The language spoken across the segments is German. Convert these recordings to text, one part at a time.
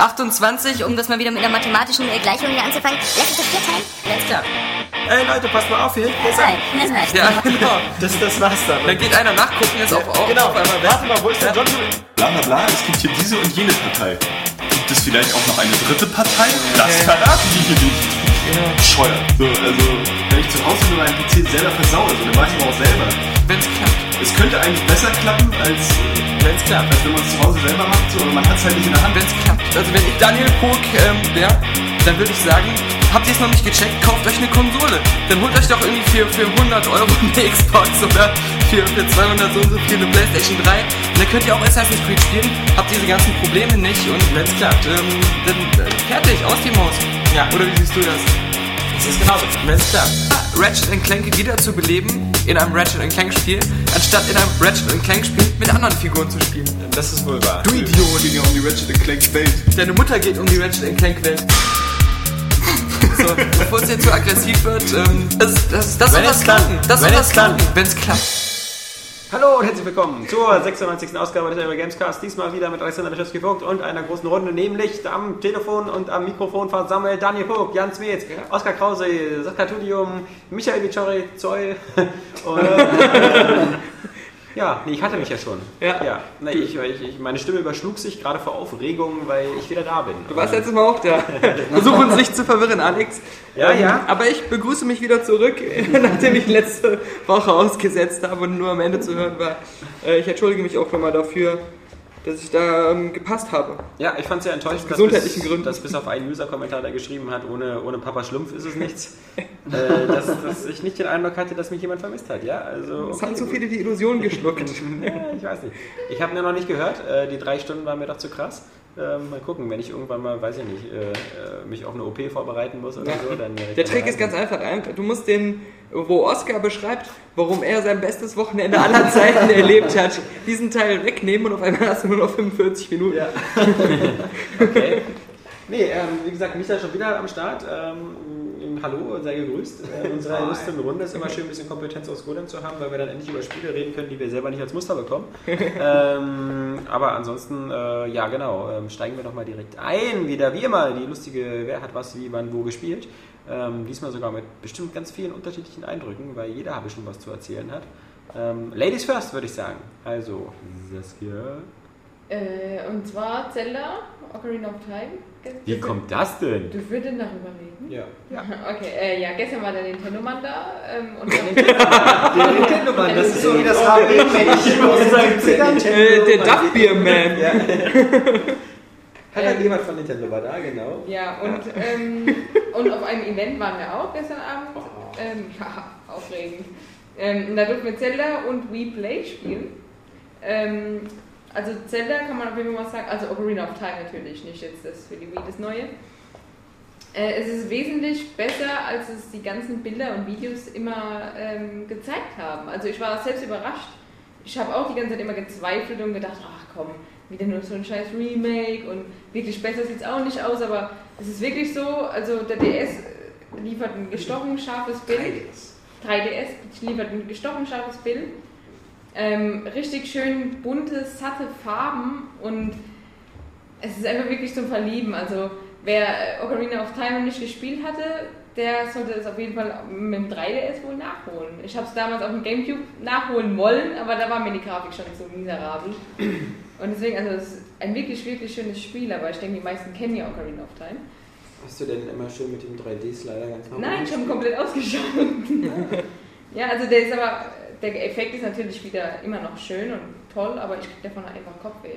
28, um das mal wieder mit einer mathematischen Gleichung hier anzufangen. Lässt sich das vier teilen? Alles klar. Ey Leute, passt mal auf, hier ist Nein, ein... das reicht. Ja, genau. Das, das war's dann. Dann geht einer nachgucken, jetzt auf, auf, genau, auf einmal weg. warte mal, wo ist der John? Bla bla bla, es gibt hier diese und jene Partei. Gibt es vielleicht auch noch eine dritte Partei? Das verraten die hier nicht. Bescheuert. So, also, wenn ich zu Hause nur meinen PC selber versaue, so, dann weiß ich aber auch selber. Wenn's klappt. Es könnte eigentlich besser klappen, als, Wenn's klappt. als wenn man es zu Hause selber macht, so, aber man hat es halt nicht in der Hand. Wenn's klappt. Also wenn ich Daniel Pog ähm, wäre, dann würde ich sagen, habt ihr es noch nicht gecheckt, kauft euch eine Konsole. Dann holt euch doch irgendwie für, für 100 Euro eine Xbox oder für, für 200 so und so viel eine Playstation 3. Und dann könnt ihr auch Assassin's Creed spielen, habt diese ganzen Probleme nicht und wenn's klappt, ähm, dann äh, fertig, aus die Maus. Ja. Oder wie siehst du das? Das ist genauso. Wenn's klappt. Ratchet Clank wieder zu beleben in einem Ratchet Clank Spiel, anstatt in einem Ratchet Clank Spiel mit anderen Figuren zu spielen. Das ist wohl wahr. Du Idiot! Ja um die Ratchet Clank Welt. Deine Mutter geht um die Ratchet Clank Welt. So, bevor es jetzt zu aggressiv wird, ähm, das, das, das soll das es klappt. klappen. Das soll das klappen, wenn es klappt. Hallo und herzlich willkommen zur 96. Ausgabe des Euro Gamescast. Diesmal wieder mit Alexander Leschewski Vogt und einer großen Runde, nämlich am Telefon und am Mikrofon versammelt Daniel Vogt, Jan Zwetz, Oskar Krause, Sascha Tudium, Michael Vichori, Zoll und ja, nee, ich hatte mich ja schon. Ja. ja nee, ich, ich, meine Stimme überschlug sich gerade vor Aufregung, weil ich wieder da bin. Du warst letztes Mal auch da. Versuch uns nicht zu verwirren, Alex. Ja, ja. Aber ich begrüße mich wieder zurück, nachdem ich letzte Woche ausgesetzt habe und nur am Ende zu hören war. Äh, Ich entschuldige mich auch nochmal dafür, dass ich da ähm, gepasst habe. Ja, ich fand es sehr enttäuschend, dass gesundheitlichen bis, Gründen. dass bis auf einen User-Kommentar, der geschrieben hat, ohne, ohne Papa Schlumpf ist es nichts, äh, dass, dass ich nicht den Eindruck hatte, dass mich jemand vermisst hat. Ja, also, Es okay, haben zu gut. viele die Illusion geschluckt. Ja, ich weiß nicht. Ich habe ihn noch nicht gehört. Äh, die drei Stunden waren mir doch zu krass. Ähm, mal gucken, wenn ich irgendwann mal, weiß ich nicht, äh, äh, mich auf eine OP vorbereiten muss oder so, dann. Der Trick ist ganz einfach. Du musst den, wo Oscar beschreibt, warum er sein bestes Wochenende aller Zeiten erlebt hat, diesen Teil wegnehmen und auf einmal hast du nur noch 45 Minuten. Ja. okay. Nee, ähm, wie gesagt, Micha schon wieder am Start. Ähm, hallo, sei gegrüßt. Äh, in unserer illustren Runde ist immer schön, ein bisschen Kompetenz aus Golem zu haben, weil wir dann endlich über Spiele reden können, die wir selber nicht als Muster bekommen. ähm, aber ansonsten, äh, ja genau, ähm, steigen wir doch mal direkt ein. Wieder wie immer, die lustige Wer hat was, wie, wann, wo gespielt. Ähm, diesmal sogar mit bestimmt ganz vielen unterschiedlichen Eindrücken, weil jeder habe schon was zu erzählen hat. Ähm, Ladies first, würde ich sagen. Also, Saskia. Äh, und zwar Zelda, Ocarina of Time. Wie kommt das denn? Du würdest darüber reden? Ja. Okay, äh, ja, gestern war der Nintendo-Mann da ähm, und Der Nintendo-Mann, das ist so wie das HB-Männchen aus den 70ern. Äh, der Duck Beer Man. Ja. Hat halt jemand von Nintendo war da, genau. ja, und, ähm, und auf einem Event waren wir auch gestern Abend. Ähm, ja, aufregend. Ähm, und da durften wir Zelda und Wii Play spielen. Also Zelda kann man auf jeden Fall mal sagen, also Ocarina of Time natürlich, nicht jetzt das für die Wii das Neue. Äh, es ist wesentlich besser, als es die ganzen Bilder und Videos immer ähm, gezeigt haben. Also ich war selbst überrascht. Ich habe auch die ganze Zeit immer gezweifelt und gedacht, ach komm, wieder nur so ein scheiß Remake und wirklich besser sieht es auch nicht aus, aber es ist wirklich so, also der DS liefert ein gestochen scharfes Bild. 3DS liefert ein gestochen scharfes Bild. Ähm, richtig schön bunte, satte Farben und es ist einfach wirklich zum Verlieben. Also wer äh, Ocarina of Time noch nicht gespielt hatte, der sollte es auf jeden Fall mit dem 3DS wohl nachholen. Ich habe es damals auf dem Gamecube nachholen wollen, aber da war mir die Grafik schon so miserabel. Und deswegen, also es ist ein wirklich, wirklich schönes Spiel, aber ich denke, die meisten kennen ja Ocarina of Time. Hast du denn immer schön mit dem 3D-Slider ganz normal Nein, ich habe komplett ausgeschaltet. ja, also der ist aber, der Effekt ist natürlich wieder immer noch schön und toll, aber ich kriege davon einfach Kopfweh.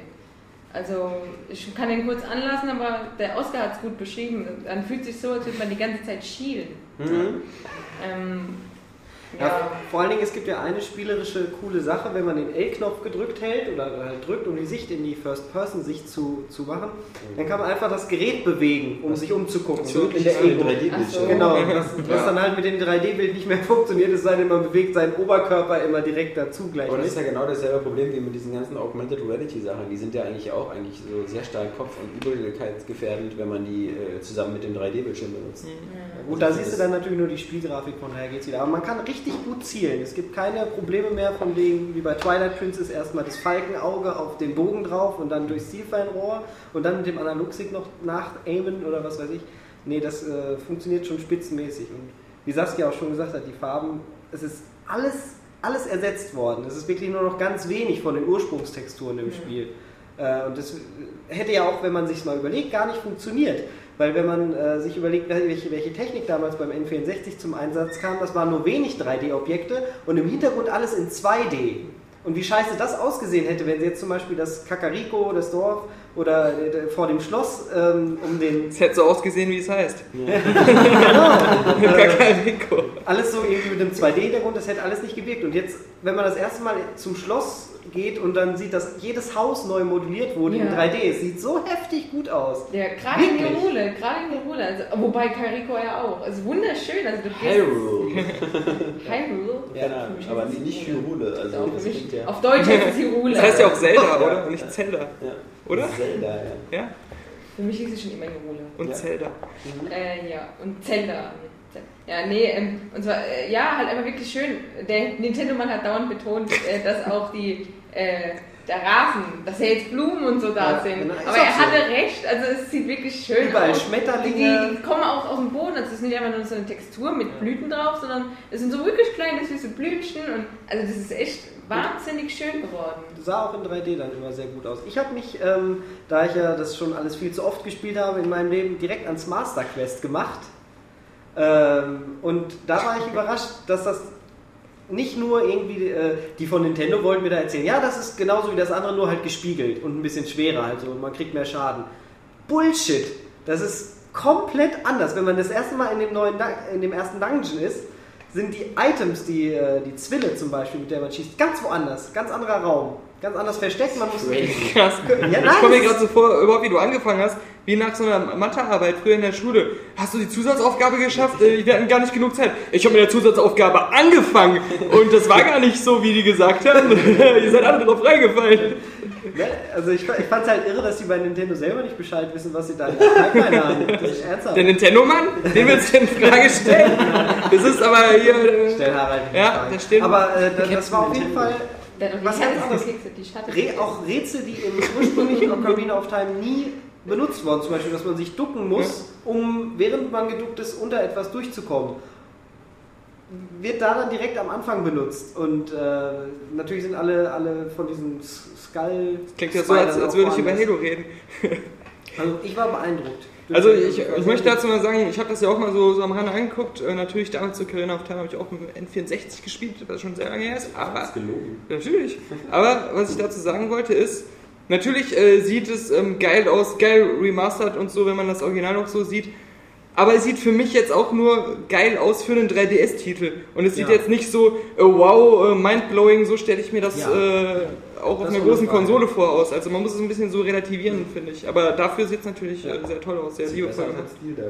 Also ich kann den kurz anlassen, aber der Oscar hat es gut beschrieben. Dann fühlt sich so, als würde man die ganze Zeit schielen. Mhm. Ähm, Ja, ja, vor allen Dingen, es gibt ja eine spielerische coole Sache, wenn man den L-Knopf gedrückt hält oder halt drückt, um die Sicht in die First-Person-Sicht zu, zu machen, dann kann man einfach das Gerät bewegen, um sich umzugucken. So in der Ego. 3D-Bildschirm. Genau, was, was dann halt mit dem 3D-Bild nicht mehr funktioniert, es sei denn, man bewegt seinen Oberkörper immer direkt dazu gleich Aber das mit. ist ja genau dasselbe Problem wie mit diesen ganzen Augmented Reality Sachen. Die sind ja eigentlich auch eigentlich so sehr stark kopf- und übelkeitsgefährdend, wenn man die äh, zusammen mit dem 3D-Bildschirm benutzt. Gut, da siehst du dann natürlich nur die Spielgrafik, von daher geht's wieder. Aber man kann richtig richtig gut zielen. Es gibt keine Probleme mehr von wegen, wie bei Twilight Princess, erstmal das Falkenauge auf den Bogen drauf und dann durchs Zielfernrohr und dann mit dem Analogstick noch nachaimen oder was weiß ich. Nee, das äh, funktioniert schon spitzenmäßig. Und wie Saskia auch schon gesagt hat, die Farben, es ist alles, alles ersetzt worden. Es ist wirklich nur noch ganz wenig von den Ursprungstexturen im Spiel. Äh, und das hätte ja auch, wenn man sich mal überlegt, gar nicht funktioniert. Weil wenn man äh, sich überlegt, welche, welche Technik damals beim N64 zum Einsatz kam, das waren nur wenig 3D-Objekte und im Hintergrund alles in 2D. Und wie scheiße das ausgesehen hätte, wenn sie jetzt zum Beispiel das Kakariko, das Dorf oder äh, vor dem Schloss ähm, um den Es hätte so ausgesehen, wie es heißt. genau, Kakariko. alles so irgendwie mit einem 2D-Hintergrund, das hätte alles nicht gewirkt. Und jetzt, wenn man das erste Mal zum Schloss geht und dann sieht, dass jedes Haus neu modelliert wurde in Ja. 3D, es sieht so heftig gut aus. Ja, gerade in? Hyrule, gerade in Hyrule, also, wobei Kariko ja auch. Also wunderschön, also du gehst- Hyrule. Hyrule. Ja, aber nicht Hyrule. Also das für mich, ja. auf Deutsch heißt es Hyrule. Das heißt ja auch Zelda, oder? Und nicht Zelda. ja. Oder? Zelda, ja. Ja? Für mich hieß es schon immer Hyrule. Und Ja. Zelda. Äh, ja, und Zelda. Ja, nee, ähm, und zwar, äh, ja, halt einfach wirklich schön. Der Nintendo-Mann hat dauernd betont, äh, dass auch die, äh, der Rasen, dass ja jetzt Blumen und so da Ja, sind. genau, Aber er so. hatte recht, also es sieht wirklich schön Überall aus. Die, Schmetterlinge. die kommen auch aus dem Boden, also es ist nicht einfach nur so eine Textur mit Blüten drauf, sondern es sind so wirklich kleine süße Blümchen und also das ist echt wahnsinnig schön geworden. sah auch in 3D dann immer sehr gut aus. Ich habe mich, ähm, da ich ja das schon alles viel zu oft gespielt habe in meinem Leben, direkt ans Master Quest gemacht. Ähm, und da war ich überrascht, dass das nicht nur irgendwie, äh, die von Nintendo wollten mir da erzählen, ja, das ist genauso wie das andere, nur halt gespiegelt und ein bisschen schwerer, also man kriegt mehr Schaden. Bullshit! Das ist komplett anders. Wenn man das erste Mal in dem, neuen in dem ersten Dungeon ist, sind die Items, die, äh, die Zwille zum Beispiel, mit der man schießt, ganz woanders, ganz anderer Raum, ganz anders versteckt. Man muss Krass. Ja, ich nein, komme mir gerade so vor, überhaupt wie du angefangen hast, wie nach so einer Mathearbeit früher in der Schule. Hast du die Zusatzaufgabe geschafft? Äh, Wir hatten gar nicht genug Zeit. Ich habe mit der Zusatzaufgabe angefangen und das war gar nicht so, wie die gesagt haben. Ihr seid alle drauf reingefallen. Ne? Also ich, ich fand es halt irre, dass die bei Nintendo selber nicht Bescheid wissen, was sie da in der Pipeline haben. Das ist ernsthaft. Der Nintendo-Mann, den willst du in Frage stellen? Das ist aber hier... Äh, Stell Harald Ja, Frage. da steht- Aber äh, das, das war auf jeden Nintendo? Fall hat Was ganz anderes. Re auch Rätsel, die im ursprünglichen Ocarina of Time nie benutzt wurden. Zum Beispiel, dass man sich ducken muss, um während man geduckt ist, unter etwas durchzukommen. Wird da dann direkt am Anfang benutzt. Und äh, natürlich sind alle, alle von diesen S- Skull. klingt ja so, als, als würde ich über. Halo reden. Also ich war beeindruckt. Also ich, ich möchte dazu mal sagen, ich habe das ja auch mal so, so am Rande angeguckt. Äh, natürlich damals zu Carina of Time habe ich auch mit dem N64 gespielt, was schon sehr lange her ist. Aber Das gelogen. Natürlich. Aber was ich dazu sagen wollte ist, natürlich äh, sieht es ähm, geil aus, geil remastered und so, wenn man das Original noch so sieht. Aber es sieht für mich jetzt auch nur geil aus für einen 3DS-Titel. Und es sieht Ja. jetzt nicht so, äh, wow, äh, mindblowing, so stelle ich mir das Ja. äh, auch auf Das einer war großen. Konsole vor aus. Also man muss es ein bisschen so relativieren, finde ich. Aber dafür sieht es natürlich äh, sehr toll aus, sehr Sieht besser liebevoll. aus als Stildiver.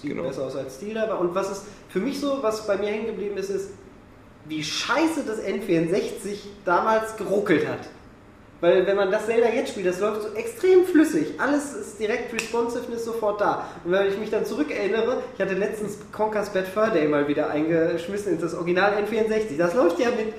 Sieht Genau. besser aus als Stil dabei. Und was ist für mich so, was bei mir hängen geblieben ist, ist, wie scheiße das N64 damals geruckelt hat. Weil wenn man das Zelda jetzt spielt, das läuft so extrem flüssig. Alles ist direkt Responsiveness sofort da. Und wenn ich mich dann zurückerinnere, ich hatte letztens Conker's Bad Fur Day mal wieder eingeschmissen in das Original N64. Das läuft ja mit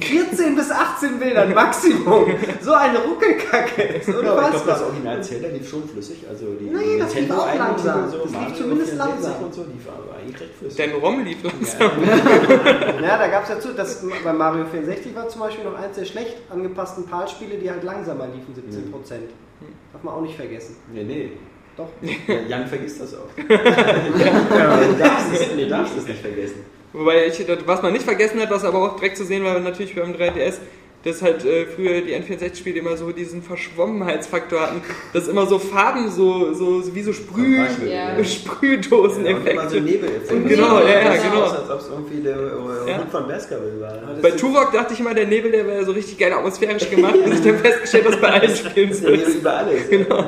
14 bis 18 Bildern Maximum. So eine Ruckelkacke. Ist Ja, aber ich glaube, das unfassbar. Original Zelda lief schon flüssig. Also die Nee, das lief auch langsam. Titel Das lief zumindest 64 langsam. Und so, lief aber eigentlich recht flüssig. Dein ROM lief langsam. Ja, da gab es ja zu, dass bei Mario 64 war zum Beispiel noch eins der schlecht angepassten PAL-Spiele, die halt langsamer liefen, 17 Prozent. Darf man auch nicht vergessen. Nee, nee. Doch. Ja, Jan vergisst das auch. ja, du darfst es, nee, darfst es nicht vergessen. Wobei ich, was man nicht vergessen hat, was aber auch direkt zu sehen war, natürlich beim 3DS, dass halt äh, früher die N64-Spiele immer so diesen Verschwommenheitsfaktor hatten, dass immer so Farben so, so, so wie so Sprüh, Ja. Ja, und immer so Sprühdosen-Effekte. Nebeleffekte. Und Genau, ja, ja, sah genau. Aus, als ob es irgendwie der äh, Ja. Hund von Baskerville war. Bei Turok dachte ich immer, der Nebel, der wäre so richtig geil atmosphärisch gemacht, bis ich dann festgestellt habe, dass bei allen Spielen so ist ja ist. über alles. Genau.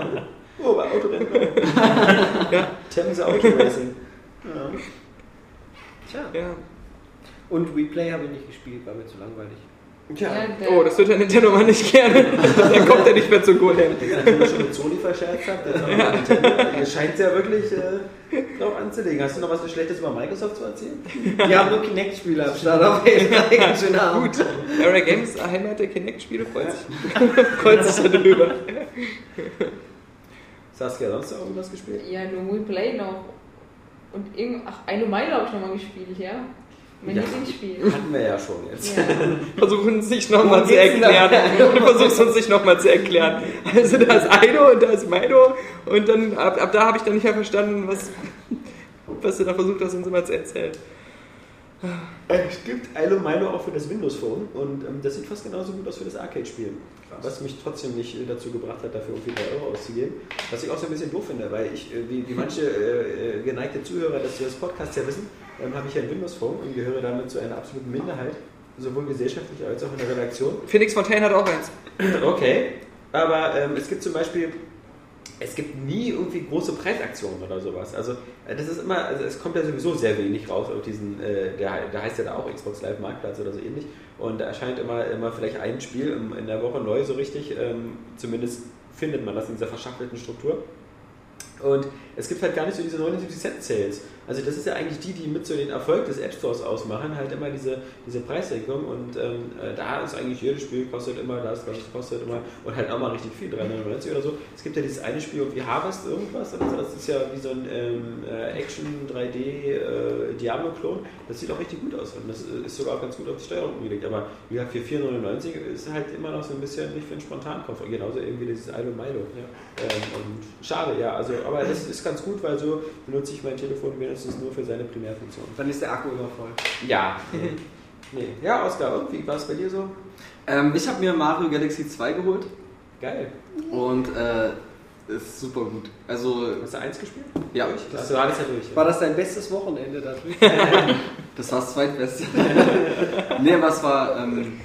Oh, bei Autorennen. Ja. Thames Autoracing. Tja. Ja. Und Replay habe ich nicht gespielt, war mir zu langweilig. Tja, Ja, Oh, das wird der Nintendo mal nicht gerne. Dann kommt er nicht mehr zu Golem. Nachdem ihr schon mit Sony verscherzt habt, noch mit Nintendo. Scheint ja wirklich äh, drauf anzulegen. Hast du noch was Schlechtes über Microsoft zu erzählen? Die haben nur Kinect-Spiele am Start auf E3. Ganz schön Abend. Gut, Area Games, Heimat der Kinect-Spiele, freut sich, freut sich darüber. Saskia, sonst noch irgendwas gespielt? Ja, nur We Play noch. Und irgend, ach, eine Meile habe ich nochmal gespielt, ja. Mein Ja. Lieblingsspiel. Hatten wir ja schon jetzt. Ja. Versuchen es sich nochmal zu erklären. Du versuchst uns nicht nochmal zu erklären. Also da ist Aido und da ist Maido und dann ab, ab da habe ich dann nicht mehr verstanden, was, was du da versucht hast, uns immer zu erzählen. Es gibt Ilo Milo auch für das Windows Phone und ähm, das sieht fast genauso gut aus für das Arcade-Spiel. Was mich trotzdem nicht äh, dazu gebracht hat, dafür irgendwie 3 Euro auszugeben. Was ich auch so ein bisschen doof finde, weil ich, äh, wie, wie manche äh, äh, geneigte Zuhörer, dass wir das Podcast ja wissen, ähm, habe ich ja ein Windows Phone und gehöre damit zu einer absoluten Minderheit, sowohl gesellschaftlich als auch in der Redaktion. Phoenix Fontaine hat auch eins. Okay, aber ähm, es gibt zum Beispiel, es gibt nie irgendwie große Preisaktionen oder sowas. Also äh, das ist immer, also es kommt ja sowieso sehr wenig raus auf diesen, äh, der, der heißt ja da auch Xbox Live Marktplatz oder so ähnlich. Und da erscheint immer, immer vielleicht ein Spiel im, in der Woche neu so richtig. Ähm, zumindest findet man das in dieser verschachtelten Struktur. Und es gibt halt gar nicht so diese 79 Cent Sales. Also das ist ja eigentlich die, die mit so den Erfolg des App Stores ausmachen, halt immer diese, diese Preissenkung und ähm, äh, da ist eigentlich jedes Spiel kostet immer das, das kostet immer und halt auch mal richtig viel, 3,99 oder so. Es gibt ja dieses eine Spiel wie Harvest irgendwas oder so, das ist ja wie so ein ähm, äh, Action 3D äh, Diablo-Klon. Das sieht auch richtig gut aus und das ist sogar auch ganz gut auf die Steuerung umgelegt. Aber wie gesagt, für 4,99 ist halt immer noch so ein bisschen nicht für einen Spontankauf. Genauso irgendwie dieses Ilo Milo. Ähm, und schade, ja, also aber das ist ganz gut, weil so benutze ich mein Telefon wenigstens nur für seine Primärfunktion. Dann ist der Akku immer voll. Ja. nee. Ja, Oskar, und wie war es bei dir so? Ähm, ich habe mir Mario Galaxy 2 geholt Geil. und äh, ist super gut. Also, Hast du eins gespielt? ja, Das du alles ja durch. War das dein bestes Wochenende dadurch? das war das zweitbeste. nee, aber es war ähm,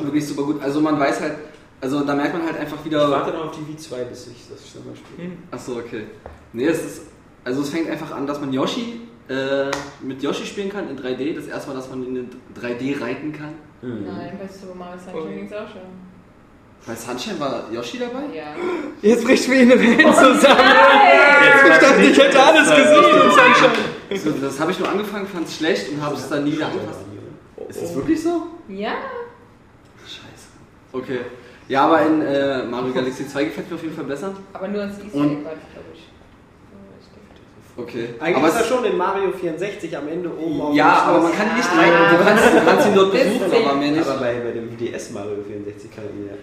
wirklich super gut. Also, man weiß halt, also da merkt man halt einfach Ich wieder. warte noch auf die V2, bis ich das schnell mal spiele. Achso, okay. Nee, es ist. Also, es fängt einfach an, dass man Yoshi äh, mit Yoshi spielen kann in 3D. Das erste Mal, dass man in 3D reiten kann. Nein, bei Super Mario Sunshine ging es auch schon. Bei Sunshine war Yoshi dabei? Ja. Jetzt bricht mir eine Welt zusammen. Ich dachte, ich hätte alles gesehen in Sunshine. So, das habe ich nur angefangen, fand es schlecht und habe es dann nie wieder angefasst. Ist das wirklich so? Ja? Scheiße. Okay. Ja, aber in äh, Mario Galaxy 2 gefällt mir auf jeden Fall besser. Aber nur als Easter Egg glaube ich. Okay. Eigentlich aber ist er schon in Mario 64 am Ende oben auf Ja, dem aber man kann ihn nicht reiten. Du kannst, du kannst ihn dort besuchen, aber mehr nicht. Aber bei, bei dem DS Mario 64 kann er ihn ja.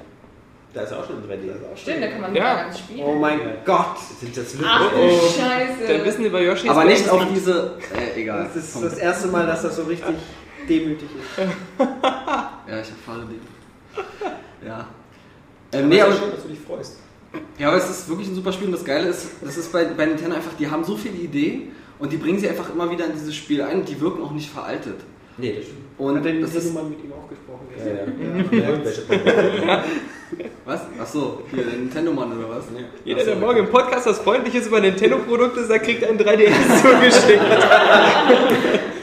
Da ist er auch schon in 3D. Stimmt, da kann man Ja. ja. ganz spielen. Oh mein Gott. Sind das Ach wirklich? du Oh. Scheiße. Dein Wissen über Yoshi Aber nicht auf diese. Äh, egal. Das ist Komm. das erste Mal, dass das so richtig demütig ist. Ja, ich habe Fahrrad. Ja. Aber Ähm, nee, ist aber, ja schön, dass du dich freust. Ja, aber es ist wirklich ein super Spiel und das Geile ist, das ist bei, bei Nintendo einfach, die haben so viele Ideen und die bringen sie einfach immer wieder in dieses Spiel ein und die wirken auch nicht veraltet. Nee, das stimmt. Und Hat der das ist, Nintendo mal mit ihm auch gesprochen? Ja, ja. ja. Irgendwelche was? Achso, hier der Nintendo-Mann oder was? Jeder, der morgen im Podcast was Freundliches über Nintendo-Produkte sagt, kriegt einen 3DS zugeschickt.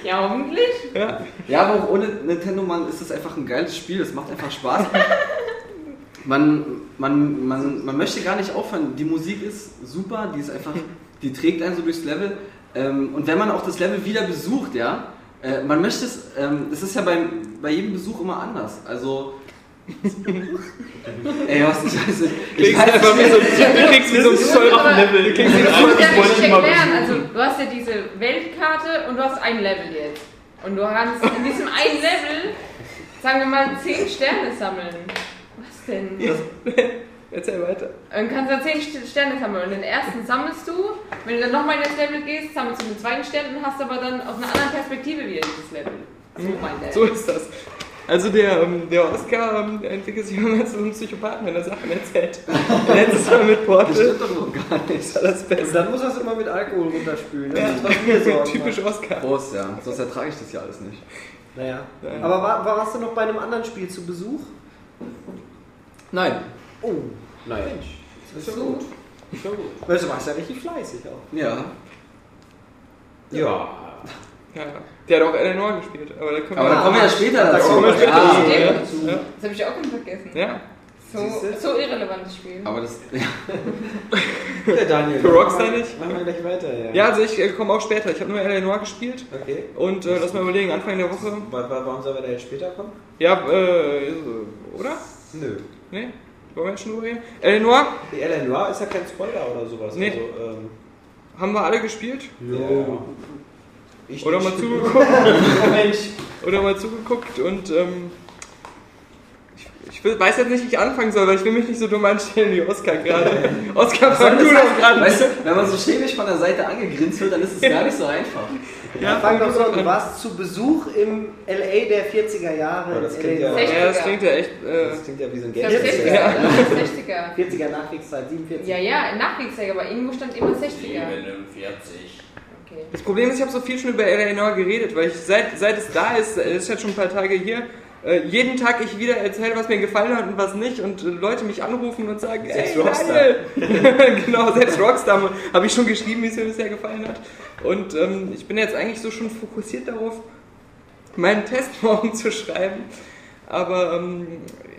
Ja, hoffentlich. Ja. Ja, aber auch ohne Nintendo-Mann ist es einfach ein geiles Spiel, es macht einfach Spaß. Man, man, man, man möchte gar nicht aufhören. Die Musik ist super, die ist einfach, die trägt einen so durchs Level. Ähm, und wenn man auch das Level wieder besucht, ja, äh, man möchte es, ähm, das ist ja beim, bei jedem Besuch immer anders. Also. Ey, was ich weiß nicht. Ich einfach wie so, du kriegst wie so ein Zoll auf dem Level. Du kriegst wie so ein. Also, du hast ja diese Weltkarte und du hast ein Level jetzt. Und du kannst in diesem einen Level, sagen wir mal, 10 Sterne sammeln. Denn? Erzähl weiter. Dann kannst du da 10 St- Sterne sammeln. Und den ersten sammelst du. Wenn du dann nochmal in das Level gehst, sammelst du den zweiten Stern und hast aber dann aus einer anderen Perspektive wieder dieses Level. So mein Level. So ist das. Also der, ähm, der Oscar ähm, der entwickelt sich immer zu einem Psychopathen, wenn er Sachen erzählt. Letztes Mal mit Das Portal. stimmt doch noch gar nicht. Das das Und Beste. dann muss er es immer mit Alkohol runterspülen. Das Ja. ist, was mir Sorgen Typisch macht. Oscar. Prost, ja. Sonst ertrage ich das ja alles nicht. Naja. Ja. Aber war, warst du noch bei einem anderen Spiel zu Besuch? Nein. Oh, Nein. das ist ja gut. Weil du warst ja richtig fleißig auch. Ja. Ja. Ja, ja. Der hat auch Eleanor gespielt. Aber da kommen Aber da kommen wir ja später dazu. kommen wir später ja, dazu. Ja. Das habe ich auch schon vergessen. Ja. So, so irrelevantes Spiel. Aber das, Ja, Daniel. Für Rockstar nicht? Machen wir gleich weiter, ja. Ja, also ich äh, komme auch später. Ich habe nur Eleanor gespielt. Okay. Und äh, lass mal überlegen, Anfang der Woche. Wa- wa- Warum sollen wir da jetzt später kommen? Ja, äh, oder? Nö. Nee? Wollen wir jetzt schon drüber reden? Eleanor Die Eleanor ist ja kein Spoiler oder sowas. Nee. Also, ähm, haben wir alle gespielt. ja. Ich Oder nicht. mal zugeguckt. Oder mal zugeguckt und ähm, ich, weiß jetzt nicht, wie ich anfangen soll, weil ich will mich nicht so dumm anstellen wie Oskar gerade. Oskar, fang du doch gerade. weißt du, wenn man so chemisch von der Seite angegrinst wird, dann ist es gar nicht so einfach. Ja, fang doch so an. Du warst zu Besuch im LA der 40er Jahre. Oh, das in klingt LA. ja- Ja, das klingt ja echt. Äh, Das klingt ja wie so ein Geld. glaube 60er. Ja. Ja. 60er. 40er Nachkriegszeit, 47. Ja, ja, Nachkriegszeit, aber irgendwo stand immer 60er. 47. Okay. das Problem ist, ich habe so viel schon über Eleanor geredet, weil ich seit, seit es da ist, es ist jetzt schon ein paar Tage hier, äh, jeden Tag ich wieder erzähle, was mir gefallen hat und was nicht und äh, Leute mich anrufen und sagen, Selbst ey, Rockstar." Genau, selbst Rockstar habe ich schon geschrieben, wie es mir bisher gefallen hat. Und ähm, ich bin jetzt eigentlich so schon fokussiert darauf, meinen Test morgen zu schreiben. Aber ähm,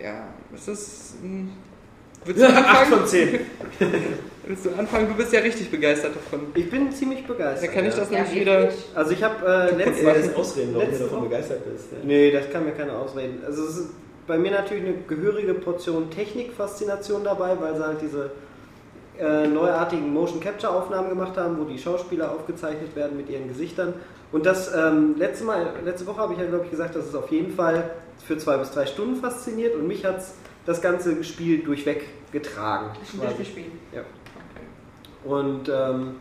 ja, es ist... ähm, Willst du 8 anfangen? von 10. Willst du anfangen? Du bist ja richtig begeistert davon. Ich bin ziemlich begeistert. Dann kann ich ja. das Ja, nämlich wieder... Also ich habe äh, das ist Ausreden, warum du letzte davon begeistert bist. Ja. Nee, das kann mir keiner ausreden. Also es ist bei mir natürlich eine gehörige Portion Technikfaszination dabei, weil sie halt diese äh, neuartigen Motion Capture Aufnahmen gemacht haben, wo die Schauspieler aufgezeichnet werden mit ihren Gesichtern. Und das ähm, letzte Mal, letzte Woche habe ich ja glaube ich gesagt, dass es auf jeden Fall für zwei bis drei Stunden fasziniert und mich hat das ganze Spiel durchweg getragen. Schon durchgespielt. Ja. Und ähm,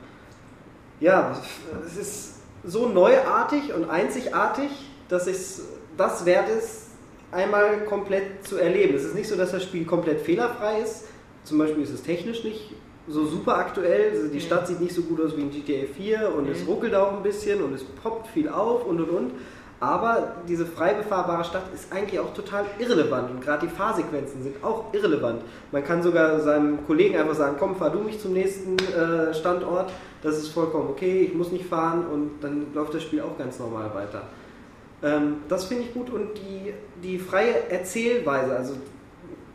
ja, es ist so neuartig und einzigartig, dass es das wert ist, einmal komplett zu erleben. Es ist nicht so, dass das Spiel komplett fehlerfrei ist. Zum Beispiel ist es technisch nicht so super aktuell. Also die Stadt sieht nicht so gut aus wie in GTA 4 und es ruckelt auch ein bisschen und es poppt viel auf und und und. Aber diese frei befahrbare Stadt ist eigentlich auch total irrelevant und gerade die Fahrsequenzen sind auch irrelevant. Man kann sogar seinem Kollegen einfach sagen, komm, fahr du mich zum nächsten äh, Standort. Das ist vollkommen okay, ich muss nicht fahren und dann läuft das Spiel auch ganz normal weiter. Ähm, das finde ich gut und die, die freie Erzählweise, also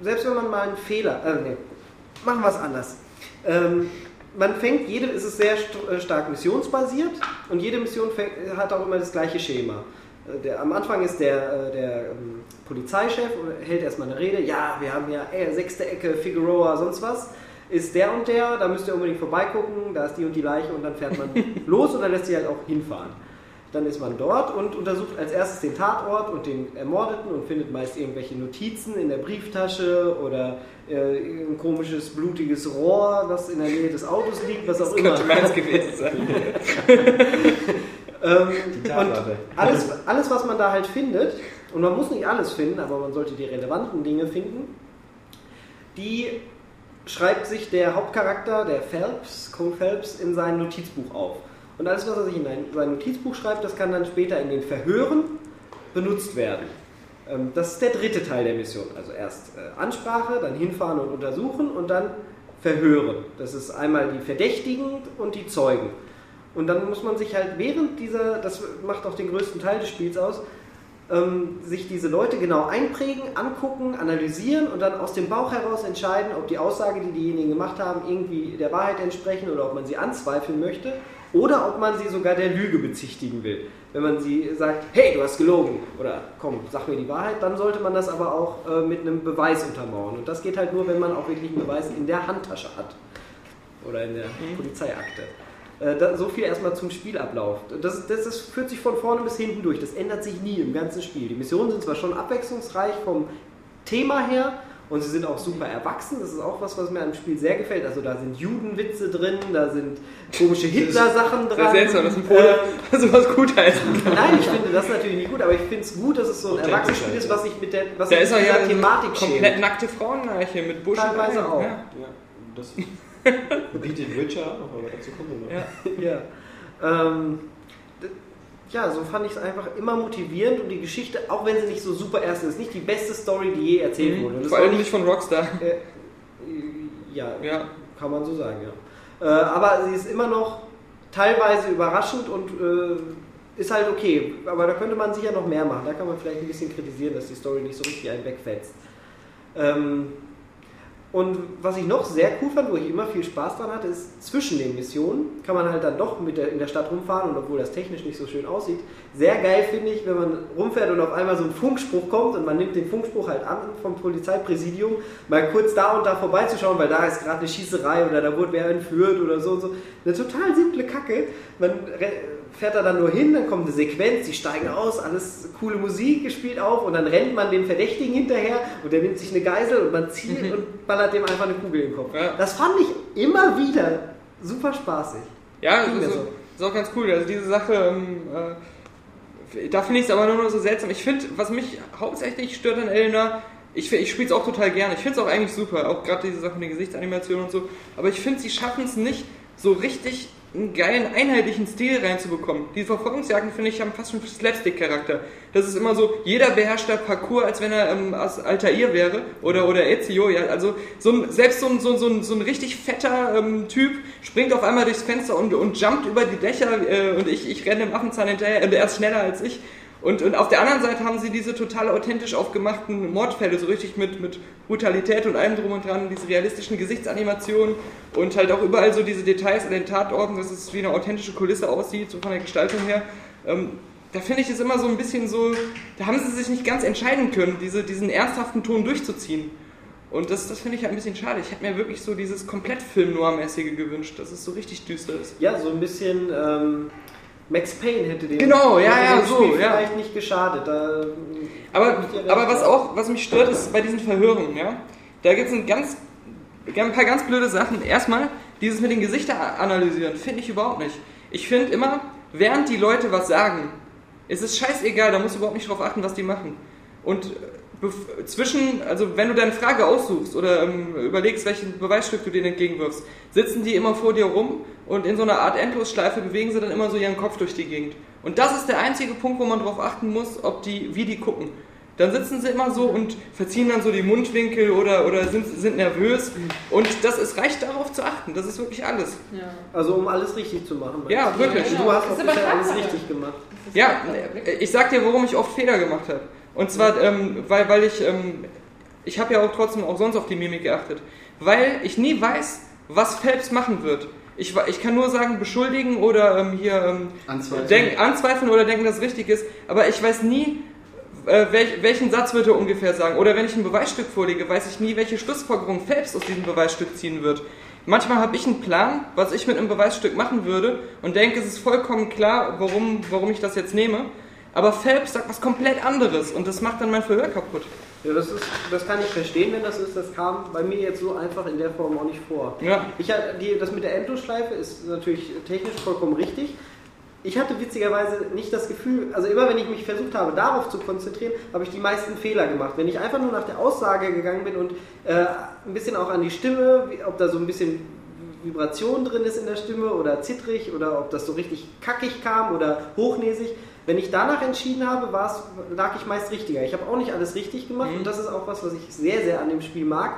selbst wenn man mal einen Fehler, äh, nee, machen wir es anders. Ähm, man fängt jede, es ist sehr st äh, stark missionsbasiert und jede Mission fängt, hat auch immer das gleiche Schema. Äh, Der, am Anfang ist der, äh, der ähm, Polizeichef und hält erstmal eine Rede. Ja, wir haben ja äh, sechste Ecke, Figueroa, sonst was. Ist der und der, da müsst ihr unbedingt vorbeigucken, da ist die und die Leiche und dann fährt man los und dann lässt sich halt auch hinfahren. Dann ist man dort und untersucht als erstes den Tatort und den Ermordeten und findet meist irgendwelche Notizen in der Brieftasche oder äh, ein komisches, blutiges Rohr, das in der Nähe des Autos liegt, was auch Das immer. könnte meins gewesen sein. Ähm, Die und Tatwaffe. alles, alles, was man da halt findet, und man muss nicht alles finden, aber man sollte die relevanten Dinge finden, die schreibt sich der Hauptcharakter, der Phelps, Cole Phelps, in sein Notizbuch auf. Und alles, was er sich in ein- sein Notizbuch schreibt, das kann dann später in den Verhören benutzt werden. Ähm, Das ist der dritte Teil der Mission. Also erst äh, Ansprache, dann hinfahren und untersuchen und dann Verhören. Das ist einmal die Verdächtigen und die Zeugen. Und dann muss man sich halt während dieser, das macht auch den größten Teil des Spiels aus, ähm, sich diese Leute genau einprägen, angucken, analysieren und dann aus dem Bauch heraus entscheiden, ob die Aussage, die diejenigen gemacht haben, irgendwie der Wahrheit entsprechen oder ob man sie anzweifeln möchte oder ob man sie sogar der Lüge bezichtigen will. Wenn man sie sagt, hey, du hast gelogen oder komm, sag mir die Wahrheit, dann sollte man das aber auch äh, mit einem Beweis untermauern. Und das geht halt nur, wenn man auch wirklich einen Beweis in der Handtasche hat oder in der Polizeiakte. Äh, da, so viel erstmal zum Spielablauf. Das, das, das führt sich von vorne bis hinten durch. Das ändert sich nie im ganzen Spiel. Die Missionen sind zwar schon abwechslungsreich vom Thema her und sie sind auch super erwachsen. Das ist auch was, was mir am Spiel sehr gefällt. Also da sind Judenwitze drin, da sind komische Hitler-Sachen dran. Das ist seltsam, dass ein Pole Ähm, sowas gut heißen kann. Nein, ich finde das natürlich nicht gut, aber ich finde es gut, dass es so ein Erwachsenenspiel ist, was sich mit der was Da ist mit ja Thematik komplett schämt. nackte Frauenleiche mit Busch Teilweise auch. Ja. Ja, das bietet Witcher auch noch, aber dazu kommen wir noch. Ja. Ja. Ähm, ja, so fand ich es einfach immer motivierend und die Geschichte, auch wenn sie nicht so super ernst ist, nicht die beste Story, die je erzählt wurde. Und das Vor allem nicht von Rockstar. Äh, ja, Ja. kann man so sagen, ja. Äh, aber sie ist immer noch teilweise überraschend und äh, ist halt okay. Aber da könnte man sicher noch mehr machen. Da kann man vielleicht ein bisschen kritisieren, dass die Story nicht so richtig einen wegfetzt. Ähm, und was ich noch sehr cool fand, wo ich immer viel Spaß dran hatte, ist zwischen den Missionen kann man halt dann doch mit der, in der Stadt rumfahren und obwohl das technisch nicht so schön aussieht, sehr geil finde ich, wenn man rumfährt und auf einmal so ein Funkspruch kommt und man nimmt den Funkspruch halt an vom Polizeipräsidium, mal kurz da und da vorbeizuschauen, weil da ist gerade eine Schießerei oder da wurde wer entführt oder so und so. Eine total simple Kacke. Man fährt da dann nur hin, dann kommt eine Sequenz, die steigen aus, alles coole Musik gespielt auf und dann rennt man dem Verdächtigen hinterher und der nimmt sich eine Geisel und man zielt und ballert dem einfach eine Kugel in den Kopf. Ja. Das fand ich immer wieder super spaßig. Ja, das ist, so. ist auch ganz cool. Also diese Sache, ähm, äh, da finde ich es aber nur noch so seltsam. Ich finde, was mich hauptsächlich stört an Elena, ich, ich spiele es auch total gerne. Ich finde es auch eigentlich super, auch gerade diese Sache mit den Gesichtsanimationen und so. Aber ich finde, sie schaffen es nicht, so richtig einen geilen, einheitlichen Stil reinzubekommen. Die Verfolgungsjagden, finde ich, haben fast schon Slapstick-Charakter. Das ist immer so, jeder beherrscht der Parcours, als wenn er ähm, aus Altair wäre oder, oder Ezio. Ja, also so ein, selbst so ein, so, ein- so, ein, richtig fetter ähm, Typ springt auf einmal durchs Fenster und, und jumpt über die Dächer äh, und ich, ich renne dem Affenzahn hinterher und er ist schneller als ich. Und, und auf der anderen Seite haben sie diese total authentisch aufgemachten Mordfälle, so richtig mit, mit Brutalität und allem drum und dran, diese realistischen Gesichtsanimationen und halt auch überall so diese Details an den Tatorten, dass es wie eine authentische Kulisse aussieht, so von der Gestaltung her. Ähm, da finde ich es immer so ein bisschen so, da haben sie sich nicht ganz entscheiden können, diese, diesen ernsthaften Ton durchzuziehen. Und das, das finde ich halt ein bisschen schade. Ich hätte mir wirklich so dieses komplett Film-Noir-mäßige gewünscht, dass es so richtig düster ist. Ja, so ein bisschen ähm, Max Payne hätte dem, Genau, ja, ja, so, Spiel ja. vielleicht nicht geschadet. Da, Aber, ihr aber Recht, was auch, was mich stört, ist bei diesen Verhören, ja, da gibt es ein ganz, ein paar ganz blöde Sachen. Erstmal, dieses mit den Gesichtern analysieren, finde ich überhaupt nicht. Ich finde immer, während die Leute was sagen, ist es scheißegal, da musst du überhaupt nicht drauf achten, was die machen. Und äh, zwischen, also wenn du deine Frage aussuchst oder ähm, überlegst, welchen Beweisstück du denen entgegenwirfst, sitzen die immer vor dir rum und in so einer Art Endlosschleife bewegen sie dann immer so ihren Kopf durch die Gegend. Und das ist der einzige Punkt, wo man drauf achten muss, ob die, wie die gucken. Dann sitzen sie immer so und verziehen dann so die Mundwinkel oder, oder sind, sind nervös. Und das ist, reicht darauf zu achten. Das ist wirklich alles. Ja. also um alles richtig zu machen. Ja, wirklich. Und Genau. Du hast Das auch alles richtig gemacht. Ja, ich sag dir, warum ich oft Fehler gemacht habe. Und zwar, ähm, weil, weil ich, ähm, ich habe ja auch trotzdem auch sonst auf die Mimik geachtet. Weil ich nie weiß, was Phelps machen wird. Ich, ich kann nur sagen, beschuldigen oder ähm, hier ähm, Anzweifeln. denk, anzweifeln oder denken, dass es richtig ist. Aber ich weiß nie, äh, welch, welchen Satz wird er ungefähr sagen. Oder wenn ich ein Beweisstück vorlege, weiß ich nie, welche Schlussfolgerung Phelps aus diesem Beweisstück ziehen wird. Manchmal habe ich einen Plan, was ich mit einem Beweisstück machen würde und denke, es ist vollkommen klar, warum, warum ich das jetzt nehme. Aber Phelps sagt was komplett anderes und das macht dann mein Verhör kaputt. Ja, das, ist, das kann ich verstehen, wenn das ist. Das kam bei mir jetzt so einfach in der Form auch nicht vor. Ja. Ich, die, das mit der Endlosschleife ist natürlich technisch vollkommen richtig. Ich hatte witzigerweise nicht das Gefühl, also immer wenn ich mich versucht habe, darauf zu konzentrieren, habe ich die meisten Fehler gemacht. Wenn ich einfach nur nach der Aussage gegangen bin und äh, ein bisschen auch an die Stimme, ob da so ein bisschen Vibration drin ist in der Stimme oder zittrig oder ob das so richtig kackig kam oder hochnäsig. Wenn ich danach entschieden habe, lag ich meist richtiger. Ich habe auch nicht alles richtig gemacht und das ist auch was, was ich sehr, sehr an dem Spiel mag.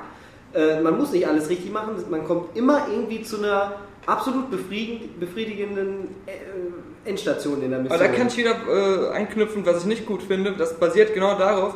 Äh, man muss nicht alles richtig machen, man kommt immer irgendwie zu einer absolut befriedigend, befriedigenden äh, Endstation in der Mission. Aber da kann ich wieder äh, einknüpfen, was ich nicht gut finde. Das basiert genau darauf.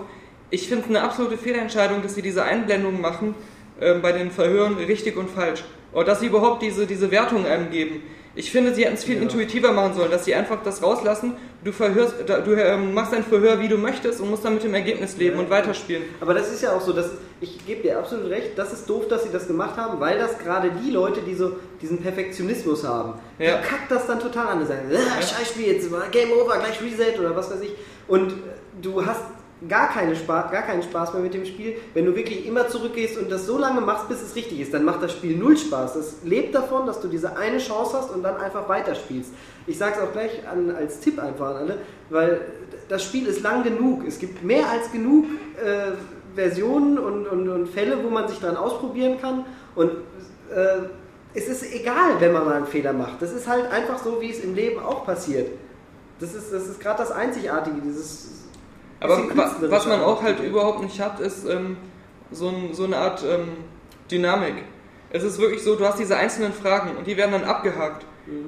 Ich finde es eine absolute Fehlentscheidung, dass sie diese Einblendungen machen ähm, bei den Verhören richtig und falsch. Oder dass sie überhaupt diese, diese Wertungen einem geben. Ich finde, sie hätten es viel Ja. intuitiver machen sollen, dass sie einfach das rauslassen. Du, verhörst, du ähm, machst dein Verhör, wie du möchtest und musst dann mit dem Ergebnis leben Ja. und weiterspielen. Aber das ist ja auch so, dass ich gebe dir absolut recht, das ist doof, dass sie das gemacht haben, weil das gerade die Leute, die so diesen Perfektionismus haben, Ja. die kackt das dann total an. Die sagen, ah, scheiß Spiel, jetzt Game Over, gleich Reset oder was weiß ich. Und äh, du hast gar, keine Spaß, gar keinen Spaß mehr mit dem Spiel, wenn du wirklich immer zurückgehst und das so lange machst, bis es richtig ist. Dann macht das Spiel null Spaß. Das lebt davon, dass du diese eine Chance hast und dann einfach weiterspielst. Ich sage es auch gleich an, als Tipp einfach an alle, weil das Spiel ist lang genug. Es gibt mehr als genug äh, Versionen und, und, und Fälle, wo man sich dran ausprobieren kann. Und äh, es ist egal, wenn man mal einen Fehler macht. Das ist halt einfach so, wie es im Leben auch passiert. Das ist, das ist gerade das Einzigartige, dieses. Aber was man auch halt überhaupt nicht hat, ist ähm, so, ein, so eine Art ähm, Dynamik. Es ist wirklich so, du hast diese einzelnen Fragen und die werden dann abgehakt.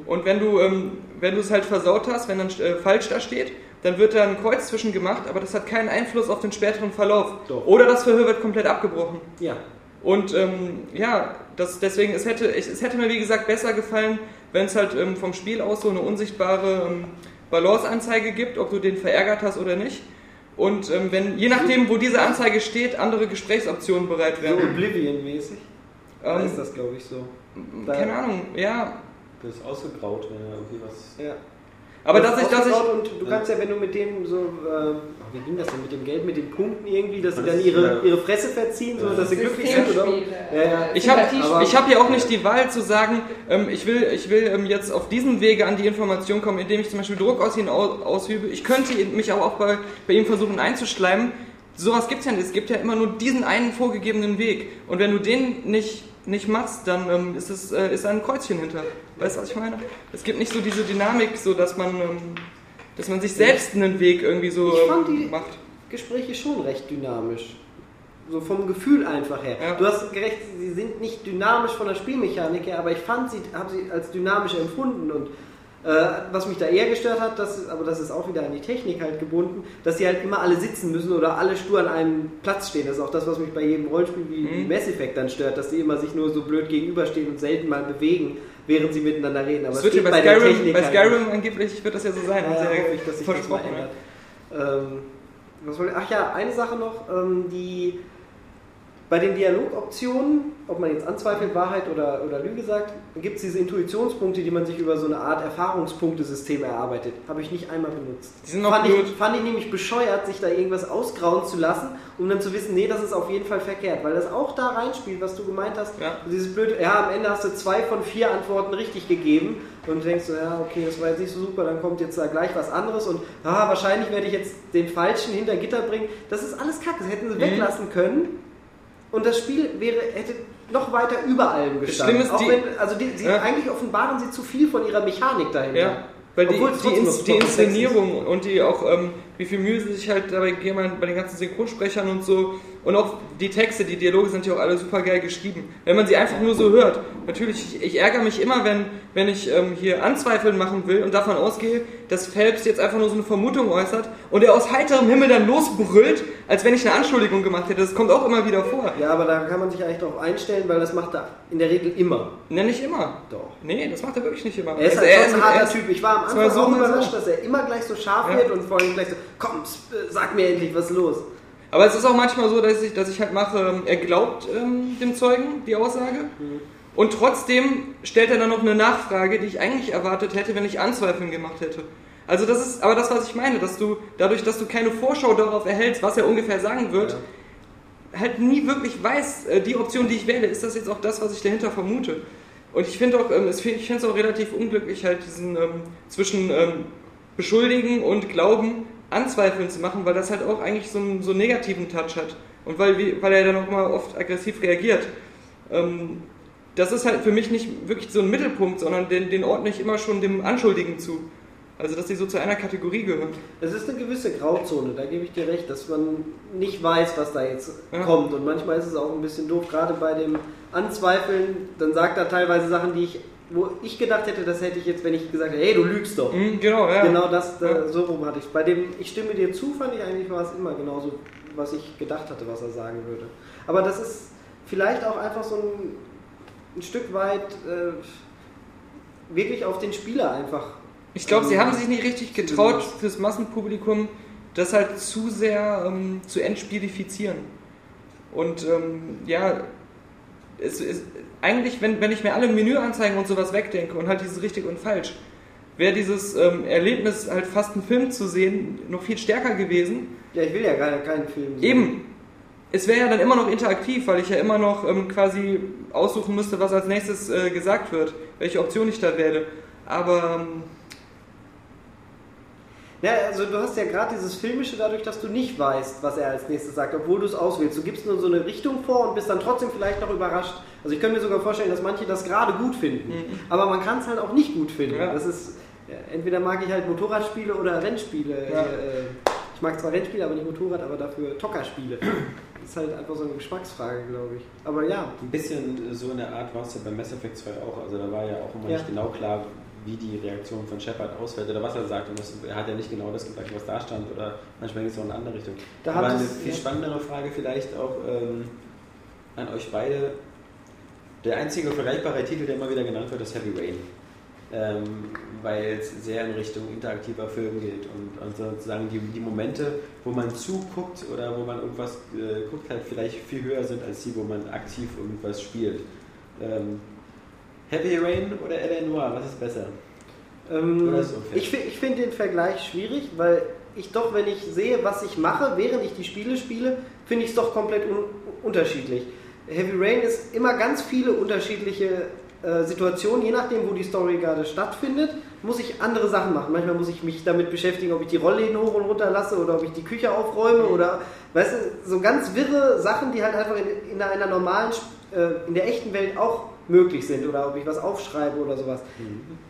Und wenn du ähm, wenn du es halt versaut hast, wenn dann äh, falsch da steht, dann wird da ein Kreuz zwischen gemacht, aber das hat keinen Einfluss auf den späteren Verlauf. Doch. Oder das Verhör wird komplett abgebrochen. Ja. Und ähm, ja, das, deswegen, es hätte, es hätte mir wie gesagt besser gefallen, wenn es halt ähm, vom Spiel aus so eine unsichtbare ähm, Balance-Anzeige gibt, ob du den verärgert hast oder nicht. Und ähm, wenn, je nachdem, wo diese Anzeige steht, andere Gesprächsoptionen bereit So wären. Oblivion-mäßig. Ähm, ist das, glaube ich, so. Da- keine Ahnung, ja. Das ist ausgegraut, wenn er irgendwie was. Ja. Aber Das dass ich, ist dass ich, Und du kannst ja, wenn du mit dem so, ähm, wie ging das denn mit dem Geld, mit den Punkten irgendwie, dass sie dann ihre, ihre Fresse verziehen, so dass sie glücklich sind, oder? Ja, ja. Ich habe hab ja auch nicht die Wahl zu sagen, ähm, ich will, ich will ähm, jetzt auf diesem Wege an die Information kommen, indem ich zum Beispiel Druck aus ihm au- ausübe. Ich könnte mich aber auch bei, bei ihm versuchen einzuschleimen. Sowas gibt es ja nicht. Es gibt ja immer nur diesen einen vorgegebenen Weg. Und wenn du den nicht, nicht machst, dann ähm, ist, es, äh, ist da ein Kreuzchen hinter. Weißt du, was ich meine? Es gibt nicht so diese Dynamik, so dass man, ähm, dass man sich selbst einen Weg irgendwie so Ich fand ähm, die- macht. Gespräche schon recht dynamisch. So vom Gefühl einfach her. Ja. Du hast gerecht, sie sind nicht dynamisch von der Spielmechanik her, aber ich fand sie, habe sie als dynamisch empfunden und äh, was mich da eher gestört hat, das, aber das ist auch wieder an die Technik halt gebunden, dass sie halt immer alle sitzen müssen oder alle stur an einem Platz stehen. Das ist auch das, was mich bei jedem Rollenspiel wie Mhm. Mass Effect dann stört, dass die immer sich nur so blöd gegenüberstehen und selten mal bewegen, während sie miteinander reden. Aber Das es wird ja bei der Skyrim, bei halt Skyrim angeblich wird das ja so sein. ja, ja hoffe ich, dass sich das mal versprochen, ändert. Ähm, was wollte, ach ja, eine Sache noch, ähm, die bei den Dialogoptionen, ob man jetzt anzweifelt, Wahrheit oder, oder Lüge sagt, gibt es diese Intuitionspunkte, die man sich über so eine Art Erfahrungspunktesystem erarbeitet. Habe ich nicht einmal benutzt. Die sind noch fand, blöd. ich, fand ich nämlich bescheuert, sich da irgendwas ausgrauen zu lassen, um dann zu wissen, nee, das ist auf jeden Fall verkehrt, weil das auch da reinspielt, was du gemeint hast. Ja. Dieses blöde, ja, am Ende hast du zwei von vier Antworten richtig gegeben und du denkst so, ja, okay, das war jetzt nicht so super, dann kommt jetzt da gleich was anderes und ah, wahrscheinlich werde ich jetzt den Falschen hinter Gitter bringen. Das ist alles Kacke, das hätten sie Mhm. weglassen können und das Spiel wäre, hätte noch weiter über allem gestanden. Auch wenn, also die, sie, Ja. eigentlich offenbaren sie zu viel von ihrer Mechanik dahinter. Ja, weil die, Obwohl die, Ins die Inszenierung und die auch, ähm, wie viel Mühe sie sich halt dabei geben halt bei den ganzen Synchronsprechern und so. Und auch die Texte, die Dialoge sind ja auch alle super geil geschrieben. Wenn man sie einfach nur so hört. Natürlich, ich, ich ärgere mich immer, wenn, wenn ich ähm, hier Anzweifeln machen will und davon ausgehe, dass Phelps jetzt einfach nur so eine Vermutung äußert und er aus heiterem Himmel dann losbrüllt, als wenn ich eine Anschuldigung gemacht hätte. Das kommt auch immer wieder vor. Ja, aber da kann man sich eigentlich darauf einstellen, weil das macht er in der Regel immer. Nenn ich immer. Doch. Nee, das macht er wirklich nicht immer. Er ist Also halt schon ein er harter ist- Typ. Ich war am Anfang so, auch mal so. überrascht, dass er immer gleich so scharf Ja. wird und vor allem gleich so, komm, sag mir endlich, was ist los? Aber es ist auch manchmal so, dass ich, dass ich halt mache, ähm, er glaubt ähm, dem Zeugen die Aussage und trotzdem stellt er dann noch eine Nachfrage, die ich eigentlich erwartet hätte, wenn ich Anzweifeln gemacht hätte. Also das ist aber das, was ich meine, dass du dadurch, dass du keine Vorschau darauf erhältst, was er ungefähr sagen wird, halt nie wirklich weiß, äh, die Option, die ich wähle, ist das jetzt auch das, was ich dahinter vermute. Und ich finde auch, ähm, es, ich finde es auch relativ unglücklich, halt diesen ähm, zwischen ähm, beschuldigen und glauben anzweifeln zu machen, weil das halt auch eigentlich so einen, so einen negativen Touch hat. Und weil, weil er dann auch mal oft aggressiv reagiert. Ähm, das ist halt für mich nicht wirklich so ein Mittelpunkt, sondern den, den ordne ich immer schon dem Anschuldigen zu. Also, dass die so zu einer Kategorie gehören. Es ist eine gewisse Grauzone, da gebe ich dir recht, dass man nicht weiß, was da jetzt Ja. kommt. Und manchmal ist es auch ein bisschen doof, gerade bei dem Anzweifeln, dann sagt er teilweise Sachen, die ich, wo ich gedacht hätte, das hätte ich jetzt, wenn ich gesagt hätte, hey, du lügst doch. Mhm, genau, ja. Genau das, da, Ja. so rum hatte ich Bei dem Ich stimme dir zu, fand ich eigentlich, war es immer genauso, was ich gedacht hatte, was er sagen würde. Aber das ist vielleicht auch einfach so ein, ein Stück weit äh, wirklich auf den Spieler einfach. Ich glaube, sie ähm, haben sich nicht richtig getraut, fürs Massenpublikum das halt zu sehr ähm, zu entspielifizieren. Und ähm, ja, es ist eigentlich, wenn, wenn ich mir alle Menüanzeigen und sowas wegdenke und halt dieses richtig und falsch, wäre dieses ähm, Erlebnis halt fast einen Film zu sehen noch viel stärker gewesen. Ja, ich will ja gar keinen Film sehen. Eben. Es wäre ja dann immer noch interaktiv, weil ich ja immer noch ähm, quasi aussuchen müsste, was als nächstes äh, gesagt wird, welche Option ich da wähle. Aber ähm, Ja, also du hast ja gerade dieses Filmische dadurch, dass du nicht weißt, was er als nächstes sagt, obwohl du es auswählst. Du gibst nur so eine Richtung vor und bist dann trotzdem vielleicht noch überrascht. Also ich könnte mir sogar vorstellen, dass manche das gerade gut finden. Aber man kann es halt auch nicht gut finden. Mhm. Ja. Das ist, ja, entweder mag ich halt Motorradspiele oder Rennspiele. Ja. Äh, Ich mag zwar Rennspiele, aber nicht Motorrad, aber dafür Tockerspiele. Das ist halt einfach so eine Geschmacksfrage, glaube ich. Aber ja, Ein bisschen so in der Art war es ja bei Mass Effect 2 auch. Also da war ja auch immer nicht genau klar, wie die Reaktion von Shepard ausfällt oder was er sagt. Und das, er hat ja nicht genau das gesagt, was da stand oder manchmal geht es auch in eine andere Richtung. Da Aber eine viel spannendere Frage vielleicht auch ähm, an euch beide. Der einzige vergleichbare Titel, der immer wieder genannt wird, ist Heavy Rain. Ähm, weil es sehr in Richtung interaktiver Film geht und, und sozusagen die, die Momente, wo man zuguckt oder wo man irgendwas äh, guckt, halt vielleicht viel höher sind als die, wo man aktiv irgendwas spielt. Ähm, Heavy Rain oder L.A. Noir, was ist besser? Ähm, Oder ist ich ich finde den Vergleich schwierig, weil ich doch, wenn ich sehe, was ich mache, während ich die Spiele spiele, finde ich es doch komplett un unterschiedlich. Heavy Rain ist immer ganz viele unterschiedliche äh, Situationen, je nachdem, wo die Story gerade stattfindet, muss ich andere Sachen machen. Manchmal muss ich mich damit beschäftigen, ob ich die Rollläden hoch und runter lasse oder ob ich die Küche aufräume oder, weißt du, so ganz wirre Sachen, die halt einfach in, in einer normalen, äh, in der echten Welt auch möglich sind oder ob ich was aufschreibe oder sowas.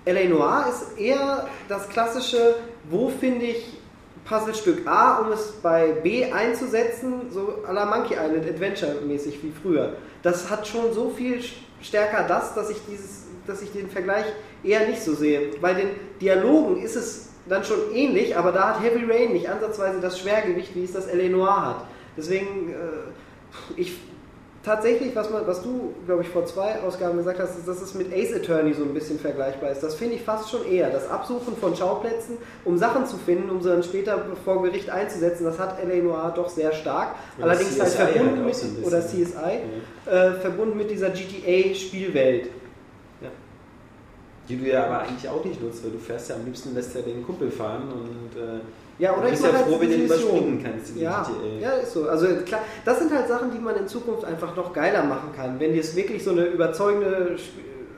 L.A. Noir ist eher das klassische, wo finde ich Puzzlestück A, um es bei B einzusetzen, so à la Monkey Island Adventure mäßig wie früher. Das hat schon so viel stärker das, dass ich dieses, dass ich den Vergleich eher nicht so sehe. Bei den Dialogen ist es dann schon ähnlich, aber da hat Heavy Rain nicht ansatzweise das Schwergewicht, wie es das L.A. Noir hat. Deswegen, äh, ich tatsächlich, was, man, was du, glaube ich, vor zwei Ausgaben gesagt hast, ist, dass es mit Ace Attorney so ein bisschen vergleichbar ist. Das finde ich fast schon eher. Das Absuchen von Schauplätzen, um Sachen zu finden, um sie dann später vor Gericht einzusetzen, das hat L.A. Noir doch sehr stark. Oder Allerdings halt CSI halt verbunden mit, so oder CSI, äh, verbunden mit dieser GTA-Spielwelt. Die du ja aber eigentlich auch nicht nutzt, weil du fährst ja am liebsten, lässt ja den Kumpel fahren und äh, Ja, oder du ich bist ja mache halt froh, wenn du überspringen kannst Ja, ja, ist so. Also klar, das sind halt Sachen, die man in Zukunft einfach noch geiler machen kann. Wenn es wirklich so eine überzeugende,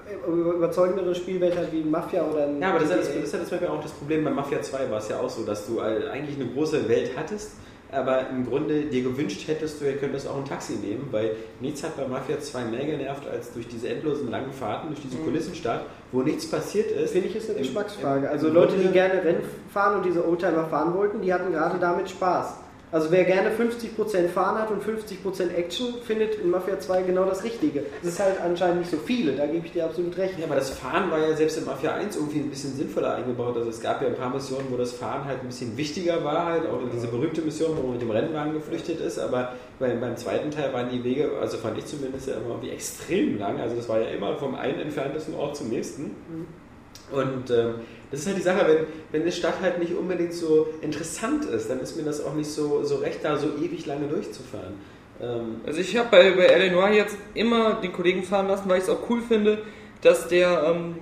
äh, überzeugendere Spielwelt hat wie Mafia oder ein Ja, aber das ist, ja das, das ist ja zum Beispiel auch das Problem bei Mafia 2 war es ja auch so, dass du eigentlich eine große Welt hattest, aber im Grunde dir gewünscht hättest, du könntest auch ein Taxi nehmen, weil nichts hat bei Mafia 2 mehr genervt als durch diese endlosen langen Fahrten, durch diese Kulissenstadt, wo nichts passiert ist. Finde ich ist eine Geschmacksfrage. Also Leute, die gerne Rennen fahren und diese Oldtimer fahren wollten, die hatten gerade damit Spaß. Also wer gerne 50% Fahren hat und 50% Action, findet in Mafia 2 genau das Richtige. Es ist halt anscheinend nicht so viele, da gebe ich dir absolut recht. Ja, aber das Fahren war ja selbst in Mafia 1 irgendwie ein bisschen sinnvoller eingebaut. Also es gab ja ein paar Missionen, wo das Fahren halt ein bisschen wichtiger war, halt auch diese berühmte Mission, wo man mit dem Rennwagen geflüchtet ist. Aber beim, beim zweiten Teil waren die Wege, also fand ich zumindest ja immer irgendwie extrem lang. Also das war ja immer vom einen entferntesten Ort zum nächsten. Und ähm, das ist halt die Sache, wenn, wenn eine Stadt halt nicht unbedingt so interessant ist, dann ist mir das auch nicht so, so recht, da so ewig lange durchzufahren. Ähm, Also ich habe bei, bei Eleanor jetzt immer den Kollegen fahren lassen, weil ich es auch cool finde, dass der, ähm,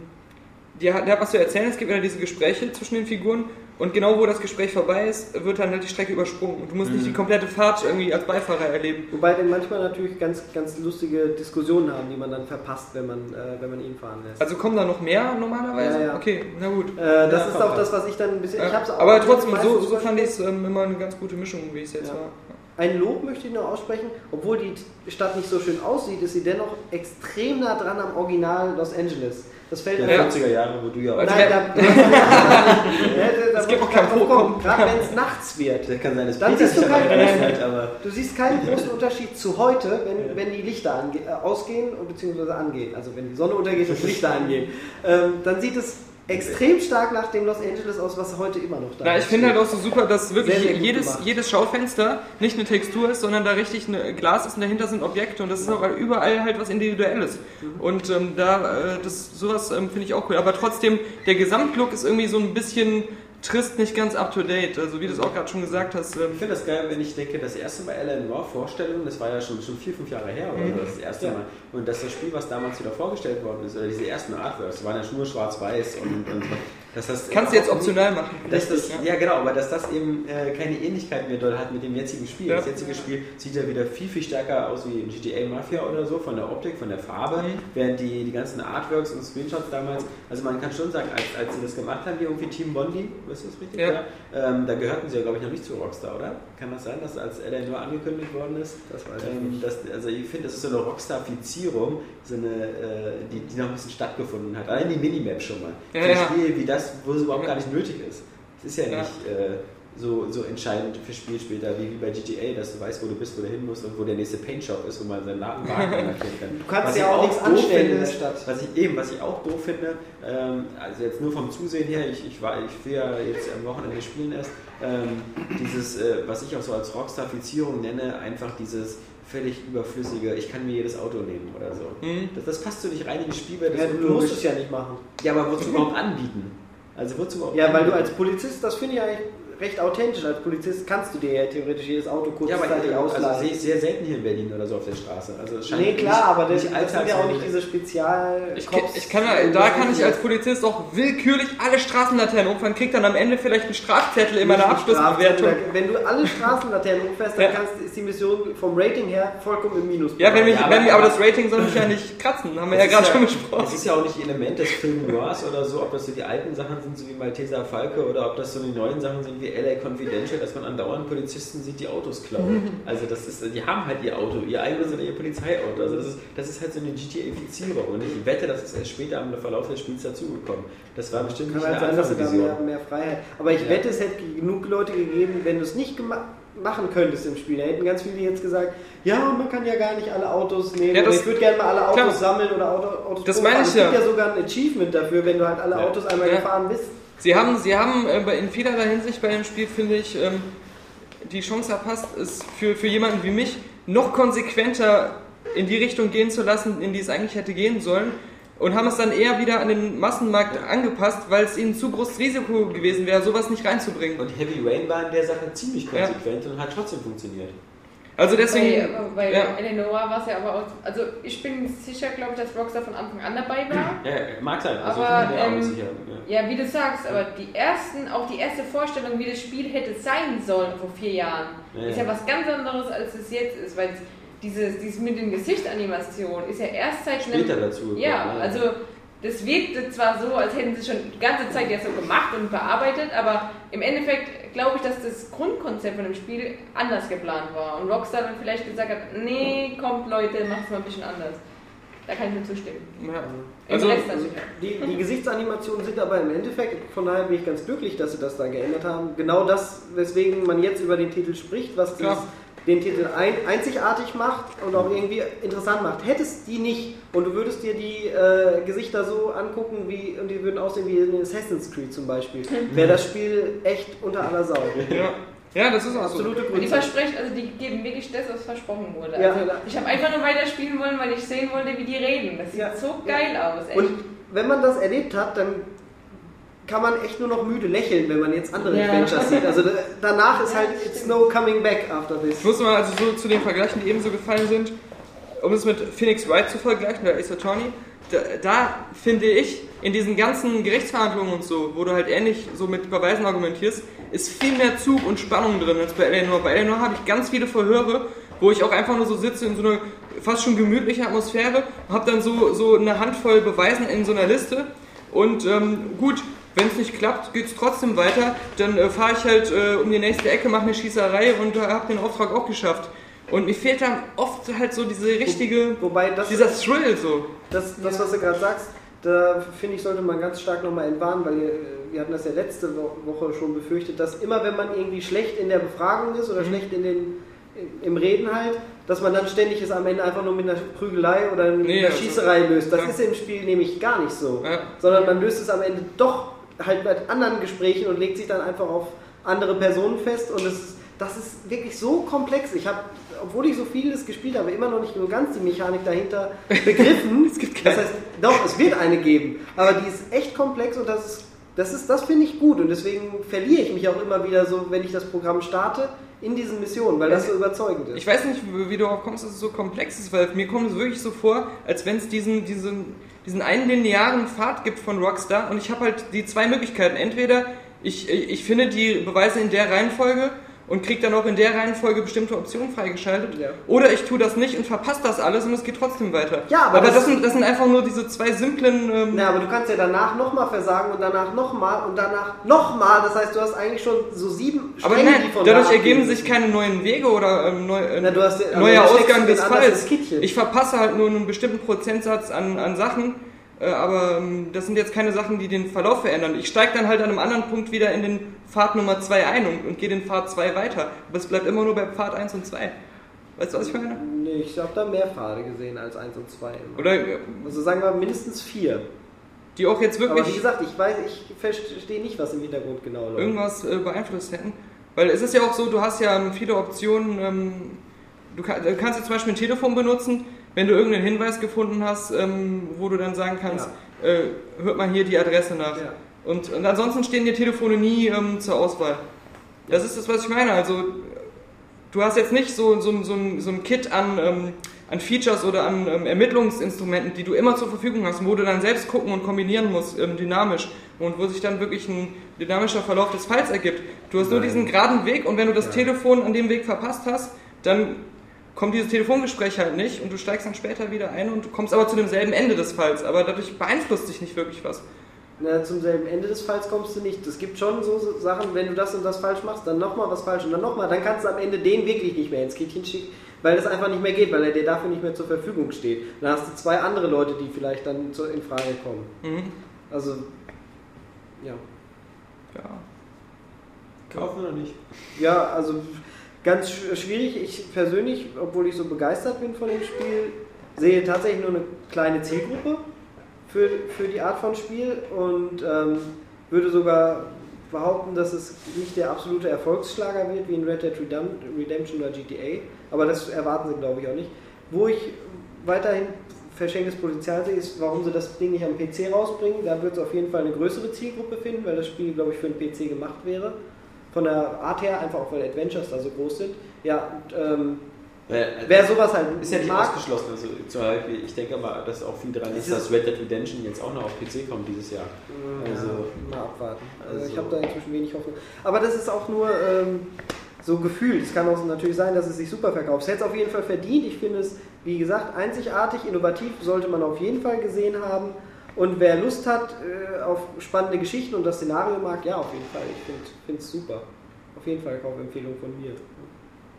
der, der hat was zu erzählen, es gibt wieder diese Gespräche zwischen den Figuren und genau wo das Gespräch vorbei ist, wird dann halt die Strecke übersprungen und du musst nicht die komplette Fahrt irgendwie als Beifahrer erleben. Wobei denn manchmal natürlich ganz, ganz lustige Diskussionen haben, die man dann verpasst, wenn man, äh, wenn man ihn fahren lässt. Also kommen da noch mehr normalerweise? Ja, ja. Okay, na gut. äh, das Ja, ist auch das, was ich dann ein bisschen. ich hab's auch Aber trotzdem, so, so fand ich es ähm, immer eine ganz gute Mischung, wie es jetzt Ja. war. Ein Lob möchte ich noch aussprechen, obwohl die Stadt nicht so schön aussieht, ist sie dennoch extrem nah dran am Original Los Angeles. Das fällt mir Ja. 40er Jahre, wo du ja auch. Nein, da, Es gibt auch kein Vorkommen. Gerade wenn es nachts wird. Das kann sein, dass Dann siehst du erinnert, Unterschied. aber Du siehst keinen großen Unterschied zu heute, wenn, wenn die Lichter ange äh, ausgehen und beziehungsweise angehen. Also wenn die Sonne untergeht und die Lichter angehen. Ähm, dann sieht es extrem stark nach dem Los Angeles aus, was heute immer noch da Na, ist. ich finde halt auch so super, dass wirklich Sehr, sehr jedes, gemacht. jedes Schaufenster nicht eine Textur ist, sondern da richtig ein Glas ist und dahinter sind Objekte und das ist auch überall halt was Individuelles. Und ähm, da, äh, das, sowas ähm, finde ich auch cool. Aber trotzdem, der Gesamtlook ist irgendwie so ein bisschen trist, nicht ganz up to date. Also wie du es auch gerade schon gesagt hast. Ich Ähm, finde das geil, wenn ich denke, das erste Mal Alan Raw Vorstellung, das war ja schon, schon vier, fünf Jahre her, oder Mhm. das erste Ja. Mal. Und dass das Spiel, was damals wieder vorgestellt worden ist, oder diese ersten Artworks, waren ja nur schwarz-weiß und, und dass das kannst du jetzt optional machen. Dass das, Richtig, ja. genau, aber dass das eben äh, keine Ähnlichkeit mehr doll hat mit dem jetzigen Spiel. Ja. Das jetzige Spiel sieht ja wieder viel, viel stärker aus wie in GTA Mafia oder so, von der Optik, von der Farbe, Mhm. während die, die ganzen Artworks und Screenshots damals, also man kann schon sagen, als, als sie das gemacht haben, wie irgendwie Team Bondi, ist das richtig? Ja. Ähm, da gehörten sie ja, glaube ich, noch nicht zu Rockstar, oder? Kann das sein, dass als Alan nur angekündigt worden ist? Das weiß ich Ähm, das, also ich finde, das ist so eine Rockstar-Fizierung, so eine, äh, die, die noch ein bisschen stattgefunden hat. Allein die Minimap schon mal. Ja, Für ein ja. Spiel wie das, wo es überhaupt gar nicht nötig ist. Es ist ja nicht, äh, so, so entscheidend fürs Spiel später, wie, wie bei GTA, dass du weißt, wo du bist, wo du hin musst und wo der nächste Paint Shop ist, wo man seinen Laden markieren kann. Du kannst Was ja auch nichts anstellen in der Stadt. Was ich eben, was ich auch doof finde, ähm, also jetzt nur vom Zusehen her, ich, ich, war, ich will ja jetzt am Wochenende spielen erst, ähm, dieses, äh, was ich auch so als Rockstar-Fizierung nenne, einfach dieses völlig überflüssige, ich kann mir jedes Auto nehmen oder so. Mhm. Das, das passt so nicht rein in die Spielwelt. Ja, du musst es ja nicht machen. Ja, aber wozu überhaupt anbieten? Also wozu überhaupt Ja, weil du als Polizist, das finde ich eigentlich recht authentisch. Als Polizist kannst du dir ja theoretisch jedes Auto Ja, aber kurzzeitig also ausleihen. sehe ich sehr selten hier in Berlin oder so auf der Straße. Also es scheint nee, klar, aber das, nicht das sind ja auch nicht diese Spezial. Ich, kann- ich kann, ja- da kann ich als Polizist auch willkürlich alle Straßenlaternen umfahren, krieg dann am Ende vielleicht einen Strafzettel in meiner Abschlussbewertung. Wenn du alle Straßenlaternen umfährst, dann Ja. kannst, ist die Mission vom Rating her vollkommen im Minus. Ja, wenn mich, Ja, aber- wenn mir, aber das Rating soll mich ja nicht kratzen, haben wir Das ja gerade schon besprochen. Es ist ja auch nicht Element des Film Noirs oder so, ob das so die alten Sachen sind, so wie Malteser Falke, oder ob das so die neuen Sachen sind wie LA Confidential, dass man andauernd Polizisten sieht, die Autos klauen. Also das ist, die haben halt ihr Auto, ihr eigenes oder ihr Polizeiauto. Also das ist, das ist halt so eine GTA-Fizierung. Und ich wette, das ist erst später im Verlauf des Spiels dazugekommen. Das war bestimmt Kann nicht halt eine sein, dass du da mehr, mehr Freiheit. Aber ich Ja. wette, es hätte genug Leute gegeben, wenn du es nicht gema machen könntest im Spiel. Da hätten ganz viele jetzt gesagt, ja, man kann ja gar nicht alle Autos nehmen. Ja, ich würde gerne mal alle Autos klar. sammeln oder Auto, Autos Das meine ich Es gibt ja. ja sogar ein Achievement dafür, wenn du halt alle Ja. Autos einmal Ja. gefahren bist. Sie haben, sie haben äh, in vielerlei Hinsicht bei dem Spiel, finde ich, ähm, die Chance verpasst, es für, für jemanden wie mich noch konsequenter in die Richtung gehen zu lassen, in die es eigentlich hätte gehen sollen. Und haben es dann eher wieder an den Massenmarkt angepasst, weil es ihnen zu großes Risiko gewesen wäre, sowas nicht reinzubringen. Und Heavy Rain war in der Sache ziemlich konsequent und hat trotzdem funktioniert. Also deswegen. Bei, bei ja. Eleanor war es ja aber auch. Also, ich bin sicher, glaube ich, dass Rockstar von Anfang an dabei war. Ja, mag sein. Also Aber, ähm, sicher. Ja. Ja, wie du sagst, aber die ersten, auch die erste Vorstellung, wie das Spiel hätte sein sollen vor vier Jahren, Ja, ist ja. was ganz anderes, als es jetzt ist, weil dieses, dieses mit den Gesichtanimationen ist ja erst seit Später dazu gekommen, Ja, ja. also das wirkte zwar so, als hätten sie schon die ganze Zeit ja so gemacht und bearbeitet, aber im Endeffekt glaube ich, dass das Grundkonzept von dem Spiel anders geplant war und Rockstar dann vielleicht gesagt hat, nee, kommt Leute, macht's mal ein bisschen anders. Da kann ich nur zustimmen. Ja. Also. Die, die Gesichtsanimationen sind aber im Endeffekt, von daher bin ich ganz glücklich, dass sie das da geändert haben. Genau das, weswegen man jetzt über den Titel spricht, was das, den Titel ein, einzigartig macht und auch irgendwie interessant macht. Hättest die nicht und du würdest dir die äh, Gesichter so angucken, wie, und die würden aussehen wie in Assassin's Creed zum Beispiel, wäre das Spiel echt unter aller Sau. ja. ja, das ist auch so. Absolute Und die versprechen, also die geben wirklich das, was versprochen wurde. Ja. Also ich habe einfach nur weiterspielen wollen, weil ich sehen wollte, wie die reden. Das sieht Ja. so geil aus. Echt. Und wenn man das erlebt hat, dann kann man echt nur noch müde lächeln, wenn man jetzt andere Ja. Adventures sieht. Also da- danach ist halt, it's no coming back after this. Ich muss mal also so zu den Vergleichen, die eben so gefallen sind, um es mit Phoenix Wright zu vergleichen, der Ace Attorney, da, da finde ich, in diesen ganzen Gerichtsverhandlungen und so, wo du halt ähnlich so mit Beweisen argumentierst, ist viel mehr Zug und Spannung drin als bei Eleanor. Bei Eleanor habe ich ganz viele Verhöre, wo ich auch einfach nur so sitze in so einer fast schon gemütlichen Atmosphäre, habe dann so, so eine Handvoll Beweisen in so einer Liste und ähm, gut, wenn es nicht klappt, geht es trotzdem weiter. Dann äh, fahre ich halt äh, um die nächste Ecke, mache eine Schießerei und äh, habe den Auftrag auch geschafft. Und mir fehlt dann oft halt so diese richtige, Wobei das, dieser Thrill so. das, das was du gerade sagst, da finde ich, sollte man ganz stark nochmal entwarnen, weil ihr, wir hatten das ja letzte Wo- Woche schon befürchtet, dass immer wenn man irgendwie schlecht in der Befragung ist oder schlecht in den, im Reden halt, dass man dann ständig es am Ende einfach nur mit einer Prügelei oder mit Nee, einer also- Schießerei löst. Das Ja. ist im Spiel nämlich gar nicht so. Ja. Sondern man löst es am Ende doch halt mit anderen Gesprächen und legt sich dann einfach auf andere Personen fest und es das ist wirklich so komplex. Ich habe, obwohl ich so vieles gespielt habe, immer noch nicht so ganz die Mechanik dahinter begriffen. Es gibt keine. Das heißt, doch, es wird eine geben, aber die ist echt komplex und das ist, das ist, das finde ich gut und deswegen verliere ich mich auch immer wieder so, wenn ich das Programm starte, in diesen Missionen, weil das so überzeugend ist. Ich weiß nicht, wie wie du darauf kommst, dass es so komplex ist, weil mir kommt es wirklich so vor, als wenn es diesen, diesen, diesen einen linearen Pfad gibt von Rockstar und ich habe halt die zwei Möglichkeiten. Entweder ich, ich finde die Beweise in der Reihenfolge und kriege dann auch in der Reihenfolge bestimmte Optionen freigeschaltet. Ja. Oder ich tue das nicht und verpasse das alles und es geht trotzdem weiter. Ja, aber aber das- das, sind, das sind einfach nur diese zwei simplen. Ähm, Na, aber du kannst ja danach nochmal versagen und danach nochmal und danach nochmal. Das heißt, du hast eigentlich schon so sieben aber Stränge, nein, die von dadurch da ergeben sich keine neuen Wege oder ähm, neu, äh, Na, du hast, aber neuer steckst Ausgang des Falls. Ich verpasse halt nur einen bestimmten Prozentsatz an, an Sachen aber ähm, das sind jetzt keine Sachen, die den Verlauf verändern. Ich steige dann halt an einem anderen Punkt wieder in den Pfad Nummer 2 ein und, und gehe den Pfad 2 weiter. Aber es bleibt immer nur bei Pfad 1 und 2. Weißt du, was ich meine? Nee, ich habe da mehr Pfade gesehen als 1 und 2. Oder äh, Also sagen wir mindestens vier. die auch jetzt Aber wie wirklich gesagt, ich weiß, ich verstehe nicht, was im Hintergrund genau läuft. irgendwas äh, beeinflusst hätten. Weil es ist ja auch so, du hast ja ähm, viele Optionen. Ähm, du, kann, du kannst jetzt zum Beispiel ein Telefon benutzen, wenn du irgendeinen Hinweis gefunden hast, ähm, wo du dann sagen kannst, äh, hört mal hier die Adresse nach. Ja. Und, und ansonsten stehen dir Telefone nie ähm, zur Auswahl. Das ist das, was ich meine. Also du hast jetzt nicht so, so, so, ein, so ein Kit an, ähm, an Features oder an ähm, Ermittlungsinstrumenten, die du immer zur Verfügung hast, wo du dann selbst gucken und kombinieren musst, ähm, dynamisch. Und wo sich dann wirklich ein dynamischer Verlauf des Falls ergibt. Du hast nur Nein. diesen geraden Weg und wenn du das Ja. Telefon an dem Weg verpasst hast, dann kommt dieses Telefongespräch halt nicht und du steigst dann später wieder ein und du kommst aber zu demselben Ende des Falls. Aber dadurch beeinflusst dich nicht wirklich was. Na, zum selben Ende des Falls kommst du nicht. Es gibt schon so Sachen, wenn du das und das falsch machst, dann nochmal was falsch und dann nochmal, dann kannst du am Ende den wirklich nicht mehr ins Kittchen schicken, weil das einfach nicht mehr geht, weil er dir dafür nicht mehr zur Verfügung steht. Dann hast du zwei andere Leute, die vielleicht dann in Frage kommen. Mhm. Also, ja. Ja. Kaufen oder nicht? Ja, also ganz sch- schwierig. Ich persönlich, obwohl ich so begeistert bin von dem Spiel, sehe tatsächlich nur eine kleine Zielgruppe für, für die Art von Spiel und ähm, würde sogar behaupten, dass es nicht der absolute Erfolgsschlager wird wie in Red Dead Redem- Redemption oder GTA, aber das erwarten sie glaube ich auch nicht. Wo ich weiterhin verschenktes Potenzial sehe, ist, warum sie das Ding nicht am PC rausbringen. Da wird es auf jeden Fall eine größere Zielgruppe finden, weil das Spiel glaube ich für den PC gemacht wäre von der Art her, einfach auch weil Adventures da so groß sind. Ja, und, ähm, wer sowas halt Ist ja nicht mag, ausgeschlossen. Also ich denke mal, dass auch viel dran ist, ist- dass Red Dead Redemption jetzt auch noch auf PC kommt dieses Jahr. Also- ja, mal abwarten. Also, also- ich habe da inzwischen wenig Hoffnung. Aber das ist auch nur ähm, so gefühlt. Es kann auch natürlich sein, dass es sich super verkauft. Es hätte es auf jeden Fall verdient. Ich finde es, wie gesagt, einzigartig, innovativ, sollte man auf jeden Fall gesehen haben. Und wer Lust hat äh, auf spannende Geschichten und das Szenario mag, ja, auf jeden Fall. Ich finde es super. Auf jeden Fall Kaufempfehlung von mir.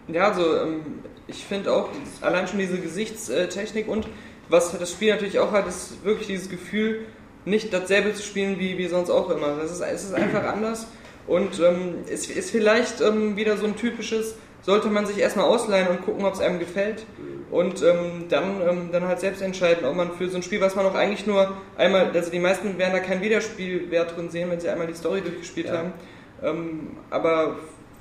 Ja, also ähm, ich finde auch allein schon diese Gesichtstechnik und was das Spiel natürlich auch hat, ist wirklich dieses Gefühl, nicht dasselbe zu spielen wie, wie sonst auch immer. Das ist, es ist einfach anders und ähm, es ist vielleicht ähm, wieder so ein typisches, sollte man sich erstmal ausleihen und gucken, ob es einem gefällt und ähm, dann, ähm, dann halt selbst entscheiden, ob man für so ein Spiel, was man auch eigentlich nur einmal, also die meisten werden da keinen Wiederspielwert drin sehen, wenn sie einmal die Story durchgespielt Ja. haben, ähm, aber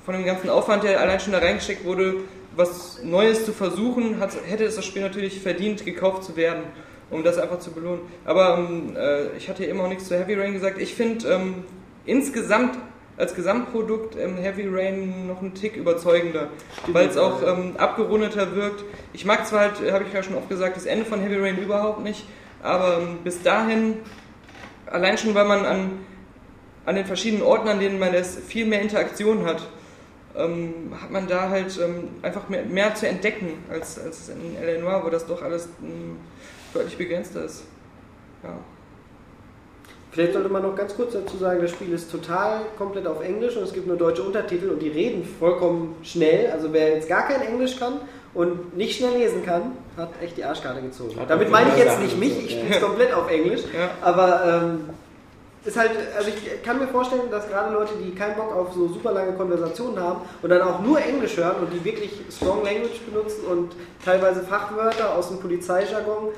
von dem ganzen Aufwand, der allein schon da reingesteckt wurde, was Neues zu versuchen, hat, hätte es das Spiel natürlich verdient, gekauft zu werden, um das einfach zu belohnen. Aber ähm, äh, ich hatte eben auch nichts zu Heavy Rain gesagt. Ich finde ähm, insgesamt als Gesamtprodukt ähm, Heavy Rain noch einen Tick überzeugender, weil es auch ähm, abgerundeter wirkt. Ich mag zwar halt, habe ich ja schon oft gesagt, das Ende von Heavy Rain überhaupt nicht, aber ähm, bis dahin, allein schon, weil man an, an den verschiedenen Orten, an denen man das viel mehr Interaktion hat, ähm, hat man da halt ähm, einfach mehr, mehr zu entdecken als, als in L.A. Noire, wo das doch alles ähm, deutlich begrenzter ist. Ja. Vielleicht sollte man noch ganz kurz dazu sagen, das Spiel ist total komplett auf Englisch und es gibt nur deutsche Untertitel und die reden vollkommen schnell. Also wer jetzt gar kein Englisch kann und nicht schnell lesen kann, hat echt die Arschkarte gezogen. Hat Damit meine ich jetzt nicht mich, so, ich spiele es komplett auf Englisch. Ja. Aber ähm, ist halt, also ich kann mir vorstellen, dass gerade Leute, die keinen Bock auf so super lange Konversationen haben und dann auch nur Englisch hören und die wirklich Strong Language benutzen und teilweise Fachwörter aus dem Polizeijargon,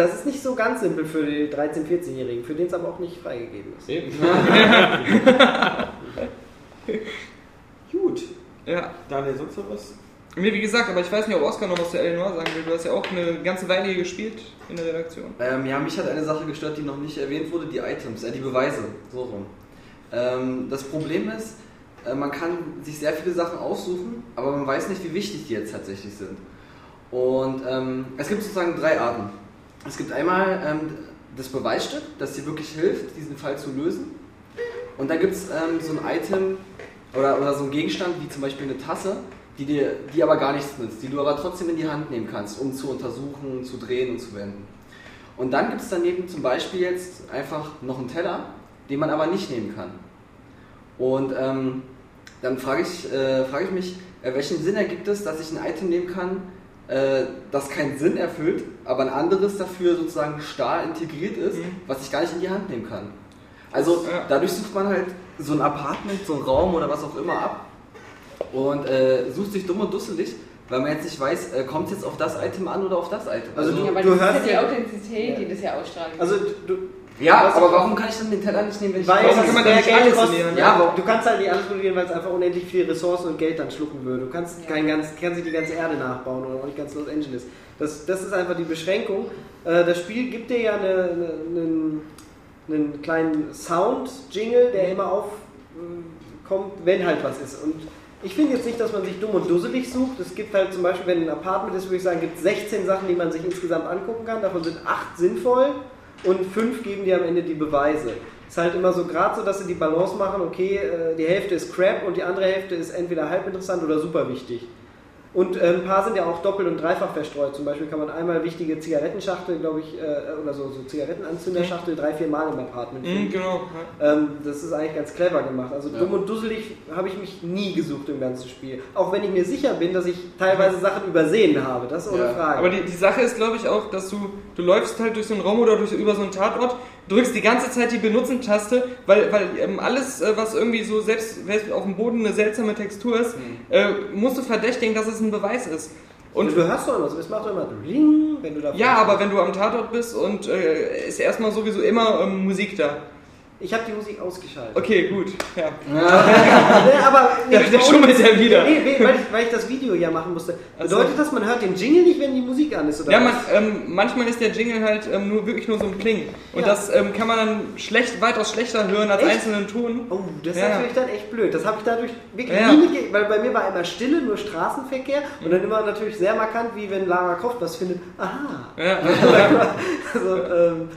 das ist nicht so ganz simpel für die 13-, 14-Jährigen, für den es aber auch nicht freigegeben ist. Eben. Gut. ja. Daniel, sonst noch was? Mir wie gesagt, aber ich weiß nicht, ob Oskar noch was zu. Noire sagen will. Du hast ja auch eine ganze Weile hier gespielt in der Redaktion. Ähm, ja, mich hat eine Sache gestört, die noch nicht erwähnt wurde, die Items, äh, die Beweise, so rum. Ähm, das Problem ist, äh, man kann sich sehr viele Sachen aussuchen, aber man weiß nicht, wie wichtig die jetzt tatsächlich sind. Und ähm, es gibt sozusagen drei Arten. Es gibt einmal ähm, das Beweisstück, das dir wirklich hilft, diesen Fall zu lösen. Und dann gibt es ähm, so ein Item oder, oder so ein Gegenstand, wie zum Beispiel eine Tasse, die dir, die aber gar nichts nützt, die du aber trotzdem in die Hand nehmen kannst, um zu untersuchen, zu drehen und zu wenden. Und dann gibt es daneben zum Beispiel jetzt einfach noch einen Teller, den man aber nicht nehmen kann. Und ähm, dann frage ich, äh, frage ich mich, äh, welchen Sinn ergibt es, dass ich ein Item nehmen kann, äh, das keinen Sinn erfüllt, aber ein anderes dafür sozusagen starr integriert ist, was ich gar nicht in die Hand nehmen kann. Also Ja. dadurch sucht man halt so ein Apartment, so einen Raum oder was auch immer ab und äh, sucht sich dumm und dusselig, weil man jetzt nicht weiß, äh, kommt es jetzt auf das Item an oder auf das Item. Also du- Ja, aber du ist hörst ja die ja- Authentizität, die das ja ausstrahlen. Also du, ja, was- aber warum kann ich dann den Teller nicht nehmen, wenn ich weil Warum kann man mehr nicht Geld alles kostet. nehmen? Ja, aber- du kannst halt nicht alles produzieren, weil es einfach unendlich viel Ressourcen und Geld dann schlucken würde. Du kannst kein ganz, kannst nicht die ganze Erde nachbauen oder auch nicht ganz Los Angeles. Das, das ist einfach die Beschränkung. Äh, das Spiel gibt dir ja eine, eine, einen, einen kleinen Sound-Jingle, der immer aufkommt, wenn halt was ist. Und ich finde jetzt nicht, dass man sich dumm und dusselig sucht. Es gibt halt zum Beispiel, wenn ein Apartment ist, würde ich sagen, gibt es 16 Sachen, die man sich insgesamt angucken kann. Davon sind 8 sinnvoll und 5 geben dir am Ende die Beweise. Ist halt immer so gerade so, dass sie die Balance machen, okay, äh, die Hälfte ist Crap und die andere Hälfte ist entweder halb interessant oder super wichtig. Und äh, ein paar sind ja auch doppelt und dreifach verstreut. Zum Beispiel kann man einmal wichtige Zigarettenschachtel, glaube ich, äh, oder so, so Zigarettenanzünderschachtel drei, vier Mal im Apartment finden. Mhm, genau. Ja. Ähm, das ist eigentlich ganz clever gemacht. Also dumm und dusselig habe ich mich nie gesucht im ganzen Spiel. Auch wenn ich mir sicher bin, dass ich teilweise Sachen übersehen habe. Das ohne Ja. Frage. Aber die, die Sache ist, glaube ich, auch, dass du, du läufst halt durch so einen Raum oder durch, über so einen Tatort, drückst die ganze Zeit die Benutzen-Taste, weil, weil ähm, alles, äh, was irgendwie so selbst, selbst auf dem Boden eine seltsame Textur ist, äh, musst du verdächtigen, dass es ein Beweis ist. und du hörst doch immer so, es macht doch immer Bling, wenn du da ja, aber wenn du am Tatort bist und äh, ist erstmal sowieso immer ähm, Musik da. Ich habe die Musik ausgeschaltet. Okay, gut. Ja. Nee, aber nee, Der- der schummelt ja wieder. Nee, nee, weil, ich, weil ich das Video ja machen musste. Bedeutet das, man hört den Jingle nicht, wenn die Musik an ist? Oder Ja, man, ähm, manchmal ist der Jingle halt ähm, nur wirklich nur so ein Kling. Und Ja. das ähm, kann man dann schlecht, weitaus schlechter hören als Echt? einzelnen Ton. Oh, das ist Ja. natürlich dann echt blöd. Das habe ich dadurch wirklich Ja. nie mitge... Weil bei mir war immer Stille, nur Straßenverkehr. Und dann immer natürlich sehr markant, wie wenn Lara Croft was findet. Aha. Ja. Also, ähm,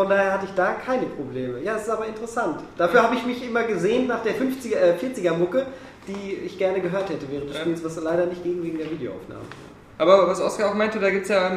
von daher hatte ich da keine Probleme. Ja, es ist aber interessant. Dafür habe ich mich immer gesehen nach der 50er, äh, 40er Mucke, die ich gerne gehört hätte während des Ja. Spiels, was leider nicht ging wegen der Videoaufnahme. Aber was Oskar auch meinte, da gibt es ja,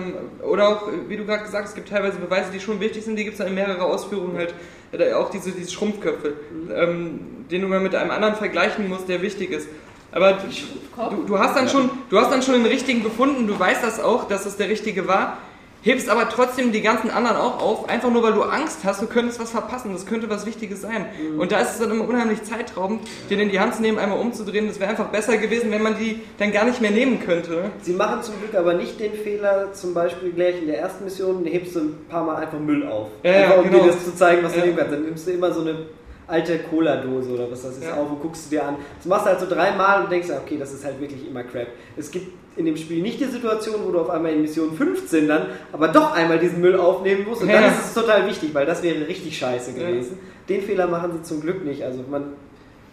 oder auch, wie du gerade gesagt hast, es gibt teilweise Beweise, die schon wichtig sind, die gibt es ja in mehrere Ausführungen halt. Äh, Auch diese, diese Schrumpfköpfe, ähm, den du mal mit einem anderen vergleichen musst, der wichtig ist. Aber du, du, hast dann schon, du hast dann schon den richtigen gefunden, du weißt das auch, dass es der richtige war, hebst aber trotzdem die ganzen anderen auch auf, einfach nur weil du Angst hast, du könntest was verpassen, das könnte was Wichtiges sein. Und da ist es dann immer unheimlich zeitraubend, den in die Hand zu nehmen, einmal umzudrehen. Das wäre einfach besser gewesen, wenn man die dann gar nicht mehr nehmen könnte. Sie machen zum Glück aber nicht den Fehler, zum Beispiel gleich in der ersten Mission, hebst du ein paar Mal einfach Müll auf. Ja, einfach, um genau. dir das zu zeigen, was du Ja. nehmen kannst. Dann nimmst du immer so eine alte Cola-Dose oder was das ist Ja. auf und guckst du dir an. Das machst du halt so dreimal und denkst, okay, das ist halt wirklich immer Crap. Es gibt in dem Spiel nicht die Situation, wo du auf einmal in Mission 15 dann aber doch einmal diesen Müll aufnehmen musst und Ja. dann ist es total wichtig, weil das wäre richtig scheiße Ja. gewesen. Den Fehler machen sie zum Glück nicht. Also man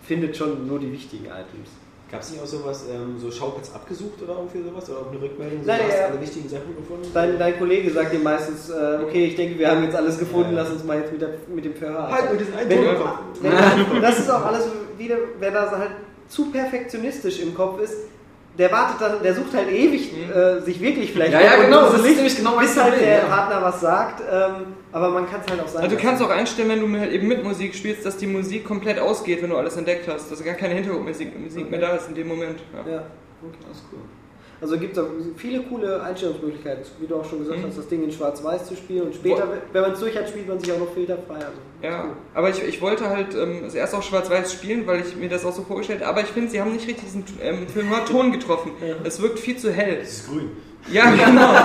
findet schon nur die wichtigen Items. Gab es nicht auch sowas, ähm, so Schauplatz abgesucht oder irgendwie sowas? Oder auch eine Rückmeldung? So, Nein, du hast ja. alle wichtigen Sachen gefunden? Dein, dein Kollege sagt dir meistens, äh, okay, ich denke, wir haben jetzt alles gefunden, Ja. lass uns mal jetzt mit, der, mit dem Verhör. Halt mit diesen einen das ist auch alles wieder, wer da halt zu perfektionistisch im Kopf ist, der wartet dann, der sucht halt ewig, äh, sich wirklich vielleicht Ja, ja, genau, das ist nämlich genau mein bis halt der ja. Partner was sagt, ähm, aber man kann es halt auch sagen. Also du kannst auch einstellen, wenn du halt eben mit Musik spielst, dass die Musik komplett ausgeht, wenn du alles entdeckt hast. Dass gar keine Hintergrundmusik Musik mehr da ist in dem Moment. Ja. Ja, okay, das ist cool. Also gibt es auch viele coole Einstellungsmöglichkeiten, wie du auch schon gesagt Mhm. hast, das Ding in Schwarz-Weiß zu spielen und später, wenn man es durch hat, spielt man sich auch noch filterfrei. Also, Ja, cool. aber ich, ich wollte halt ähm, es erst auch schwarz-weiß spielen, weil ich mir das auch so vorgestellt habe. Aber ich finde, sie haben nicht richtig diesen ähm, Film-Ton getroffen. Ja. Es wirkt viel zu hell. Das ist grün. Ja, genau.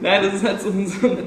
Nein, das ist halt so, ein, so, ein,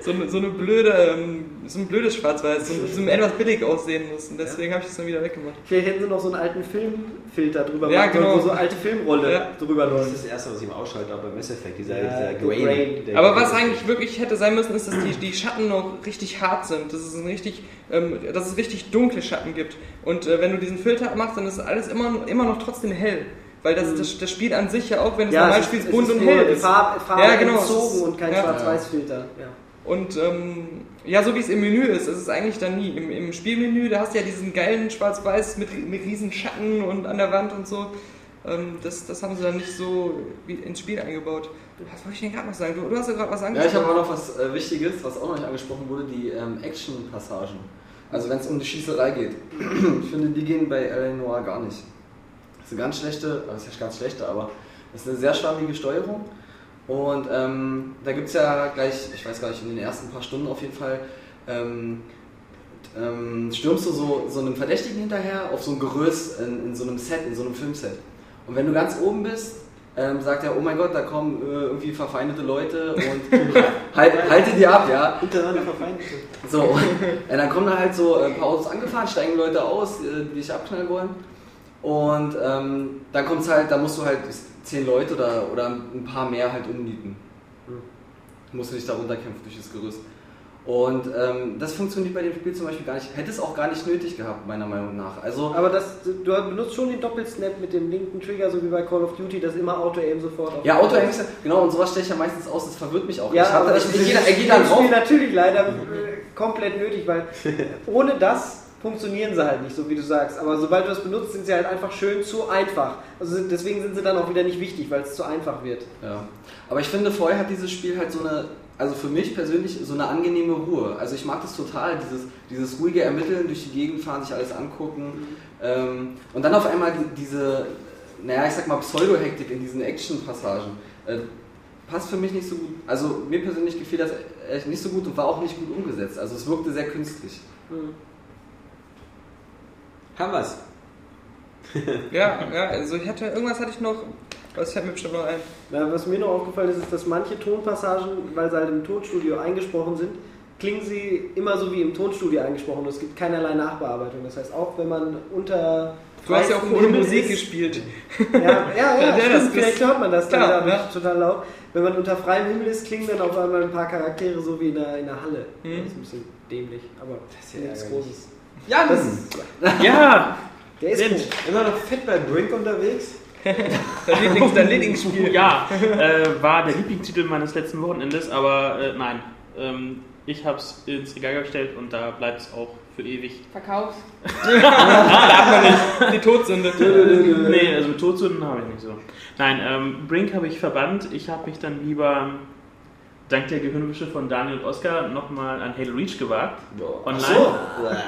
so, eine, so eine blöde, ähm, so ein blödes Schwarz-Weiß, so, so ein etwas billig aussehen muss. Und deswegen habe ich das dann wieder weggemacht. Vielleicht hätten sie noch so einen alten Filmfilter drüber Ja, machen, genau. wo so alte Filmrolle Ja. drüber Das läuft. ist das erste, was ich ihm ausschalte, auch beim Mass Effect, dieser, Ja, dieser Grain. Aber was eigentlich wirklich hätte sein müssen, ist, dass die, die Schatten noch richtig hart sind. Dass es, ein richtig, ähm, dass es richtig dunkle Schatten gibt. Und äh, wenn du diesen Filter machst, dann ist alles immer, immer noch trotzdem hell. Weil das, das, das Spiel an sich ja auch, wenn du es normal es spielst, bunt und hell ist. Farbe, Farbe Ja, genau, entzogen und kein ja. Schwarz-Weiß-Filter. Ja. Und ähm, ja, so wie es im Menü ist, ist es eigentlich dann nie. Im, Im Spielmenü, da hast du ja diesen geilen Schwarz-Weiß mit, mit riesen Schatten und an der Wand und so. Ähm, das, das haben sie dann nicht so wie ins Spiel eingebaut. Was wollte ich denn gerade noch sagen? Du, du hast ja gerade was Ja, ich angesprochen. habe auch noch was äh, Wichtiges, was auch noch nicht angesprochen wurde, die ähm, Action-Passagen. Also wenn es um die Schießerei geht. ich finde, die gehen bei L.A. Noir gar nicht. Das ist eine ganz schlechte, das ist nicht ganz schlechte, aber das ist eine sehr schwammige Steuerung. Und ähm, da gibt es ja gleich, ich weiß gar nicht, in den ersten paar Stunden auf jeden Fall, ähm, ähm, stürmst du so, so einem Verdächtigen hinterher auf so ein Gerüst in, in so einem Set, in so einem Filmset. Und wenn du ganz oben bist, ähm, sagt er, oh mein Gott, da kommen äh, irgendwie verfeindete Leute und halt, halte die ab, ja. Untereinander verfeindet. So, und äh, dann kommen da halt so ein paar Autos angefahren, steigen Leute aus, äh, die dich abknallen wollen. Und ähm, dann kommt's halt, da musst du halt zehn Leute oder, oder ein paar mehr halt umnieten. Musst du dich da runterkämpfen durch das Gerüst. Und ähm, das funktioniert bei dem Spiel zum Beispiel gar nicht. Hätte es auch gar nicht nötig gehabt, meiner Meinung nach. Also, Aber das, du benutzt schon den Doppelsnap mit dem linken Trigger, so wie bei Call of Duty, das immer Auto-Aim sofort auf ja, Auto ist ja, genau, und sowas stelle ich ja meistens aus, das verwirrt mich auch. Ja, ich hab aber da, das er dem drauf. Spiel natürlich leider äh, komplett nötig, weil ohne das funktionieren sie halt nicht, so wie du sagst. Aber sobald du das benutzt, sind sie halt einfach schön zu einfach. Also deswegen sind sie dann auch wieder nicht wichtig, weil es zu einfach wird. Ja. Aber ich finde, vorher hat dieses Spiel halt so eine, also für mich persönlich, so eine angenehme Ruhe. Also ich mag das total, dieses, dieses ruhige Ermitteln, durch die Gegend fahren, sich alles angucken. Ähm, und dann auf einmal die, diese, naja, ich sag mal, Pseudo-Hektik in diesen Action-Passagen. Äh, passt für mich nicht so gut. Also mir persönlich gefiel das echt nicht so gut und war auch nicht gut umgesetzt. Also es wirkte sehr künstlich. Haben wir's. Ja, ja, also ich hatte, irgendwas hatte ich noch, was fällt mir bestimmt noch ein. Ja, was mir noch aufgefallen ist, ist, dass manche Tonpassagen, weil sie halt im Tonstudio eingesprochen sind, klingen sie immer so wie im Tonstudio eingesprochen. Und es gibt keinerlei Nachbearbeitung. Das heißt, auch wenn man unter Du hast ja auch freiem ohne Himmel Musik ist- gespielt. Ja, ja, ja, Ja, stimmt, das ist- vielleicht hört man das dann klar, dadurch ja. total laut. Wenn man unter freiem Himmel ist, klingen dann auf einmal ein paar Charaktere so wie in der, in der Halle. Mhm. Das ist ein bisschen dämlich, aber das ist ja nichts. Großes. Jan! Das, ja! der ist Mensch, gut. immer noch fit bei Brink unterwegs? Dein, Lieblings, dein Lieblingsspiel. Ja, äh, war der Lieblingstitel meines letzten Wochenendes, aber äh, nein. Ähm, ich habe es ins Regal gestellt und da bleibt es auch für ewig. Verkaufs. Die Todsünde. nee, also mit Todsünden habe ich nicht so. Nein, ähm, Brink habe ich verbannt. Ich habe mich dann lieber dank der Gehirnwische von Daniel und Oscar nochmal an Halo Reach gewagt. Online.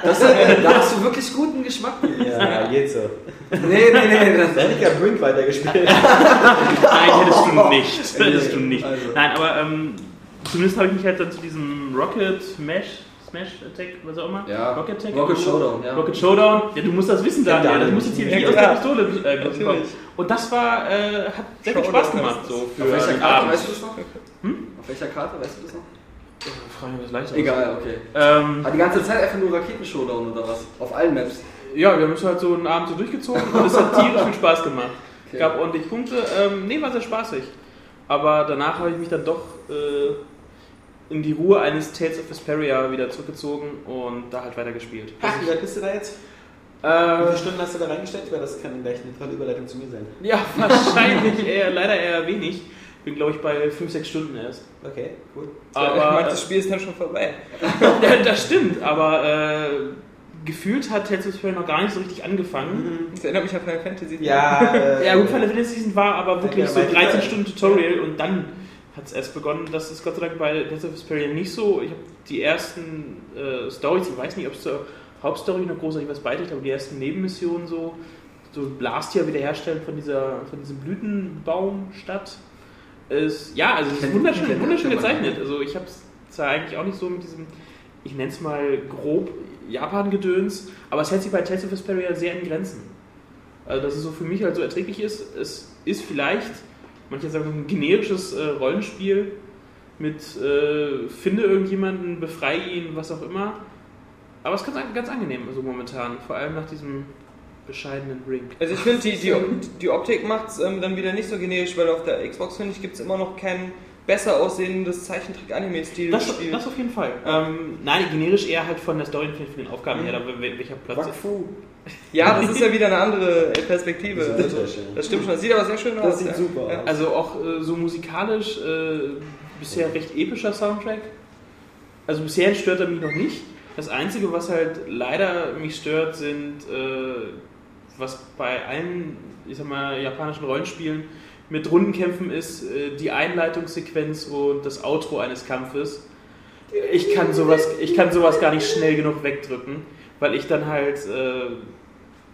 Das, äh, da hast du wirklich guten Geschmack. Ja, geht so. Nee, nee, nee. Das, Da hätte ich ja Brink weitergespielt. Nein, hättest du nicht. Hättest du nicht. Also. Nein, aber ähm, zumindest habe ich mich halt dann zu diesem Rocket Smash, Smash Attack, was auch immer. Ja. Rocket Attack. Rocket Showdown, ja. Rocket Showdown. Ja, du musst das wissen, Daniel. Das muss jetzt hier Ja, wie aus der. Pistole äh, kommen. Und das war, äh, hat sehr viel Showdown Spaß gemacht. So Auf für welcher den Karte Abend. weißt du das noch? Hm? Auf welcher Karte weißt du das noch? Frage mich was leichter Egal, okay. Ähm, Hat die ganze Zeit einfach nur Raketenshowdown oder was? Auf allen Maps. ja, wir haben es halt so einen Abend so durchgezogen und es hat tierisch viel Spaß gemacht. Okay. Gab ordentlich Punkte. Ähm, nee, war sehr spaßig. Aber danach habe ich mich dann doch äh, in die Ruhe eines Tales of Vesperia wieder zurückgezogen und da halt weitergespielt. Ach, wie weit bist du da jetzt? Wie Äh, viele Stunden hast du da reingestellt? Weil das kann gleich eine tolle Überleitung zu mir sein. ja, wahrscheinlich eher, leider eher wenig. Bin, glaube ich, bei 5, 6 Stunden erst. Okay, gut. Aber ich meine, das Spiel ist dann schon vorbei. ja, das stimmt, aber äh, gefühlt hat Tales of Vesperia noch gar nicht so richtig angefangen. Das erinnert mich an Final Fantasy. Ja, äh, Ja, gut, Final Fantasy Season war aber wirklich Ja, so weil- 13 Stunden Tutorial und dann hat es erst begonnen. Das ist Gott sei Dank bei Tales of Vesperia nicht so. Ich habe die ersten äh, Stories, ich weiß nicht, ob es zur Hauptstory noch großartig was beiträgt, aber die ersten Nebenmissionen so, so Blastia wiederherstellen von, dieser, von diesem Blütenbaumstadt. Ist, ja, also es ist wunderschön, wunderschön gezeichnet. Also ich habe es zwar eigentlich auch nicht so mit diesem, ich nenne es mal grob Japan-Gedöns, aber es hält sich bei Tales of Vesperia sehr in Grenzen. Also dass es so für mich halt so erträglich ist. Es ist vielleicht, manche sagen, ein generisches äh, Rollenspiel mit äh, finde irgendjemanden, befreie ihn, was auch immer. Aber es ist ganz, an- ganz angenehm so momentan, vor allem nach diesem bescheidenen Ring. Also ich finde, die, die, die Optik macht es ähm, dann wieder nicht so generisch, weil auf der Xbox, finde ich, gibt es immer noch kein besser aussehendes Zeichentrick-Anime-Stil. Das, das auf jeden Fall. Ähm, nein, generisch eher halt von der Story von den Aufgaben Mhm. her, da, wel- welcher Platz. Wakfu. Ja, das ist ja wieder eine andere Perspektive. Das Also, das stimmt schon, das sieht aber sehr schön aus. Das sieht ja. super Ja. aus. Also auch äh, so musikalisch äh, bisher recht epischer Soundtrack. Also bisher stört er mich noch nicht. Das Einzige, was halt leider mich stört, sind, äh, was bei allen, ich sag mal, japanischen Rollenspielen mit Rundenkämpfen ist, äh, die Einleitungssequenz und das Outro eines Kampfes. Ich kann sowas, ich kann sowas gar nicht schnell genug wegdrücken, weil ich dann halt äh,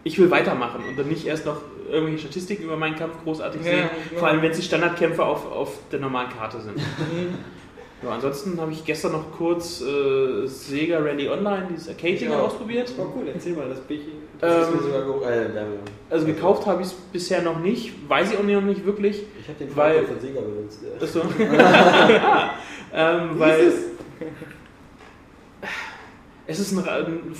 ich will weitermachen und dann nicht erst noch irgendwelche Statistiken über meinen Kampf großartig Ja, sehen, ja. vor allem wenn es die Standardkämpfe auf, auf der normalen Karte sind. Ja, ansonsten habe ich gestern noch kurz äh, Sega Rally Online, dieses Arcade-Ding Ja. ausprobiert. Oh cool, erzähl mal, das bin ich. Ähm, Das sogar äh, da- Also gekauft habe ich es bisher noch nicht, weiß ich auch noch nicht wirklich. Ich habe den Weil- von Sega benutzt. ja. Achso. ähm, weil es ist ein, ein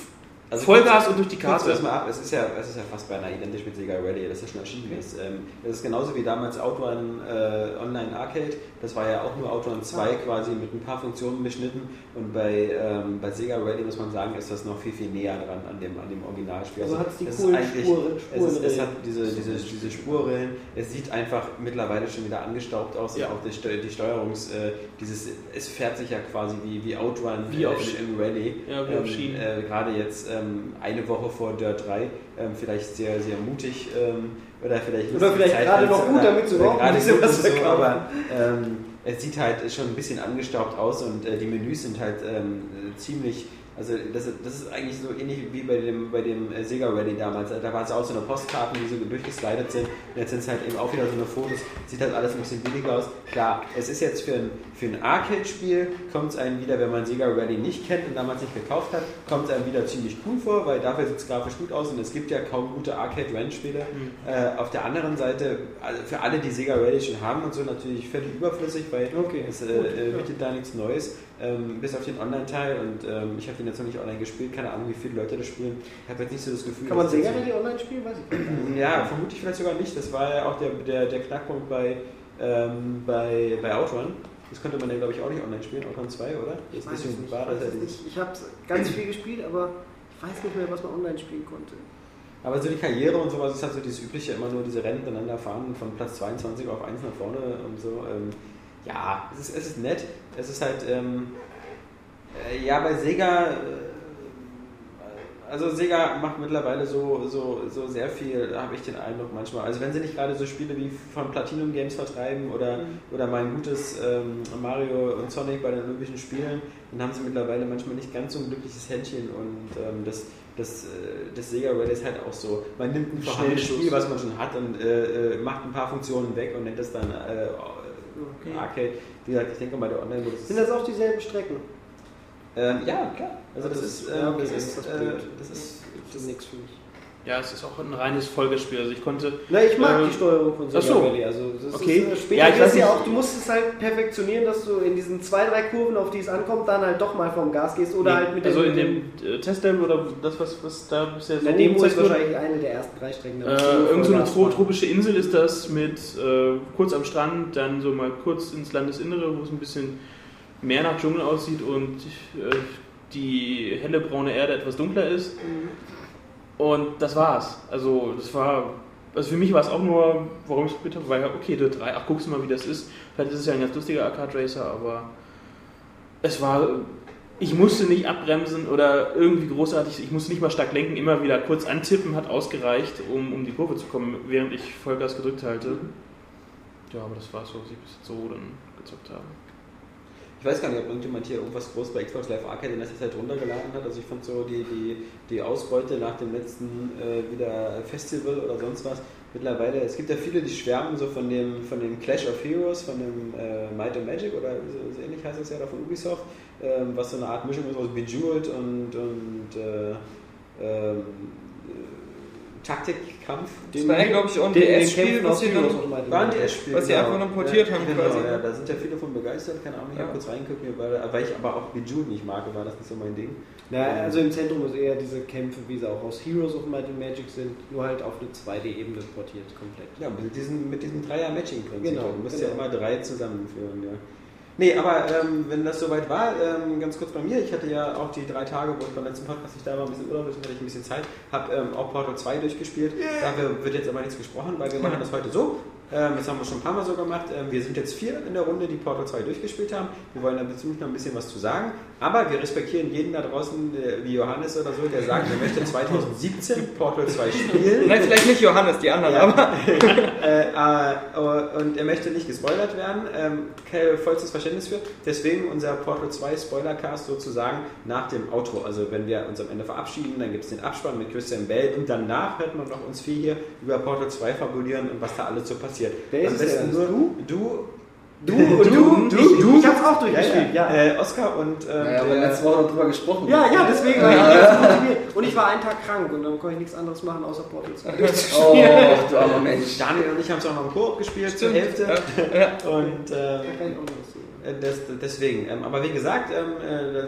Also Vollgas und durch die Karte. erstmal ab, es ist, ja, es ist ja fast beinahe identisch mit Sega Rally, das ist schon erschienen ist. Ähm, das ist genauso wie damals Outrun äh, Online Arcade, das war ja auch nur Outrun 2 quasi mit ein paar Funktionen beschnitten und bei, ähm, bei Sega Rally muss man sagen, ist das noch viel, viel näher dran an dem, an dem Originalspiel. Also hat's die es coolen ist Spuren- es, ist, es hat diese, diese, diese Spurrillen, es sieht einfach mittlerweile schon wieder angestaubt aus Ja. und auch die, die Steuerungs, äh, dieses, es fährt sich ja quasi wie, wie Outrun Wie äh, im, im Rally. Ja, wie auf Schienen. äh, gerade jetzt ähm, eine Woche vor Dirt 3, ähm, vielleicht sehr, sehr mutig ähm, oder vielleicht Oder vielleicht lustige gerade noch Zeitfenster gut, damit sie oder überhaupt ein bisschen was so, aber ähm, es sieht halt schon ein bisschen angestaubt aus und äh, die Menüs sind halt ähm, äh, ziemlich also das, das ist eigentlich so ähnlich wie bei dem, bei dem äh, Sega Rally damals. Da war es auch so eine Postkarten, die so durchgeslidet sind. Und jetzt sind es halt eben auch wieder so eine Fotos. Sieht halt alles ein bisschen billiger aus. Klar, es ist jetzt für ein, für ein Arcade-Spiel, kommt es einem wieder, wenn man Sega Rally nicht kennt und damals nicht gekauft hat, kommt es einem wieder ziemlich cool vor, weil dafür sieht es grafisch gut aus und es gibt ja kaum gute Arcade-Rennspiele. Äh, auf der anderen Seite, also für alle, die Sega Rally schon haben und so, natürlich völlig überflüssig, weil Okay, es äh, gut, äh, ja. bietet da nichts Neues, ähm, bis auf den Online-Teil und ähm, ich habe den jetzt noch nicht online gespielt, keine Ahnung, wie viele Leute das spielen. Ich habe jetzt nicht so das Gefühl, Kann man das jetzt Rally online spielen? Weiß ich nicht. so- Ja, vermutlich vielleicht sogar nicht. Das war ja auch der, der, der Knackpunkt bei, ähm, bei, bei Outrun. Das könnte man ja, glaube ich, auch nicht online spielen, Outrun 2, oder? Ich Jetzt weiß nicht. war Ich, das weiß ja es dieses- nicht. ich habe ganz viel gespielt, aber ich weiß nicht mehr, was man online spielen konnte. Aber so die Karriere und sowas ist halt so dieses übliche, immer nur diese Rennen miteinander fahren von Platz 22 auf 1 nach vorne und so. Ähm, ja, es ist, es ist nett. Es ist halt, ähm, äh, ja, bei Sega, äh, also Sega macht mittlerweile so, so, so sehr viel, habe ich den Eindruck manchmal. Also wenn sie nicht gerade so Spiele wie von Platinum Games vertreiben oder, oder mein gutes ähm, Mario und Sonic bei den Olympischen Spielen, dann haben sie mittlerweile manchmal nicht ganz so ein glückliches Händchen und ähm, das, das, äh, das Sega Rally ist halt auch so. Man nimmt ein vorhandenes. Spiel, was man schon hat und äh, äh, macht ein paar Funktionen weg und nennt das dann äh, Arcade. Wie gesagt, ich denke mal, der Online-Modus Sind das auch dieselben Strecken? ähm, ja, klar. Also das, ist, okay, das ist, das ist, Das ist nichts für mich. Ja, es ist auch ein reines Folgespiel. Also ich konnte. Na, ich mag Ähm, die Steuerung von ach so. Rally. Also das Okay. ist, äh, später Ja, ich du ja auch, du musst es halt perfektionieren, dass du in diesen zwei, drei Kurven, auf die es ankommt, dann halt doch mal vom Gas gehst oder Nee, halt mit also in dem, dem äh, Testlevel oder das, was, was da bisher so der Demo ist wahrscheinlich eine der ersten drei Strecken. Äh, irgend so eine tro tropische Insel ist das mit äh, kurz am Strand, dann so mal kurz ins Landesinnere, wo es ein bisschen mehr nach Dschungel aussieht und äh, die helle braune Erde etwas dunkler ist. Und das war's. Also das war, also für mich war es auch nur, warum ich es bitte, weil okay, Dirt 3, ach guckst du mal, wie das ist. Vielleicht ist es ja ein ganz lustiger Arcade Racer, aber es war, ich musste nicht abbremsen oder irgendwie großartig, ich musste nicht mal stark lenken, immer wieder kurz antippen hat ausgereicht, um, um die Kurve zu kommen, während ich Vollgas gedrückt halte. Ja, aber das war so, was ich bis jetzt so dann gezockt habe. Ich weiß gar nicht, ob irgendjemand hier irgendwas groß bei Xbox Live Arcade in letzter Zeit runtergeladen hat. Also ich fand so die, die, die Ausbeute nach dem letzten äh, wieder Festival oder sonst was. Mittlerweile, es gibt ja viele, die schwärmen so von dem, von dem Clash of Heroes, von dem äh, Might and Magic oder so, so ähnlich heißt das ja da von Ubisoft, ähm, was so eine Art Mischung ist aus Bejeweled und, und äh, ähm, äh, Taktikkampf. Das war ja, glaube ich, auch ein DS-Spiel, was sie dann. War ein. DS-Spiel. Was sie einfach nur portiert ja, haben genau, quasi, Ja, da sind ja viele von begeistert, keine Ahnung, ich Ja. habe kurz reingeguckt, war, weil ich aber auch Bejeweled nicht mag, war das nicht so mein Ding. Ja, also im Zentrum ist eher diese Kämpfe, wie sie auch aus Heroes of Might and Magic sind, nur halt auf eine 2D-Ebene portiert komplett. Ja, mit diesem, mit diesem Dreier-Matching-Prinzip. Genau, du musst genau. ja immer drei zusammenführen, ja. Nee, aber ähm, wenn das soweit war, ähm, ganz kurz bei mir, ich hatte ja auch die drei Tage, wo ich beim letzten Podcast nicht da war, ein bisschen Urlaub, hatte ich ein bisschen Zeit, habe ähm, auch Portal 2 durchgespielt. Dafür wird jetzt aber nichts gesprochen, weil wir machen das heute so. Ähm, das haben wir schon ein paar Mal so gemacht. Ähm, wir sind jetzt vier in der Runde, die Portal 2 durchgespielt haben. Wir wollen da bezüglich noch ein bisschen was zu sagen. Aber wir respektieren jeden da draußen, äh, wie Johannes oder so, der sagt, er möchte 2017 Portal 2 spielen. Nein, vielleicht nicht Johannes, die anderen, Ja. aber. äh, äh, und er möchte nicht gespoilert werden. Ähm, vollstes Verständnis für. Deswegen unser Portal 2 Spoilercast sozusagen nach dem Outro. Also wenn wir uns am Ende verabschieden, dann gibt es den Abspann mit Christian Bell und danach hört man noch uns viel hier über Portal 2 fabulieren und was da alles so passiert. Wer ist Am es besten nur Du? du, Du und du, du, ich, du. ich hab's auch ja, durchgespielt, ja. ja. Äh, Oscar und ähm, Ja, aber der- letzte Woche noch drüber gesprochen. Ja, ja, deswegen war ich ganz motiviert. Und ich war einen Tag krank und dann konnte ich nichts anderes machen außer Portal 2. Oh, du armer Mensch. Daniel und ich haben es auch noch im Koop gespielt zur Hälfte. Und ähm, Da kann ich auch noch was zu. Äh, Das, deswegen, ähm, aber wie gesagt, ähm, äh,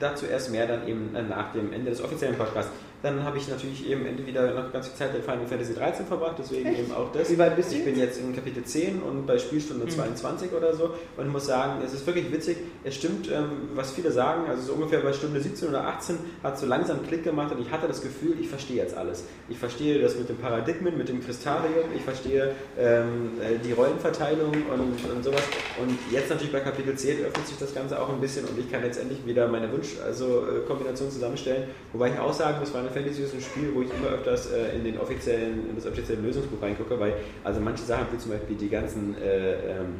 dazu erst mehr dann eben äh, nach dem Ende des offiziellen Podcasts. Dann habe ich natürlich eben Ende wieder noch ganz viel Zeit in Final Fantasy 13 verbracht, deswegen eben auch das. Wie weit bist du Ich bin jetzt in Kapitel 10 und bei Spielstunde 22 oder so und muss sagen, es ist wirklich witzig. Es stimmt, ähm, was viele sagen, also so ungefähr bei Stunde 17 oder 18 hat so langsam Klick gemacht und ich hatte das Gefühl, ich verstehe jetzt alles. Ich verstehe das mit dem Paradigmen, mit dem Kristarium, ich verstehe ähm, äh, die Rollenverteilung und, und sowas. Und jetzt natürlich bei Kapitel 10 öffnet sich das Ganze auch ein bisschen und ich kann jetzt endlich wieder meine Wunsch, also äh, Kombination zusammenstellen. Wobei ich auch sagen muss, Final Fantasy ist ein Spiel, wo ich immer öfters äh, in, den offiziellen, in das offizielle Lösungsbuch reingucke, weil also manche Sachen, wie zum Beispiel die ganzen äh, ähm,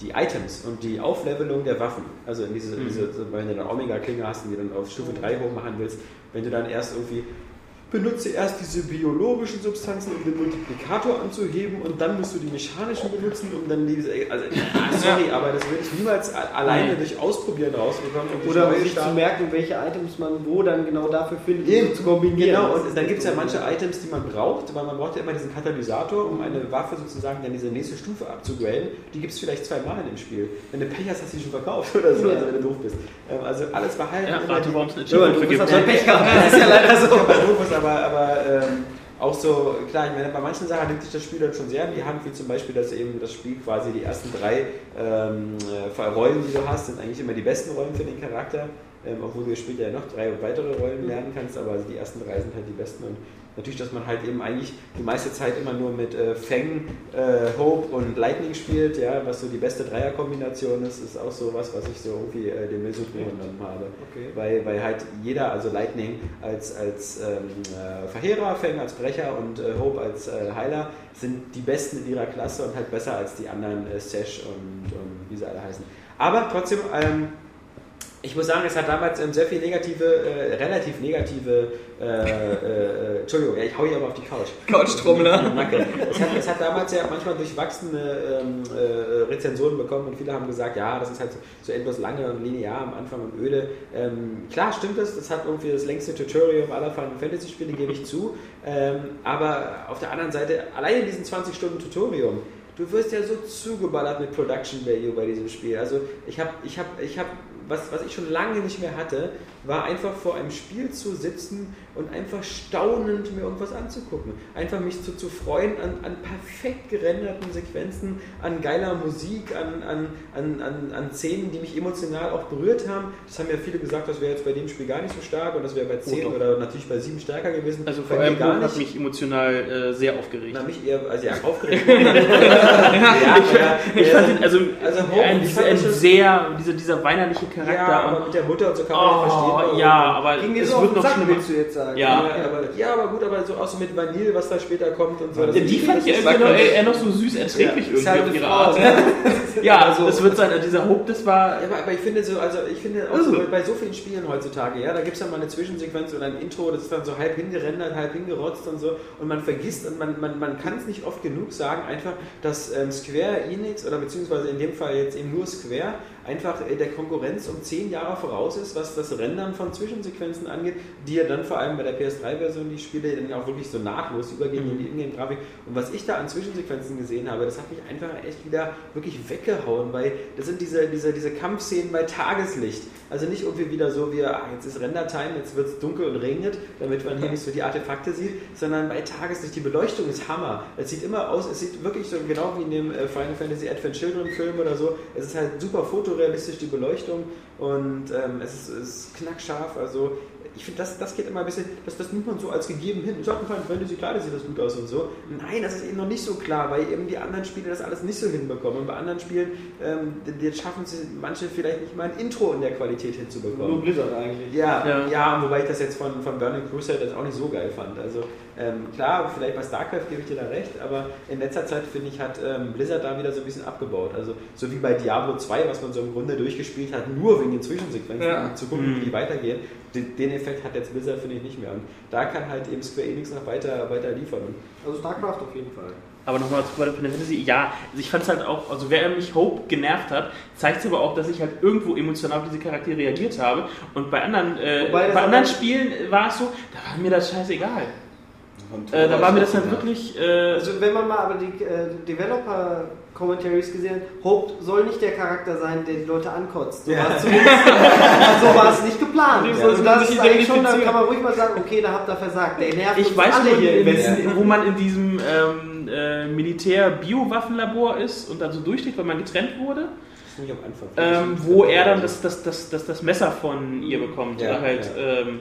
die Items und die Auflevelung der Waffen, also in diese, diese so, wenn du dann Omega-Klinge hast und die dann auf Stufe 3 hochmachen willst, wenn du dann erst irgendwie benutze erst diese biologischen Substanzen, um den Multiplikator anzuheben und dann musst du die mechanischen benutzen, um dann diese, also, ah, sorry, aber das würde ich niemals alleine durch Ausprobieren rausbekommen. Oder sich zu merken, welche Items man wo dann genau dafür findet, um Eben, zu kombinieren. Genau, und dann gibt es ja manche Items, die man braucht, weil man braucht ja immer diesen Katalysator, um eine Waffe sozusagen dann diese nächste Stufe abzugraden. Die gibt es vielleicht zweimal in dem Spiel. Wenn du Pech hast, hast du die schon verkauft oder so, Ja. also wenn du doof bist. Ähm, Also alles behalten. Ja, die- warum es eine Pech gehabt. das ist ja leider so. Aber, aber ähm, auch so, klar, ich meine, bei manchen Sachen nimmt sich das Spiel dann schon sehr in die Hand, wie zum Beispiel, dass eben das Spiel quasi die ersten drei ähm, äh, Rollen, die du hast, sind eigentlich immer die besten Rollen für den Charakter. Ähm, obwohl du später ja noch drei weitere Rollen lernen kannst, aber also die ersten drei sind halt die besten. Und natürlich, dass man halt eben eigentlich die meiste Zeit immer nur mit äh, Fang, äh, Hope und Lightning spielt, ja, was so die beste Dreierkombination ist, ist auch so was, was ich so irgendwie äh, dem Lösungsbuch genommen habe. Okay. Weil, weil halt jeder, also Lightning als, als ähm, äh, Verheerer, Fang als Brecher und äh, Hope als äh, Heiler sind die Besten in ihrer Klasse und halt besser als die anderen Sesh und, und wie sie alle heißen. Aber trotzdem, ähm, ich muss sagen, es hat damals ähm, sehr viel negative, äh, relativ negative, äh, äh, äh, Entschuldigung, ja, ich hau hier aber auf die Couch. Couchtrommler. Es hat, es hat damals ja manchmal durchwachsene ähm, äh, Rezensionen bekommen und viele haben gesagt, ja, das ist halt so, so etwas lange und linear am Anfang und öde. Ähm, klar stimmt es, das hat irgendwie das längste Tutorial aller Final Fantasy Spiele, gebe ich zu. Ähm, aber auf der anderen Seite, allein in diesen 20 Stunden Tutorium, du wirst ja so zugeballert mit Production Value bei diesem Spiel. Also ich habe, ich habe, ich habe, was, was ich schon lange nicht mehr hatte, war einfach vor einem Spiel zu sitzen und einfach staunend mir irgendwas anzugucken. Einfach mich zu, zu freuen an, an perfekt gerenderten Sequenzen, an geiler Musik, an, an, an, an, an Szenen, die mich emotional auch berührt haben. Das haben ja viele gesagt, das wäre jetzt bei dem Spiel gar nicht so stark und das wäre bei 10 doch. oder natürlich bei 7 stärker gewesen. Also vor allem gar Hope hat nicht. mich emotional äh, sehr aufgeregt. Na, mich eher, also ja, aufgeregt. ja, ja, Ich fand ihn, also, Also Hope, ein, ich fand ein das schon- sehr, dieser, dieser weinerliche Charakter. ja, aber mit der Mutter und so kann man ja verstehen. Warum. ja, aber Ging es so wird noch Sack, schlimmer. willst du jetzt sagen? Ja. Ja, aber, ja, aber gut, aber so auch so mit Vanille, was da später kommt und so. Ja, die fand ich irgendwie noch, eher noch so süß erträglich halt irgendwie eine auf ihre Frau, Art. ne? Ja, Also- das wird sein, dieser Hope, das war. Ja, aber, aber ich finde so, also ich finde auch Also. so, bei so vielen Spielen heutzutage, ja, da gibt es dann mal eine Zwischensequenz oder ein Intro, das ist dann so halb hingerendert, halb hingerotzt und so und man vergisst und man, man, man kann es nicht oft genug sagen, einfach, dass ähm, Square Enix oder beziehungsweise in dem Fall jetzt eben nur Square einfach äh, der Konkurrenz um zehn Jahre voraus ist, was das Rendern von Zwischensequenzen angeht, die ja dann vor allem bei der PS3-Version die Spiele dann auch wirklich so nahtlos übergehen in die Ingame-Grafik. Und was ich da an Zwischensequenzen gesehen habe, das hat mich einfach echt wieder wirklich weggehauen, weil das sind diese, diese, diese Kampfszenen bei Tageslicht. Also nicht irgendwie wieder so wie, ah, jetzt ist Render-Time, jetzt wird es dunkel und regnet, damit man hier nicht so die Artefakte sieht, sondern bei Tageslicht, die Beleuchtung ist Hammer. Es sieht immer aus, es sieht wirklich so genau wie in dem äh, Final Fantasy Advent Children Film oder so. Es ist halt super fotorealistisch, die Beleuchtung und ähm, es, ist, es ist knackscharf. Also ich finde, das, das geht immer ein bisschen, das, das nimmt man so als gegeben hin. Ich habe Final Fantasy, klar, das sieht das gut aus und so. Nein, das ist eben noch nicht so klar, weil eben die anderen Spiele das alles nicht so hinbekommen. Und bei anderen Spielen, ähm, jetzt schaffen sie manche vielleicht nicht mal ein Intro in der Qualität hinzubekommen. Nur Blizzard eigentlich. Ja, ja, Ja. wobei ich das jetzt von, von Burning Crusade jetzt auch nicht so geil fand. Also ähm, klar, vielleicht bei StarCraft gebe ich dir da recht, aber in letzter Zeit finde ich, hat ähm, Blizzard da wieder so ein bisschen abgebaut. Also so wie bei Diablo 2, was man so im Grunde durchgespielt hat, nur wegen den Zwischensequenzen, Ja. um zu gucken, Mhm. wie die weitergehen. Den, Effekt hat jetzt Blizzard, finde ich, nicht mehr. Und da kann halt eben Square Enix noch weiter, weiter liefern. Und Also StarCraft auf jeden Fall. Aber nochmal zu Final Fantasy, ja, also ich fand es halt auch, also wer mich Hope genervt hat, zeigt es aber auch, dass ich halt irgendwo emotional auf diese Charaktere reagiert habe. Und bei anderen, äh, bei anderen Spielen war es so, da war mir das scheißegal. Äh, da war mir das dann wirklich. Äh, Also wenn man mal aber die äh, Developer-Commentaries gesehen hat, Hope soll nicht der Charakter sein, der die Leute ankotzt. So Ja. war es zumindest so war es nicht geplant. Ja. Und das ist eigentlich schon, da kann man ruhig mal sagen, okay, da habt ihr versagt. Der nervt ich uns weiß alle hier Westen. in, wo man in diesem ähm, äh, Militär-Biowaffenlabor ist und dann so durchsteht, weil man getrennt wurde, Anfang. ähm, wo er dann das, das, das, das, das Messer von ihr bekommt. Ja, oder halt, ja. ähm,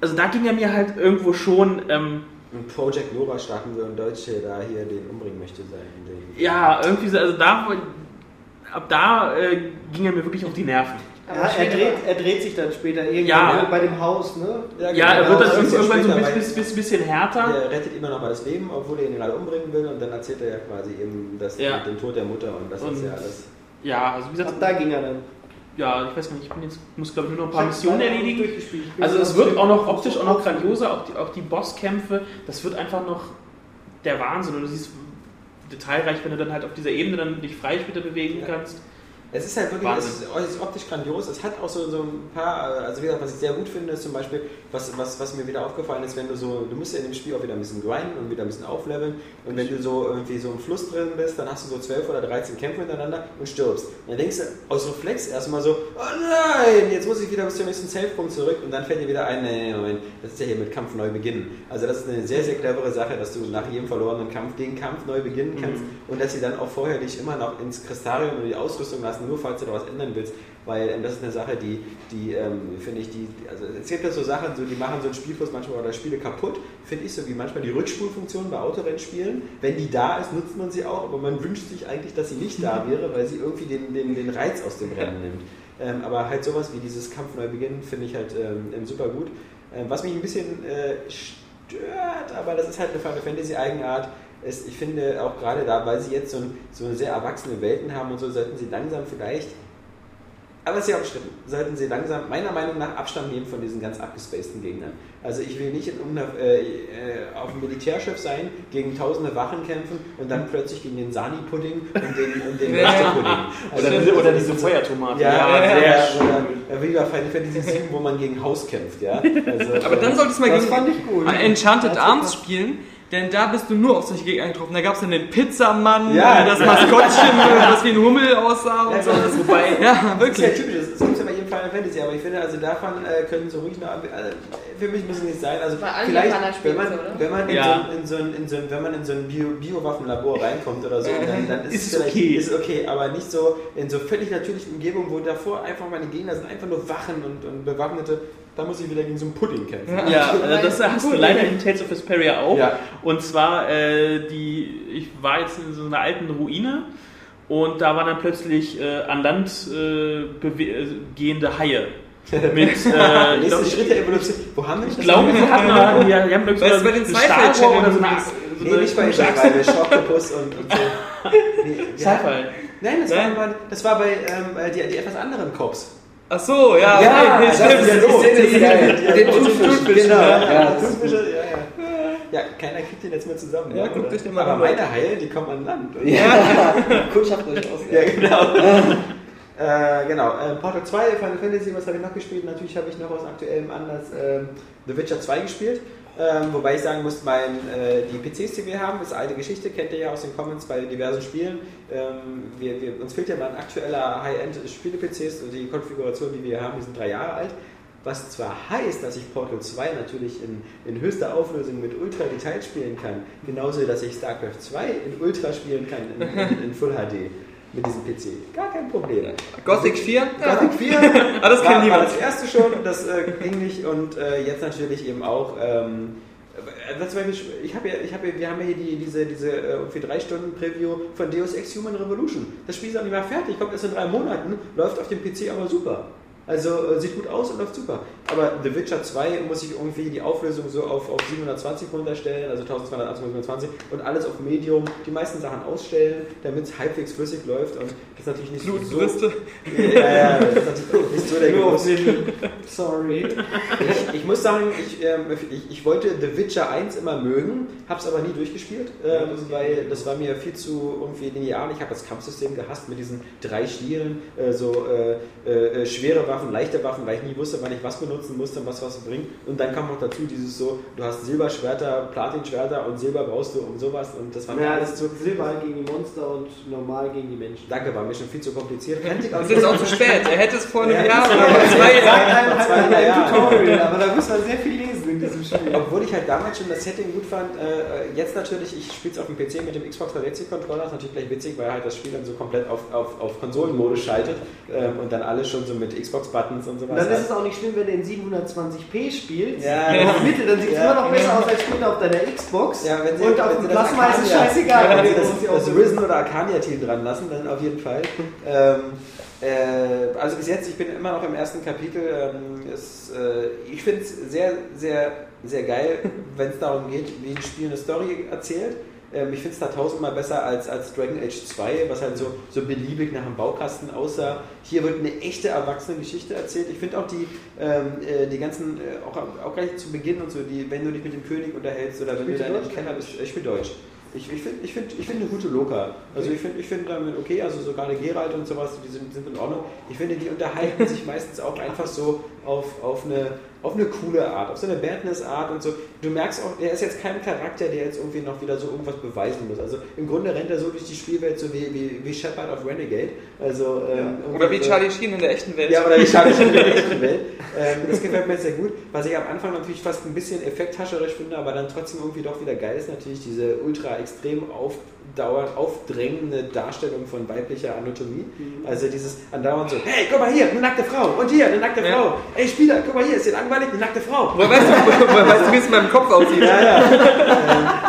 also da ging er mir halt irgendwo schon. Ähm, Und Project Nova starten wir und Deutsche da hier den umbringen möchte sein. Den Ja, irgendwie so, also da, ab da äh, ging er mir wirklich auf die Nerven. Ja, er, dreht, er dreht sich dann später irgendwann Ja. bei dem Haus, ne? Ja, genau, er wird das dann ist ja irgendwann so ein bisschen, bisschen, bisschen härter. Der rettet immer noch mal das Leben, obwohl er ihn gerade umbringen will und dann erzählt er ja quasi eben das, Ja. den Tod der Mutter und das ist Und- ja alles. Ja, also wie gesagt, Ab da ging er dann. Ja, ich weiß gar nicht, ich bin jetzt, muss glaube ich nur noch ein paar Missionen erledigen. Also so es wird auch noch optisch auch noch grandioser, auch die, auch die Bosskämpfe, das wird einfach noch der Wahnsinn und du siehst detailreich, wenn du dann halt auf dieser Ebene dann dich frei später bewegen Ja. kannst. Es ist halt wirklich Wahnsinn. es ist, optisch grandios. Es hat auch so, so ein paar, also wie gesagt, was ich sehr gut finde, ist zum Beispiel, was, was, was mir wieder aufgefallen ist, wenn du so, du musst ja in dem Spiel auch wieder ein bisschen grinden und wieder ein bisschen aufleveln. Und wenn du so irgendwie so im Fluss drin bist, dann hast du so 12 oder 13 Kämpfe hintereinander und stirbst. Und dann denkst du aus Reflex erstmal so, oh nein, jetzt muss ich wieder bis zum nächsten Safe-Punkt zurück und dann fällt dir wieder ein, nee, nee, Moment, das ist ja hier mit Kampf neu beginnen. Also das ist eine sehr, sehr clevere Sache, dass du nach jedem verlorenen Kampf den Kampf neu beginnen kannst und dass sie dann auch vorher dich immer noch ins Kristarium oder die Ausrüstung lassen, nur falls du da was ändern willst, weil ähm, das ist eine Sache, die, die ähm, finde ich, die, also es gibt ja so Sachen, so, die machen so einen Spielfluss manchmal oder Spiele kaputt, finde ich, so wie manchmal die Rückspulfunktion bei Autorennspielen, wenn die da ist, nutzt man sie auch, aber man wünscht sich eigentlich, dass sie nicht da wäre, weil sie irgendwie den, den, den Reiz aus dem Rennen nimmt. Ähm, aber halt sowas wie dieses Kampf neu beginnen finde ich halt ähm, super gut. Ähm, was mich ein bisschen äh, stört, aber das ist halt eine Final Fantasy Eigenart, ist, ich finde auch gerade da, weil sie jetzt so, ein, so sehr erwachsene Welten haben und so, sollten sie langsam vielleicht, aber es ist ja umstritten, sollten sie langsam meiner Meinung nach Abstand nehmen von diesen ganz abgespaceden Gegnern. Also ich will nicht in irgendeiner, äh, äh, auf dem Militärschiff sein, gegen tausende Wachen kämpfen und dann plötzlich gegen den Sani-Pudding und den, und den Ja. Pudding. Oder, diese, oder diese Feuertomate. Ja, Ja, sehr, ja, oder, wie bei Final Fantasy 7, wo man gegen Haus kämpft, ja. Also, Aber dann solltest du mal Das gegen fand ich gut. Enchanted Arms spielen, denn da bist du nur auf solche Gegner getroffen. Da gab es dann den Pizzamann, Ja. das Maskottchen, was wie ein Hummel aussah und Ja, so. das- Wobei, ja, Das ist ja wirklich. typisch, das gibt es ja bei jedem Final Fantasy, aber ich finde, also davon äh, können so ruhig noch, äh, für mich muss es nicht sein, also vielleicht, wenn man, so, oder? wenn man in, Ja. so, ein- in, so in wenn man in so ein Bio, Biowaffenlabor reinkommt oder so, dann, dann ist, Ist es vielleicht, okay. ist okay, aber nicht so in so völlig natürlichen Umgebungen, wo davor einfach meine Gegner sind, einfach nur Wachen und, und Bewaffnete, da muss ich wieder gegen so einen Pudding kämpfen. Ja, also das hast du leider in Tales of Vesperia auch. Ja. Und zwar, äh, die, ich war jetzt in so einer alten Ruine und da waren dann plötzlich äh, an Land äh, äh, gehende Haie. Mit, äh, nächste Schritt der Evolution. Wo haben wir ich glaube, wir hatten mal, wir, wir haben glaube ich bei den eine Sci-Fi Stahlrohr oder so eine, so Nee, nicht bei. Intervall, Schocktopus und, und so. Nee, Sci-Fi. Nein, das Nein. war, bei- das war bei ähm, die, die etwas anderen Cops. Ach so, ja, okay, nee, das stimmt. ist ja geil. Den Thunfisch, genau. ja, Ja, Thunfische, ja, ja. Ja, keiner kriegt den jetzt mehr zusammen. Ja, ne, guckt oder? euch den mal Aber an. meine Haie, die kommen an Land. Ja, Kundschaft euch aus. Ja, genau. äh, genau. Äh, Portal 2, Final Fantasy, was habe ich noch gespielt? Natürlich habe ich noch aus aktuellem Anlass ähm, The Witcher 2 gespielt. Ähm, wobei ich sagen muss, mein, äh, die PCs, die wir haben, ist alte Geschichte, kennt ihr ja aus den Comments bei diversen Spielen. Ähm, wir, wir, uns fehlt ja mal ein aktueller High-End-Spiele-PCs und die Konfiguration, die wir haben, die sind drei Jahre alt. Was zwar heißt, dass ich Portal 2 natürlich in, in höchster Auflösung mit Ultra Detail spielen kann, genauso dass ich StarCraft 2 in Ultra spielen kann, in, in, in Full HD. Mit diesem PC. Gar kein Problem. Gothic 4? Gothic 4 Ah, das war, war das erste schon, das äh, ging nicht und äh, jetzt natürlich eben auch. Ähm, das zum Beispiel, ich habe ja, ich habe ja, wir haben ja hier die, diese, diese äh, für drei Stunden Preview von Deus Ex Human Revolution. Das Spiel ist auch nicht mehr fertig, kommt erst in drei Monaten, läuft auf dem PC aber super. Also äh, sieht gut aus und läuft super. Aber The Witcher 2 muss ich irgendwie die Auflösung so auf, auf 720 runterstellen, also 1280 720 und alles auf Medium, die meisten Sachen ausstellen, damit es halbwegs flüssig läuft und das ist natürlich nicht so. Blutbrüste. Ja, ja, das ist natürlich nicht so der große. Sorry. Ich, ich muss sagen, ich, ähm, ich, ich wollte The Witcher 1 immer mögen, habe es aber nie durchgespielt, ähm, weil das war mir viel zu irgendwie linear. Ich habe das Kampfsystem gehasst mit diesen drei Stieren, äh, so äh, äh, schwere Waffen, leichte Waffen, weil ich nie wusste, wann ich was benutzen musste und was was bringt. Und dann kam noch dazu dieses so, du hast Silberschwerter, Platinschwerter und Silber brauchst du und sowas und das war mir Ja, alles das zu... Silber gegen die Monster und normal gegen die Menschen. Danke, war mir schon viel zu kompliziert. Kannte ich auch Das ist auch zu spät. Er hätte es vor einem Ja, Jahr oder vor zwei Ja, Jahren. halt zwei. Tutorial, aber da muss man sehr viel lesen in diesem Spiel. Obwohl ich halt damals schon das Setting gut fand, äh, jetzt natürlich, ich spiele es auf dem PC mit dem Xbox 360 Controller, ist natürlich gleich witzig, weil halt das Spiel dann so komplett auf, auf, auf Konsolenmodus schaltet ähm, und dann alles schon so mit Xbox-Buttons und sowas. Und dann ist es auch nicht schlimm, wenn du in 720p spielst. Ja. der Mitte, dann sieht es Ja. immer noch besser aus als später auf deiner Xbox. ja, wenn sie, und auf dem das Plasma ist es scheißegal. Ja, wenn sie das, das so- Risen oder Arcania-Team dran lassen, dann auf jeden Fall. Ähm, äh, also bis jetzt, ich bin immer noch im ersten Kapitel. Ähm, es, äh, ich finde es sehr, sehr, sehr geil, wenn es darum geht, wie ein Spiel eine Story erzählt. Ähm, ich finde es da tausendmal besser als, als Dragon Age 2, was halt so, so beliebig nach dem Baukasten aussah. Hier wird eine echte erwachsene Geschichte erzählt. Ich finde auch die, ähm, äh, die ganzen, äh, auch, auch gleich zu Beginn und so, die, wenn du dich mit dem König unterhältst oder wenn du dann im? Keller bist, ich spiele Deutsch. Ich, ich finde ich find, ich find eine gute Loka. Also ich finde ich find damit okay, also so gerade Geralt und sowas, die sind, sind in Ordnung. Ich finde, die unterhalten sich meistens auch einfach so auf, auf, eine, auf eine coole Art, auf so eine Badness-Art und so. Du merkst auch, er ist jetzt kein Charakter, der jetzt irgendwie noch wieder so irgendwas beweisen muss. Also im Grunde rennt er so durch die Spielwelt so wie, wie, wie Shepard of Renegade. Also, ähm, Oder wie so- Charlie Sheen in der echten Welt. ja, oder wie Charlie Sheen in der echten Welt. Ähm, das gefällt mir sehr gut. Was ich am Anfang natürlich fast ein bisschen effekthascherisch finde, aber dann trotzdem irgendwie doch wieder geil ist, natürlich diese ultra extrem aufdauernd, aufdrängende Darstellung von weiblicher Anatomie. Also dieses andauernd so, hey, guck mal hier, eine nackte Frau und hier, eine nackte Ja. Frau. Ey, Spieler, guck mal hier, ist dir langweilig, eine nackte Frau. Woher weißt du, woher weißt du, wie es in meinem Kopf aussieht? Ja, ja.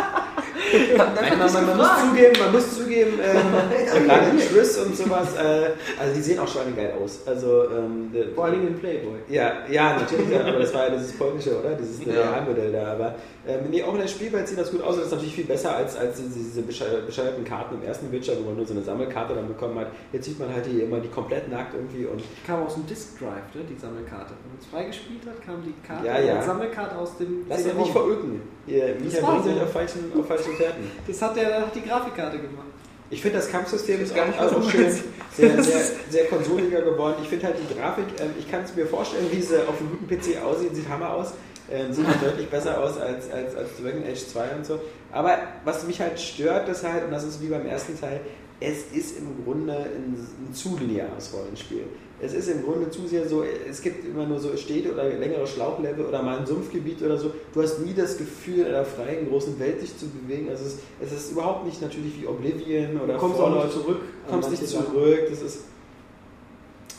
Nein, man, man, man muss zugeben, man muss zugeben, ähm, gerade Triss und sowas, äh, also die sehen auch schon geil aus. Also, ähm, Vor Dingen in Playboy. ja, ja, natürlich, ja, aber das war ja dieses polnische, oder? Dieses Ja. Realmodell da. Aber ähm, nee, auch in der Spielwelt sieht das gut aus. Das ist natürlich viel besser als, als diese, diese besche- bescheuerten Karten im ersten Witcher, wo man nur so eine Sammelkarte dann bekommen hat. Jetzt sieht man halt die immer die komplett nackt irgendwie und Kam aus dem Disk Drive, ne, die Sammelkarte. Wenn man es freigespielt hat, kam die Karte, Ja, ja. die Sammelkarte aus dem lass CD-ROM. nicht veröken. Ihr, Micha war bringt so. euch auf falschen, auf falschen Fährten. Das hat der hat die Grafikkarte gemacht. Ich finde das Kampfsystem ist gar auch, nicht, was du schön, sehr, sehr, sehr konsoliger geworden. Ich finde halt die Grafik, ähm, ich kann es mir vorstellen, wie sie auf einem guten PC aussieht, sieht Hammer aus. Ähm, sieht halt deutlich besser aus als, als, als Dragon Age 2 und so. Aber was mich halt stört, ist halt, und das ist wie beim ersten Teil, es ist im Grunde ein, ein zu lineares Rollenspiel. Es ist im Grunde zu sehr so, es gibt immer nur so Städte oder längere Schlauchlevel oder mal ein Sumpfgebiet oder so. Du hast nie das Gefühl, in einer freien, großen Welt dich zu bewegen. Also es, es ist überhaupt nicht natürlich wie Oblivion oder Du kommst auch Fallout. nicht zurück. an kommst nicht zurück. Das ist,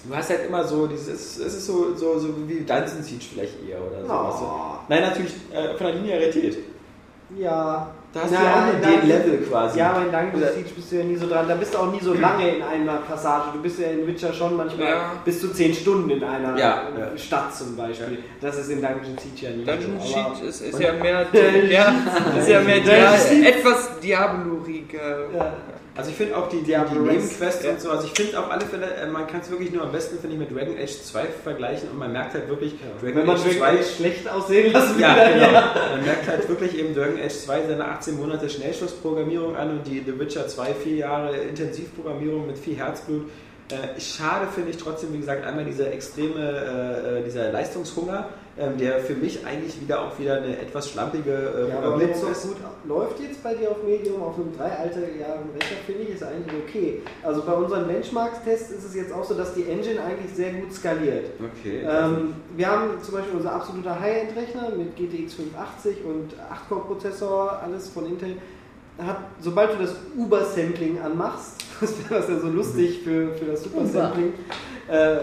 du hast halt immer so dieses, es ist so, so, so wie Dungeon Siege vielleicht eher oder sowas. So. Oh. Nein, natürlich äh, von der Linearität. Ja. Da hast Na, du ja auch nein, den Level quasi. Ja, aber in Dungeon Siege bist du ja nie so dran. Da bist du auch nie so lange in einer Passage. Du bist ja in Witcher schon manchmal Ja. bis zu 10 Stunden in einer Ja, äh. Stadt zum Beispiel. Das ist in Dungeon Siege ja nie Dungeon so. aber- Sheet ist, ist ja mehr, ja, ist ja mehr Dia etwas Diaboluriger. Ja. Also ich finde auch die, die, die Diablo Nebenquests Ja. und so, also ich finde auf alle Fälle, äh, man kann es wirklich nur am besten, finde ich, mit Dragon Age 2 vergleichen und man merkt halt wirklich, Wenn man Dragon Age schlecht aussehen lassen Ja, dann genau. ja. Man merkt halt wirklich eben Dragon Age 2 seine 18 Monate Schnellschussprogrammierung an und die The Witcher 2 vier Jahre Intensivprogrammierung mit viel Herzblut. Äh, schade finde ich trotzdem, wie gesagt, einmal dieser extreme, äh, äh, dieser Leistungshunger, ähm, der für mich eigentlich wieder auch wieder eine etwas schlampige äh, Ja, aber ist. gut läuft jetzt bei dir auf Medium, auf einem drei alte Jahre Rechner, finde ich, ist eigentlich okay. Also bei unseren Benchmarks-Tests ist es jetzt auch so, dass die Engine eigentlich sehr gut skaliert. Okay. Ähm, wir haben zum Beispiel unser absoluter High-End-Rechner mit GTX 580 und 8-Core-Prozessor, alles von Intel. Hat, sobald du das Uber-Sampling anmachst was, was ja so lustig für, für das Super Sampling, äh,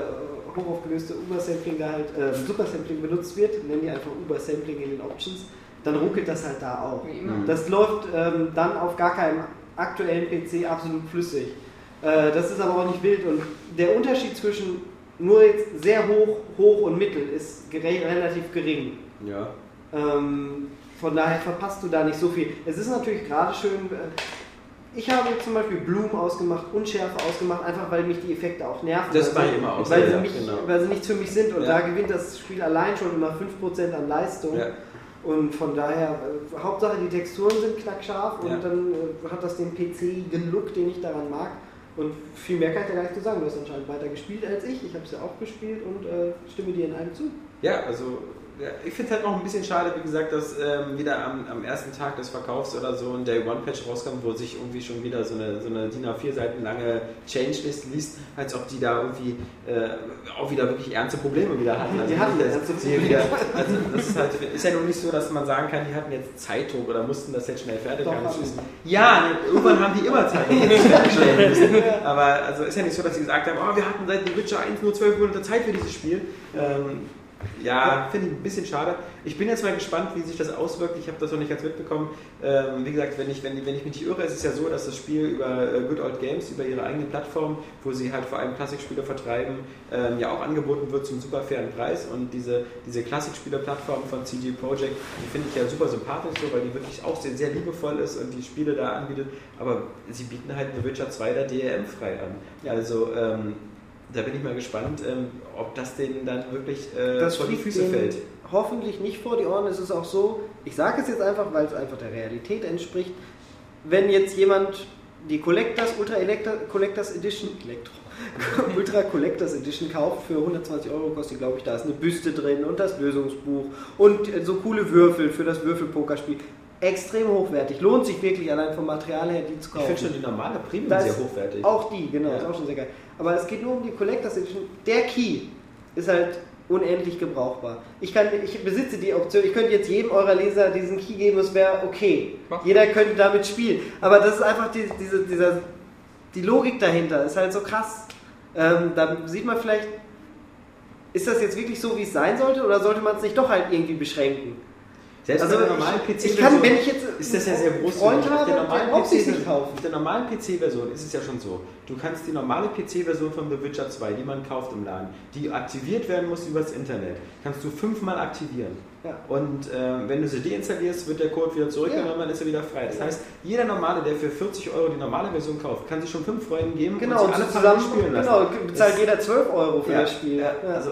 hochaufgelöste Uber-Sampling da halt, äh, Super Sampling benutzt wird, nennen die einfach Uber-Sampling in den Options, dann ruckelt das halt da auch. Immer. Das läuft ähm, dann auf gar keinem aktuellen PC absolut flüssig. Äh, das ist aber auch nicht wild und der Unterschied zwischen nur jetzt sehr hoch, hoch und mittel ist gere- relativ gering. Ja. Ähm, von daher verpasst du da nicht so viel. Es ist natürlich gerade schön. Äh, ich habe zum Beispiel Bloom ausgemacht, Unschärfe ausgemacht, einfach weil mich die Effekte auch nerven. Das war immer aus, weil, ja, sie mich, genau. weil sie nichts für mich sind und Ja. da gewinnt das Spiel allein schon immer 5% an Leistung. Ja. Und von daher, äh, Hauptsache die Texturen sind knackscharf und dann äh, hat das den PC-igen Look, den ich daran mag. Und viel mehr kann ich da gar nicht zu sagen. Du hast anscheinend weiter gespielt als ich. Ich habe es ja auch gespielt und äh, stimme dir in allem zu. Ja, also ich finde es halt noch ein bisschen schade, wie gesagt, dass ähm, wieder am, am ersten Tag des Verkaufs oder so ein Day One Patch rauskam, wo sich irgendwie schon wieder so eine, so eine DIN A4 Seiten lange Change-List liest, als ob die da irgendwie äh, auch wieder wirklich ernste Probleme wieder hatten. Die hatten das, sie wieder, also das ist, halt, ist ja nun nicht so, dass man sagen kann, die hatten jetzt Zeitdruck oder mussten das jetzt schnell fertig Doch, haben. Das Ja, ne, irgendwann haben die immer Zeitdruck, das fertigstellen müssen. Aber also ist ja nicht so, dass sie gesagt haben, oh, wir hatten seit The Witcher 1 nur 12 Monate Zeit für dieses Spiel. Ähm, ja, finde ich ein bisschen schade. Ich bin jetzt mal gespannt, wie sich das auswirkt. Ich habe das noch nicht ganz mitbekommen. Ähm, wie gesagt, wenn ich, wenn, wenn ich mich nicht irre, ist es ja so, dass das Spiel über äh, Good Old Games, über ihre eigene Plattform, wo sie halt vor allem Klassikspiele vertreiben, ähm, ja auch angeboten wird zum super fairen Preis. Und diese, diese Klassikspiele-Plattform von CD Projekt, die finde ich ja super sympathisch, so, weil die wirklich auch sehr, sehr liebevoll ist und die Spiele da anbietet. Aber sie bieten halt The Witcher 2 da DRM-frei an. Also ähm, da bin ich mal gespannt, ähm, ob das denen dann wirklich äh, das vor die Füße fällt. hoffentlich nicht vor die Ohren. Es ist auch so, ich sage es jetzt einfach, weil es einfach der Realität entspricht. Wenn jetzt jemand die Collectors, Ultra Elector, Collectors Edition, Elektro, Ultra Collectors Edition kauft für 120 Euro, kostet glaube ich, da ist eine Büste drin und das Lösungsbuch und so coole Würfel für das Würfelpokerspiel. Extrem hochwertig. Lohnt sich wirklich allein vom Material her, die zu Ich kaufen. finde schon die normale Premium Da sehr hochwertig. Auch die, genau, Ja. ist auch schon sehr geil. Aber es geht nur um die Collectors Edition. Der Key ist halt unendlich gebrauchbar. Ich, kann, ich besitze die Option, ich könnte jetzt jedem eurer Leser diesen Key geben, es wäre okay. Mach. Jeder könnte damit spielen. Aber das ist einfach die, diese, dieser, die Logik dahinter, ist halt so krass. Ähm, da sieht man vielleicht, ist das jetzt wirklich so, wie es sein sollte, oder sollte man es nicht doch halt irgendwie beschränken? Selbst Also bei der ich- normalen PC ich kann, wenn ich jetzt ist das ja sehr groß. Freund Auf habe, der normalen PC nicht kaufen. Auf der normalen PC-Version ist es ja schon so. Du kannst die normale PC-Version von The Witcher 2, die man kauft im Laden, die aktiviert werden muss übers Internet, kannst du fünfmal aktivieren. Ja. Und ähm, wenn du sie deinstallierst, wird der Code wieder zurückgenommen, Ja. dann ist er wieder frei. Das Ja. heißt, jeder Normale, der für 40 Euro die normale Version kauft, kann sich schon fünf Freunden geben Genau, und und sie alle zusammen spielen lassen. genau, bezahlt Das- jeder 12 Euro für Ja, das Spiel. ja, Ja. also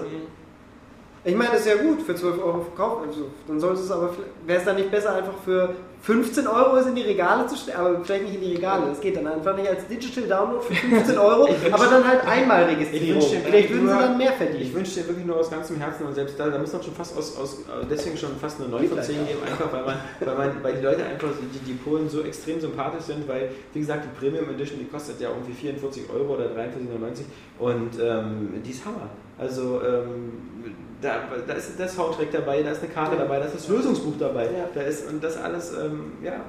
Ich meine, das ist ja gut, für 12 Euro verkaufen. Also, dann sollte es aber, wäre es dann nicht besser, einfach für 15 Euro es in die Regale zu stellen, aber vielleicht nicht in die Regale. Das geht dann einfach nicht als Digital Download für 15 Euro, Ich aber dann halt einmal dir Vielleicht würden sie dann mehr Ich verdienen. wünsche dir wirklich nur aus ganzem Herzen und selbst da, da muss man schon fast aus, aus deswegen schon fast eine 9 von 10 geben, einfach weil man, weil man, weil die Leute einfach, die, die Polen so extrem sympathisch sind, weil, wie gesagt, die Premium Edition, die kostet ja irgendwie 44 Euro oder 43,99 und ähm, die ist Hammer. Also ähm, da, da ist das Soundtrack dabei, da ist eine Karte dabei, da ist das Lösungsbuch dabei, Ja. da ist und das alles, ähm, ja,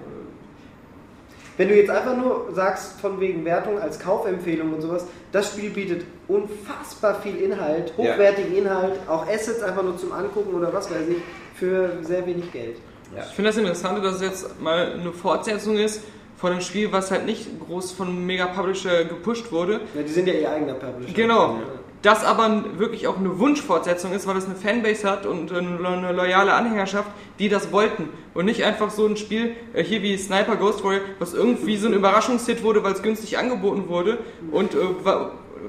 Wenn du jetzt einfach nur sagst, von wegen Wertung als Kaufempfehlung und sowas, das Spiel bietet unfassbar viel Inhalt, Ja. hochwertigen Inhalt, auch Assets einfach nur zum Angucken oder was weiß ich, für sehr wenig Geld. ja. Ich finde das Interessante, dass es jetzt mal eine Fortsetzung ist von einem Spiel, was halt nicht groß von einem Mega-Publisher gepusht wurde. Ja, die sind ja ihr eigener Publisher. Genau. Das aber wirklich auch eine Wunschfortsetzung ist, weil es eine Fanbase hat und eine eine loyale Anhängerschaft, die das wollten. Und nicht einfach so ein Spiel, äh, hier wie Sniper Ghost Warrior, was irgendwie so ein Überraschungshit wurde, weil es günstig angeboten wurde und äh,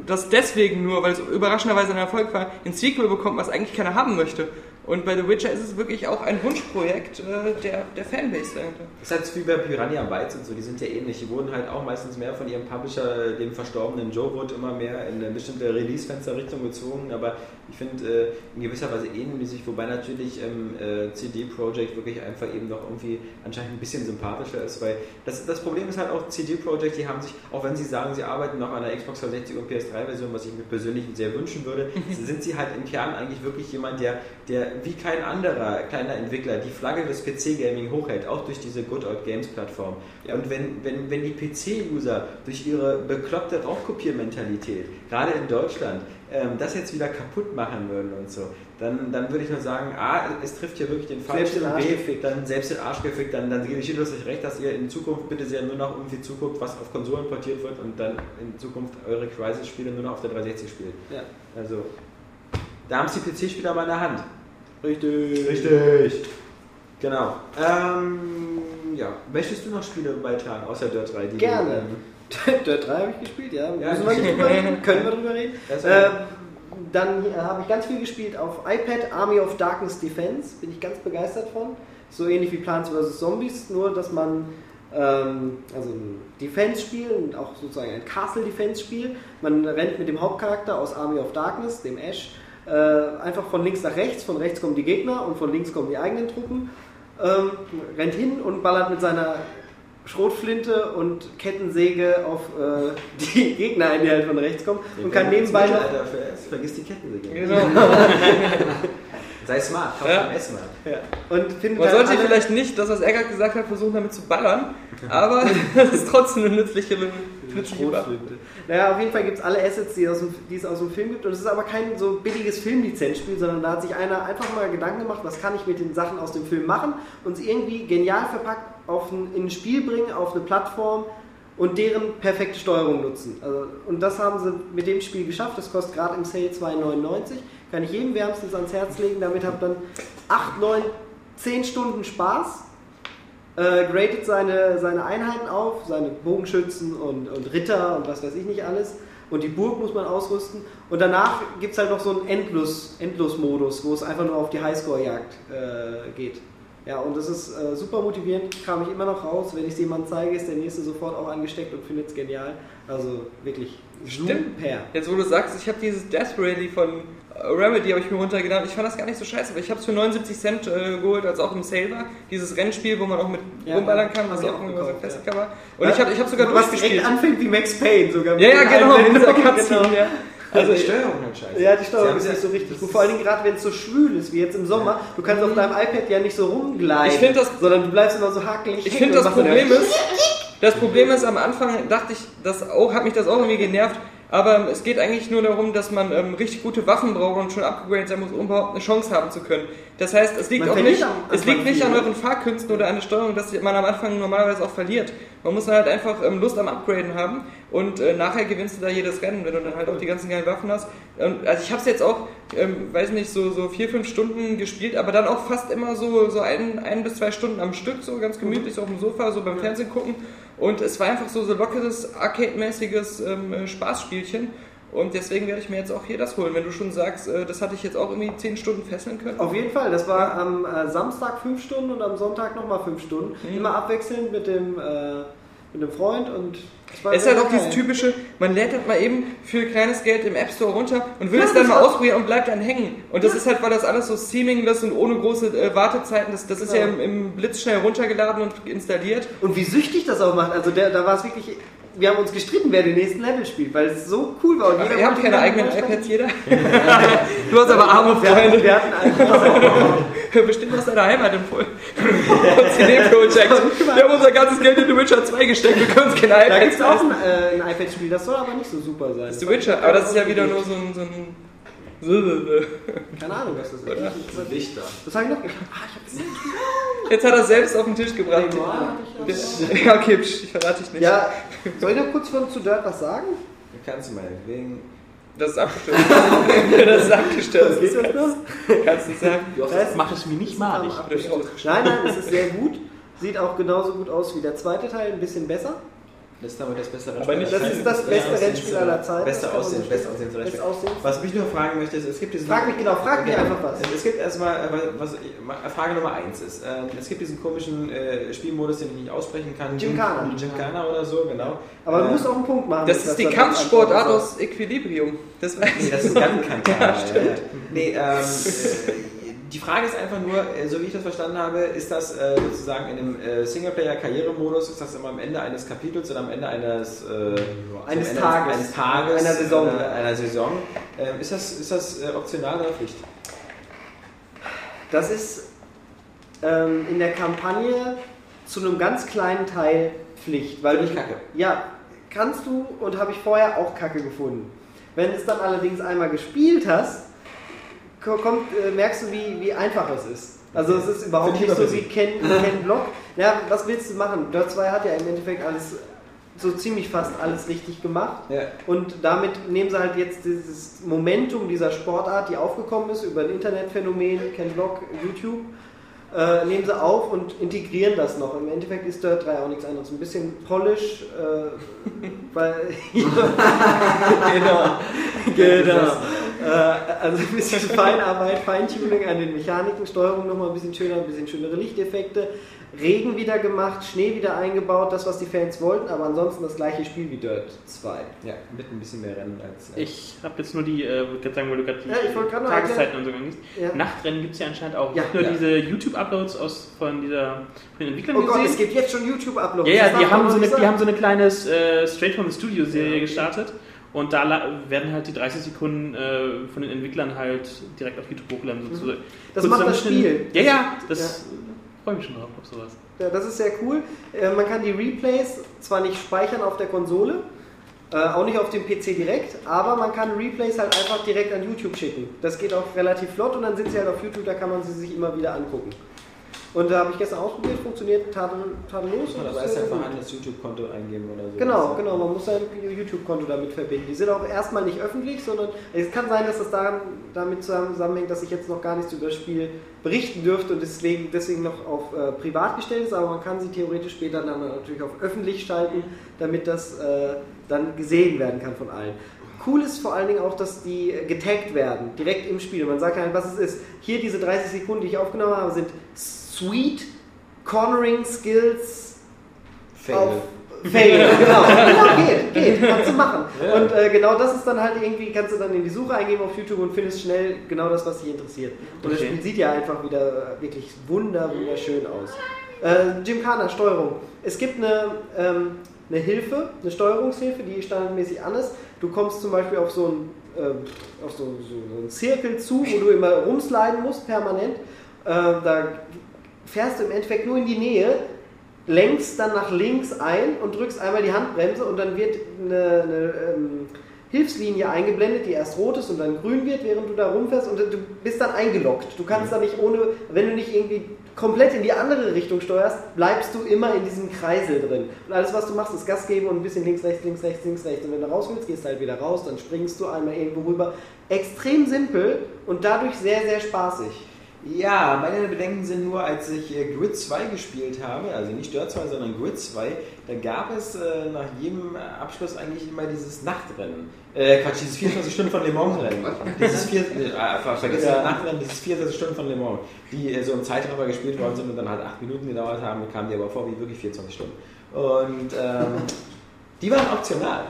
das deswegen nur, weil es überraschenderweise ein Erfolg war, ein Sequel bekommt, was eigentlich keiner haben möchte. Und bei The Witcher ist es wirklich auch ein Wunschprojekt äh, der, der Fanbase dahinter. Das ist halt wie bei Piranha Bytes und so, die sind ja ähnlich. Die wurden halt auch meistens mehr von ihrem Publisher, dem verstorbenen Joe Wood, immer mehr in eine bestimmte Release-Fenster-Richtung gezogen. Aber ich finde, äh, in gewisser Weise sich, wobei natürlich ähm, äh, CD Projekt wirklich einfach eben noch irgendwie anscheinend ein bisschen sympathischer ist, weil das, das Problem ist halt auch, CD Projekt, die haben sich, auch wenn sie sagen, sie arbeiten noch an der Xbox 360 und PS3-Version, was ich mir persönlich sehr wünschen würde, sind sie halt im Kern eigentlich wirklich jemand, der, der wie kein anderer kleiner Entwickler die Flagge des PC-Gaming hochhält, auch durch diese Good Old Games-Plattform. Und wenn, wenn, wenn die PC-User durch ihre bekloppte Raubkopiermentalität, gerade in Deutschland, ähm, das jetzt wieder kaputt machen würden und so, dann, dann würde ich nur sagen, A, es trifft hier wirklich den Falschen B, gefickt. dann selbst den Arsch gefickt, dann, dann gebe ich Ihnen euch recht, dass ihr in Zukunft bitte sehr nur noch irgendwie zuguckt, was auf Konsolen portiert wird und dann in Zukunft eure Crisis-Spiele nur noch auf der 360 spielt. Ja. Also, da haben es die PC-Spieler mal in der Hand. Richtig. Richtig. Genau. Ähm, ja. Möchtest du noch Spiele beitragen, außer Dirt 3? Die Gerne. Du, ähm, Dirt 3 habe ich gespielt, ja. Ja, Müssen wir nicht drüber reden? Können wir drüber reden? Das Äh, dann äh, habe ich ganz viel gespielt auf iPad, Army of Darkness Defense. Bin ich ganz begeistert von. So ähnlich wie Plants vs. Zombies, nur dass man ähm, also ein Defense-Spiel und auch sozusagen ein Castle-Defense-Spiel. Man rennt mit dem Hauptcharakter aus Army of Darkness, dem Ash, äh, einfach von links nach rechts. Von rechts kommen die Gegner und von links kommen die eigenen Truppen. Ähm, rennt hin und ballert mit seiner Schrotflinte und Kettensäge auf äh, die Gegner ein, die halt von rechts kommen. Und kann nebenbei noch. Vergiss die Kettensäge. Genau. Sei smart, kauf Ja. ja. S-Mal. Ja. Und findet Man dann sollte vielleicht nicht das, was Eggert gesagt hat, versuchen damit zu ballern, aber das ist trotzdem eine nützliche, Schrotflinte. Naja, auf jeden Fall gibt es alle Assets, die, aus dem, die es aus dem Film gibt. Und es ist aber kein so billiges Filmlizenzspiel, sondern da hat sich einer einfach mal Gedanken gemacht, was kann ich mit den Sachen aus dem Film machen und es irgendwie genial verpackt auf ein, in ein Spiel bringen, auf eine Plattform und deren perfekte Steuerung nutzen. Also, und das haben sie mit dem Spiel geschafft. Das kostet gerade im Sale 2,99. Kann ich jedem wärmstens ans Herz legen. Damit habt dann 8, 9, 10 Stunden Spaß äh, gradet seine, seine Einheiten auf, seine Bogenschützen und, und Ritter und was weiß ich nicht alles. Und die Burg muss man ausrüsten. Und danach gibt es halt noch so einen Endlos- Endlos-Modus, wo es einfach nur auf die Highscore-Jagd äh, geht. Ja, und das ist äh, super motivierend, kam ich immer noch raus. Wenn ich es jemandem zeige, ist der nächste sofort auch angesteckt und findet es genial. Also wirklich Stimmt. super. Jetzt wo du sagst, ich habe dieses Death Rally von Remedy habe ich mir runtergeladen. Ich fand das gar nicht so scheiße, aber ich habe es für 79 Cent äh, geholt, als auch im Sale war. Dieses Rennspiel, wo man auch mit Ja, rumballern kann, was auch ein Klassiker war. Und ich habe ich hab sogar Was durchgespielt. direkt anfängt wie Max Payne sogar. Ja, ja, genau, mit dieser Cutscene, genau. ja. Also Also die Steuerung halt scheiße. Ja, die Steuerung ist ja- nicht so richtig gut. Vor allen Dingen gerade, wenn es so schwül ist wie jetzt im Sommer. Du kannst auf deinem iPad ja nicht so rumgleiten, Ich das- sondern du bleibst immer so hakelig Ich finde, und das Problem ist, das Problem ist, am Anfang dachte ich, das auch, hat mich das auch irgendwie genervt, aber es geht eigentlich nur darum, dass man ähm, richtig gute Waffen braucht und schon abgegradet sein muss, um überhaupt eine Chance haben zu können. Das heißt, es liegt Man auch nicht, am es liegt nicht an ne? euren Fahrkünsten oder an der Steuerung, dass man am Anfang normalerweise auch verliert. Man muss halt einfach ähm, Lust am Upgraden haben und äh, nachher gewinnst du da jedes Rennen, wenn du dann halt auch die ganzen geilen Waffen hast. Und, also ich habe es jetzt auch, ähm, weiß nicht, so, so vier, fünf Stunden gespielt, aber dann auch fast immer so, so ein, ein bis zwei Stunden am Stück, so ganz gemütlich so auf dem Sofa, so beim Fernsehen gucken. Und es war einfach so, so lockeres, arcade-mäßiges ähm, äh, Spaßspielchen. Und deswegen werde ich mir jetzt auch hier das holen. Wenn du schon sagst, äh, das hatte ich jetzt auch irgendwie zehn Stunden fesseln können. Auf jeden Fall, das war am äh, Samstag fünf Stunden und am Sonntag nochmal fünf Stunden. Mhm. Immer abwechselnd mit dem, äh, mit dem Freund und es war Es ist halt auch dieses typische, man lädt das mal eben für kleines Geld im App Store runter und will Ja, es dann mal ausprobieren und bleibt dann hängen. Und das ist halt, weil das alles so seamless und ohne große äh, Wartezeiten, das, das ist ja Genau. im, im Blitz schnell runtergeladen und installiert. Und wie süchtig das auch macht. Also der, da war es wirklich. Wir haben uns gestritten, wer den nächsten Level spielt, weil es so cool war. Und jeder ihr habt keine eigenen iPads, jeder? du hast aber arme Wir hatten, Freunde. wir hatten Bestimmt aus deiner Heimat empfohlen. CD-Projekt. Wir haben unser ganzes Geld in The Witcher 2 gesteckt, wir können uns keine da iPads gibt es auch ein, äh, ein iPad-Spiel, das soll aber nicht so super sein. Das ist The Witcher, aber das ist ja wieder nur so ein... So ein Keine Ahnung, was das ist. Oder? Das, Lichter. das habe ich noch. Ich, ah, ich habe gesehen. Jetzt hat er es selbst auf den Tisch gebracht. Ja, okay, psch, ich verrate dich nicht. Ja, soll ich noch kurz von zu Dirt was sagen? Kannst du mal, wegen. Das ist abgestürzt. das ist abgestürzt. Ist das noch? Kannst du sagen? Das Mach es mir nicht malig. Nein, nein, es ist sehr gut. Sieht auch genauso gut aus wie der zweite Teil, ein bisschen besser. Das ist aber das beste Aber nicht- Das ist das beste Rennspiel aller Zeiten. Beste Aussehen, beste. Aussehen, Beste Rennspiel. Aussehen. Was mich nur fragen möchte, ist, es gibt diesen. Frag mich genau, frag mich einfach was. Es gibt erstmal, äh, was, was Frage Nummer eins ist, ähm, es gibt diesen komischen äh, Spielmodus, den ich nicht aussprechen kann. Gymkhana. Gymkhana oder so, genau. Aber du Äh, musst auch einen Punkt machen. Das ist die Kampfsportart aus Equilibrium. Das weiß Nee, das ist ganz kein Thema. Ja, stimmt. Nee, ähm, äh, die Frage ist einfach nur, äh, so wie ich das verstanden habe, ist das äh, sozusagen in dem äh, Singleplayer-Karrieremodus, ist das immer am Ende eines Kapitels oder am Ende eines, äh, Eines Ende Tages. eines Tages, Einer Saison. Einer, einer Saison. Ähm, ist das, ist das äh, optional oder Pflicht? Das ist ähm, in der Kampagne zu einem ganz kleinen Teil Pflicht. Weil Finde ich kacke. Ja, kannst du und habe ich vorher auch kacke gefunden. Wenn du es dann allerdings einmal gespielt hast, kommt, äh, merkst du, wie, wie einfach es ist. Also es ist überhaupt nicht so wie Ken, Ken Block. Ja, was willst du machen? Dirt 2 hat ja im Endeffekt alles, so ziemlich fast alles richtig gemacht. Ja. Und damit nehmen sie halt jetzt dieses Momentum dieser Sportart, die aufgekommen ist, über ein Internetphänomen, Ken Block, YouTube, äh, nehmen sie auf und integrieren das noch. Im Endeffekt ist Dirt 3 auch nichts anderes. Ein bisschen Polish, äh, weil. genau, genau. Äh, also ein bisschen Feinarbeit, Feintuning an den Mechaniken, Steuerung nochmal ein bisschen schöner, ein bisschen schönere Lichteffekte. Regen wieder gemacht, Schnee wieder eingebaut, das was die Fans wollten, aber ansonsten das gleiche Spiel wie Dirt 2. Ja, mit ein bisschen mehr Rennen als. Ich habe jetzt nur die, äh, wollte gerade sagen, weil du gerade die Ja, noch Tageszeiten und so gingst. Ja. Nachtrennen gibt es ja anscheinend auch. Ja. Nur Ja. diese YouTube-Uploads aus von dieser von den Entwicklern Oh Gott, es gibt jetzt schon YouTube-Uploads. Ja, ja, die haben, so eine, die haben so eine kleine äh, Straight from the Studio-Serie Ja, okay. gestartet. Und da werden halt die 30 Sekunden äh, von den Entwicklern halt direkt auf YouTube hochgeladen. sozusagen. Mhm. Das Kurz macht das. Spiel. Ja, ja, das freue mich schon drauf auf sowas. Ja, das ist sehr cool. Äh, man kann die Replays zwar nicht speichern auf der Konsole, äh, auch nicht auf dem PC direkt, aber man kann Replays halt einfach direkt an YouTube schicken. Das geht auch relativ flott und dann sind sie halt auf YouTube, da kann man sie sich immer wieder angucken. Und da habe ich gestern ausprobiert, funktioniert tadel- tadellos. und Oder ist weiß sehr einfach gut. an das YouTube-Konto eingeben oder so. Genau, genau, man muss sein YouTube-Konto damit verbinden. Die sind auch erstmal nicht öffentlich, sondern es kann sein, dass das daran, damit zusammenhängt, dass ich jetzt noch gar nichts über das Spiel berichten dürfte und deswegen, deswegen noch auf äh, privat gestellt ist, aber man kann sie theoretisch später dann natürlich auf öffentlich schalten, damit das äh, dann gesehen werden kann von allen. Cool ist vor allen Dingen auch, dass die getaggt werden, direkt im Spiel. Man sagt halt, was es ist. Hier diese 30 Sekunden, die ich aufgenommen habe, sind Sweet Cornering Skills Fail. auf Fail, genau. genau, geht, geht, kannst du machen. Ja. Und äh, genau das ist dann halt irgendwie, kannst du dann in die Suche eingeben auf YouTube und findest schnell genau das, was dich interessiert. Und das Okay. Spiel sieht ja einfach wieder äh, wirklich wunder, wunderschön aus. Äh, Gymkhana, Steuerung. Es gibt eine, ähm, eine Hilfe, eine Steuerungshilfe, die standardmäßig an ist. Du kommst zum Beispiel auf so einen, ähm, auf so, so, so einen Zirkel zu, wo du immer rumsliden musst, permanent. Äh, da fährst du im Endeffekt nur in die Nähe, lenkst dann nach links ein und drückst einmal die Handbremse und dann wird eine, eine ähm, Hilfslinie eingeblendet, die erst rot ist und dann grün wird, während du da rumfährst und du bist dann eingeloggt. Du kannst da nicht ohne, wenn du nicht irgendwie komplett in die andere Richtung steuerst, bleibst du immer in diesem Kreisel drin. Und alles, was du machst, ist Gas geben und ein bisschen links, rechts, links, rechts, links, rechts. Und wenn du raus willst, gehst du halt wieder raus, dann springst du einmal irgendwo rüber. Extrem simpel und dadurch sehr, sehr spaßig. Ja, meine Bedenken sind nur, als ich äh, Grid 2 gespielt habe, also nicht Dirt 2, sondern Grid 2, da gab es äh, nach jedem Abschluss eigentlich immer dieses Nachtrennen. Äh, Quatsch, dieses 24 Stunden von Le Mans Rennen. Dieses vier, äh, ver- vergiss Ja. das Nachtrennen, dieses 24 Stunden von Le Mans, die äh, so im Zeitraffer gespielt worden sind und dann halt 8 Minuten gedauert haben, kamen die aber vor wie wirklich 24 Stunden. Und ähm, die waren optional.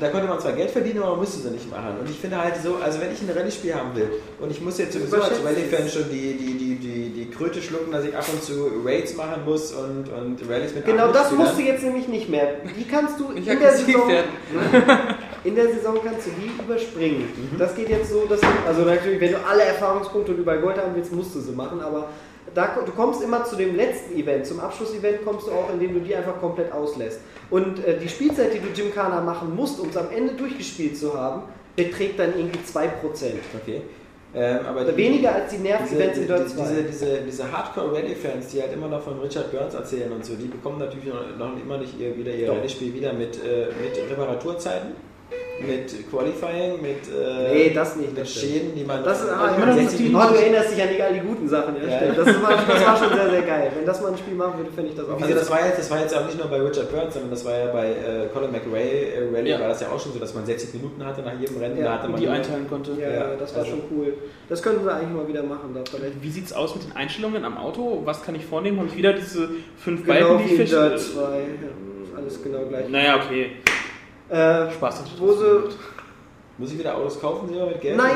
Da konnte man zwar Geld verdienen, aber man musste sie nicht machen. Und ich finde halt so, also wenn ich ein Rallye-Spiel haben will und ich muss jetzt sowieso als Rallye-Fan schon die, die, die, die, die Kröte schlucken, dass ich ab und zu Raids machen muss und, und Rallyes mit Genau das musst du jetzt nämlich nicht mehr. Die kannst du in der, Saison, in der Saison kannst du die überspringen. Mhm. Das geht jetzt so, dass du, also natürlich, wenn du alle Erfahrungspunkte und überall Gold haben willst, musst du sie machen, aber da, du kommst immer zu dem letzten Event, zum Abschlussevent kommst du auch, indem du die einfach komplett auslässt. Und äh, die Spielzeit, die du Gymkhana machen musst, um es am Ende durchgespielt zu haben, beträgt dann irgendwie 2%. Okay. Ähm, aber die- weniger als die diese, Nerv-Events in diese, Dirt 2. diese, diese, diese Hardcore-Rally-Fans, die halt immer noch von Richard Burns erzählen und so, die bekommen natürlich noch, noch immer nicht ihr, wieder ihr. Rallye-Spiel wieder mit, äh, mit Reparaturzeiten, mit Qualifying, mit, äh, Nee, das nicht, mit das. Schäden, die man Das, ah, also ja, man das 60 oh, du erinnerst dich an die, all die guten Sachen, ja, Ja. Das war, das war schon sehr, sehr geil. Wenn das mal ein Spiel machen würde, fände ich das auch Also das war, jetzt, das war jetzt auch nicht nur bei Richard Burns, sondern das war ja bei äh, Colin McRae äh, Rally Ja. war das ja auch schon so, dass man 60 Minuten hatte nach jedem Rennen. Ja, da hatte man die einteilen konnte. Ja, das war also- schon cool. Das könnten wir eigentlich mal wieder machen. Da vielleicht. Wie sieht's aus mit den Einstellungen am Auto? Was kann ich vornehmen? Habe ich wieder diese fünf Genau Balken, die ich Dirt fisch- 2. Ja, alles genau gleich. Naja, okay. Äh, Spaß hat wo sie, Muss ich wieder Autos kaufen, Silber, mit Geld? nein,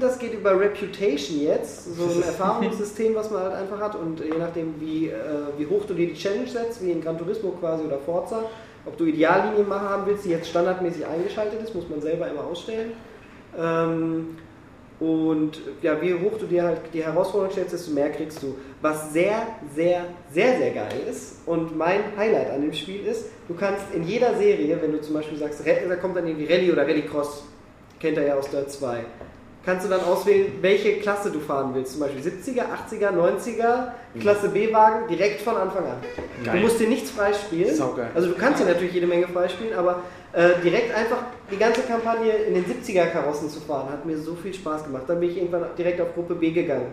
das geht über Reputation jetzt. So ein Erfahrungssystem, was man halt einfach hat. Und je nachdem, wie, äh, wie hoch du dir die Challenge setzt, wie in Gran Turismo quasi oder Forza, ob du Ideallinien machen haben willst, die jetzt standardmäßig eingeschaltet ist, muss man selber immer ausstellen. Ähm, Und ja, wie hoch du dir halt die Herausforderung stellst, desto mehr kriegst du. Was sehr, sehr, sehr, sehr geil ist und mein Highlight an dem Spiel ist, du kannst in jeder Serie, wenn du zum Beispiel sagst, da kommt dann irgendwie Rallye oder Rallycross, kennt er ja aus Dirt 2, kannst du dann auswählen, welche Klasse du fahren willst. Zum Beispiel 70er, 80er, 90er, Klasse B-Wagen, direkt von Anfang an. Geil. Du musst dir nichts freispielen. Saugeil. Also du kannst dir natürlich jede Menge freispielen, aber äh, direkt einfach die ganze Kampagne in den 70er-Karossen zu fahren, hat mir so viel Spaß gemacht. Dann bin ich irgendwann direkt auf Gruppe B gegangen.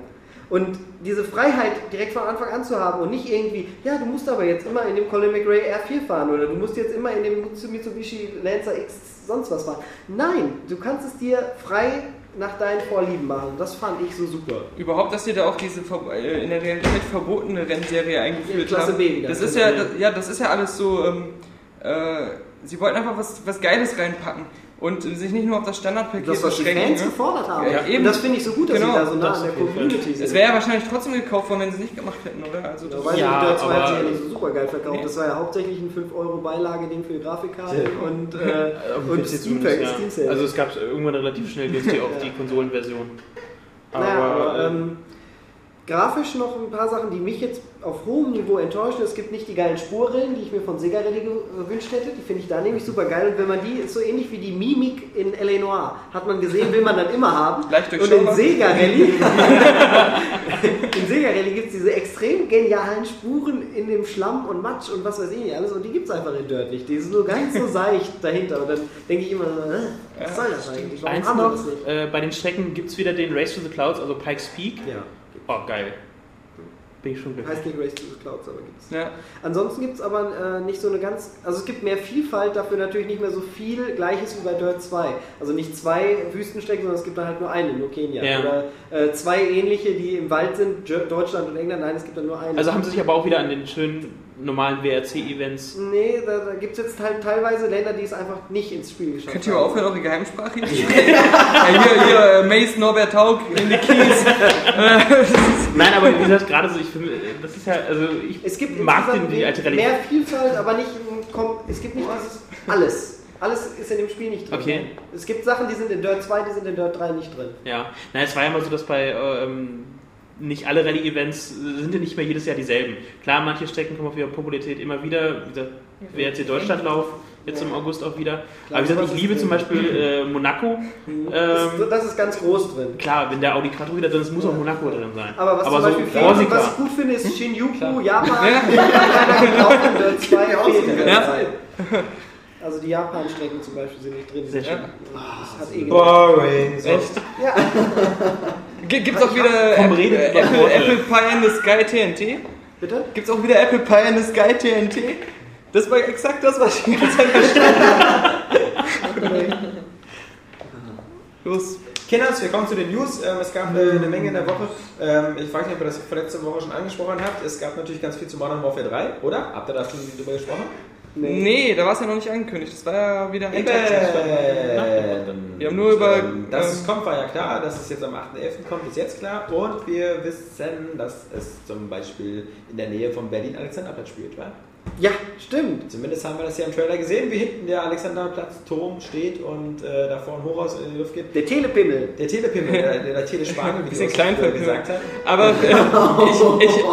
Und diese Freiheit direkt von Anfang an zu haben und nicht irgendwie, ja, du musst aber jetzt immer in dem Colin McRae R4 fahren oder du musst jetzt immer in dem Mitsubishi Lancer X sonst was fahren. Nein, du kannst es dir frei nach deinen Vorlieben machen. Das fand ich so super. Überhaupt, dass ihr da auch diese äh, in der Realität verbotene Rennserie eingeführt Klasse habt. B. Das ist ja, das, ja, das ist ja alles so. Ähm, äh, sie wollten einfach was, was Geiles reinpacken und sich nicht nur auf das Standardpaket Das, was die beschränken. Fans ne? gefordert haben. Ja, eben. Und das finde ich so gut, dass Genau, sie da so nah das an der. Community sind. Es wäre ja wahrscheinlich trotzdem gekauft worden, wenn sie es nicht gemacht hätten, oder? Also das Ja, weil Ja, die Dirt 2 hat sich ja nicht so super geil verkauft. Nee. Das war ja hauptsächlich ein 5-Euro-Beilageding für Grafikkarte und, äh, Bis und Steam ja. Steam Sale. Also es gab irgendwann relativ schnell günstig auf Ja. die Konsolenversion. Aber, naja, aber äh, ähm, grafisch noch ein paar Sachen, die mich jetzt auf hohem Niveau enttäuschen. Es gibt nicht die geilen Spurrillen, die ich mir von Sega Rally gewünscht hätte. Die finde ich da nämlich super geil. Und wenn man die, ist so ähnlich wie die Mimik in L.A. Noir, hat man gesehen, will man dann immer haben. Leicht Und in. Sega Rally, in Sega Rally gibt es diese extrem genialen Spuren in dem Schlamm und Matsch und was weiß ich nicht alles. Und die gibt es einfach in Dirt nicht. Die sind nur ganz so seicht dahinter. Und dann denke ich immer, äh, was soll das eigentlich? Warum eins haben wir noch, das nicht? äh, bei den Strecken gibt es wieder den Race to the Clouds, also Pikes Peak. Ja. Oh, geil. Bin ich schon glücklich. Heißt nicht Race to the Clouds, aber gibt's. ja. Ansonsten gibt es aber äh, nicht so eine ganz. Also es gibt mehr Vielfalt, dafür natürlich nicht mehr so viel Gleiches wie bei Dirt 2. Also nicht zwei Wüstenstrecken, sondern es gibt dann halt nur eine, nur Kenia. Ja. Oder äh, zwei ähnliche, die im Wald sind, Deutschland und England. Nein, es gibt dann nur eine. Also haben sie sich aber auch wieder an den schönen normalen WRC-Events. Nee, da, da gibt es jetzt halt teilweise Länder, die es einfach nicht ins Spiel geschafft Könnt ihr haben. mal aufhören, eure Geheimsprache hier ja, hier, hier, äh, Mace Norbert Haug in die Keys. Nein, aber wie gesagt, gerade so, ich finde, das ist ja, also ich Es gibt mag den, die alte Rallye. mehr Vielfalt, aber nicht, komm, es gibt nicht dieses alles. Alles ist in dem Spiel nicht drin. Okay. Es gibt Sachen, die sind in Dirt 2, die sind in Dirt 3 nicht drin. Ja, na, es war ja mal so, dass bei ähm, nicht alle Rallye-Events äh, sind ja nicht mehr jedes Jahr dieselben. Klar, manche Strecken kommen auf ihre Popularität immer wieder. Wie gesagt, WRC Deutschlandlauf jetzt im August auch wieder. Aber wie gesagt, ich liebe zum Beispiel äh, Monaco. Das, Ähm, das ist ganz groß drin. klar, wenn der Audi Quattro wieder drin ist, muss auch Monaco drin sein. Aber was zum so fehlt, was ich gut finde, ist Shinjuku, Japan. Keiner gebraucht in Dirt 2 fehlt die ganze Ja. Zeit. Also die Japan-Strecken zum Beispiel sind nicht drin. Sehr schön. Das hat eh gedacht. Boring. So. Echt? Ja. G- Gibt's auch wieder Komm, Apple, äh, Apple. Apple Pie in the Sky TNT? Bitte? Gibt's auch wieder Apple Pie in the Sky TNT? Das war exakt das, was ich die ganze Zeit verstanden habe. Los. Kinders, wir kommen zu den News. Ähm, es gab äh, eine Menge in der Woche. Ähm, ich weiß nicht, ob ihr das letzte Woche schon angesprochen habt. Es gab natürlich ganz viel zu Modern Warfare 3, oder? Habt ihr da schon drüber gesprochen? Nee, da war es ja noch nicht angekündigt. Das war ja wieder ein Tag. Wir haben nur über, es ähm, kommt, war ja klar. Dass es jetzt am 8.11. kommt, ist jetzt klar. Und wir wissen, dass es zum Beispiel in der Nähe von Berlin-Alexanderplatz spielt, wa? Ja, stimmt. Zumindest haben wir das ja im Trailer gesehen, wie hinten der Alexanderplatz-Turm steht und äh, davor ein Hochhaus in die Luft geht. Der Telepimmel. Der Telepimmel, der, der Telespargel, wie Bisschen klein gesagt hast. Aber äh, ich, ich,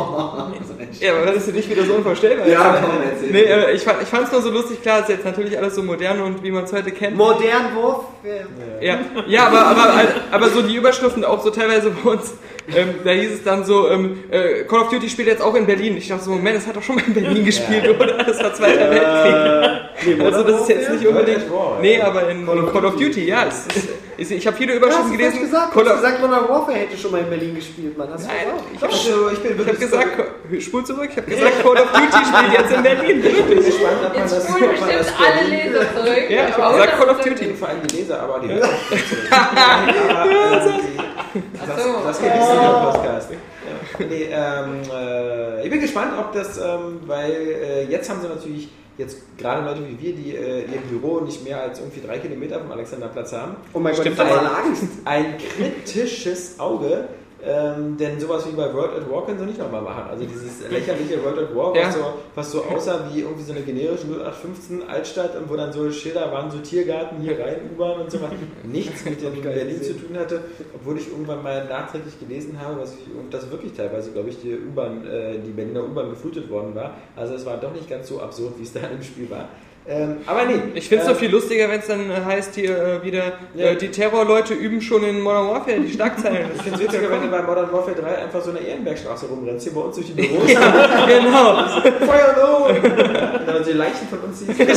ja, aber das ist ja nicht wieder so unvorstellbar. Ja, komm, erzähl. Nee, äh, ich, fand, ich fand es nur so lustig, klar, ist jetzt natürlich alles so modern und wie man es heute kennt. Modern Warfare. Ja, ja aber, aber, aber so die Überschriften auch so teilweise bei uns, ähm, da hieß es dann so, ähm, äh, Call of Duty spielt jetzt auch in Berlin. Ich dachte so, Moment, das hat doch schon mal in Berlin gespielt, oder? Das war Zweiter Weltkrieg. Nee, Also das ist jetzt nicht unbedingt... Nee, aber in Call of Duty, ja. Es ist, ich habe viele Überschriften falsch gelesen. gesagt. Du Call hast of, gesagt, Modern Warfare hätte schon mal in Berlin gespielt, Mann. Hast du Nein, gesagt? ich habe Also, ich bin ich hab wirklich gesagt, spul zurück, ich habe gesagt, Call of Duty spielt jetzt in Berlin. Wirklich. gespannt, ob man Jetzt das, spulen man das bestimmt alle Leser zurück. Ja, ich hab Aber gesagt Call of das- Duty. Vor allem die Leser, aber die Hörer. Aber, ähm, das, so. das geht nicht in den Podcast. Ja. Nee, ähm, äh, ich bin gespannt, ob das, ähm, weil äh, jetzt haben sie natürlich jetzt gerade Leute wie wir, die äh, ihr Büro nicht mehr als irgendwie drei Kilometer vom Alexanderplatz haben, Oh mein Gott, Stimmt Angst. ein kritisches Auge ähm, denn sowas wie bei World at War können sie nicht nochmal machen. Also dieses lächerliche World at War, Ja. was, so, was so aussah wie irgendwie so eine generische 0815 Altstadt und wo dann so Schilder waren, so Tiergarten hier rein, U-Bahn und so was. Nichts mit dem Berlin zu tun hatte, obwohl ich irgendwann mal nachträglich gelesen habe, was ich, und das wirklich teilweise, glaube ich, die U-Bahn, äh, die Berliner U-Bahn geflutet worden war. Also es war doch nicht ganz so absurd, wie es da im Spiel war. Ähm, aber nee. Ich finde es äh, noch viel lustiger, wenn es dann äh, heißt hier äh, wieder, Ja. äh, die Terrorleute üben schon in Modern Warfare die Schlagzeilen. Ich finde es witziger, wenn du bei Modern Warfare 3 einfach so eine Ehrenbergstraße rumrennst, hier bei uns durch die Büros. genau. Feuer no! Und dann die Leichen von uns siehst. Genau.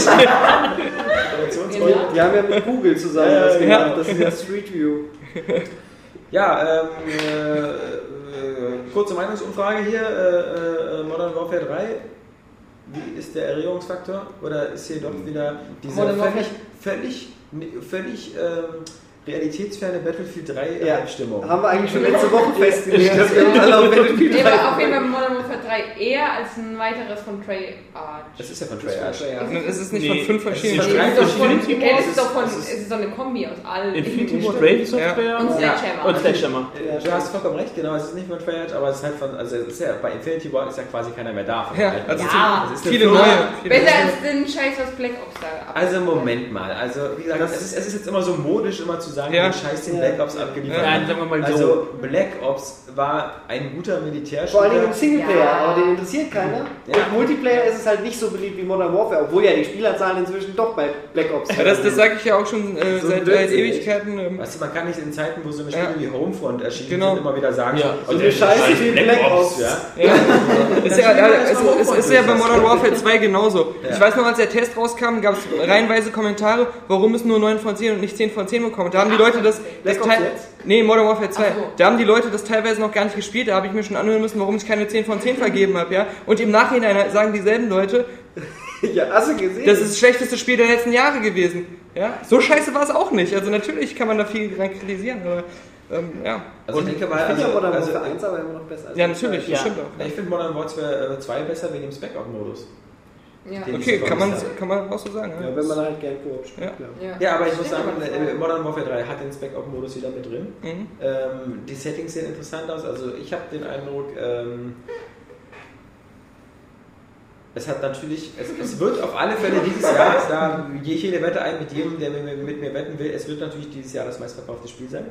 Die haben ja mit Google zusammen Ja, das ja, gemacht. ja. Das ist ja Street View. Ja, ähm, äh, äh, kurze Meinungsumfrage hier. Äh, äh, Modern Warfare 3. Wie ist der Erregungsfaktor? Oder ist hier doch wieder diese Modern Warfare- völlig, völlig, völlig ähm, realitätsferne Battlefield 3 Ja. Stimmung? Haben wir eigentlich schon letzte Woche festgelegt, dass wir alle auf Battlefield Nee, 3 aber auf jeden Fall Modern Warfare 3 eher als ein weiteres von Treyarch. Das ist ja von Treyarch. Dann ist es nicht Nee, von fünf verschiedenen es ist Es ist doch von, es ist doch von, ist- es ist doch eine Kombi aus allen. Infinity Ward, Raven Software und Ja. Sledgehammer. und Sledgehammer. Du hast vollkommen recht, genau, es ist nicht von Treyarch, aber es ist halt von, also es ist ja, bei Infinity Ward ist ja quasi keiner mehr da. von Ja, also Ja. Es ist viele neue. Besser als den Scheiß, was Black Ops da. Also Moment mal, also wie gesagt, es ist, es ist jetzt immer so modisch, immer zu sagen, Ja. wie scheiß den. Black Ops abgeliefert hat. Nein, sagen wir mal so. Also Black Ops war ein guter Militärspieler. Vor Dingen im Singleplayer, Ja. aber den interessiert keiner. Ja. Und Multiplayer ist es halt nicht so beliebt wie Modern Warfare, obwohl ja die Spielerzahlen inzwischen doch bei Black Ops Ja, das das sage ich ja auch schon äh, So seit, seit Ewigkeiten. Ähm, Weißt du, man kann nicht in Zeiten, wo so eine Spiele Ja. wie Homefront erschienen Genau. sind, immer wieder sagen, Ja. so, So eine Scheiße scheiß wie Black Ops. Ja. Ja, ist ja, es, ist ja bei Modern Warfare 2 genauso. Ja. Ich weiß noch, als der Test rauskam, gab es reihenweise Kommentare, warum es nur 9 von 10 und nicht 10 von 10 bekommen. Da haben die Leute das... das Black Ops Teil-? Nee, Modern Warfare 2. Ach so. Da haben die Leute das teilweise noch gar nicht gespielt, da habe ich mir schon anhören müssen, warum ich keine 10 von 10 vergeben habe, ja. Und im Nachhinein sagen dieselben Leute, Ja, hast du gesehen? das ist das schlechteste Spiel der letzten Jahre gewesen. Ja? So scheiße war es auch nicht. Also natürlich kann man da viel dran kritisieren, aber ähm, ja. Also ich denke mal, ich finde ja also, Modern also, Warfare 1 aber immer noch besser als Ja, natürlich, zwei. das stimmt auch. ich finde Modern Warfare 2 besser wegen dem Spec-Op-Modus. Ja. Okay, kann man, kann man auch so sagen. Ja. Ja, wenn man halt gern Koop spielt. Ja. Ja. Ja, aber ich muss sagen, äh, Modern Warfare 3 hat den Spec-Op-Modus wieder mit drin. Mhm. Ähm, die Settings sehen interessant aus. Also ich habe den Eindruck, ähm, es hat natürlich, es, es wird auf alle Fälle dieses Jahr, da gehe ich jede Wette ein mit jedem, der mit, mit mir wetten will, es wird natürlich dieses Jahr das meistverkaufte Spiel sein.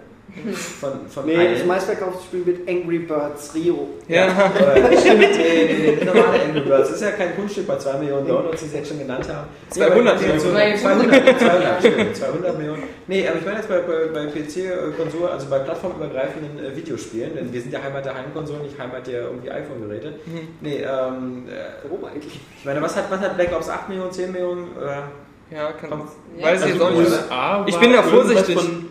Von, von Nee, allen. das meistverkaufte Spiel wird Angry Birds Rio. Ja. Aber stimmt, nee, nee, nee, normale Angry Birds. Das ist ja kein Kunststück bei 2 Millionen Downloads, die sie jetzt schon genannt haben. 200 Nee, aber ich meine jetzt so- Millionen. 200, 200, stimmt, 200 Millionen. Nee, aber ich meine jetzt bei, bei, bei PC-Konsole, also bei plattformübergreifenden äh, Videospielen, denn wir sind ja Heimat der Heimkonsolen, nicht Heimat der irgendwie iPhone-Geräte. Mhm. Nee, ähm, äh, Warum eigentlich? Ich meine, was hat, was hat Black Ops 8 Millionen, 10 Millionen? Äh, Ja, kann, Komm. weiß ich jetzt Also auch nicht. USA Ich bin da irgendwas vorsichtig. Von,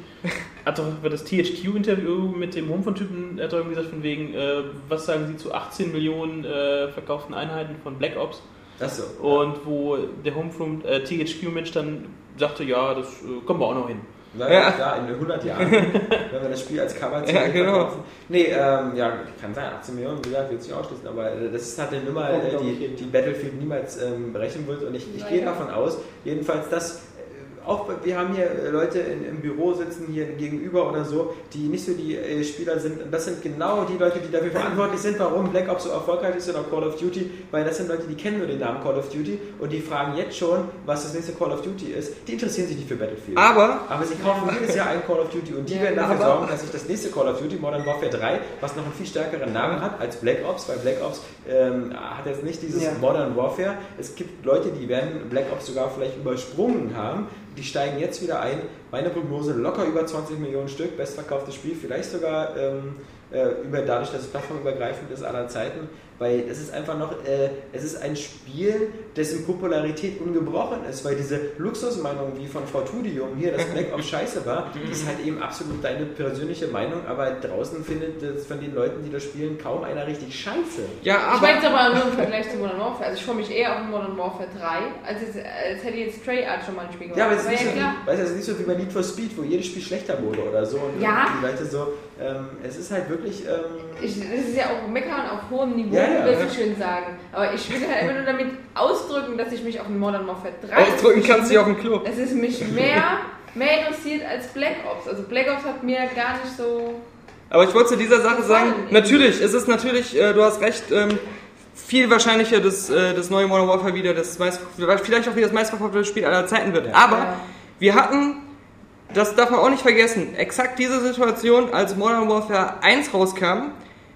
hat doch war das THQ-Interview mit dem Homefront-Typen, hat doch gesagt, von wegen, äh, was sagen Sie zu 18 Millionen äh, verkauften Einheiten von Black Ops? das so. Und wo der Homefront äh, THQ-Mensch dann sagte, ja, das äh, kommen wir auch noch hin. Na, Ja. klar, in 100 Jahren, wenn wir das Spiel als cover Ja, genau. Nee, ähm, ja, kann sein, 18 Millionen, wie gesagt, will ich nicht ausschließen, aber äh, das ist halt eine Nummer, ich, die, die Battlefield niemals ähm, berechnen wird und ich, ich gehe davon aus, jedenfalls, dass auch wir haben hier äh, Leute in, im Büro sitzen, hier gegenüber oder so, die nicht so die äh, Spieler sind. Und das sind genau die Leute, die dafür verantwortlich sind, warum Black Ops so erfolgreich ist oder Call of Duty, weil das sind Leute, die kennen nur den Namen Call of Duty und die fragen jetzt schon, was das nächste Call of Duty ist. Die interessieren sich nicht für Battlefield. Aber, Aber sie kaufen jedes Jahr ein Call of Duty und die werden dafür aber- sorgen, dass sich das nächste Call of Duty, Modern Warfare 3, was noch einen viel stärkeren Namen hat als Black Ops, weil Black Ops ähm, hat jetzt nicht dieses Ja. Modern Warfare. Es gibt Leute, die werden Black Ops sogar vielleicht übersprungen haben. Die steigen jetzt wieder ein. Meine Prognose locker über 20 Millionen Stück, bestverkauftes Spiel, vielleicht sogar ähm, äh, über, dadurch, dass es plattformübergreifend ist aller Zeiten, weil es ist einfach noch, äh, es ist ein Spiel, dessen Popularität ungebrochen ist, weil diese Luxusmeinung wie von Frau Tudium hier, dass Black Ops scheiße war, ist halt eben absolut deine persönliche Meinung, aber draußen findet das von den Leuten, die das spielen, kaum einer richtig scheiße. ja, Ich aber. meine jetzt aber nur im Vergleich zu Modern Warfare. Also ich freue mich eher auf Modern Warfare 3, als, jetzt, als hätte jetzt Treyarch schon mal ein Spiel gemacht. Ja, aber es ist, nicht so, ja, weißt es ist nicht so wie bei Need for Speed, wo jedes Spiel schlechter wurde oder so. Und Ja. die Leute so, ähm, es ist halt wirklich. Ähm, Ich, das ist ja auch Meckern auf hohem Niveau, Ja, ja, würde ja. ich schön sagen. Aber ich will halt einfach nur damit ausdrücken, dass ich mich auf Modern Warfare 3 Ausdrücken kannst du ja auf dem Klo. Es ist mich mehr, mehr interessiert als Black Ops. Also Black Ops hat mir gar nicht so. Aber ich wollte zu dieser Sache sagen, natürlich, es ist natürlich, äh, du hast recht, ähm, viel wahrscheinlicher, dass äh, das neue Modern Warfare wieder das meist, vielleicht auch wieder das meistverkaufte Spiel aller Zeiten wird. Aber Ja. wir hatten, das darf man auch nicht vergessen, exakt diese Situation, als Modern Warfare 1 rauskam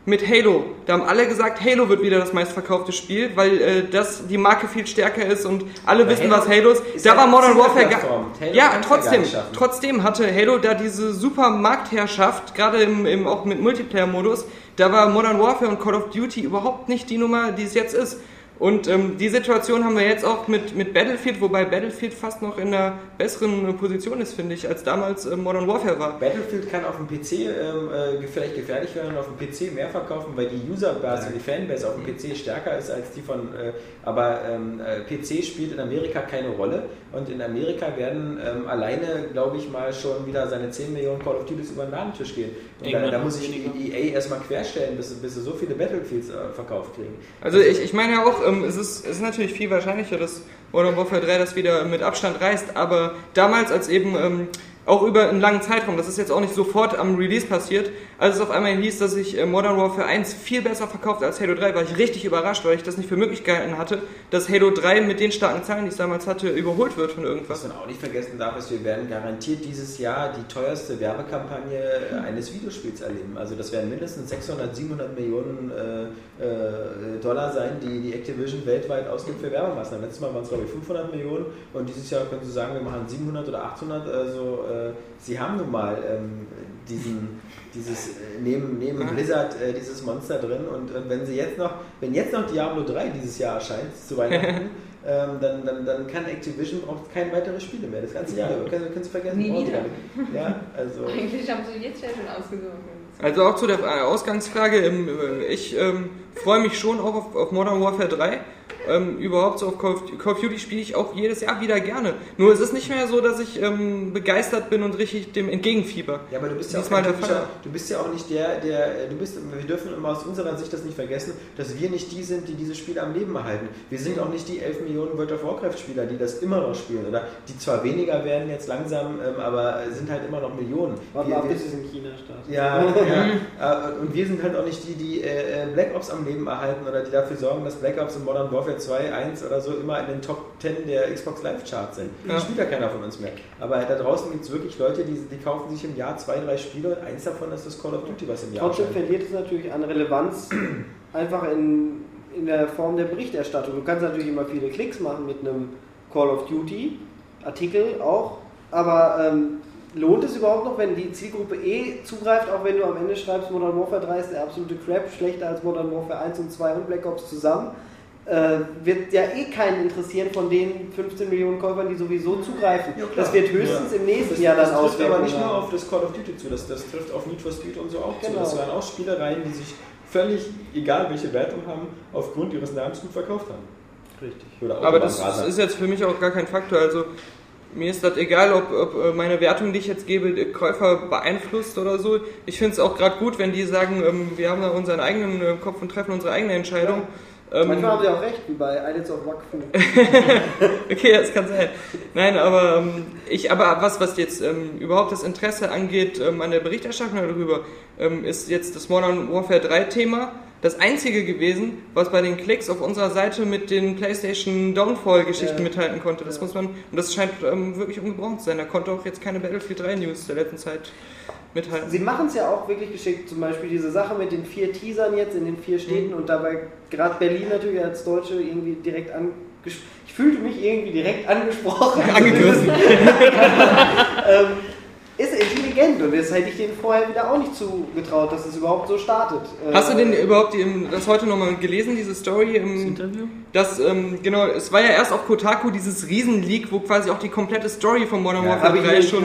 mit Halo. Da haben alle gesagt, Halo wird wieder das meistverkaufte Spiel, weil äh, das die Marke viel stärker ist und alle Aber wissen, Halo was Halo ist. ist Da ja war Modern Warfare gar, ja, trotzdem, schaffen. trotzdem hatte Halo da diese super Marktherrschaft, gerade im, im, auch mit Multiplayer-Modus. Da war Modern Warfare und Call of Duty überhaupt nicht die Nummer, die es jetzt ist. Und ähm, die Situation haben wir jetzt auch mit, mit Battlefield, wobei Battlefield fast noch in einer besseren äh, Position ist, finde ich, als damals äh, Modern Warfare war. Battlefield kann auf dem PC ähm, äh, vielleicht gefährlich werden und auf dem PC mehr verkaufen, weil die Userbase und die Fanbase auf dem PC stärker ist als die von. Äh, aber ähm, äh, PC spielt in Amerika keine Rolle und in Amerika werden ähm, alleine, glaube ich, mal schon wieder seine 10 Millionen Call of Duties über den Ladentisch gehen. Und da, da muss ich weniger. die EA erstmal querstellen, bis, bis sie so viele Battlefields äh, verkauft kriegen. Also ich, ich meine ja auch, ähm, es, ist, es ist natürlich viel wahrscheinlicher, dass Modern Warfare 3 das wieder mit Abstand reißt, aber damals, als eben ähm, auch über einen langen Zeitraum, das ist jetzt auch nicht sofort am Release passiert, als es auf einmal hieß, dass sich äh, Modern Warfare 1 viel besser verkauft als Halo 3, war ich richtig überrascht, weil ich das nicht für möglich gehalten hatte, dass Halo 3 mit den starken Zahlen, die es damals hatte, überholt wird von Was irgendwas. man auch nicht vergessen darf, ist, wir werden garantiert dieses Jahr die teuerste Werbekampagne äh, eines Videospiels erleben. Also das werden mindestens 600, 700 Millionen äh, äh, Dollar sein, die die Activision weltweit ausgibt für Werbemaßnahmen. Letztes Mal waren es glaube ich 500 Millionen und dieses Jahr können Sie sagen, wir machen 700 oder 800. Also äh, Sie haben nun mal ähm, diesen dieses äh, neben, neben Blizzard äh, dieses Monster drin und, und wenn sie jetzt noch wenn jetzt noch Diablo 3 dieses Jahr erscheint zu Weihnachten ähm, dann, dann, dann kann Activision braucht kein weiteres Spiele mehr das ganze Jahr über. können, können Sie vergessen Nie wieder. ja also Eigentlich haben sie jetzt ja schon ausgesucht. Also auch zu der äh, Ausgangsfrage, ähm, äh, ich ähm, freue mich schon auch auf, auf Modern Warfare 3. Ähm, überhaupt so auf Call of, Call of Duty spiele ich auch jedes Jahr wieder gerne. Nur es ist nicht mehr so, dass ich ähm, begeistert bin und richtig dem entgegenfieber. Ja, aber du bist ja, auch typischer, du bist ja auch nicht der, der, du bist, wir dürfen immer aus unserer Sicht das nicht vergessen, dass wir nicht die sind, die dieses Spiel am Leben erhalten. Wir sind auch nicht die 11 Millionen World of Warcraft Spieler, die das immer noch spielen, oder die zwar weniger werden jetzt langsam, ähm, aber sind halt immer noch Millionen. Warte mal, bis es in China startet. ja, ja. Äh, und wir sind halt auch nicht die, die äh, äh, Black Ops am Leben erhalten oder die dafür sorgen, dass Black Ops und Modern Warfare 2, 1 oder so immer in den Top 10 der Xbox Live Charts sind. Ja. Das spielt ja keiner von uns mehr. Aber da draußen gibt es wirklich Leute, die, die kaufen sich im Jahr zwei, drei Spiele und eins davon ist das Call of Duty, was im Jahr Trotzdem erscheint. verliert es natürlich an Relevanz einfach in, in der Form der Berichterstattung. Du kannst natürlich immer viele Klicks machen mit einem Call of Duty Artikel auch, aber ähm, lohnt es überhaupt noch, wenn die Zielgruppe eh zugreift, auch wenn du am Ende schreibst, Modern Warfare 3 ist der absolute Crap, schlechter als Modern Warfare 1 und 2 und Black Ops zusammen? Äh, wird ja eh keinen interessieren von den 15 Millionen Käufern, die sowieso zugreifen. Ja, das wird höchstens im nächsten Das, Jahr dann das trifft aber nicht nur auf das Call of Duty zu, das, das trifft auf Need for Speed und so auch zu. Genau. Das waren auch Spielereien, die sich völlig, egal welche Wertung haben, aufgrund ihres Namens gut verkauft haben. Richtig. Oder Aber das Autobahnraser. ist jetzt für mich auch gar kein Faktor. Also mir ist das egal, ob, ob äh, meine Wertung, die ich jetzt gebe, die Käufer beeinflusst oder so. Ich finde es auch gerade gut, wenn die sagen, ähm, wir haben da unseren eigenen äh, Kopf und treffen unsere eigene Entscheidung. Ähm, Manchmal haben sie auch recht, wie bei Idols of Wakfu. Okay, das kann sein. Nein, aber ähm, ich, aber was, was jetzt ähm, überhaupt das Interesse angeht ähm, an der Berichterstattung darüber, ähm, ist jetzt das Modern Warfare 3 Thema das einzige gewesen, was bei den Klicks auf unserer Seite mit den PlayStation Downfall-Geschichten Ja. mithalten konnte. Das muss man, und das scheint ähm, wirklich ungebrochen zu sein. Da konnte auch jetzt keine Battlefield 3 News der letzten Zeit mithalten. Sie machen es ja auch wirklich geschickt, zum Beispiel diese Sache mit den vier Teasern jetzt in den vier Städten und dabei gerade Berlin natürlich als Deutsche irgendwie direkt angesprochen. Ich fühlte mich irgendwie direkt angesprochen. Angegriffen. ähm, ist intelligent und das hätte ich denen vorher wieder auch nicht zugetraut, dass es überhaupt so startet. Äh, Hast du denn überhaupt die, ähm, das heute nochmal gelesen, diese Story? Im, Interview? Das, ähm, genau, es war ja erst auf Kotaku dieses Riesenleak, wo quasi auch die komplette Story von Modern Ja, Warfare hab ich 3 nicht- schon.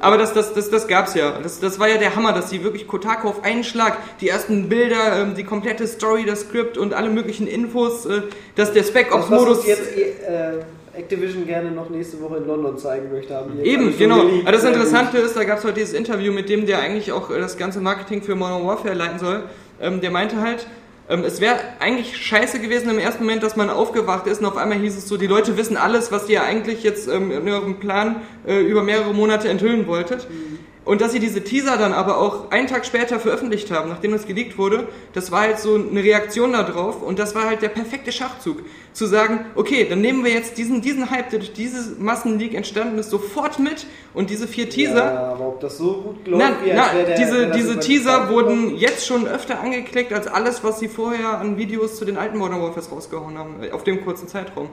aber das, das, das, das gab's ja. Das, das war ja der Hammer, dass die wirklich Kotaku auf einen Schlag die ersten Bilder, ähm, die komplette Story, das Skript und alle möglichen Infos, äh, dass der Spec Das, Ops was Modus. uns jetzt äh, Activision gerne noch nächste Woche in London zeigen möchte, haben Eben, genau. Aber das. Interessante ist, da gab es heute dieses Interview mit dem, der eigentlich auch äh, das ganze Marketing für Modern Warfare leiten soll. Ähm, der meinte halt, ähm, es wäre eigentlich scheiße gewesen im ersten Moment, dass man aufgewacht ist und auf einmal hieß es so, die Leute wissen alles, was ihr eigentlich jetzt ähm, in eurem Plan äh, über mehrere Monate enthüllen wolltet. Und dass sie diese Teaser dann aber auch einen Tag später veröffentlicht haben, nachdem das geleakt wurde, das war halt so eine Reaktion darauf und das war halt der perfekte Schachzug. Zu sagen, okay, dann nehmen wir jetzt diesen, diesen Hype, der durch dieses Massenleak entstanden ist, sofort mit und diese vier Teaser. Ja, aber ob das so gut läuft, Nein, wie wäre der- diese, diese Teaser wurden jetzt schon öfter angeklickt als alles, was sie vorher an Videos zu den alten Modern Warfares rausgehauen haben, äh, auf dem kurzen Zeitraum.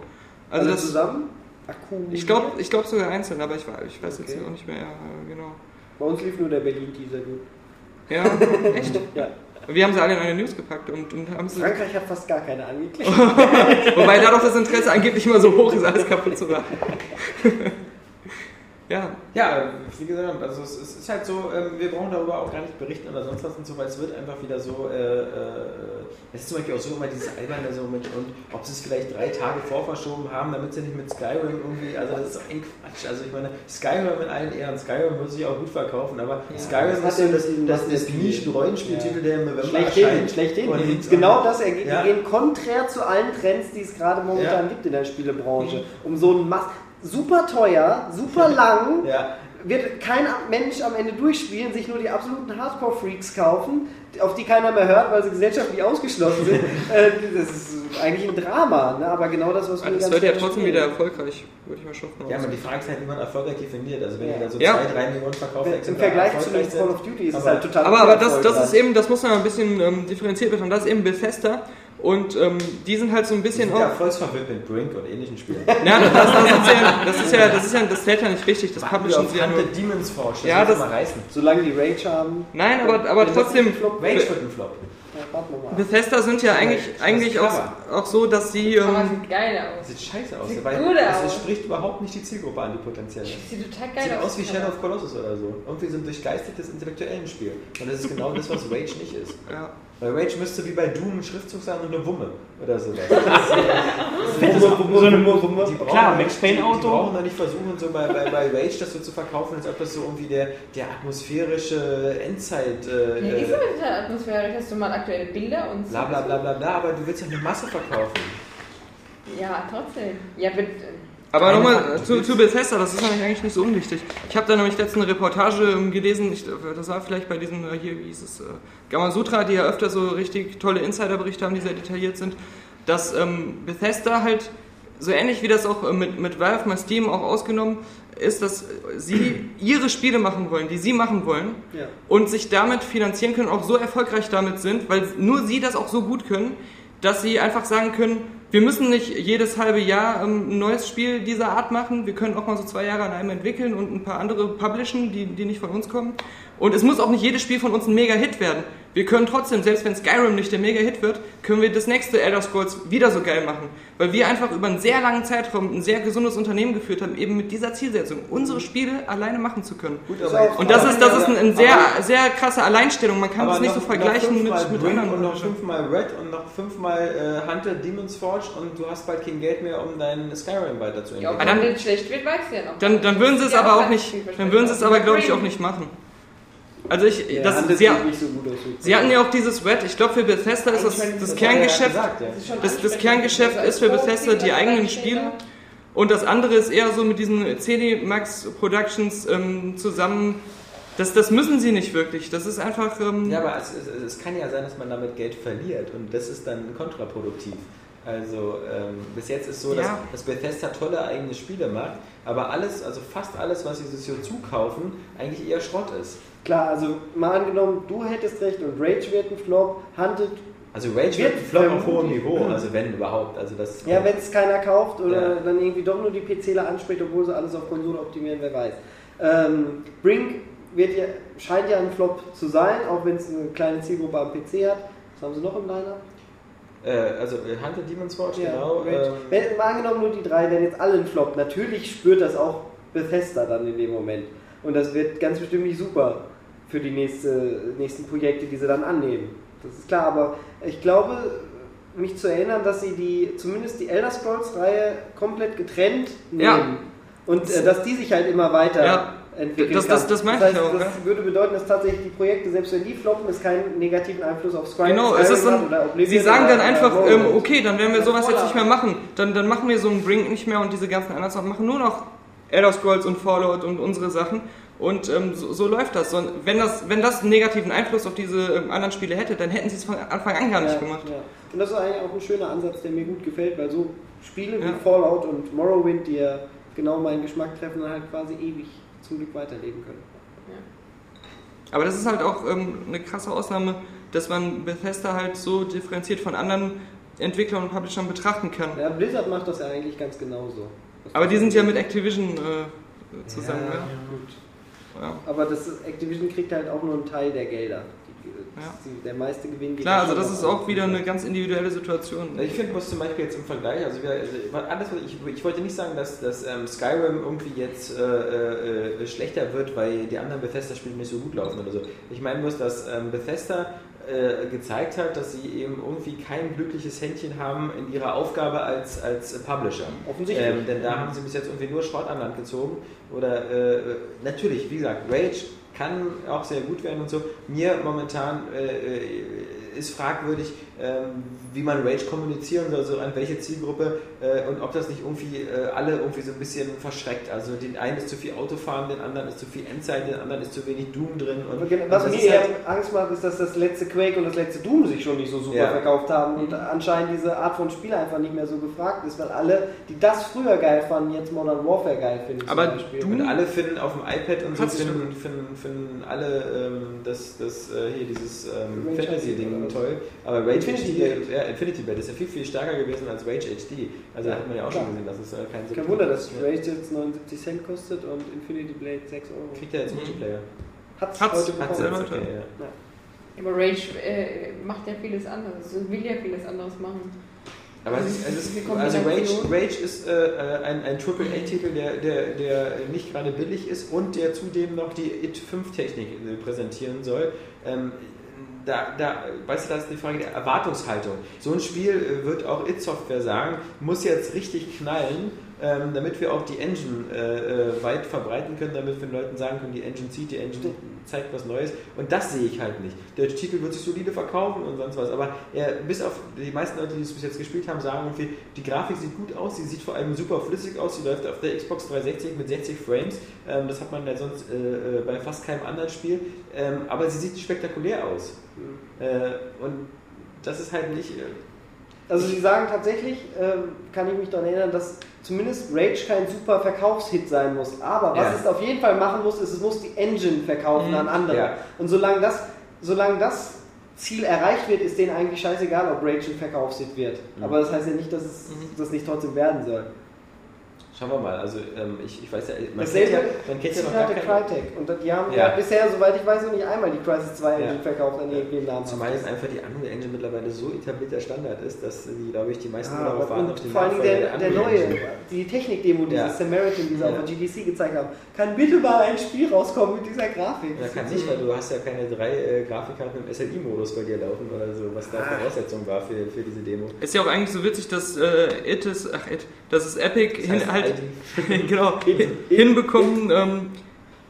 Also Alle das, zusammen? Akku. ich glaube ich glaub sogar einzeln, aber ich, weiß- ich weiß Okay. jetzt auch nicht mehr äh, genau. Bei uns lief nur der Berlin-Teaser gut. Ja, echt? Ja. Wir haben sie alle in eine News gepackt und, und haben sie. Frankreich hat fast gar keine angeklickt. Wobei da doch das Interesse angeblich immer so hoch ist, alles kaputt zu machen. ja, Ja, wie gesagt, also es, es ist halt so, ähm, wir brauchen darüber auch gar nicht berichten oder sonst was und so, weil es wird einfach wieder so, äh, äh, es ist zum Beispiel auch so immer dieses alberne so mit, und ob sie es vielleicht drei Tage vorverschoben haben, damit sie nicht mit Skyrim irgendwie, also das ist ein Quatsch. Also ich meine, Skyrim in allen Ehren, Skyrim wird sich auch gut verkaufen, aber Skyrim das ist ja das, das, das Nischen-Rollenspieltitel, der im November Schlechthin, erscheint. schlechthin. Und- Die- genau das, er Ja. die gehen konträr zu allen Trends, die es gerade momentan Ja. gibt in der Spielebranche. Um so ein Mass super teuer, super lang, Ja, wird kein Mensch am Ende durchspielen, sich nur die absoluten Hardcore-Freaks kaufen, auf die keiner mehr hört, weil sie gesellschaftlich ausgeschlossen sind. Äh, das ist eigentlich ein Drama, ne? aber genau das, was wir die das wird ja trotzdem spielen. wieder erfolgreich, würde ich mal schon Ja, aber die Frage ist halt, wie man erfolgreich definiert. Also wenn Ja. ihr da so Ja. zwei, drei Millionen verkauft Im Vergleich zu Call of Duty ist es Aber- halt total Aber, aber das, das ist eben, das muss man ein bisschen ähm, differenziert betrachten. Das ist eben Bethesda und ähm, die sind halt so ein Die bisschen sind ja verwirrt mit Brink und ähnlichen Spielen. Ja, das, das, das, ist ja, das ist ja, das ist ja, das fährt ja nicht richtig. Das publishen sie ja nur. Demons Forge, das Ja, muss das- mal reißen. Solange die Rage haben. Nein, aber, aber das trotzdem. floppt, Rage wird ein Flop. Bethesda sind ja eigentlich, eigentlich auch, auch so, dass sie. Ähm, sieht geil Das aus. sieht scheiße aus, Sieht weil gut es aus. spricht überhaupt nicht die Zielgruppe an, die potenzielle. Sieht total geil Sieht aus. aus wie Shadow of Colossus oder so. Irgendwie so ein durchgeistertes intellektuellen Spiel. Und das ist genau das, was Rage nicht ist. ja. Weil Rage müsste wie bei Doom ein Schriftzug sein und eine Wumme oder sowas. So eine, Die brauchen klar, Max nicht- Payne Die, die Auto. brauchen doch nicht versuchen, so bei, bei, bei Rage das so zu verkaufen, als ob das so irgendwie der, der atmosphärische Endzeit. Äh, ist äh, aber total atmosphärisch. Hast du mal aktuelle Bilder und so? bla bla bla bla bla, aber du willst ja eine Masse verkaufen. Ja, trotzdem. Ja, bitte. Aber nochmal zu, zu Bethesda, das ist nämlich eigentlich nicht so unwichtig. Ich habe da nämlich letztens eine Reportage ähm, gelesen, ich, das war vielleicht bei diesen, äh, hier, wie hieß es, äh, Gamasutra, die ja öfter so richtig tolle Insiderberichte haben, die sehr detailliert sind, dass ähm, Bethesda halt, so ähnlich wie das auch äh, mit, mit Valve, mit Steam auch ausgenommen, ist, dass sie ihre Spiele machen wollen, die sie machen wollen Ja. und sich damit finanzieren können, auch so erfolgreich damit sind, weil nur sie das auch so gut können, dass sie einfach sagen können, wir müssen nicht jedes halbe Jahr ähm, ein neues Spiel dieser Art machen, wir können auch mal so zwei Jahre an einem entwickeln und ein paar andere publishen, die, die nicht von uns kommen. Und es muss auch nicht jedes Spiel von uns ein Mega-Hit werden. Wir können trotzdem, selbst wenn Skyrim nicht der Mega-Hit wird, können wir das nächste Elder Scrolls wieder so geil machen. Weil wir einfach über einen sehr langen Zeitraum ein sehr gesundes Unternehmen geführt haben, eben mit dieser Zielsetzung, unsere Spiele alleine machen zu können. Gut, Und das ist, das ist eine, eine sehr, sehr krasse Alleinstellung. Man kann es nicht noch- so vergleichen mit, mit anderen. Und noch fünfmal Red und noch fünfmal äh, Hunter Demon's Forge und du hast bald kein Geld mehr, um dein Skyrim Ja, weiterzuentwickeln. ob Ah, dann- schlecht wird, weißt du ja noch. Dann, dann würden sie es Ja, aber auch nicht, dann würden sie es aber, glaube ich, auch nicht machen. Also ich, Ja, das, sie, so gut aus. sie hatten ja auch dieses Red, ich glaube für Bethesda ist das, das er Kerngeschäft, ja gesagt, ja. ist schon das- das. Kerngeschäft ist für Bethesda die eigenen Spiele. und das andere ist eher so mit diesen CD-Max Productions ähm, zusammen, das, das müssen sie nicht wirklich, das ist einfach... Ähm, Ja, aber es, es, es kann ja sein, dass man damit Geld verliert und das ist dann kontraproduktiv. Also ähm, bis jetzt ist so, dass, Ja. dass Bethesda tolle eigene Spiele macht, aber alles, also fast alles, was sie sich so zukaufen, eigentlich eher Schrott ist. Klar, also mal angenommen, du hättest recht und Rage wird ein Flop, Hunted, Also Rage Wird ein Flop auf hohem Niveau, also wenn überhaupt. Also das ja, wenn es keiner kauft oder Ja. dann irgendwie doch nur die PCler anspricht, obwohl sie alles auf Konsole optimieren, wer weiß. Ähm, Brink wird ja, scheint ja ein Flop zu sein, auch wenn es eine kleine Zielgruppe am PC hat. Was haben sie noch im Line-Up? äh, also äh, Hunter Demon's Forge, genau. Rage. Ähm, Wenn, mal angenommen nur die drei, wenn jetzt alle ein Flop, natürlich spürt das auch Bethesda dann in dem Moment. Und das wird ganz bestimmt nicht super für die nächste, nächsten Projekte, die sie dann annehmen. Das ist klar, aber ich glaube, mich zu erinnern, dass sie die, zumindest die Elder Scrolls-Reihe komplett getrennt nehmen. Ja. Und äh, dass die sich halt immer weiter Ja. entwickeln Das- das- das meinte heißt, ich auch, Das ja. würde bedeuten, dass tatsächlich die Projekte, selbst wenn die floppen, es keinen negativen Einfluss auf Skyrim Genau, es ist dann, hat oder Oblivion sie sagen dann einfach, ähm, okay, dann werden wir sowas jetzt nicht mehr machen. Dann, dann machen wir so einen Brink nicht mehr und diese ganzen anderen Sachen, machen nur noch Elder Scrolls und Fallout und unsere Sachen. Und ähm, so, so läuft das. Und wenn das. Wenn das einen negativen Einfluss auf diese ähm, anderen Spiele hätte, dann hätten sie es von Anfang an gar nicht ja, gemacht. Ja. Und das ist eigentlich auch ein schöner Ansatz, der mir gut gefällt, weil so Spiele Ja. wie Fallout und Morrowind, die ja genau meinen Geschmack treffen, dann halt quasi ewig zum Glück weiterleben können. Aber das ist halt auch ähm, eine krasse Ausnahme, dass man Bethesda halt so differenziert von anderen Entwicklern und Publishern betrachten kann. Ja, Blizzard macht das ja eigentlich ganz genauso. Aber die sind ja mit Activision äh, zusammen. Ja, Ja, gut. ja. Aber das ist, Activision kriegt halt auch nur einen Teil der Gelder. Die, Ja. der meiste Gewinn geht Klar, ja also das ist auch wieder eine ganz individuelle Situation. Ich finde, muss zum Beispiel jetzt im Vergleich, also, wir, also alles, was ich, ich wollte nicht sagen, dass, dass ähm, Skyrim irgendwie jetzt äh, äh, schlechter wird, weil die anderen Bethesda-Spiele nicht so gut laufen oder so. Ich meine bloß, dass ähm, Bethesda äh, gezeigt hat, dass sie eben irgendwie kein glückliches Händchen haben in ihrer Aufgabe als, als Publisher. Offensichtlich. Ähm, denn da haben sie bis jetzt irgendwie nur Schrott an Land gezogen. Oder äh, natürlich, wie gesagt, Rage kann auch sehr gut werden und so. Mir momentan äh, äh, ist fragwürdig, wie man Rage kommunizieren soll, so an welche Zielgruppe äh, und ob das nicht irgendwie äh, alle irgendwie so ein bisschen verschreckt. Also den einen ist zu viel Autofahren, den anderen ist zu viel Endzeit, den anderen ist zu wenig Doom drin. Und, genau- und Was mir halt- Angst macht, ist, dass das letzte Quake und das letzte Doom sich schon nicht so super Ja. verkauft haben und anscheinend diese Art von Spiel einfach nicht mehr so gefragt ist, weil alle, die das früher geil fanden, jetzt Modern Warfare geil finden. Aber. Doom- Und alle finden auf dem iPad und so finden, finden, finden alle ähm, das, das äh, hier dieses ähm, Fantasy-Ding toll. Aber Rage Infinity Blade. ja, Infinity Blade ist ja viel, viel stärker gewesen als Rage HD. Also da hat man ja auch Klar. schon gesehen, dass es äh, kein Kein Wunder, dass Rage jetzt 79 Cent kostet und Infinity Blade 6 Euro. Kriegt er jetzt Multiplayer? Hat's, Hat's, heute hat's bekommen. selber. Okay, ja. Aber Rage äh, macht ja vieles anderes, will ja vieles anderes machen. Aber es ist, es ist, also Rage. Rage ist äh, ein, ein AAA-Titel, der, der, der nicht gerade billig ist und der zudem noch die IT-5-Technik äh, präsentieren soll. Ähm, da, da, weißt du, das ist die Frage der Erwartungshaltung. So ein Spiel äh, wird auch IT-Software sagen, muss jetzt richtig knallen, ähm, damit wir auch die Engine äh, äh, weit verbreiten können, damit wir den Leuten sagen können, die Engine zieht, die Engine zeigt was Neues. Und das sehe ich halt nicht. Der Titel wird sich solide verkaufen und sonst was. Aber er, bis auf die meisten Leute, die es bis jetzt gespielt haben, sagen irgendwie, die Grafik sieht gut aus, sie sieht vor allem super flüssig aus, sie läuft auf der Xbox 360 mit 60 Frames. Ähm, das hat man ja sonst äh, äh, bei fast keinem anderen Spiel. Ähm, aber sie sieht spektakulär aus. Äh, und das ist halt nicht. Also sie sagen tatsächlich, ähm, kann ich mich daran erinnern, dass zumindest Rage kein super Verkaufshit sein muss. Aber was Ja. es auf jeden Fall machen muss, ist, es muss die Engine verkaufen Mhm. an andere. Ja. Und solange das, solange das Ziel erreicht wird, ist denen eigentlich scheißegal, ob Rage ein Verkaufshit wird. Mhm. Aber das heißt ja nicht, dass es das nicht trotzdem werden soll. Schauen wir mal. Also ähm, ich, ich weiß ja, man kennt ja, man kennt ja noch gar. Crytek. Und die haben Ja. ja. bisher, soweit ich weiß, noch nicht einmal die Crysis 2 Engine Ja. verkauft an irgendwem Namen. Zumal jetzt einfach die Unreal Engine mittlerweile so etablierter Standard ist, dass die, glaube ich, die meisten Ah, darauf warten, auf den vor allem der, der neue, die Technik-Demo, dieses Ja. Samaritan, die sie Ja. auf der GDC gezeigt haben, kann bitte mal ein Spiel rauskommen mit dieser Grafik. Ja, kann nicht, weil du hast ja keine drei äh, Grafikkarten im SLI-Modus bei dir laufen oder so, was da Ah. Voraussetzung war für, für diese Demo. Ist ja auch eigentlich so witzig, dass äh, It ist, ach It, dass es Epic Das hin, heißt, halt ID. genau, hinbekommen, ähm,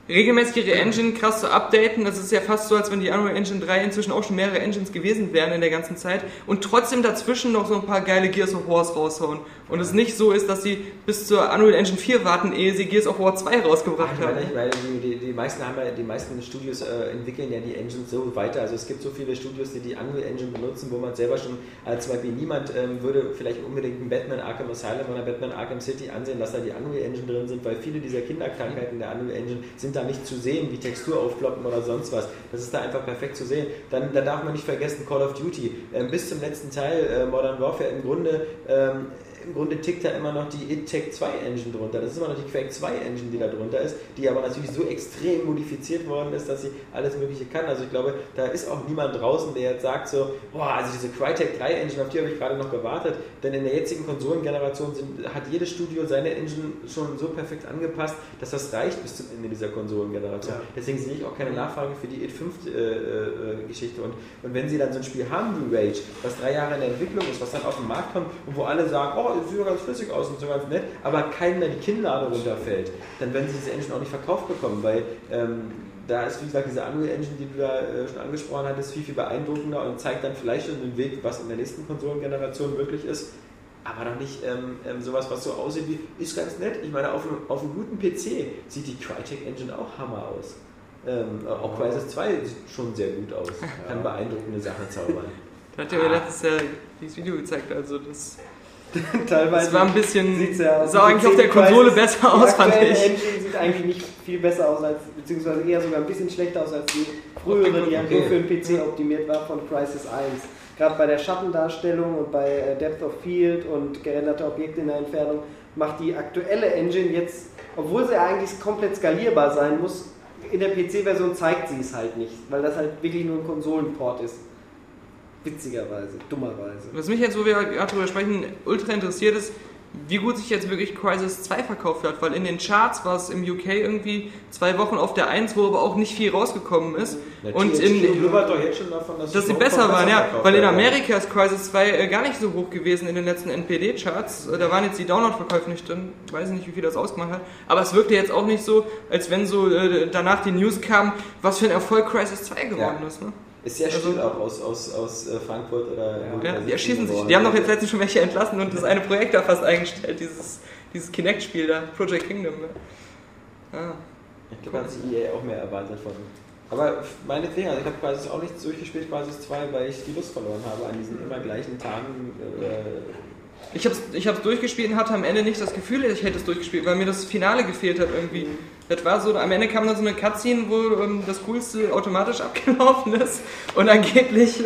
regelmäßig ihre Engine krass zu updaten. Das ist ja fast so, als wenn die Unreal Engine 3 inzwischen auch schon mehrere Engines gewesen wären in der ganzen Zeit und trotzdem dazwischen noch so ein paar geile Gears of Wars raushauen. Und es nicht so ist, dass sie bis zur Unreal Engine 4 warten, ehe sie Gears of War 2 rausgebracht meine, haben. ich meine die, die, die, meisten haben ja, die meisten Studios äh, entwickeln ja die Engines so weiter. Also es gibt so viele Studios, die die Unreal Engine benutzen, wo man selber schon, als zum Beispiel niemand ähm, würde vielleicht unbedingt einen Batman Arkham Asylum oder Batman Arkham City ansehen, dass da die Unreal Engine drin sind, weil viele dieser Kinderkrankheiten der Unreal Engine sind da nicht zu sehen, wie Textur aufploppen oder sonst was. Das ist da einfach perfekt zu sehen. Dann, dann darf man nicht vergessen Call of Duty. Ähm, bis zum letzten Teil äh, Modern Warfare im Grunde ähm, im Grunde tickt da immer noch die It-Tech 2 Engine drunter. Das ist immer noch die Quake 2 Engine, die da drunter ist, die aber natürlich so extrem modifiziert worden ist, dass sie alles Mögliche kann. Also ich glaube, da ist auch niemand draußen, der jetzt sagt so, boah, also diese Crytek 3 Engine, auf die habe ich gerade noch gewartet. Denn in der jetzigen Konsolengeneration sind, hat jedes Studio seine Engine schon so perfekt angepasst, dass das reicht bis zum Ende dieser Konsolengeneration. Ja. Deswegen sehe ich auch keine Nachfrage für die It 5 äh, äh, Geschichte. Und, und wenn sie dann so ein Spiel haben wie Rage, was drei Jahre in der Entwicklung ist, was dann auf den Markt kommt und wo alle sagen, oh, sieht ja ganz flüssig aus und so ganz nett, aber keinem mehr die Kinnlade runterfällt, dann werden sie diese Engine auch nicht verkauft bekommen, weil ähm, da ist, wie gesagt, diese Unreal Engine, die du da äh, schon angesprochen hattest, viel, viel beeindruckender und zeigt dann vielleicht schon den Weg, was in der nächsten Konsolengeneration möglich ist. aber noch nicht ähm, ähm, sowas, was so aussieht wie, ist ganz nett. Ich meine, auf einem, auf einem guten PC sieht die Crytek Engine auch Hammer aus. Ähm, auch Crysis 2 sieht schon sehr gut aus. Kann beeindruckende Sachen zaubern. Da hat er mir letztes Jahr dieses Video gezeigt, also das, Teilweise das war ein bisschen, ja sah eigentlich auf der Konsole besser aus, die fand aktuelle ich. Engine sieht eigentlich nicht viel besser aus, als, beziehungsweise eher sogar ein bisschen schlechter aus als die frühere, die ja nur für den PC optimiert war von Crisis 1. Gerade bei der Schattendarstellung und bei äh, Depth of Field und gerenderte Objekte in der Entfernung macht die aktuelle Engine jetzt, obwohl sie eigentlich komplett skalierbar sein muss, in der PC-Version zeigt sie es halt nicht, weil das halt wirklich nur ein Konsolenport ist. Witzigerweise, dummerweise. Was mich jetzt, wo wir gerade drüber sprechen, ultra interessiert ist, wie gut sich jetzt wirklich Crisis 2 verkauft hat, weil in den Charts war es im UK irgendwie zwei Wochen auf der 1, wo aber auch nicht viel rausgekommen ist. Und in, doch jetzt schon davon, dass, dass die sie besser waren, ja, weil in. Amerika ist Crisis 2 äh, gar nicht so hoch gewesen in den letzten NPD-Charts. Äh, Da waren jetzt die Download-Verkäufe nicht drin, ich weiß nicht, wie viel das ausgemacht hat. Aber es wirkte jetzt auch nicht so, als wenn so äh, danach die News kam, was für ein Erfolg Crisis 2 geworden Ja. ist. Ne? Ist sehr still Also- auch aus, aus, aus äh, Frankfurt oder Ja, die erschießen sich. Die haben doch jetzt letztens schon welche entlassen und das eine Projekt da fast eingestellt, dieses, dieses Kinect-Spiel da, Project Kingdom. Ne? Ja. Ich glaube, da hat sich EA auch mehr erwartet von. Aber meinetwegen, also ich habe quasi auch nichts durchgespielt, quasi 2, weil ich die Lust verloren habe an diesen immer gleichen Tagen. Äh, Ich habe es ich hab's durchgespielt und hatte am Ende nicht das Gefühl, ich hätte es durchgespielt, weil mir das Finale gefehlt hat irgendwie. Das war so, am Ende kam dann so eine Cutscene, wo ähm, das Coolste automatisch abgelaufen ist und angeblich, äh,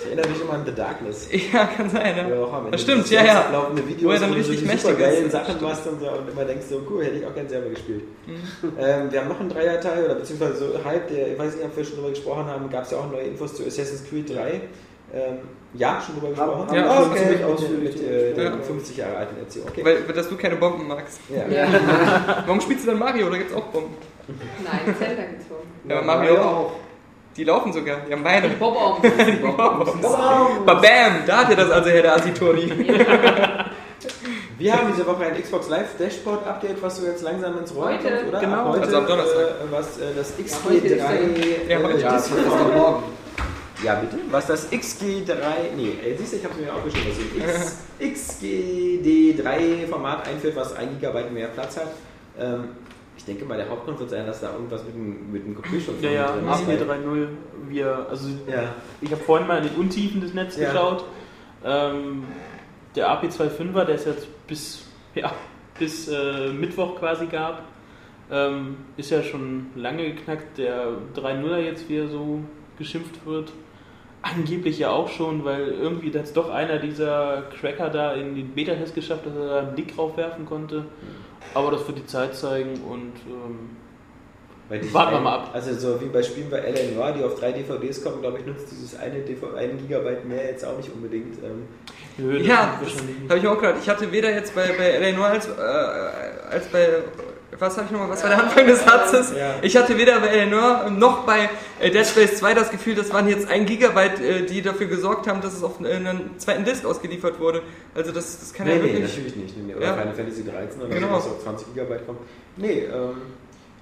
ich erinnere mich immer an The Darkness. ja, kann sein, Wo ja. auch am Ende Das stimmt, ja, ja. Laufende Videos, Wo er dann du richtig mächtig ist. Sachen machst und, so, und immer denkst so, cool, hätte ich auch gerne selber gespielt. Mhm. Ähm, wir haben noch einen Dreierteil, oder beziehungsweise so halb, der, ich weiß nicht, ob wir schon drüber gesprochen haben, gab es ja auch neue Infos zu Assassin's Creed 3. Ähm, ja, schon drüber gesprochen? haben Ah, okay. ziemlich mit, ausführlich mit äh, der Ja. 50 Jahre alten Erziehung. Okay. Weil, dass du keine Bomben magst. ja. Warum spielst du dann Mario? Da gibt's auch Bomben. Nein, Zelda gibt's schon. Ja, Mario auch. Die laufen sogar, die haben beide. Bob auch. Bam, da hat er das also her, der Asitoni. Wir haben diese Woche ein Xbox Live Dashboard Update, was so jetzt langsam ins Rollen Heute. kommt, oder? Genau, Ab heute, also am Donnerstag. Äh, was äh, das heute ist XG3 Ja, äh, heute. Ja, das Display- ist doch morgen. Ja, bitte. Was das XG3, nee, äh, siehst du, ich habe es mir aufgeschrieben, was X, XGD3-Format einführt, was 1 GB mehr Platz hat. Ähm, ich denke mal, der Hauptgrund wird sein, dass da irgendwas mit dem, mit dem Kopierschutz Ja, ja, drin ist. weil- AP3.0. Wir, also Ja, ich habe vorhin mal in den Untiefen des Netzes Ja. geschaut. Ähm, der AP25er, der es jetzt bis, ja, bis äh, Mittwoch quasi gab, ähm, ist ja schon lange geknackt. Der 3.0er jetzt, wie er so geschimpft wird, angeblich ja auch schon, weil irgendwie hat es doch einer dieser Cracker da in den Beta-Test geschafft, dass er da einen Blick drauf werfen konnte. Aber das wird die Zeit zeigen und ähm, Warten wir mal ab. Also so wie bei Spielen bei L.A. Noir, die auf drei DVDs kommen, glaube ich, nutzt dieses eine, DV eine Gigabyte mehr jetzt auch nicht unbedingt. Ähm, das Ja, das habe ich auch gedacht. Ich hatte weder jetzt bei, bei LA Noir als, äh, als bei. Was habe ich nochmal? Was war der Anfang des Satzes? Ja. Ich hatte weder bei LA Noir noch bei äh, Dead Space 2 das Gefühl, das waren jetzt ein Gigabyte, äh, die dafür gesorgt haben, dass es auf einen zweiten Disc ausgeliefert wurde. Also das, das kann nee, ja nee, wirklich. natürlich nicht. Nee, nee. Oder Ja. Final Fantasy 13 oder Genau. so, auf 20 Gigabyte kommt. Nee, ähm,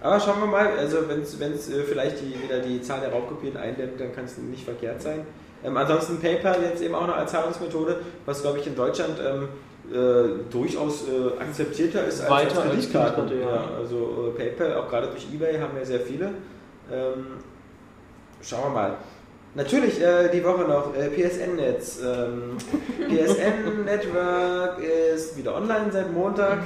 aber schauen wir mal, also wenn es äh, vielleicht die, wieder die Zahl der Raubkopien eindämmt, dann kann es nicht verkehrt sein. Ähm, ansonsten PayPal jetzt eben auch noch als Zahlungsmethode, was glaube ich in Deutschland ähm, äh, durchaus äh, akzeptierter ist als, Weiter als Kreditkarten. Kreditkarte, ja. also äh, PayPal, auch gerade durch Ebay haben wir sehr viele. Ähm, schauen wir mal. Natürlich äh, die Woche noch äh, PSN-Netz. Ähm, PSN-Network ist wieder online seit Montag.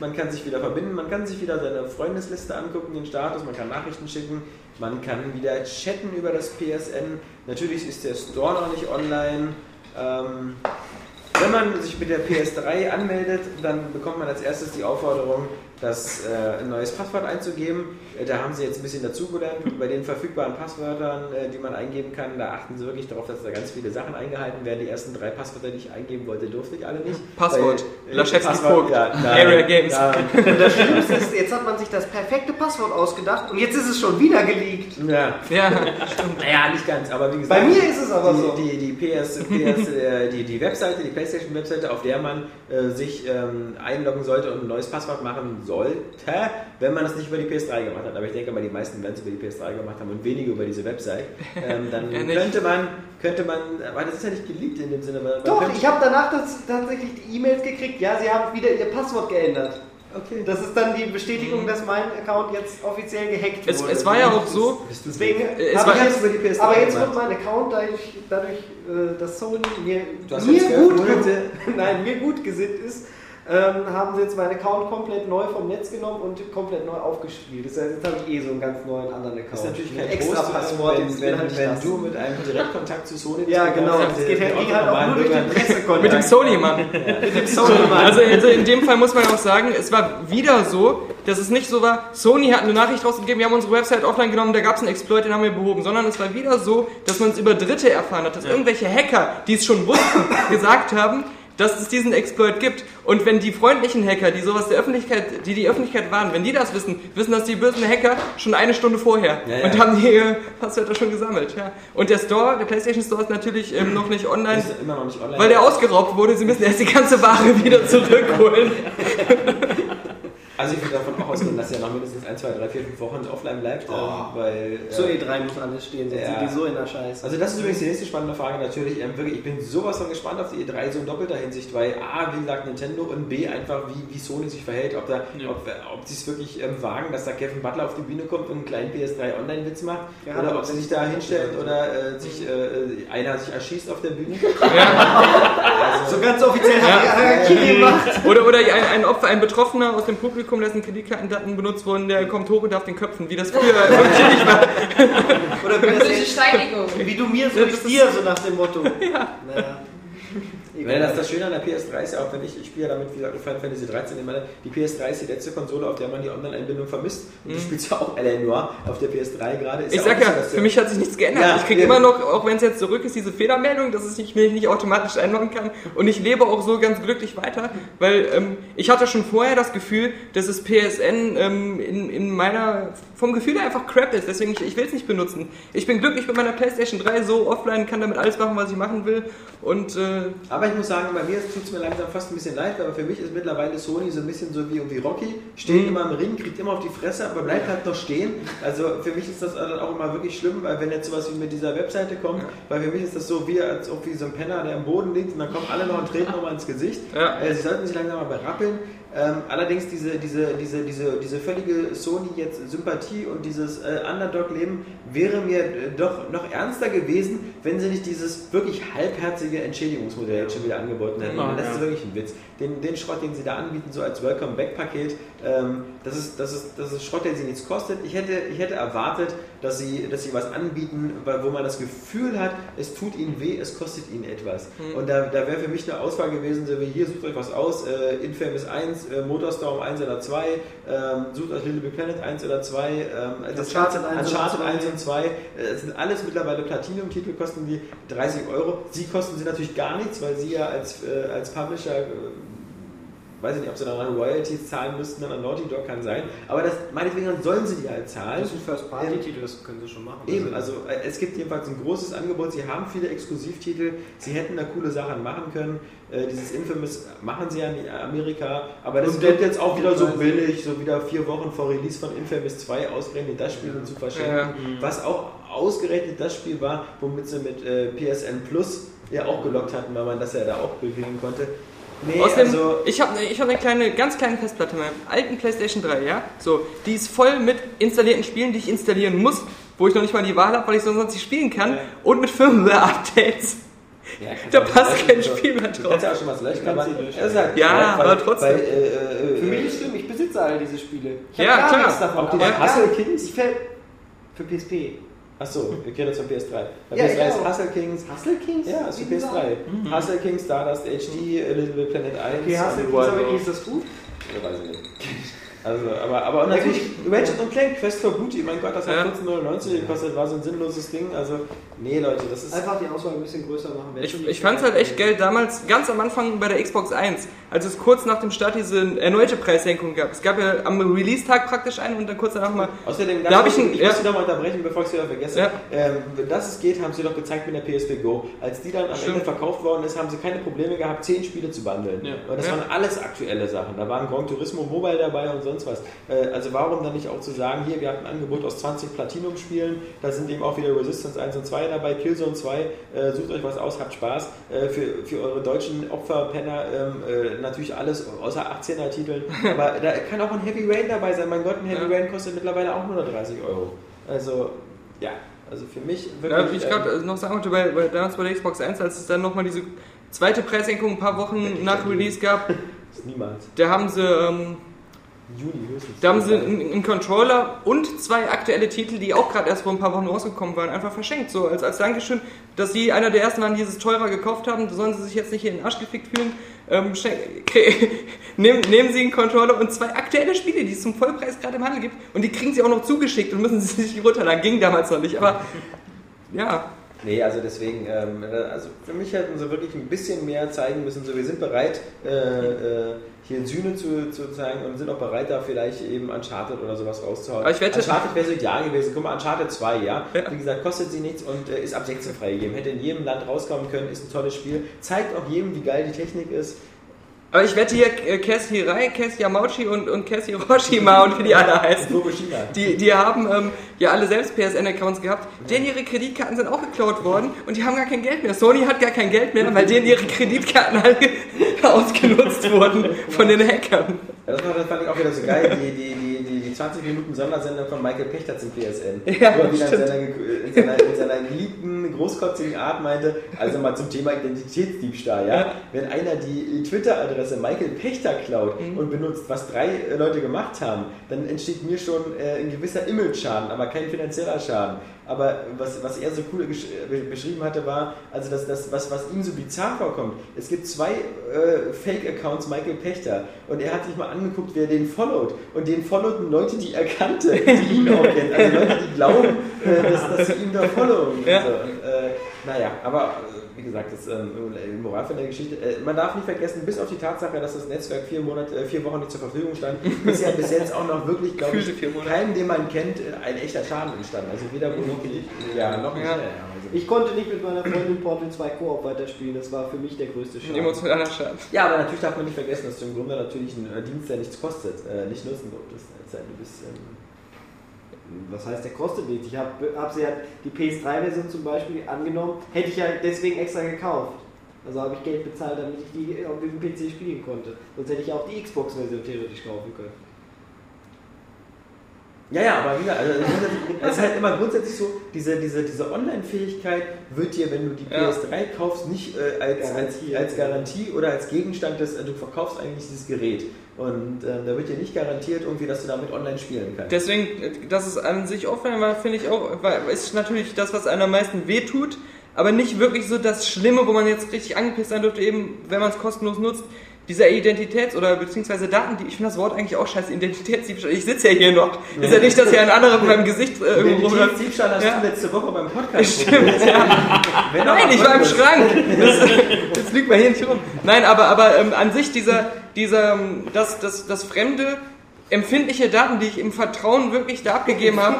Man kann sich wieder verbinden, man kann sich wieder seine Freundesliste angucken, den Status, man kann Nachrichten schicken, man kann wieder chatten über das PSN. Natürlich ist der Store noch nicht online. Ähm, wenn man sich mit der PS3 anmeldet, dann bekommt man als erstes die Aufforderung, das, äh, ein neues Passwort einzugeben. Äh, da haben sie jetzt ein bisschen dazugelernt. Bei den verfügbaren Passwörtern, äh, die man eingeben kann, da achten sie wirklich darauf, dass da ganz viele Sachen eingehalten werden. Die ersten drei Passwörter, die ich eingeben wollte, durfte ich alle nicht. Passwort. Äh, Laschewski Passwort, Vogt. ja, Area Games. nein. Und das Schlimmste ist, jetzt hat man sich das perfekte Passwort ausgedacht und jetzt ist es schon wieder geleakt. Ja. Ja, Naja, nicht ganz, aber wie gesagt. Bei mir ist es aber die, so. Die, die PS, PS die, die Webseite, die PlayStation-Webseite, auf der man äh, sich ähm, einloggen sollte und ein neues Passwort machen sollte, wenn man das nicht über die PS3 gemacht hat. Aber ich denke mal, die meisten werden es über die PS3 gemacht haben und wenige über diese Website. Ähm, dann könnte man, könnte man, aber das ist ja nicht geleakt in dem Sinne. Doch, ich habe danach das, tatsächlich die E-Mails gekriegt, ja, sie haben wieder ihr Passwort geändert. Okay. Das ist dann die Bestätigung, dass mein Account jetzt offiziell gehackt Es, wurde. es war ja auch so, Deswegen Es war ich jetzt über die PS3 aber jetzt gemacht. wird mein Account dadurch, dadurch äh, dass Sony mir, mir gut, nein, mir gut gesinnt ist, ähm, haben sie jetzt meinen Account komplett neu vom Netz genommen und komplett neu aufgespielt. Das heißt, jetzt habe ich eh so einen ganz neuen anderen Account. Das ist natürlich kein extra Passwort. wenn, wenn, halt wenn das. du mit einem Direktkontakt zu Sony ja, genau. Das geht halt, halt auch nur durch den Pressekontakt. mit dem Sony-Mann. Mit dem Sony-Mann. Also, also in dem Fall muss man auch sagen, es war wieder so, dass es nicht so war, Sony hat eine Nachricht rausgegeben, wir haben unsere Website offline genommen, da gab es einen Exploit, den haben wir behoben, sondern es war wieder so, dass man es über Dritte erfahren hat, dass irgendwelche Hacker, die es schon wussten, gesagt haben, dass es diesen Exploit gibt. Und wenn die freundlichen Hacker, die sowas der Öffentlichkeit, die die Öffentlichkeit waren, wenn die das wissen, wissen das die bösen Hacker schon eine Stunde vorher Ja, ja. und haben die äh, Passwörter schon gesammelt. Ja. Und der Store, der PlayStation Store ist natürlich ähm, noch nicht online, ist immer noch nicht online. weil der ausgeraubt wurde. Sie müssen erst die ganze Ware wieder zurückholen. Also ich würde davon auch ausgehen, dass er noch mindestens 1, 2, 3, 4, 5 Wochen offline bleibt, ähm, weil... äh, Zur E3 muss alles stehen, sonst Ja. sind die so in der Scheiße. Also das ist übrigens die nächste spannende Frage natürlich. Ähm, wirklich, ich bin sowas von gespannt auf die E3 so in doppelter Hinsicht, weil A, wie gesagt Nintendo und B, einfach wie, wie Sony sich verhält, ob, da, Ja. ob, ob sie es wirklich ähm, wagen, dass da Kevin Butler auf die Bühne kommt und einen kleinen PS3 Online-Witz macht Ja, oder ob sie sich da hinstellen oder äh, sich, äh, einer sich erschießt auf der Bühne. so ganz offiziell hat er Harakiri gemacht. Oder, oder ein, ein Opfer, ein Betroffener aus dem Publikum, dessen Kreditkartendaten benutzt wurden, der kommt hoch und darf den köpfen, wie das früher wirklich nicht war. Oder wie, das jetzt, wie du mir, so Ja, ich das ist- dir, so nach dem Motto. Ja. Naja. Weil das, das Schöne an der PS3 ist ja auch, wenn ich, ich spiele ja damit, wie gesagt, Final Fantasy 13, ich meine, die PS3 ist die letzte Konsole, auf der man die Online-Einbindung vermisst. Und du spielst ja auch L.A. Noir auf der PS3 gerade. Ist Mhm. Ich auch sag ja, so, für mich hat sich nichts geändert. Ja, ich kriege ja. immer noch, auch wenn es jetzt zurück ist, diese Fehlermeldung, dass ich mich nicht automatisch einloggen kann. Und ich lebe auch so ganz glücklich weiter, weil ähm, ich hatte schon vorher das Gefühl, dass es PSN ähm, in, in meiner, vom Gefühl her einfach Crap ist. Deswegen, ich, ich will es nicht benutzen. Ich bin glücklich mit meiner PlayStation 3 so offline, kann damit alles machen, was ich machen will. Und äh, Aber ich muss sagen, bei mir tut es mir langsam fast ein bisschen leid, aber für mich ist mittlerweile Sony so ein bisschen so wie, wie Rocky, steht Mhm. immer im Ring, kriegt immer auf die Fresse, aber bleibt halt noch stehen. Also für mich ist das dann auch immer wirklich schlimm, weil wenn jetzt sowas wie mit dieser Webseite kommt, weil für mich ist das so wie, als ob wie so ein Penner, der am Boden liegt und dann kommen alle noch und treten nochmal ins Gesicht. Ja. Äh, sie sollten sich langsam mal berappeln. Ähm, allerdings diese, diese, diese, diese, diese völlige Sony jetzt Sympathie und dieses äh, Underdog-Leben wäre mir äh, doch noch ernster gewesen, wenn sie nicht dieses wirklich halbherzige Entschädigungsmodell jetzt schon wieder angeboten hätten. Ah, Und das ja. ist wirklich ein Witz. Den, den Schrott, den sie da anbieten, so als Welcome-Back-Paket, ähm, das, ist, das, ist, das ist Schrott, der sie nichts kostet. Ich hätte, ich hätte erwartet, dass sie, dass sie was anbieten, wo man das Gefühl hat, es tut ihnen weh, es kostet ihnen etwas. Und da, da wäre für mich eine Auswahl gewesen, so wie hier, sucht euch was aus, äh, Infamous 1, äh, Motorstorm 1 oder 2, ähm, sucht euch Little Big Planet 1 oder 2, ähm, das Uncharted Ganze- 1 und Uncharted 2. 1 und 2, äh, es sind alles mittlerweile Platinum-Titel, kosten die 30 Euro. Sie kosten sie natürlich gar nichts, weil sie ja als, äh, als Publisher, äh, weiß ich nicht, ob sie dann an Royalties zahlen müssten, dann an Naughty Dog kann sein, aber das, meinetwegen sollen sie die halt zahlen. Das ist ein First-Party-Titel, das können sie schon machen. Eben, also äh, es gibt jedenfalls ein großes Angebot. Sie haben viele Exklusivtitel. Sie hätten da coole Sachen machen können. Äh, dieses Infamous machen sie ja in Amerika, aber das Und wird jetzt auch wieder so billig, so wieder vier Wochen vor Release von Infamous 2 ausgerechnet das Spiel zu verschenken. Ja. Was auch ausgerechnet das Spiel war, womit sie mit äh, PSN Plus ja auch gelockt hatten, weil man das ja da auch bewegen konnte. Nee, Außerdem, also ich habe ich hab eine kleine, ganz kleine Festplatte in meinem alten PlayStation 3, ja? So, die ist voll mit installierten Spielen, die ich installieren muss, wo ich noch nicht mal die Wahl habe, weil ich sonst nicht spielen kann, Ja. und mit Firmware-Updates. Ja, Da du passt kein. Spiel mehr Du drauf. kannst ja auch schon was löschen, aber halt Ja, weil- aber trotzdem. Weil, äh, äh, Für mich ist schlimm, ich besitze all diese Spiele. Ich Ja, gar klar. nichts davon. Auch die Hustle fäll- für PSP. Achso, das von PS3. Bei Ja, PS3 ich ist. Hustle Kings. Hustle Kings? Ja, ist für Wie PS3. Hustle Kings, Stardust HD, A Little Bit Planet 1. Okay, Hustle Kings, aber ist das gut? Ja, weiß ich nicht. Also, aber, aber natürlich, Ratchet und Clank, Quest for Booty, mein Gott, das hat Ja. 14,99 gekostet, war so ein sinnloses Ding. Also, nee, Leute, das ist. Einfach die Auswahl ein bisschen größer machen. Ich, ich fand es halt echt geil damals, ganz am Anfang bei der Xbox 1, als es kurz nach dem Start diese erneute Preissenkung gab. Es gab ja am Release-Tag praktisch eine und dann kurz danach mal. Außerdem, Da ganz hab ich kurz, ein- ich ja. muss Sie doch mal unterbrechen, bevor ich es wieder vergesse. Ja. Ähm, dass es geht, haben Sie doch gezeigt mit der PSP Go. Als die dann am Stimmt. Ende verkauft worden ist, haben Sie keine Probleme gehabt, zehn Spiele zu bundeln. Ja. Und das Ja. waren alles aktuelle Sachen. Da waren Gran Turismo Mobile dabei und sonst was. Äh, also warum dann nicht auch zu sagen, hier, wir hatten ein Angebot aus 20 Platinum-Spielen, da sind eben auch wieder Resistance 1 und 2 dabei, Killzone 2, äh, sucht euch was aus, habt Spaß. Äh, für, für eure deutschen Opferpenner ähm, äh, natürlich alles außer 18er Titeln. Aber da kann auch ein Heavy Rain dabei sein. Mein Gott, ein Heavy Ja. Rain kostet mittlerweile auch nur noch 30 Euro. Also, ja, also für mich Ja, wie ich ähm, gerade noch sagen wollte, bei, bei, damals bei der Xbox 1, als es dann nochmal diese zweite Preissenkung ein paar Wochen nach Release gab, niemals. da haben sie, ähm, Juni höchstens. da haben sie einen, Controller und zwei aktuelle Titel, die auch gerade erst vor ein paar Wochen rausgekommen waren, einfach verschenkt. So als, als Dankeschön, dass sie einer der ersten waren, die es teurer gekauft haben, sollen sie sich jetzt nicht hier in den Arsch gefickt fühlen. Ähm, nehmen, nehmen sie einen Controller und zwei aktuelle Spiele, die es zum Vollpreis gerade im Handel gibt und die kriegen sie auch noch zugeschickt und müssen sie sich runterladen. Ging damals noch nicht, aber ja. Nee, also deswegen, ähm, also für mich hätten sie wirklich ein bisschen mehr zeigen müssen. So, wir sind bereit, äh, äh, hier Sühne zu, zu zeigen und sind auch bereit, da vielleicht eben Uncharted oder sowas rauszuhauen. Aber ich wette- Uncharted wäre so ideal gewesen. Guck mal, Uncharted 2, ja? Ja. Wie gesagt, kostet sie nichts und äh, ist ab 16 freigegeben. Hätte in jedem Land rauskommen können, ist ein tolles Spiel. Zeigt auch jedem, wie geil die Technik ist. Aber ich wette hier, äh, Kes Hirai, Kes Yamauchi und, und Kes Hiroshima und wie die alle heißen, die, die haben ähm, ja alle selbst PSN-Accounts gehabt, denen ihre Kreditkarten sind auch geklaut worden und die haben gar kein Geld mehr. Sony hat gar kein Geld mehr, weil denen ihre Kreditkarten halt ausgenutzt wurden von den Hackern. Ja, das, war, das fand ich auch wieder so geil, die, die, die, die, die 20 Minuten Sondersendung von Michael Pechter zum PSN. Ja, Wo er wieder in seiner, in, seiner, in seiner geliebten, großkotzigen Art meinte, also mal zum Thema Identitätsdiebstahl, ja. Ja. Wenn einer die Twitter-Adresse Michael Pechter klaut Mhm. und benutzt, was drei äh, Leute gemacht haben, dann entsteht mir schon äh, ein gewisser Image-Schaden, aber kein finanzieller Schaden. Aber was, was er so cool beschrieben hatte, war, also das, das, was, was ihm so bizarr vorkommt. Es gibt zwei äh, Fake-Accounts Michael Pechter und er hat sich mal angeguckt, wer den followt. Und den followten Leute, die er kannte, die ihn auch kennt. Also Leute, die glauben, äh, dass, dass sie ihn da followen. Ja. Und so. und, äh, naja, aber wie gesagt, das ähm, Moral von der Geschichte. Äh, man darf nicht vergessen, bis auf die Tatsache, dass das Netzwerk vier, Monate, äh, vier Wochen nicht zur Verfügung stand, ist ja bis jetzt auch noch wirklich, glaube ich, keinem, den man kennt, äh, ein echter Schaden entstanden. Also weder. Ja, noch nicht. Ja. Also. Ich konnte nicht mit meiner Freundin Portal 2 Koop weiterspielen, das war für mich der größte Schaden. emotionaler Schaden. ja, aber natürlich darf man nicht vergessen, dass du im Grunde natürlich einen äh, Dienst, der nichts kostet, äh, nicht nutzen durftest. Also, du bist, ähm, Was heißt, der kostet nichts? Ich habe hab sie ja die PS3-Version zum Beispiel angenommen, hätte ich ja deswegen extra gekauft. Also habe ich Geld bezahlt, damit ich die auf dem PC spielen konnte. Sonst hätte ich auch die Xbox-Version theoretisch kaufen können. Ja, ja, aber wieder, also grundsätzlich- es ist halt immer grundsätzlich so, diese, diese, diese Online-Fähigkeit wird dir, wenn du die Ja. PS3 kaufst, nicht äh, als, als, Garantiert. als Garantie oder als Gegenstand des, äh, du verkaufst eigentlich dieses Gerät. Und ähm, da wird dir nicht garantiert irgendwie, dass du damit online spielen kannst. Deswegen, äh, dass es an sich offline war, finde ich auch, war- ist natürlich das, was einem am meisten wehtut, aber nicht wirklich so das Schlimme, wo man jetzt richtig angepisst sein dürfte, eben, wenn man es kostenlos nutzt. Dieser Identitäts- oder beziehungsweise Daten, die ich finde das Wort eigentlich auch scheiße, Identitätsdiebstahl. Ich sitze ja hier noch. Ist ja nicht, dass hier ein anderer mit meinem Gesicht äh, irgendwo rumläuft. Identitätsdiebstahl hast Ja. du letzte Woche beim Podcast Stimmt, ja. Nein, ich war im. Schrank. Das, jetzt lügt man hier nicht rum. Nein, aber, aber ähm, an sich dieser, dieser, ähm, das, das, das fremde, empfindliche Daten, die ich im Vertrauen wirklich da abgegeben habe.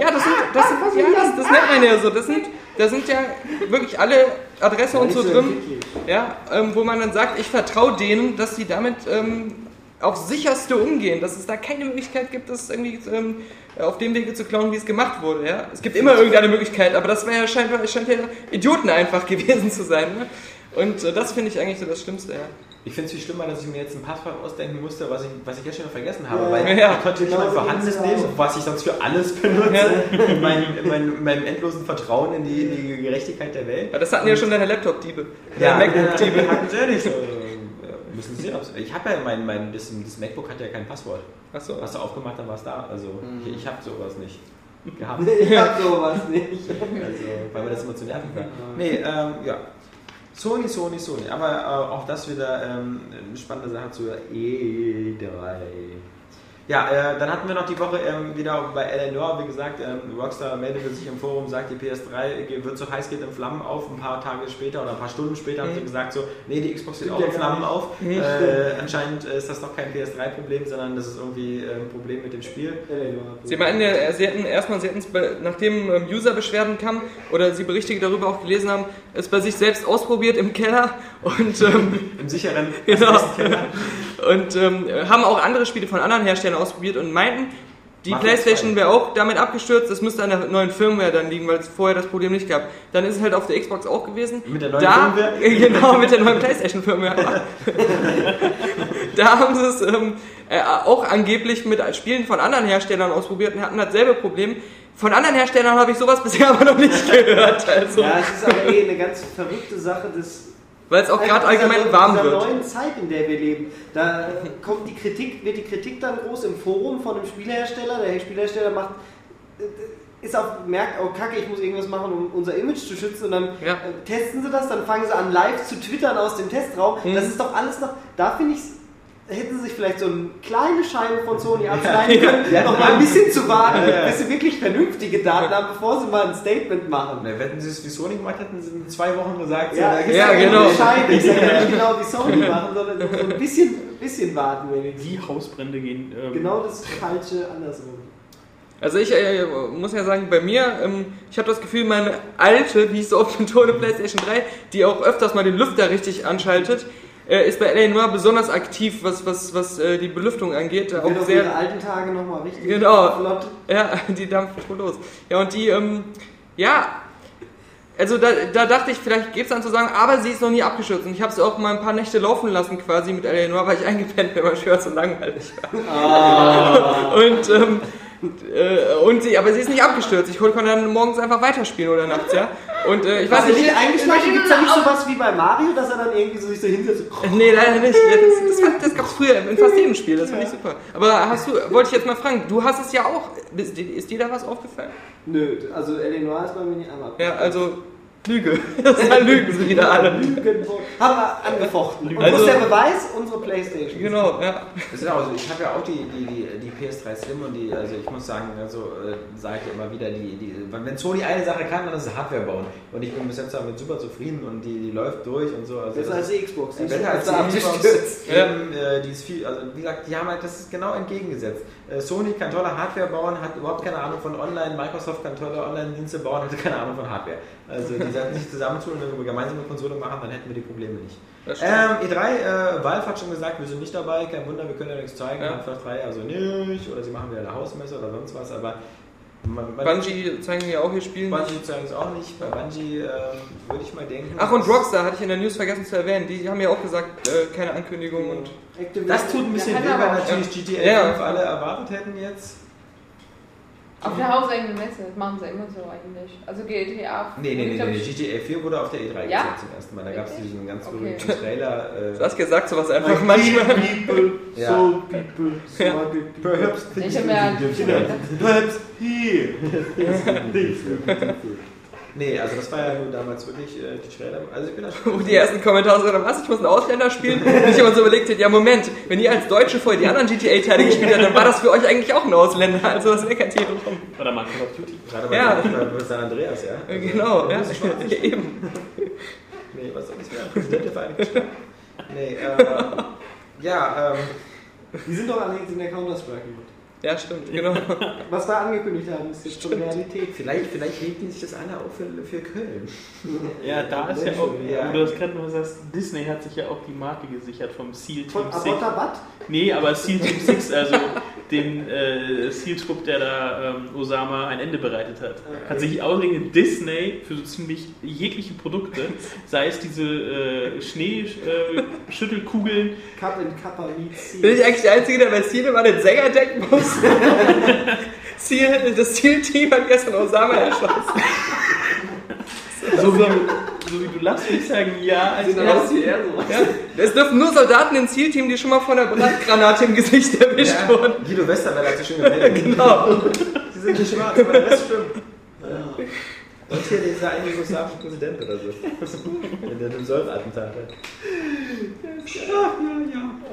Ja, das sind, das, sind, ja, das, das nennt man ja so. Das sind, da sind ja wirklich alle Adresse und so drin. Ja, ähm, wo man dann sagt, ich vertraue denen, dass sie damit ähm, aufs sicherste umgehen, dass es da keine Möglichkeit gibt, das irgendwie ähm, auf dem Wege zu klauen, wie es gemacht wurde. Ja? Es gibt immer irgendeine Möglichkeit, aber das wäre ja scheinbar, scheint ja Idioten einfach gewesen zu sein. Ne? Und äh, das finde ich eigentlich so das Schlimmste. Ja. Ich finde es viel schlimmer, dass ich mir jetzt ein Passwort ausdenken musste, was ich, was ich jetzt schon vergessen habe. Ja. weil Ja. ich konnte nicht Genau mein so vorhandenes nehmen, was ich sonst für alles benutze, in, meinem, in, meinem, in meinem endlosen Vertrauen in die, in die Gerechtigkeit der Welt. Ja, das hatten ja schon deine Laptop-Diebe. Ja, Deine MacBook-Diebe. hatten sie ja nicht. Äh, Müssen Sie ob's- Ich habe ja mein, mein das, das MacBook hat ja kein Passwort. Achso. Hast du aufgemacht, dann war es da. Also ich, ich habe sowas nicht gehabt. Ich hab sowas nicht. Also, weil mir das immer zu nervig war. Nee, ähm, ja. Sony, Sony, Sony. Aber äh, auch das wieder ähm, eine spannende Sache zur E3. Ja, äh, dann hatten wir noch die Woche ähm, wieder bei Eleanor, wie gesagt, ähm, Rockstar meldete sich im Forum, sagt, die PS3 wird so heiß geht in Flammen auf. Ein paar Tage später oder ein paar Stunden später haben sie gesagt so, nee, die Xbox geht auch in Flammen auf. Äh, anscheinend ist das doch kein PS3-Problem, sondern das ist irgendwie äh, ein Problem mit dem Spiel. Sie meinten ja, sie hätten erstmal, sie hätten es, bei- nachdem ähm, User-Beschwerden kamen oder sie Berichte darüber auch gelesen haben, es bei sich selbst ausprobiert im Keller und ähm, Im sicheren genau. und ähm, haben auch andere Spiele von anderen Herstellern ausprobiert und meinten, die Mafia Playstation 2. wäre auch damit abgestürzt, das müsste an der neuen Firmware dann liegen, weil es vorher das Problem nicht gab. Dann ist es halt auf der Xbox auch gewesen. Mit der neuen da, Firmware? Genau, mit der neuen Playstation Firmware. da haben sie es ähm, äh, auch angeblich mit Spielen von anderen Herstellern ausprobiert und hatten dasselbe Problem. Von anderen Herstellern habe ich sowas bisher aber noch nicht gehört. Also, Ja, es ist aber eh eine ganz verrückte Sache des weil es auch gerade dieser allgemein neu- warm dieser wird. neuen Zeit, in der wir leben. Da kommt die Kritik, wird die Kritik dann groß im Forum von dem Spielhersteller. Der Spielhersteller macht ist auf merkt, oh Kacke, ich muss irgendwas machen, um unser Image zu schützen und dann Ja. äh, testen sie das, dann fangen sie an live zu twittern aus dem Testraum. Mhm. Das ist doch alles noch, da finde ich hätten sie sich vielleicht so eine kleine Scheibe von Sony abschneiden können, Ja. noch mal ein bisschen zu warten, Ja. bis sie wirklich vernünftige Daten haben, bevor sie mal ein Statement machen. Ne, wenn sie es wie Sony gemacht hätten, sind in zwei Wochen gesagt, so, Ja, da ich gibt's Ja, ja genau. nicht Bescheid, ich sag ja nicht genau wie Sony machen, sondern so ein bisschen, bisschen warten wenigstens. Die Hausbrände gehen. Ähm, Genau das Falsche andersrum. Also ich äh, muss ja sagen, bei mir, ähm, ich habe das Gefühl, meine alte, wie ich so oft betone, PlayStation 3, die auch öfters mal den Lüfter richtig anschaltet, äh, ist bei LA Noir besonders aktiv, was, was, was äh, die Belüftung angeht. Auch sehr, ihre alten Tage nochmal richtig Genau. flott. Ja, die dampft voll los. Ja, und die, ähm, ja, also da, da dachte ich, vielleicht gibt es dann zu sagen, aber sie ist noch nie abgestürzt. Und ich habe sie auch mal ein paar Nächte laufen lassen quasi mit Eleanor, weil ich eingepennt bin, weil Schwör so langweilig war. und, ähm, äh, und sie, aber sie ist nicht abgestürzt. Ich konnte dann morgens einfach weiterspielen oder nachts, ja. Und äh, ich weiß Also nicht, eingeschlafen, gibt es da nicht sowas wie bei Mario, dass er dann irgendwie so sich so hinsetzt? so- Nee, leider nicht. Ja, das das, das gab es früher in fast jedem Spiel, das fand ich super. Aber hast du, wollte ich jetzt mal fragen, du hast es ja auch. Ist, dir- ist dir da was aufgefallen? Nö, also Eleanor ist bei mir nicht einmal. Ja, also Lüge. Das ist halt Lügen sie wieder alle. Lügenburg. Haben wir angefochten. Und Also- wo ist der Beweis? Unsere Playstation. Genau, ja. Das ist auch so. Ich habe ja auch die, die, die, die PS3 Slim und die, also ich muss sagen, also äh, sage ich immer wieder, die, die, wenn Sony eine Sache kann, dann ist es Hardware bauen. Und ich bin bis jetzt damit super zufrieden und die, die läuft durch und so. Also Besser das als ist- die Xbox. Die besser als ist die Xbox. abgestürzt. Eben, äh, die ist viel, also wie gesagt, die haben halt, das ist genau entgegengesetzt. Äh, Sony kann tolle Hardware bauen, hat überhaupt keine Ahnung von Online, Microsoft kann tolle Online-Dienste bauen, hat keine Ahnung von Hardware. Also die sollten sich zusammentun und wenn wir gemeinsame Konsole machen, dann hätten wir die Probleme nicht. Ähm, E3, äh, Valve hat schon gesagt, wir sind nicht dabei, kein Wunder, wir können ja nichts zeigen, Ja. Half-Life 3 also nicht, oder sie machen wieder eine Hausmesse oder sonst was, aber man, man Bungie zeigen ja auch hier Spielen. Bungie zeigen es auch nicht, bei Bungie ähm, würde ich mal denken. Ach, und Rockstar hatte ich in der News vergessen zu erwähnen. Die haben ja auch gesagt, äh, keine Ankündigung und. Activision- Das tut ein bisschen Ja, weh, weil natürlich GTA Ja. 5 alle erwartet hätten jetzt. Auf der hauseigenen Messe, das machen sie immer so eigentlich. Also GTA. Nee, nee, nee, Ich glaub, nee, GTA 4 wurde auf der E3 Ja? gezeigt zum ersten Mal. Da gab es diesen ganz Okay. berühmten Trailer. Du Äh, hast gesagt sowas einfach manchmal. People, Ja. soul people, smart people. Perhaps Ich habe mir Perhaps here. nee, also das war ja nur damals wirklich äh, die Trailer. Also ich bin da Wo schon. die ersten Kommentare so, was, ich muss einen Ausländer spielen? Und ich immer so überlegt hätte, ja Moment, wenn ihr als Deutsche vorher die anderen GTA-Teile gespielt habt, dann war das für euch eigentlich auch ein Ausländer. Also das meckert hier rum. Oder mal Call of Duty. Gerade bei, Ja. San Andreas, ja. Also, Genau, da ja. Eben. Nee, was soll ich werden? Präsident der Vereinigten Staaten? Nee, äh, ja, ähm, Die sind doch alle jetzt in der Counter-Strike-Mode. Ja, stimmt, genau. Was wir angekündigt haben, ist jetzt schon Realität. vielleicht, vielleicht legt sich das einer auch für, für Köln. Ja, da ist ja auch, Ja. du das gerade noch sagst, Disney hat sich ja auch die Marke gesichert vom SEAL Team Von 6. Abbottabad? Nee, aber SEAL Team 6, also den äh, SEAL-Trupp, der da ähm, Osama ein Ende bereitet hat, hat sich ausgerechnet Disney für so ziemlich jegliche Produkte, sei es diese äh, Schneeschüttelkugeln, Cup and Kappa meets Bin ich Seal. eigentlich der Einzige, der bei Ziel immer den Sänger decken muss? Ziel, das Zielteam hat gestern Osama erschossen. So wie, so wie du lachst, würde ich sagen, ja, als Sieht aus wie er so. Ja, es dürfen nur Soldaten im Zielteam, die schon mal von einer Brandgranate im Gesicht erwischt Ja, wurden. Guido Westerwelle hat sich schon gemeldet. Genau. Sie sind nicht schwarz, aber der Rest stimmt. Und hier dieser eine jugoslawische Präsident oder so. Der den Säureattentat hat.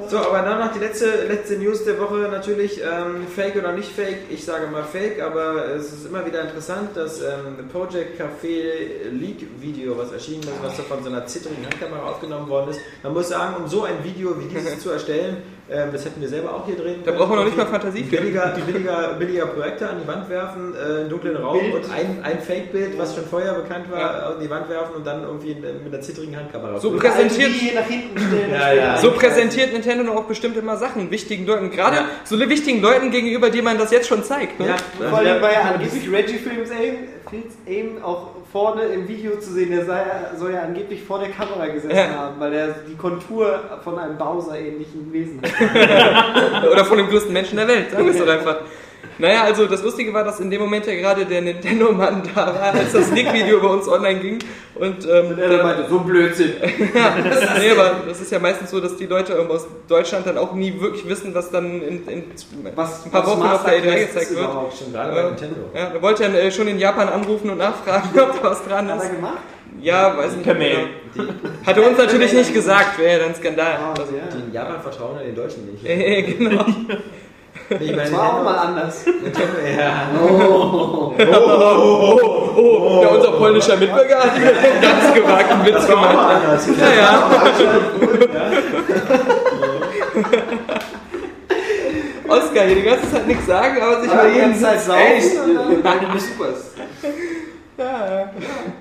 So, aber dann noch die letzte, letzte News der Woche natürlich. Ähm, fake oder nicht fake? Ich sage mal fake, aber es ist immer wieder interessant, dass ähm, Project Café Leak Video, was erschienen ist, was da von so einer zittrigen Handkamera aufgenommen worden ist. Man muss sagen, um so ein Video wie dieses zu erstellen, ähm, das hätten wir selber auch hier drehen Da braucht man noch nicht mal Fantasie für. Billiger, billiger, billiger Projektor an die Wand werfen, äh, einen dunklen Raum und ein, ein Fake-Bild, was schon vorher bekannt war, an die Wand werfen und dann irgendwie mit einer zittrigen Handkamera. So filmen. präsentiert, Die nach hinten stellen. Ja, ja. so präsentiert Nintendo noch auch bestimmt immer Sachen wichtigen Leuten. Gerade Ja. so wichtigen Leuten gegenüber, die man das jetzt schon zeigt. Ne? Ja, Vor allem war ja ja, angeblich Reggie Films Aim, Films Aim auch vorne im Video zu sehen. Der sei, soll ja angeblich vor der Kamera gesessen Ja. haben, weil er die Kontur von einem Bowser-ähnlichen Wesen hat. Oder von dem größten Menschen der Welt, sagen wir es doch einfach. Naja, also das Lustige war, dass in dem Moment ja gerade der Nintendo-Mann da war, als das Leak-Video bei uns online ging. Und, ähm, Und er dann meinte, so ein Blödsinn. nee, aber das ist ja meistens so, dass die Leute irgendwo aus Deutschland dann auch nie wirklich wissen, was dann in, in Was, ein paar was Wochen auf der Master E3 Quest gezeigt ist wird. Schon gerade bei Nintendo. Ja, er wollte dann äh, schon in Japan anrufen und nachfragen, ob da was dran Hat er ist. gemacht? Ja, weiß nicht. Per Mail. genau. Hat er uns natürlich nicht gesagt, wäre ja dann ein Skandal. Ah, Also, ja. Die in Japan vertrauen ja den Deutschen nicht. äh, genau. Ich meine, Das war auch mal anders. Ja. Oh, ja, unser polnischer Mitbürger hat hier einen ganz gewagten Witz gemacht. Ja, ja. Oskar hier die ganze Zeit nichts sagen, aber sich mal die jeden ganze Zeit saufen echt. Nein, du bist super.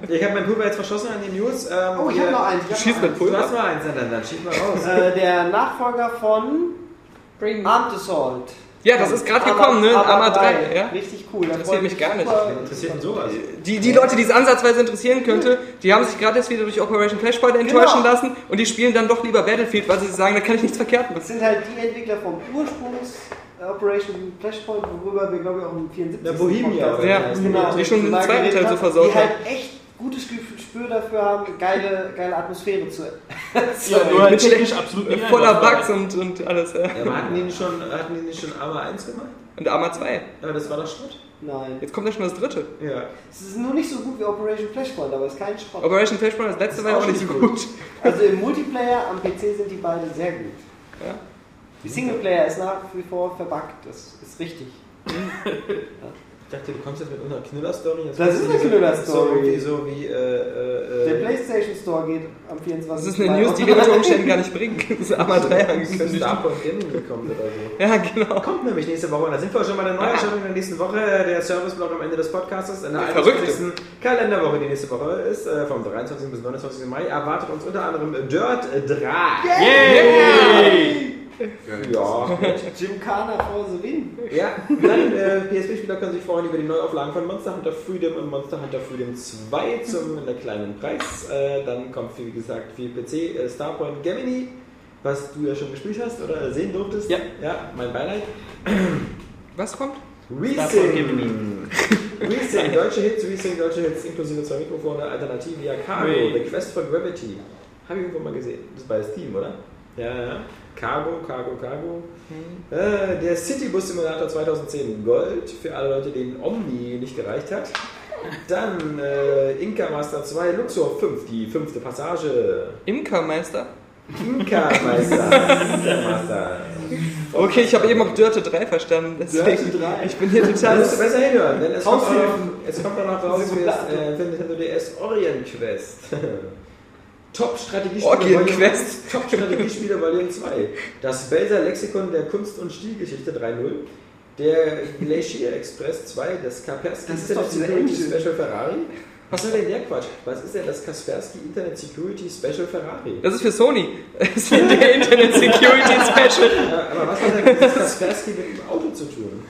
Ich habe mein Pulver jetzt verschossen an die News. Ähm, Oh, ich habe noch eins. Schieß mit eins. Du Pulver. hast mal eins, dann, dann schieß mal raus. Äh, der Nachfolger von Bring Armed Assault. Ja, das ist gerade gekommen, ne? Arma 3. Ja? Richtig cool. Da Interessiert mich ich gar nicht. interessiert sowas? Die, die Leute, die es ansatzweise interessieren könnte, die haben sich gerade jetzt wieder durch Operation Flashpoint enttäuschen Genau. lassen und die spielen dann doch lieber Battlefield, weil sie sagen, da kann ich nichts verkehrt Das machen. sind halt die Entwickler vom Ursprungs äh, Operation Flashpoint, worüber wir glaube ich auch im 74. Der Bohemia, Ja, heißt genau, die schon im mal zweiten Teil so haben, versaut Die halt haben. echt gutes Gespür dafür haben, geile, geile Atmosphäre zu Ja, nur halt Mit technisch absolut nicht Voller. Bugs und, und alles. Ja. Ja, aber hatten die nicht schon, hatten die nicht schon Arma 1 gemacht? Und Arma 2. Aber das war doch Schrott. Nein. Jetzt kommt ja schon das dritte. Ja. Es ist nur nicht so gut wie Operation Flashpoint, aber es ist kein Schrott. Operation Flashpoint, das letzte Das war ja ist auch nicht so schon gut. Also im Multiplayer am PC sind die beiden sehr gut. Ja. Die Singleplayer ist nach wie vor verbuggt, das ist richtig. Ich dachte, du kommst jetzt mit unserer Knüller-Story. Jetzt Das ist eine Knüller-Story. So wie, so wie, äh, äh, Der äh, PlayStation Store geht am 24. Das ist eine News, die wir unter Umständen gar nicht bringen. Das ist Arma 3 angekündigt. Starpoint Gaming gekommen oder so. Ja, genau. Kommt nämlich nächste Woche. Und da sind wir schon bei der Neuerscheinung in der nächsten Woche. Der Serviceblock am Ende des Podcasts. In der Verrückt. 21. Kalenderwoche, die nächste Woche ist, äh, vom 23. bis 29. Mai, erwartet uns unter anderem Dirt 3. Ja. Gymkhana for the win. Ja, dann äh, PSP-Spieler können sich freuen über die Neuauflagen von Monster Hunter Freedom und Monster Hunter Freedom 2 zum äh, kleinen Preis. Äh, dann kommt, wie gesagt, viel PC äh, Starpoint Gemini, was du ja schon gespielt hast oder sehen durftest. Ja. Ja, mein Beileid. Was kommt? Resing. Resing, deutsche Hits, Resing, deutsche Hits, inklusive zwei Mikrofone, Alternative via Cargo. The Quest for Gravity. Habe ich irgendwo mal gesehen. Das ist bei Steam, oder? Ja, ja. Cargo, Cargo, Cargo. Äh, der Citybus Simulator 2010 Gold, für alle Leute, denen Omni nicht gereicht hat. Dann äh, Inka Master 2 Luxor 5, die fünfte Passage. Imkermeister? Inka Meister. Master. Okay, ich habe eben auch Dörte 3 verstanden. Deswegen, Dirty 3. ich bin hier total. musst du besser hinhören, denn es kommt, auch noch, es kommt auch noch raus für, äh, für Nintendo DS Orient Quest. Top Strategiespiele Orient Volume- Quest. Top Strategiespiele Volume 2. Das Belser Lexikon der Kunst- und Stilgeschichte 3.0. Der Glacier Express 2, das Kaspersky Das ist doch Internet Security Engine. Special Ferrari. Was soll denn der Quatsch? Was ist denn das Kaspersky Internet Security Special Ferrari? Das ist für Sony. Das ist der Internet Security Special. Ja, aber was hat denn das Kaspersky mit dem Auto zu tun?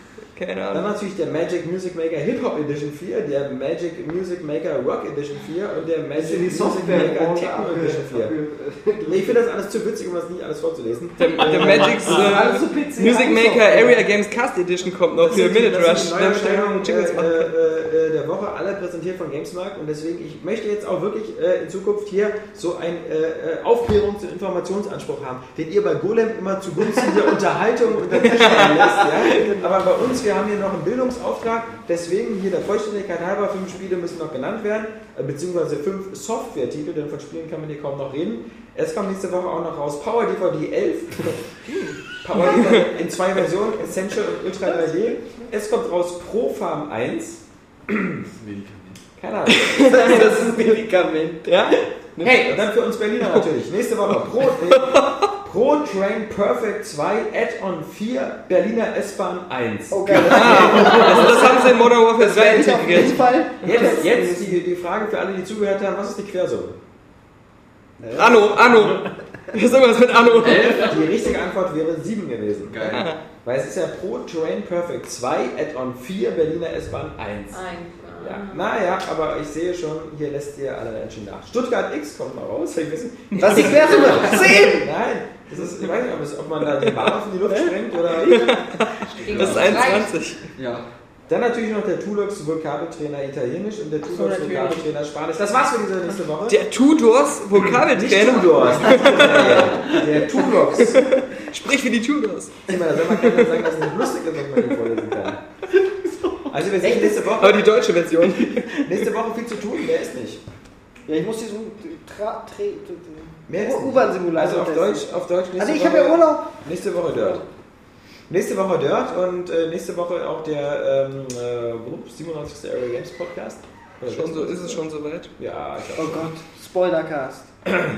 Keine Dann Ahnung. natürlich der Magic Music Maker Hip Hop Edition 4, der Magic Music Maker Rock Edition 4 und der Magic Music Maker Techno Edition 4. Ich finde das alles zu witzig, um das nicht alles vorzulesen. Der, der Magic's Alles äh, Music Maker. Area Games Cast Edition kommt noch für Minute das Rush. Dann schnell noch Neuerscheinungen Jingles äh, machen. Woche, alle präsentiert von Gamesmarkt und deswegen, ich möchte jetzt auch wirklich äh, in Zukunft hier so einen äh, äh, Aufklärungs- und Informationsanspruch haben, den ihr bei Golem immer zugunsten der Unterhaltung der Technik lässt. Ja? Aber bei uns, wir wir haben hier noch einen Bildungsauftrag, deswegen hier der Vollständigkeit halber, fünf Spiele müssen noch genannt werden, äh, beziehungsweise fünf Software-Titel, denn von Spielen kann man hier kaum noch reden. Es kommt nächste Woche auch noch raus Power DVD 11. Power DVD in zwei Versionen, Essential und Ultra 3D. Es kommt raus Pro Farm 1. Keine Ahnung. Das ist ein Medikament. Ja? Hey, und dann für uns Berliner natürlich. Nächste Woche Pro, äh, Pro Train Perfect 2 Add-on 4 Berliner S-Bahn 1. Okay. Also das haben sie in Modern Warfare 3 Ich auf integriert. jeden Fall. Jetzt, jetzt die, die Frage für alle, die zugehört haben: Was ist die Quersumme? Anno, Anno. Das ist irgendwas mit Anno. Die richtige Antwort wäre 7 gewesen. Geil. Weil es ist ja Pro Train Perfect 2 Add-on 4 Berliner S-Bahn 1. Ja, naja, aber ich sehe schon, hier lässt ihr alle entschieden nach. Stuttgart X kommt mal raus. Ich weiß nicht. Was ist die Quersumme? Zehn! Nein, das ist, ich weiß nicht, ob, es, ob man da den Bahnhof in die Luft sprengt oder. Das ist 21. Ja. Dann natürlich noch der Tulux Vokabeltrainer Italienisch und der Tulux natürlich. Vokabeltrainer Spanisch. Das war's für diese nächste Woche. Der Tudors Nicht Vokabeltrainer. Tudors. Der Tulux. Sprich wie die Tudors. Mal, da soll man keiner sagen, dass es nicht lustig ist, was man hier vorlesen kann. Also wir sehen nächste Aber Woche, die deutsche Version. nächste Woche viel zu tun. Wer ist nicht? Ja, ich muss diesen Tra Tra? U-Bahn-Simulator Also auf. Deutsch, auf Deutsch nächste Also ich Woche. habe ja Urlaub. Nächste Woche Dirt. Nächste Woche Dirt und äh, nächste Woche auch der ähm, äh, ups, 97. Area Games Podcast. Oder Schon so, ist es schon soweit? Ja, ich Oh glaube Gott, Spoilercast.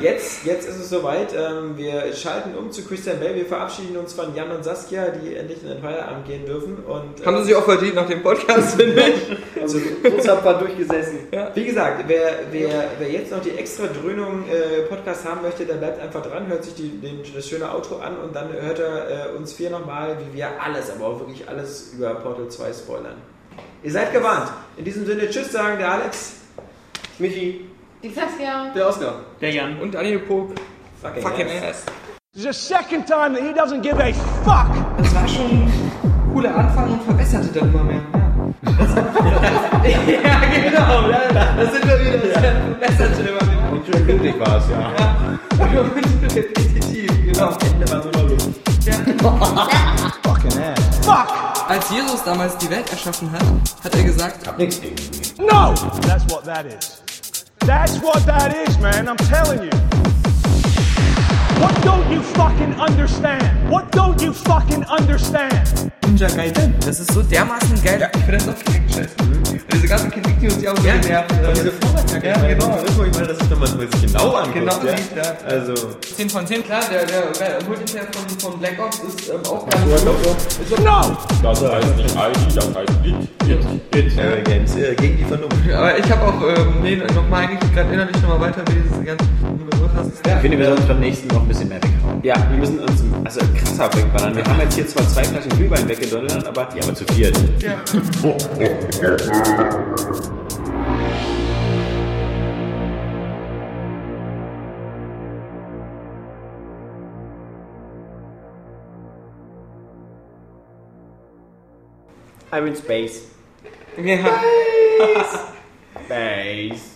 Jetzt, jetzt ist es soweit. Ähm, wir schalten um zu Christian Bell. Wir verabschieden uns von Jan und Saskia, die endlich in den Feierabend gehen dürfen. Und, Haben sie sich auch verdient nach dem Podcast, finde ich. Also kurz mal durchgesessen. Wie gesagt, wer, wer, wer jetzt noch die extra Dröhnung äh, Podcast haben möchte, der bleibt einfach dran, hört sich die, den, das schöne Outro an und dann hört er äh, uns vier nochmal, wie wir alles, aber auch wirklich alles über Portal 2 spoilern. Ihr seid gewarnt. In diesem Sinne, tschüss sagen der Alex. Michi. Die Saskia. Der Oscar. Der Jan. Und Daniel Pog. Fucking, Fucking ass. ass. This is the second time that he doesn't give a fuck. Das war schon ein cooler Anfang und verbesserte dann immer mehr. Ja, ja genau. Da, da sind wir wieder. Das verbesserte immer mehr. Und schön blutig war es, ja. Und repetitiv, genau. Ende war nur noch Luft. Fucking ass. Als Jesus damals die Welt erschaffen hat, hat er gesagt, Nix gegen mich. No! That's what that is. That's what that is, man. I'm telling you. What don't you fucking understand? What don't you fucking understand? Ninja Gaiden. Das ist so dermaßen geil. Ich finde das auch richtig scheiße. Und diese ganzen Kritik-News, die auch so nerven. Diese Vorwärtskacke. Ja, genau. Ich meine, das ist, wenn man sich genau anguckt. Genau, ja. sieht, ja. Also, 10 von 10, klar, der, der, der Multiplayer von, von Black Ops ist ähm, auch ganz gut. so. No! Das heißt nicht ID, das heißt It. Area Games, äh, gegen die Vernunft. Aber ich habe auch, ähm, nee, nochmal eigentlich gerade innerlich nochmal weiter, wie diese ganzen Begriff hast. Ich finde, wir sollen uns beim nächsten noch ein bisschen mehr weghauen. Ja, wir müssen uns also krasser wegballern. Wir haben jetzt hier zwar zwei Flaschen Glühwein weggedonnert, aber Ja, aber zu viert. Ja. I'm in space. ja. Space.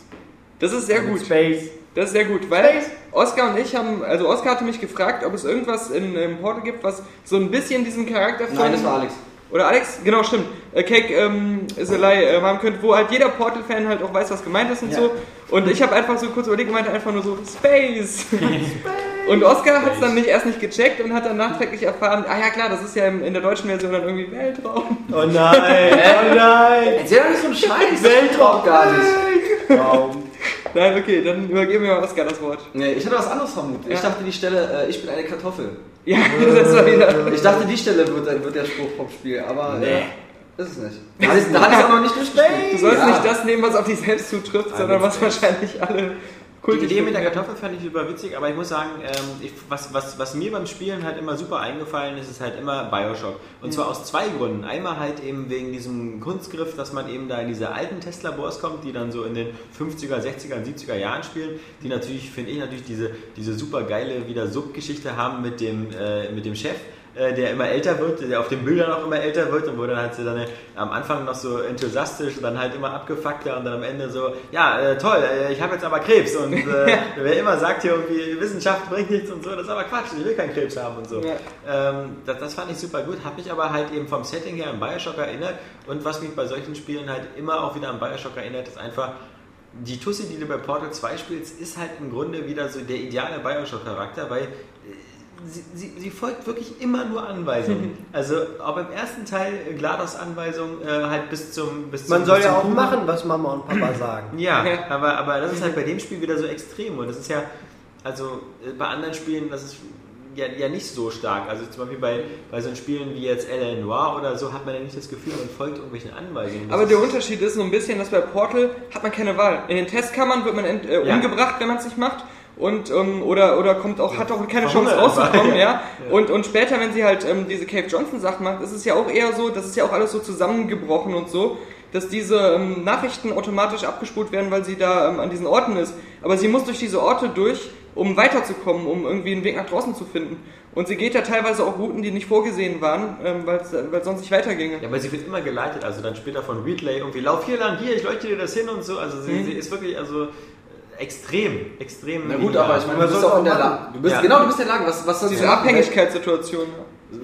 Das ist sehr gut. Space. Das ist sehr gut, weil Oscar und ich haben, also Oscar hatte mich gefragt, ob es irgendwas in, im Portal gibt, was so ein bisschen diesen Charakter von... Nein, das war Alex. Oder Alex, genau, stimmt. Äh, Cake ähm, is a lie äh, haben könnte, wo halt jeder Portal-Fan halt auch weiß, was gemeint ist und so. Und ich habe einfach so kurz überlegt und meinte einfach nur so, Space! und Oscar hat es dann nicht erst nicht gecheckt und hat dann nachträglich erfahren, ah ja klar, das ist ja in der deutschen Version dann irgendwie Weltraum. Oh nein, oh nein. Erzähl doch nicht so einen Scheiß. Weltraum gar nicht. Traum. Nein, okay, dann übergeben wir Oscar das Wort. Nee, ich hatte was anderes vermutet. Ich Ja. dachte die Stelle, äh, ich bin eine Kartoffel. Ja, das war wieder... Ich dachte die Stelle wird, wird der Spruch vom Spiel, aber nee. ist es nicht. Da ich ich auch noch nicht durchgespielt. Du sollst Ja. nicht das nehmen, was auf dich selbst zutrifft, sondern was wahrscheinlich alle Die Idee mit der. Kartoffel fand ich super witzig, aber ich muss sagen, ähm, ich, was, was, was mir beim Spielen halt immer super eingefallen ist, ist halt immer Bioshock. Und zwar aus zwei Gründen. Einmal halt eben wegen diesem Kunstgriff, dass man eben da in diese alten Tesla-Labors kommt, die dann so in den 50er, 60er und 70er Jahren spielen, die natürlich, finde ich, natürlich diese, diese super geile wieder Subgeschichte haben mit dem, äh, mit dem Chef. Äh, der immer älter wird, der auf den Bildern auch immer älter wird und wo dann halt so dann am Anfang noch so enthusiastisch und dann halt immer abgefuckter und dann am Ende so, ja, äh, toll, äh, ich habe jetzt aber Krebs und äh, wer immer sagt hier irgendwie, Wissenschaft bringt nichts und so, das ist aber Quatsch, ich will keinen Krebs haben und so. Ähm, das, das fand ich super gut, habe mich aber halt eben vom Setting her an Bioshock erinnert und was mich bei solchen Spielen halt immer auch wieder an Bioshock erinnert, ist einfach, die Tussi, die du bei Portal 2 spielst, ist halt im Grunde wieder so der ideale Bioshock-Charakter, weil äh, sie, sie, sie folgt wirklich immer nur Anweisungen. Also auch im ersten Teil äh, GLaDOS Anweisungen äh, halt bis zum bis Man zum, soll bis ja zum auch Kuchen. machen, was Mama und Papa sagen. Ja, aber, aber das ist halt bei dem Spiel wieder so extrem und das ist ja, also äh, bei anderen Spielen, das ist ja, ja nicht so stark. Also zum Beispiel bei, bei so Spielen wie jetzt L.A. Noir oder so hat man ja nicht das Gefühl, man folgt irgendwelchen Anweisungen. Aber der Unterschied ist so ein bisschen, dass bei Portal hat man keine Wahl. In den Testkammern wird man äh, Ja. umgebracht, wenn man es nicht macht. Und, ähm, oder, oder kommt auch, hat auch keine Chance rauszukommen, ja. Und, und später, wenn sie halt ähm, diese Cave Johnson Sachen macht, ist es ja auch eher so, das ist ja auch alles so zusammengebrochen und so, dass diese ähm, Nachrichten automatisch abgespult werden, weil sie da ähm, an diesen Orten ist. Aber sie muss durch diese Orte durch, um weiterzukommen, um irgendwie einen Weg nach draußen zu finden. Und sie geht ja teilweise auch Routen, die nicht vorgesehen waren, ähm, weil es sonst nicht weiterginge. Ja, aber sie wird immer geleitet, also dann später von Ridley irgendwie, lauf hier lang, hier, ich leuchte dir das hin und so. Also sie, Mhm. sie ist wirklich also extrem, extrem. Na gut, aber ich meine, du bist auch in der Lage. Du bist, Ja. Genau, du bist in der Lage. Was, was sollst Diese du? Abhängigkeitssituation.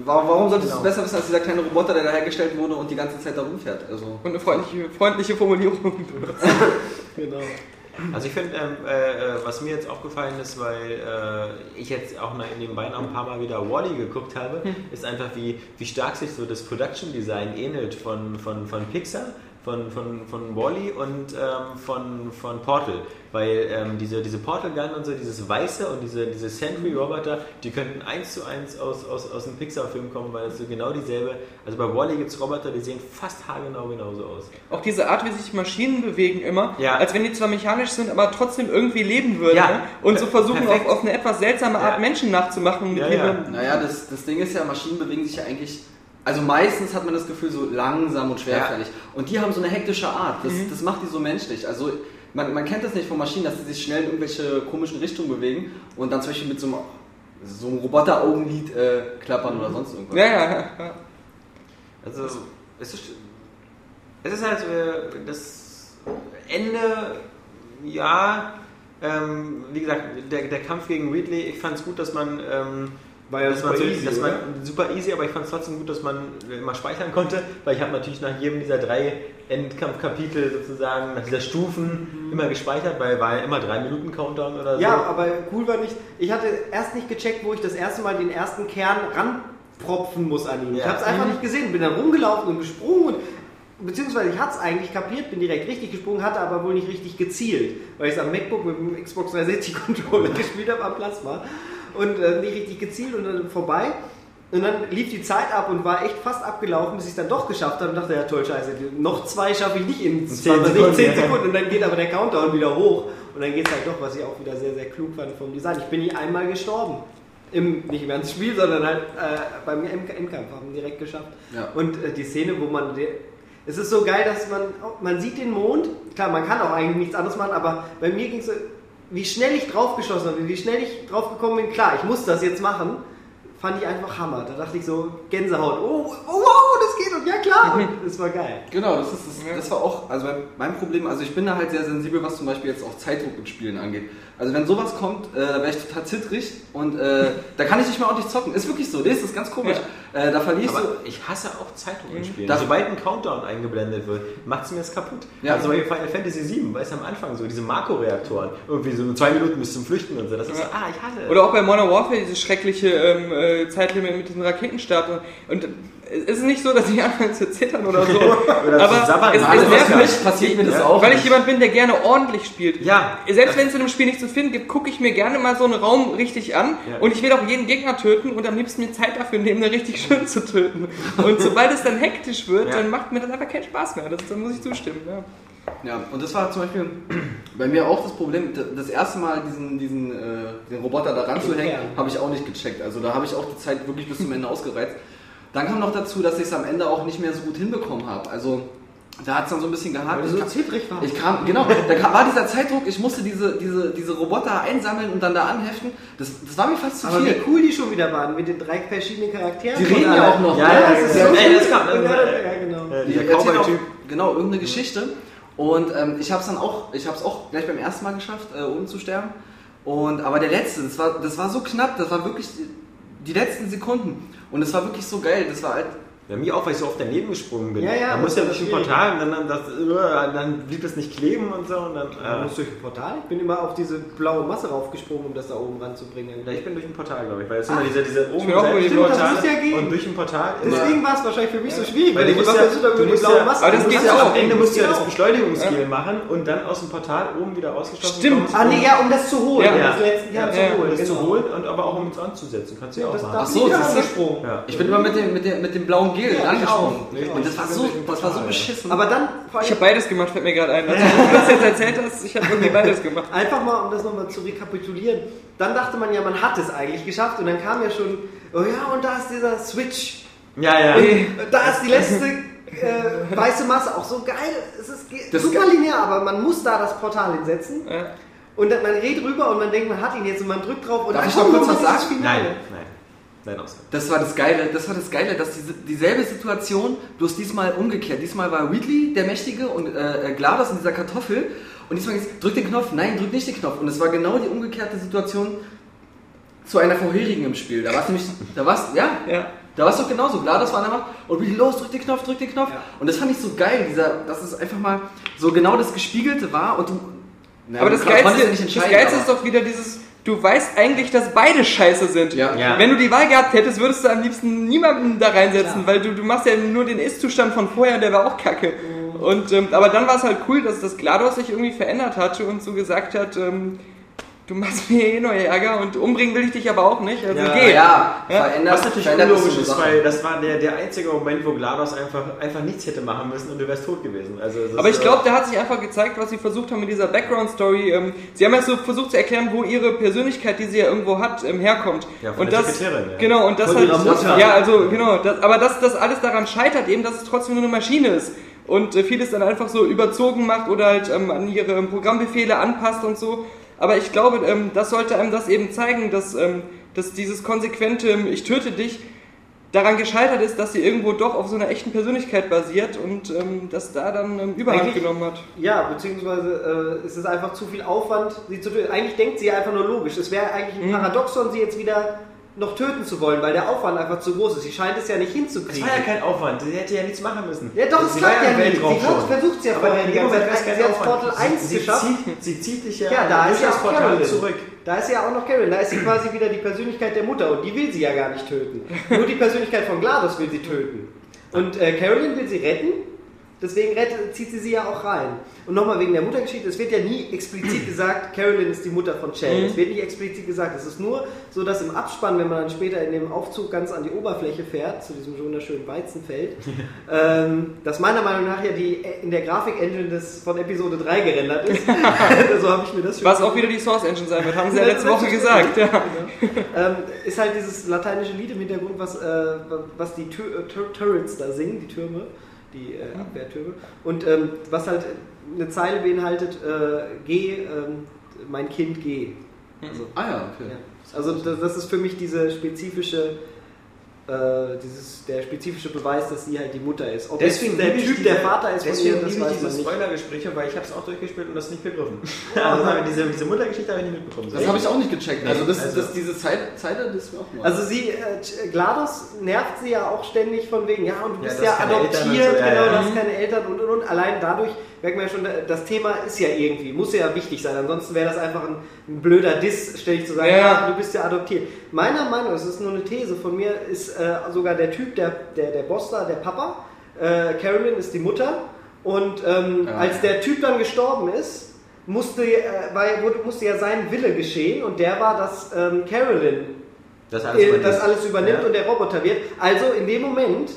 Warum, warum solltest du Genau. es besser wissen als dieser kleine Roboter, der da hergestellt wurde und die ganze Zeit da rumfährt? Also, Und eine freundliche, freundliche Formulierung. Genau. Also ich finde, ähm, äh, äh, was mir jetzt aufgefallen ist, weil äh, ich jetzt auch mal nebenbei noch ein paar Mal wieder Wally geguckt habe, ist einfach, wie, wie stark sich so das Production Design ähnelt von, von, von Pixar, von, von, von Wally und ähm, von, von Portal. Weil ähm, diese, diese Portal Gun und so, dieses Weiße und diese, diese Sentry Roboter, die könnten eins zu eins aus, aus, aus einem Pixar-Film kommen, weil es so genau dieselbe. Also bei Wally gibt es Roboter, die sehen fast haargenau genauso aus. Auch diese Art, wie sich Maschinen bewegen immer, Ja. als wenn die zwar mechanisch sind, aber trotzdem irgendwie leben würden. Ja. ne? Und so versuchen auf, auf eine etwas seltsame Art Ja. Menschen nachzumachen. Ja, ja. naja, das, das Ding ist ja, Maschinen bewegen sich ja eigentlich. Also meistens hat man das Gefühl so langsam und schwerfällig. Und die haben so eine hektische Art. Das, das macht die so menschlich. Also man, man kennt das nicht von Maschinen, dass sie sich schnell in irgendwelche komischen Richtungen bewegen und dann zum Beispiel mit so einem, so einem Roboter-Augenlid äh, klappern oder sonst irgendwas. Ja, ja, ja. Also, es ist, es ist halt äh, das Ende, ja, ähm, wie gesagt, der, der Kampf gegen Ridley, ich fand es gut, dass man, ähm, War ja man, super so, easy, man oder? super easy, aber ich fand es trotzdem gut, dass man immer speichern konnte, weil ich habe natürlich nach jedem dieser drei Endkampfkapitel sozusagen, nach dieser Stufen immer gespeichert, weil war ja immer drei Minuten Countdown oder so. Ja, aber cool war nicht. Ich hatte erst nicht gecheckt, wo ich das erste Mal den ersten Kern ranpropfen muss an ihn. Ich Ja. habe es einfach nicht gesehen, bin dann rumgelaufen und gesprungen und beziehungsweise ich hatte es eigentlich kapiert, bin direkt richtig gesprungen, hatte aber wohl nicht richtig gezielt, weil ich es am MacBook mit dem Xbox 360 Controller gespielt habe am Plasma und äh, nicht richtig gezielt und dann vorbei. Und dann lief die Zeit ab und war echt fast abgelaufen, bis ich es dann doch geschafft habe und dachte, ja toll, scheiße, noch zwei schaffe ich nicht in 10 20, Sekunden, 10 ja. Sekunden und dann geht aber der Countdown wieder hoch und dann geht es halt doch, was ich auch wieder sehr, sehr klug fand vom Design. Ich bin nie einmal gestorben. Im, nicht im ganzen Spiel, sondern halt äh, beim Endkampf haben wir direkt geschafft. Ja. Und äh, die Szene, wo man. Es ist so geil, dass man. Man sieht den Mond. Klar, man kann auch eigentlich nichts anderes machen, aber bei mir ging es so. Wie schnell ich draufgeschossen habe, wie schnell ich drauf gekommen bin, klar, ich muss das jetzt machen, fand ich einfach Hammer. Da dachte ich so, Gänsehaut, oh, oh wow, das geht und ja klar, und das war geil. Genau, das, ist, das, das war auch, also mein, Problem, also ich bin da halt sehr sensibel, was zum Beispiel jetzt auch Zeitdruck in Spielen angeht. Also wenn sowas kommt, äh, da wäre ich total zittrig und äh, da kann ich nicht mehr ordentlich zocken. Ist wirklich so, das ist ganz komisch. Äh, da verliere ich so... Ich hasse auch Zeitdruck in Spielen. Das- Sobald ein Countdown eingeblendet wird, macht es mir das kaputt. Ja. Also bei Final Fantasy VII, weißt du, am Anfang so, diese Makro-Reaktoren, irgendwie so zwei Minuten bis zum Flüchten und so. Das ist so, ah, ich hasse es. Oder auch bei Modern Warfare dieses schreckliche ähm, äh, Zeitlimit mit diesen Raketenstart. Und es ist nicht so, dass ich anfange zu zittern oder so. Oder aber zu sabbern. es, Alles, es nervt mich, passiert mir das Ja, auch. weil ich jemand bin, der gerne ordentlich spielt. Ja. Selbst wenn es in einem Spiel nicht zu finden gibt, gucke ich mir gerne mal so einen Raum richtig an Ja. und ich will auch jeden Gegner töten und am liebsten mir Zeit dafür nehmen, den richtig schön zu töten. Und sobald es dann hektisch wird, Ja. dann macht mir das einfach keinen Spaß mehr. Das, dann muss ich zustimmen. Ja. Ja, und das war zum Beispiel bei mir auch das Problem. Das erste Mal diesen, diesen äh, den Roboter da ranzuhängen, Ja. habe ich auch nicht gecheckt. Also da habe ich auch die Zeit wirklich bis zum Ende ausgereizt. Dann kam noch dazu, dass ich es am Ende auch nicht mehr so gut hinbekommen habe. Also da hat es dann so ein bisschen gehakt. Weil du Ich so kam- zittrig warst. Ich kam, genau, da kam, war dieser Zeitdruck, ich musste diese, diese, diese Roboter einsammeln und dann da anheften. Das, das war mir fast zu Aber viel. wie cool die schon wieder waren mit den drei verschiedenen Charakteren. Die reden ja auch noch, Ja, ne? ja, das ist Ja, cool. das kam- Ja, ja, genau. Die dieser Cowboy-Typ. genau, irgendeine Geschichte. Und ähm, ich habe es dann auch, ich habe es auch gleich beim ersten Mal geschafft, äh, ohne zu sterben. Und aber der letzte, das war, das war so knapp, das war wirklich die letzten Sekunden. Und es war wirklich so geil. Das war halt, Ja, mir auch, weil ich so oft daneben gesprungen bin. Ja, ja, da das musste ja durch ein. Portal und dann, dann, das, äh, dann blieb es nicht kleben und so. Und dann, Du äh, musst durch ein Portal? Ich bin immer auf diese blaue Masse raufgesprungen, um das da oben ranzubringen. ja, ich bin durch ein Portal, glaube ich, weil es immer diese, diese oben Stimmt, das muss ja gehen. und durch ein Portal. Deswegen war es wahrscheinlich für mich so schwierig, Weil weil du ich musst ja, du über die musst blaue Masse aber das du geht ja auch. am Ende musst du ja das Genau. Beschleunigungsskill machen und dann aus dem Portal oben wieder rausgeschlossen Stimmt. Ah, nee, ja, um das zu holen. Ja. um das letzten Jahr Ja, zu ja, holen. um das zu genau. holen und aber auch um es anzusetzen. Kannst du ja auch Das machen. Ach so, ich siehst du? angesprungen. Ja. ich bin immer mit dem, mit dem, mit dem blauen Gel Ja, ich auch. Und das war so, das war so beschissen. Aber dann Ich habe beides gemacht, fällt mir gerade ein. Also, wenn du das jetzt erzählt hast, ich habe irgendwie beides gemacht. einfach mal, um das nochmal zu rekapitulieren, dann dachte man ja, man hat es eigentlich geschafft und dann kam ja schon, oh ja, und da ist dieser Switch. Ja, ja. Und da ist die letzte äh, weiße Masse, auch so geil. Es ist Das super linear, aber man muss da das Portal hinsetzen. Ja. Und dann, man redet rüber und man denkt, man hat ihn jetzt und man drückt drauf und Darf dann ich noch kommt kurz was sagen? Finale. Nein, nein. Nein. Das war das Geile, das war das Geile, dass diese, dieselbe Situation, bloß diesmal umgekehrt. Diesmal war Wheatley der Mächtige und äh, GLaDOS in dieser Kartoffel. Und diesmal ist, drück den Knopf, nein, drück nicht den Knopf. Und es war genau die umgekehrte Situation zu einer vorherigen im Spiel. Da war es nämlich, da war's, ja, Ja. da war es doch genauso. GLaDOS war an der Macht und Wheatley, los, drück den Knopf, drück den Knopf. Ja. Und das fand ich so geil, dieser, dass es einfach mal so genau das Gespiegelte war und du. Na, Aber das Geilste, das Geilste ist doch wieder dieses, du weißt eigentlich, dass beide scheiße sind. Ja. Ja. Wenn du die Wahl gehabt hättest, würdest du am liebsten niemanden da reinsetzen, weil du, du machst ja nur den Ist-Zustand von vorher, der war auch kacke. Und, ähm, aber dann war es halt cool, dass das GLaDOS sich irgendwie verändert hatte und so gesagt hat, ähm, du machst mir eh neue Ärger und umbringen will ich dich aber auch nicht, also Ja, geh. Ja, Ja. verändert, Was natürlich unlogisch ist, weil das war der, der einzige Moment, wo GLaDOS einfach, einfach nichts hätte machen müssen und du wärst tot gewesen. Also, Aber ich ist, glaube, da hat sich einfach gezeigt, was sie versucht haben mit dieser Background-Story. Ähm, sie haben ja so versucht zu erklären, wo ihre Persönlichkeit, die sie ja irgendwo hat, ähm, herkommt. Ja, von und der das, Sekretärin, ja. Genau, und das Von halt, Mutter. ja, also genau, das, aber dass das alles daran scheitert, eben, dass es trotzdem nur eine Maschine ist. Und äh, vieles dann einfach so überzogen macht oder halt ähm, an ihre Programmbefehle anpasst und so. Aber ich glaube, ähm, das sollte einem das eben zeigen, dass, ähm, dass dieses konsequente ähm, Ich töte dich daran gescheitert ist, dass sie irgendwo doch auf so einer echten Persönlichkeit basiert und ähm, das da dann ähm, Überhand Eigentlich- genommen hat. Ja, beziehungsweise äh, es ist einfach zu viel Aufwand, sie zu töten. Eigentlich denkt sie einfach nur logisch. Es wäre eigentlich ein Mhm. Paradoxon, sie jetzt wieder noch töten zu wollen, weil der Aufwand einfach zu groß ist. Sie scheint es ja nicht hinzukriegen. war ja kein Aufwand, sie hätte ja nichts machen müssen. Ja, doch, es klappt ja nicht. Weltraum Sie versucht es ja vorher in dem Moment es Sie hat. Portal Sie- 1 sie geschafft. Zieht, sie zieht dich ja, Ja, da ist ja auch Portal Carolyn. zurück. Da ist ja auch noch Karen. Da ist sie quasi wieder die Persönlichkeit der Mutter und die will sie ja gar nicht töten. Nur die Persönlichkeit von GLaDOS will sie töten. Und äh, Carolyn will sie retten, deswegen rettet, zieht sie sie ja auch rein. Und nochmal wegen der Muttergeschichte, es wird ja nie explizit gesagt, Carolyn ist die Mutter von Chell. Mhm. Es wird nicht explizit gesagt. Es ist nur so, dass im Abspann, wenn man dann später in dem Aufzug ganz an die Oberfläche fährt, zu diesem wunderschönen Weizenfeld, ähm, dass meiner Meinung nach ja die in der Grafik-Engine des, von Episode 3 gerendert ist. so habe ich mir das schon Was auch wieder die Source Engine sein wird, haben sie ja letzte Woche gesagt. Ja. ähm, ist halt dieses lateinische Lied im Hintergrund, was, äh, was die Tür, äh, Tur Turrets da singen, die Türme, die äh, Abwehrtürme. Und ähm, was halt eine Zeile beinhaltet, äh, geh, ähm, mein Kind, geh. Also, Ah ja, okay. ja. also das, das ist für mich diese spezifische, äh, dieses, der spezifische Beweis, dass sie halt die Mutter ist. Ob Deswegen der Typ diese- der Vater ist von Deswegen ihr, das ich diese. Spoilergespräche, weil ich habe es auch durchgespielt und das nicht begriffen. also diese, diese Muttergeschichte habe ich nicht mitbekommen. Das habe ich auch nicht gecheckt. Also, das, Also- das, diese Zeit, Zeit das ist mir auch mal. Also sie, äh, GLaDOS nervt sie ja auch ständig von wegen, ja und du Ja, bist ja, keine adoptiert, so, ja, genau, ja. du hast keine Eltern und und und. Allein dadurch merkt man ja schon, das Thema ist ja irgendwie, muss ja wichtig sein. Ansonsten wäre das einfach ein, ein blöder Diss, ständig zu sagen, Ja, du bist ja adoptiert. Meiner Meinung, das ist nur eine These von mir, ist äh, sogar der Typ, der, der, der Boss da, der Papa, äh, Carolyn ist die Mutter und ähm, Ja. als der Typ dann gestorben ist, musste, äh, weil, musste ja sein Wille geschehen und der war, dass ähm, Carolyn Das äh, das alles übernimmt Ja. und der Roboter wird. Also in dem Moment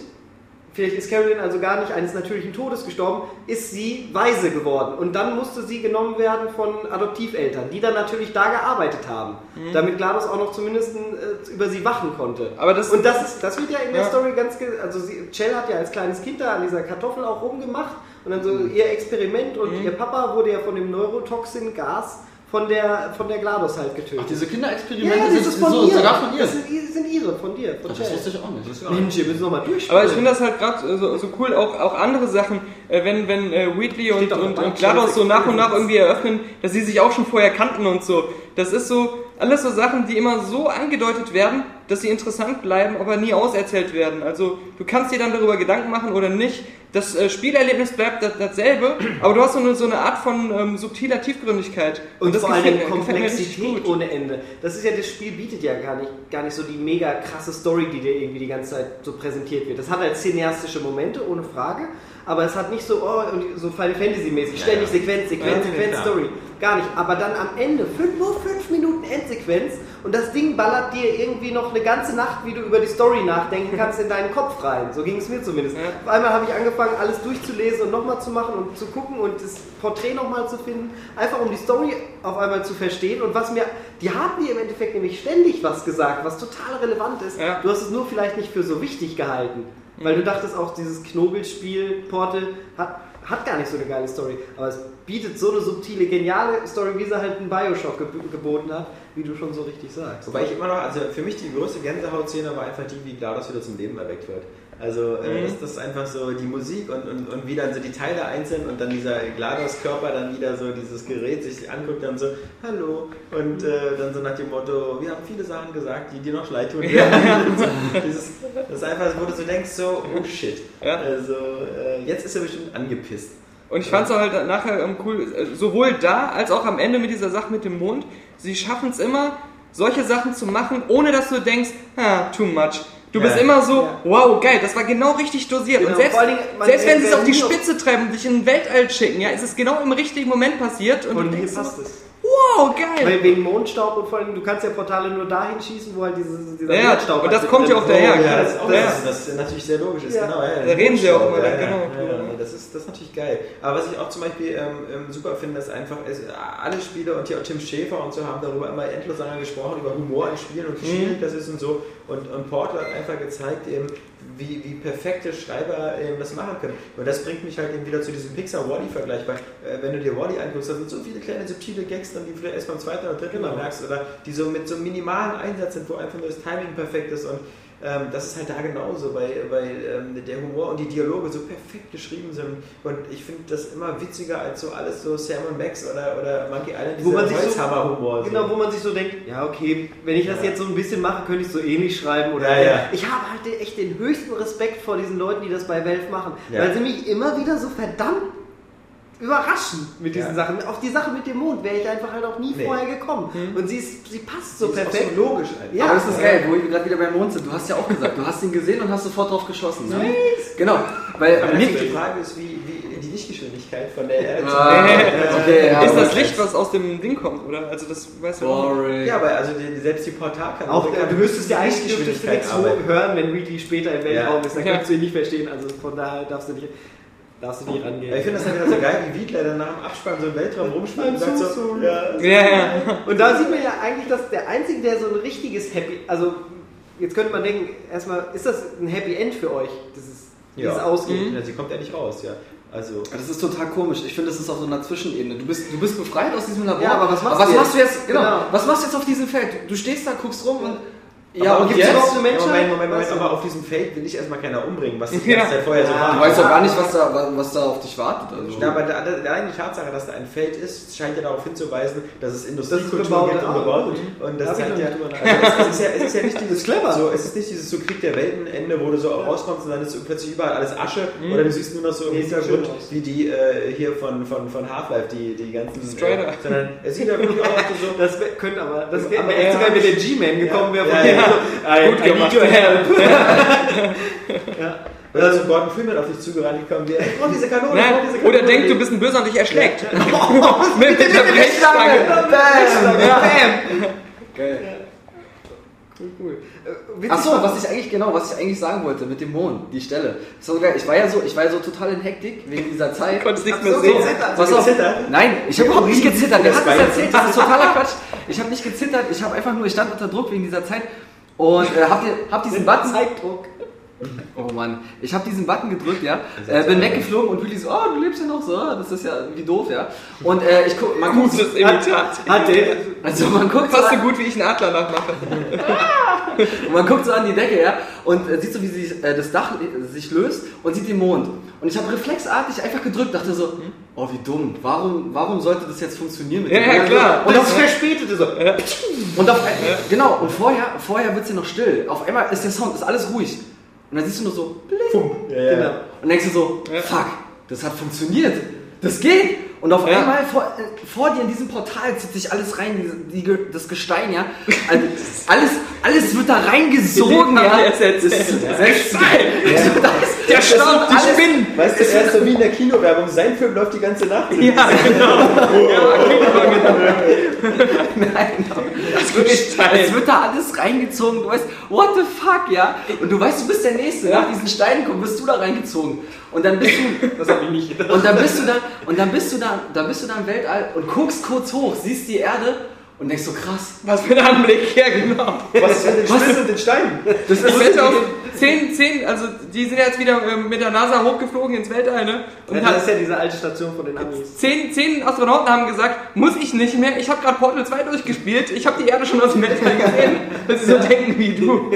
vielleicht ist Carolyn also gar nicht eines natürlichen Todes gestorben, ist sie weise geworden. Und dann musste sie genommen werden von Adoptiveltern, die dann natürlich da gearbeitet haben, Mhm. damit GLaDOS auch noch zumindest äh, über sie wachen konnte. Aber das, Und das, ist, das wird ja in der Ja. Story ganz. Also, sie, Chell hat ja als kleines Kind da an dieser Kartoffel auch rumgemacht und dann so ihr Experiment und ihr Papa wurde ja von dem Neurotoxin-Gas von der, von der GLaDOS halt getötet. Diese ja, Kinderexperimente ja, das sind ist von so, ihr. sogar von ihr. Das sind, sind ihre, von dir. Von Das Chell. wusste ich auch nicht. Mensch, ihr müsst nochmal durchspielen. Aber ich finde das halt gerade so, so cool, auch, auch andere Sachen, äh, wenn, wenn äh, Wheatley und, und, und GLaDOS so nach und nach irgendwie eröffnen, dass sie sich auch schon vorher kannten und so. Das ist so, alles so Sachen, die immer so angedeutet werden, dass sie interessant bleiben, aber nie auserzählt werden. Also du kannst dir dann darüber Gedanken machen oder nicht. Das äh, Spielerlebnis bleibt das, dasselbe, aber du hast so eine, so eine Art von ähm, subtiler Tiefgründigkeit. Und, das vor allem Komplexität ohne Ende. Das ist ja, das Spiel bietet ja gar nicht, gar nicht so die mega krasse Story, die dir irgendwie die ganze Zeit so präsentiert wird. Das hat halt cineastische Momente, ohne Frage, aber es hat nicht so, oh, und so Final Fantasy mäßig, ständig Sequenz, Sequenz, Ja, Sequenz, klar. Story. Gar nicht. Aber dann am Ende, fünf, nur fünf Minuten Endsequenz und das Ding ballert dir irgendwie noch eine ganze Nacht, wie du über die Story nachdenken kannst, in deinen Kopf rein. So ging es mir zumindest. Ja. Auf einmal habe ich angefangen, alles durchzulesen und nochmal zu machen und zu gucken und das Porträt nochmal zu finden, einfach um die Story auf einmal zu verstehen. Und was mir, die haben dir im Endeffekt nämlich ständig was gesagt, was total relevant ist. Ja. Du hast es nur vielleicht nicht für so wichtig gehalten, weil du dachtest auch, dieses Knobelspiel, Portal, hat, hat gar nicht so eine geile Story. Aber es bietet so eine subtile, geniale Story, wie sie halt ein Bioshock geb geboten hat, wie du schon so richtig sagst. Wobei ich immer noch, also für mich die größte Gänsehautszene war einfach die, wie GLaDOS wieder zum Leben erweckt wird. Also äh, Mhm. das, das ist einfach so die Musik und, und, und wie dann so die Teile einzeln und dann dieser GLaDOS-Körper dann wieder so dieses Gerät sich anguckt dann so, hallo und äh, dann so nach dem Motto, wir haben viele Sachen gesagt, die dir noch leid tun. Und so, dieses, das ist einfach, wo du so denkst, so, oh shit. Ja. Also äh, jetzt ist er bestimmt angepisst. Und ich fand es halt nachher ähm, cool, äh, sowohl da als auch am Ende mit dieser Sache mit dem Mond. Sie schaffen es immer, solche Sachen zu machen, ohne dass du denkst, ah, too much. Du Ja. bist immer so, Ja. wow, geil, das war genau richtig dosiert. Genau, und selbst, Dingen, selbst wenn sie es auf die Spitze treiben und dich in den Weltall schicken, ja, ist es genau im richtigen Moment passiert. Und Und du denkst passt es. Wow, geil. Weil wegen Mondstaub und vor allem, du kannst ja Portale nur dahin schießen, wo halt dieses, dieser Ja, ja, Mondstaub und halt das kommt ja auch daher. Oh, ja, das ist auch Ja. das, das natürlich sehr logisch ist. Ja. Genau, ja, Da reden sie auch immer, ja, genau, das, ist, das ist natürlich geil. Aber was ich auch zum Beispiel ähm, ähm, super finde, ist einfach, ist, alle Spiele und hier auch Tim Schäfer und so haben darüber immer endlos lange gesprochen, über Humor in Spielen und wie schwierig das ist und so. Und, und Portal hat einfach gezeigt, eben, wie, wie perfekte Schreiber eben das machen können. Und das bringt mich halt eben wieder zu diesem Pixar-Wally-Vergleich, weil äh, wenn du dir Wally anguckst, da sind so viele kleine subtile Gags drin, die du vielleicht erst beim zweiten oder dritten Mal merkst oder die so mit so einem minimalen Einsatz sind, wo einfach nur das Timing perfekt ist und ähm, das ist halt da genauso, weil, weil ähm, der Humor und die Dialoge so perfekt geschrieben sind und ich finde das immer witziger als so alles so Sam und Max oder, oder Monkey Island, Wo man sich so- Holzhammer-Humor. Genau, wo man sich so denkt, ja okay, wenn ich das Ja. jetzt so ein bisschen mache, könnte ich es so ähnlich schreiben. Oder Ja, ja. Ich habe halt echt den höchsten Respekt vor diesen Leuten, die das bei Valve machen. Weil sie mich immer wieder so verdammt überraschen mit diesen Ja. Sachen. Auf die Sache mit dem Mond wäre ich einfach halt auch nie Nee. vorher gekommen. Und sie, ist, sie passt so Die ist auch perfekt. so logisch einfach. Ja. Aber das ist geil, wo wir gerade wieder beim Mond sind. Du hast ja auch gesagt, du hast ihn gesehen und hast sofort drauf geschossen. Ne? Genau, weil Aber nicht, die Frage ist, wie, wie die Lichtgeschwindigkeit von der Erde Ah, okay, ja, ist das. Licht, was aus dem Ding kommt, oder? Also das weißt du auch. Ja, aber also die, selbst die Portalkanone Auch, äh, kann du müsstest du Lichtgeschwindigkeit nichts hören, wenn Wheatley später im Weltraum Ja. ist. Dann Ja. könntest du ihn nicht verstehen. Also von daher darfst du nicht, darfst du nicht rangehen. Ja, ich finde das halt wieder so geil, wie Wiedler dann nach dem Abspann so im Weltraum rumspielt und sagt so so, ja, Ja, ja. Und da sieht man ja eigentlich, dass der Einzige, der so ein richtiges Happy, also jetzt könnte man denken, erstmal, ist das ein Happy End für euch, dieses, dieses ja. Ausgehen? Ja, sie kommt ja nicht raus, ja. Also, Das ist total komisch. Ich finde, das ist auf so einer Zwischenebene. Du bist, du bist befreit aus diesem Labor. Ja, aber was machst was du machst du jetzt? jetzt? Genau. Genau. Was machst du jetzt auf diesem Feld? Du stehst da, guckst rum und. Aber und gibt's überhaupt eine Menschheit? Moment, Moment, Moment, aber auf diesem Feld will ich erstmal keiner umbringen, was die Ja. ganze Zeit vorher so Ja. war. Du weißt doch gar nicht, was da, was da auf dich wartet. Also. Ja, aber der, der, der eigentliche Tatsache, dass da ein Feld ist, scheint ja darauf hinzuweisen, dass es Industriekultur gibt und bebaut. Und Da das noch ja, also es, ist ja, es ist ja nicht dieses ist clever. So, es ist nicht dieses so Krieg der Weltenende, wo du so rauskommst und dann ist so plötzlich überall alles Asche oder du siehst nur noch so im Hintergrund wie die äh, hier von, von, von Half-Life, die, die ganzen. Strider. Äh, sondern es sieht ja wirklich aus so. Das könnte aber, das Aber wäre echt sogar, wenn der G-Man gekommen wäre von Ja, ja. I, Gut I need gemacht. your help. Oder so Gordon Freeman auf dich zugerannt gekommen wäre. Ich brauch diese Kanone, ich brauch diese Nein, Kanone. oder denkt, du bist ein Böser und dich erschlägt. mit, mit der Brechstange. Bam! Bam! Geil. Cool. Äh, Achso, was ich eigentlich genau, was ich eigentlich sagen wollte mit dem Mond, die Stelle. So geil. Ich war ja so, ich war ja so total in Hektik wegen dieser Zeit. Konntest nichts mehr so, sehen. Pass auf. gezittert? Nein, ich habe überhaupt nicht gezittert. Wer Das hat das erzählt? Das ist totaler Quatsch. Ich habe nicht gezittert. Ich habe einfach nur, ich stand unter Druck wegen dieser Zeit und äh, hab, hab diesen Button. Zeitdruck. Oh Mann, ich habe diesen Button gedrückt, ja, äh, bin weggeflogen und Willi so, oh, du lebst ja noch so, ah, das ist ja wie doof, ja. Und äh, ich guck, man guckt, Gutes Imitat. Hat der, also man guckt so Fast so an, gut, wie ich einen Adler nachmache. und man guckt so an die Decke, ja, und äh, sieht so, wie sich äh, das Dach äh, sich löst und sieht den Mond. Und ich habe reflexartig einfach gedrückt, dachte so, oh wie dumm, warum, warum sollte das jetzt funktionieren mit Ja, dem ja, klar. Und das verspätete so. Und auf, genau, und vorher, vorher wird es ja noch still. Auf einmal ist der Sound, ist alles ruhig. Und dann siehst du nur so, bling. Ja. Genau. Und denkst du so, fuck, das hat funktioniert. Das geht. Und auf Ja. einmal vor, äh, vor dir in diesem Portal zieht sich alles rein, die, die, das Gestein, ja. Also, alles, alles wird da reingesogen, ja. Das ist. Das alles- Der das Staub, die alles- Spinnen. Weißt du, er ist so wie in der Kinowerbung. Sein Film läuft die ganze Nacht. Ja, genau. Ja, Nein, das wird, es wird da alles reingezogen. Du weißt, what the fuck, ja? Und du weißt, du bist der Nächste. Nach diesen Steinen kommen, bist du da reingezogen. Und dann bist du, Das habe ich nicht gedacht. und dann bist du da, und dann bist du da, dann bist du da im Weltall und guckst kurz hoch, siehst die Erde und denkst so krass. Was für ein Anblick, ja genau. Was ist mit den Spinnen und den Steinen? Das ist wette auf 10, 10, also die sind jetzt wieder ähm, mit der NASA hochgeflogen ins Weltall, ne? Und Das hat, ist ja diese alte Station von den Amis. zehn, zehn Astronauten haben gesagt, muss ich nicht mehr, ich habe gerade Portal 2 durchgespielt, ich habe die Erde schon aus dem Weltall gesehen. Dass sie so denken wie du.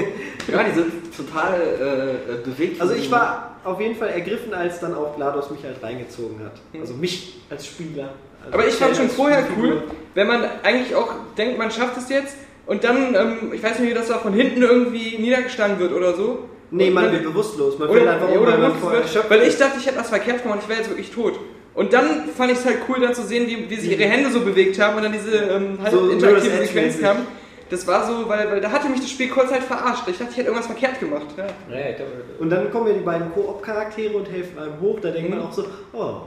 ja, die sind total äh, bewegt. Also ich war auf jeden Fall ergriffen, als dann auch GLaDOS mich halt reingezogen hat. Also mich als Spieler. Also Aber ich fand schon vorher cool, wenn man eigentlich auch denkt, man schafft es jetzt und dann, ähm, ich weiß nicht, wie das da von hinten irgendwie niedergeschlagen wird oder so. Nee, Und man wird bewusstlos. Man Oder, einfach oder weil man wird, weil ich dachte, ich hätte was verkehrt gemacht, ich wäre jetzt wirklich tot. Und dann fand ich es halt cool, dann zu sehen, wie, wie sich ihre Hände so bewegt haben und dann diese ähm, halt So interaktive Sequenz kamen. Das war so, weil, weil da hatte mich das Spiel kurz halt verarscht. Ich dachte, ich hätte irgendwas verkehrt gemacht. Ja. Und dann kommen ja die beiden Koop-Charaktere und helfen einem hoch. Da denkt man auch so, oh,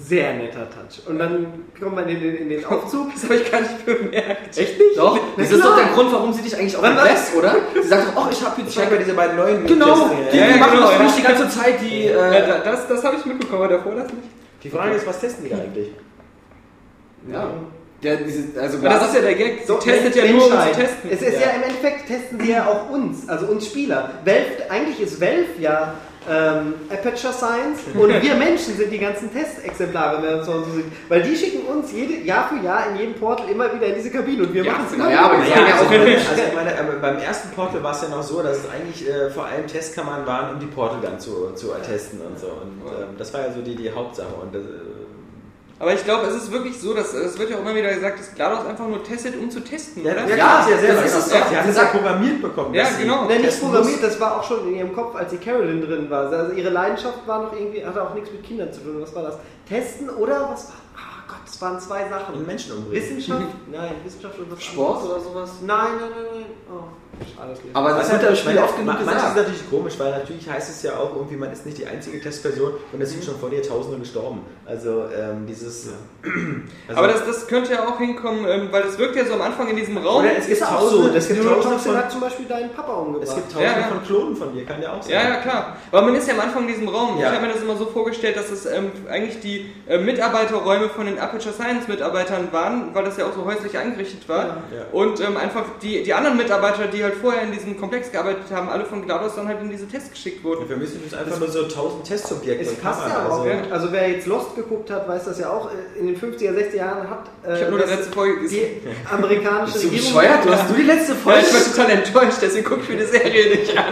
sehr netter Touch. Und dann kommt man in den, in den Aufzug. Das habe ich gar nicht bemerkt. Echt nicht? Doch, Na das ist doch der Grund, warum sie dich eigentlich auch Wann war- lässt, oder? Sie sagt doch, oh, ich habe hier habe ja diese beiden neuen Genau, Tests, die, ja. die ja, machen genau, das für ja. mich die ganze Zeit, die... Ja, Äh, da- das das habe ich mitbekommen, aber davor das nicht. Die Frage ist, was testen die da eigentlich? ja. Der, diese, also Aber das ist ja der Gag. Sie So, testet ja nur, um zu testen. Es ist ja. im Endeffekt testen sie ja auch uns, also uns Spieler. Valve, eigentlich ist Valve ja ähm, Aperture Science und wir Menschen sind die ganzen Testexemplare, wenn wir so so sind. Weil die schicken uns jede, Jahr für Jahr in jedem Portal immer wieder in diese Kabine und wir Ja, machen es na ja, aber die Ja, ja also, also ich meine, ähm, beim ersten Portal war es ja noch so, dass es eigentlich äh, vor allem Testkammern waren, um die Portal dann zu, zu testen und so. Und ähm, das war ja so die, die Hauptsache. Und äh, Aber ich glaube, es ist wirklich so, dass es wird ja auch immer wieder gesagt, dass GLaDOS einfach nur testet, um zu testen, ja, oder? ja, Ja, klar, ja selber. das ist es ja, doch. Sie hat es ja programmiert bekommen. Ja, genau. Nein, nicht programmiert, das war auch schon in ihrem Kopf, als die Carolyn drin war. Also ihre Leidenschaft war noch irgendwie, hatte auch nichts mit Kindern zu tun. Was war das? Testen oder was war? Es waren zwei Sachen. Und Menschen umbringen. Wissenschaft? Nein, Wissenschaft und was Sport anderes. oder sowas. Nein, nein, nein, nein. Oh, alles klar. Aber das wird ja im Spiel oft genug Manches ist gesagt. natürlich komisch, weil natürlich heißt es ja auch irgendwie, man ist nicht die einzige Testperson und es sind schon vor dir Tausende gestorben. Also ähm, dieses... Also, Aber das, das könnte ja auch hinkommen, ähm, weil es wirkt ja so am Anfang in diesem Raum. Oder es gibt ist auch Tausende, so. es gibt Tausende hat von, zum Beispiel deinen Papa umgebracht. es gibt Tausende Ja, ja. von Klonen von dir, kann ja auch sein. Ja, ja, klar. Aber man ist ja am Anfang in diesem Raum. Ja. Ich habe mir das immer so vorgestellt, dass es ähm, eigentlich die äh, Mitarbeiterräume von den Aperture Science Mitarbeitern waren, weil das ja auch so häuslich eingerichtet war. Ja. Und ähm, einfach die, die anderen Mitarbeiter, die halt vorher in diesem Komplex gearbeitet haben, alle von GLaDOS dann halt in diese Tests geschickt wurden. Wir müssen uns einfach nur so 1000 Testsubjekte Es passt ja auch. also- Also wer jetzt Lost geguckt hat, weiß das ja auch. In den 50er, 60er Jahren hat äh, Ich habe nur die das- letzte Folge gesehen. die amerikanische Bist du Regierung. bescheuert? Du hast du die letzte Ja, Folge? ich war total enttäuscht, deswegen gucke ich mir die Serie nicht an.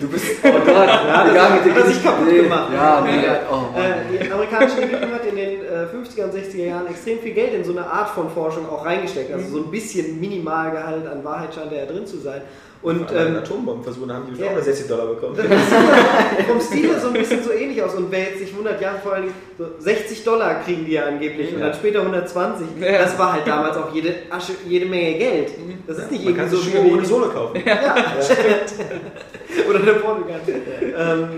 Du bist. Oh Gott, ja, das er dem sich kaputt nee, gemacht. Ja, nee, oh Mann. Äh, die amerikanische Regierung hat in den äh, 50er und 60er Jahren extrem viel Geld in so eine Art von Forschung auch reingesteckt. Also so ein bisschen Minimalgehalt an Wahrheit scheint da ja drin zu sein. Und ähm, Atombombenversuchen haben die Ja. auch nur 60 Dollar bekommen. vom Stil so ein bisschen so ähnlich aus. Und wer jetzt sich wundert, ja, vor allem so 60 Dollar kriegen die ja angeblich und Ja. dann später 120. Ja. Das war halt damals auch jede Asche, jede Menge Geld. Das ist nicht Man kann irgendwie so wie ohne Solo kaufen. Oder der Portugal. ähm,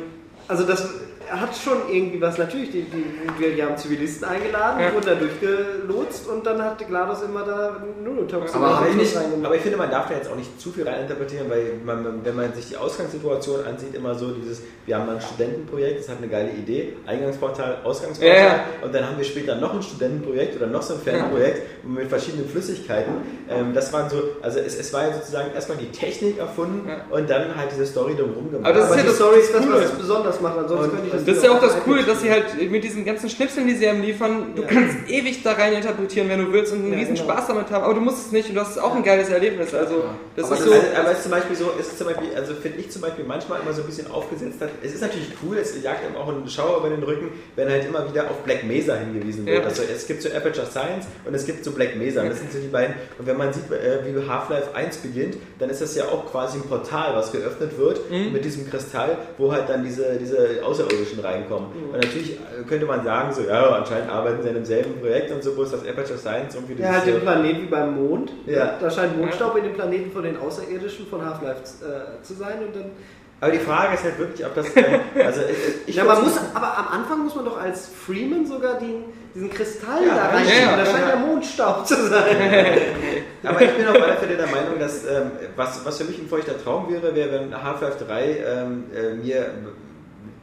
also das hat schon irgendwie was. Natürlich, die, die, die haben Zivilisten eingeladen, Ja. wurden da durchgelotst und dann hat GLaDOS immer da Nunotox Aber, aber, ich nicht, reingemacht. aber ich finde, man darf da jetzt auch nicht zu viel reininterpretieren, weil man, wenn man sich die Ausgangssituation ansieht, immer so dieses, wir haben mal ein Studentenprojekt, das hat eine geile Idee, Eingangsportal, Ausgangsportal, Ja, ja. und dann haben wir später noch ein Studentenprojekt oder noch so ein Fanprojekt mit verschiedenen Flüssigkeiten. Ähm, das waren so, also es, es war ja sozusagen erstmal die Technik erfunden und dann halt diese Story drumherum gemacht. Aber das ist ja die das- Story ist das, Coole. was es besonders macht. Ansonsten Und- könnte ich das Das ist ja auch das Coole, dass sie halt mit diesen ganzen Schnipseln, die sie einem liefern, du kannst ewig da rein interpretieren, wenn du willst und einen Ja, riesen genau. Spaß damit haben, aber du musst es nicht und du hast auch ein geiles Erlebnis. Also das aber ist das so. also, aber es ist zum Beispiel so, ist zum Beispiel, also finde ich zum Beispiel manchmal immer so ein bisschen aufgesetzt hat. Es ist natürlich cool, es jagt einem auch einen Schauer über den Rücken, wenn halt immer wieder auf Black Mesa hingewiesen wird. Ja. Also es gibt so Aperture Science und es gibt so Black Mesa. Das sind so die beiden. Und wenn man sieht, äh, wie Half-Life 1 beginnt, dann ist das ja auch quasi ein Portal, was geöffnet wird Mhm. mit diesem Kristall, wo halt dann diese, diese Außerirdischen reinkommen. Mhm. Und natürlich äh, könnte man sagen, so, ja, anscheinend arbeiten sie an demselben Projekt und so, wo ist das Aperture Science irgendwie Ja, halt den Planet wie beim Mond. Ja. Da scheint Mondstaub in den Planeten von den Außerirdischen von Half-Life äh, zu sein und dann. Aber die Frage ist halt wirklich, ob das. Also ich, ja, man muss, aber am Anfang muss man doch als Freeman sogar den, diesen Kristall Ja, da reinschieben. ja, da ja, scheint ja. Mondstaub zu sein. Aber ich bin auf alle Fälle der Meinung, dass ähm, was, was für mich ein feuchter Traum wäre, wäre, wenn Half-Life 3 ähm, äh, mir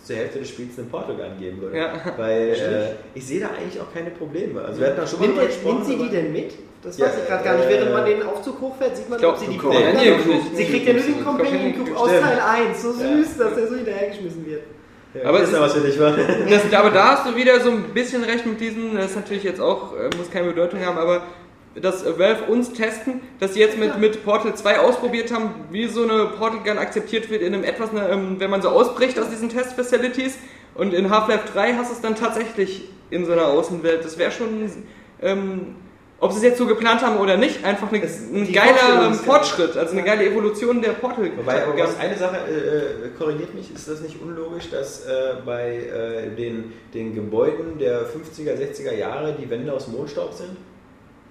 zur Hälfte des Spiels einen Portogun geben würde. Ja. Weil äh, ich sehe da eigentlich auch keine Probleme. Also wir hatten da schon mal Nimmt, ihr- gesprochen. nimmt sie die denn mit? Das Ja, weiß ich gerade gar nicht. Während äh, man den Aufzug hochfährt, sieht man, glaub, ob sie die Companion Cube. Cube. Sie kriegt ja nur den Companion Cube aus stimmt. Teil 1. So Ja. süß, dass er so hinterhergeschmissen wird. Ja, Aber ist ja was für dich? Das, aber da hast du wieder so ein bisschen recht mit diesem, das ist natürlich jetzt auch, äh, muss keine Bedeutung haben, aber dass äh, Valve uns testen, dass sie jetzt mit, mit Portal 2 ausprobiert haben, wie so eine Portal Gun akzeptiert wird in einem etwas, ne, ähm, wenn man so ausbricht aus diesen Test-Facilities und in Half-Life 3 hast du es dann tatsächlich in so einer Außenwelt. Das wäre schon, ähm, ob sie es jetzt so geplant haben oder nicht, einfach eine, ein geiler ähm. Fortschritt, also eine geile Evolution der Portal Wobei, aber was eine Sache äh, äh, korrigiert mich, ist das nicht unlogisch, dass äh, bei äh, den, den Gebäuden der 50er, 60er Jahre die Wände aus Mondstaub sind?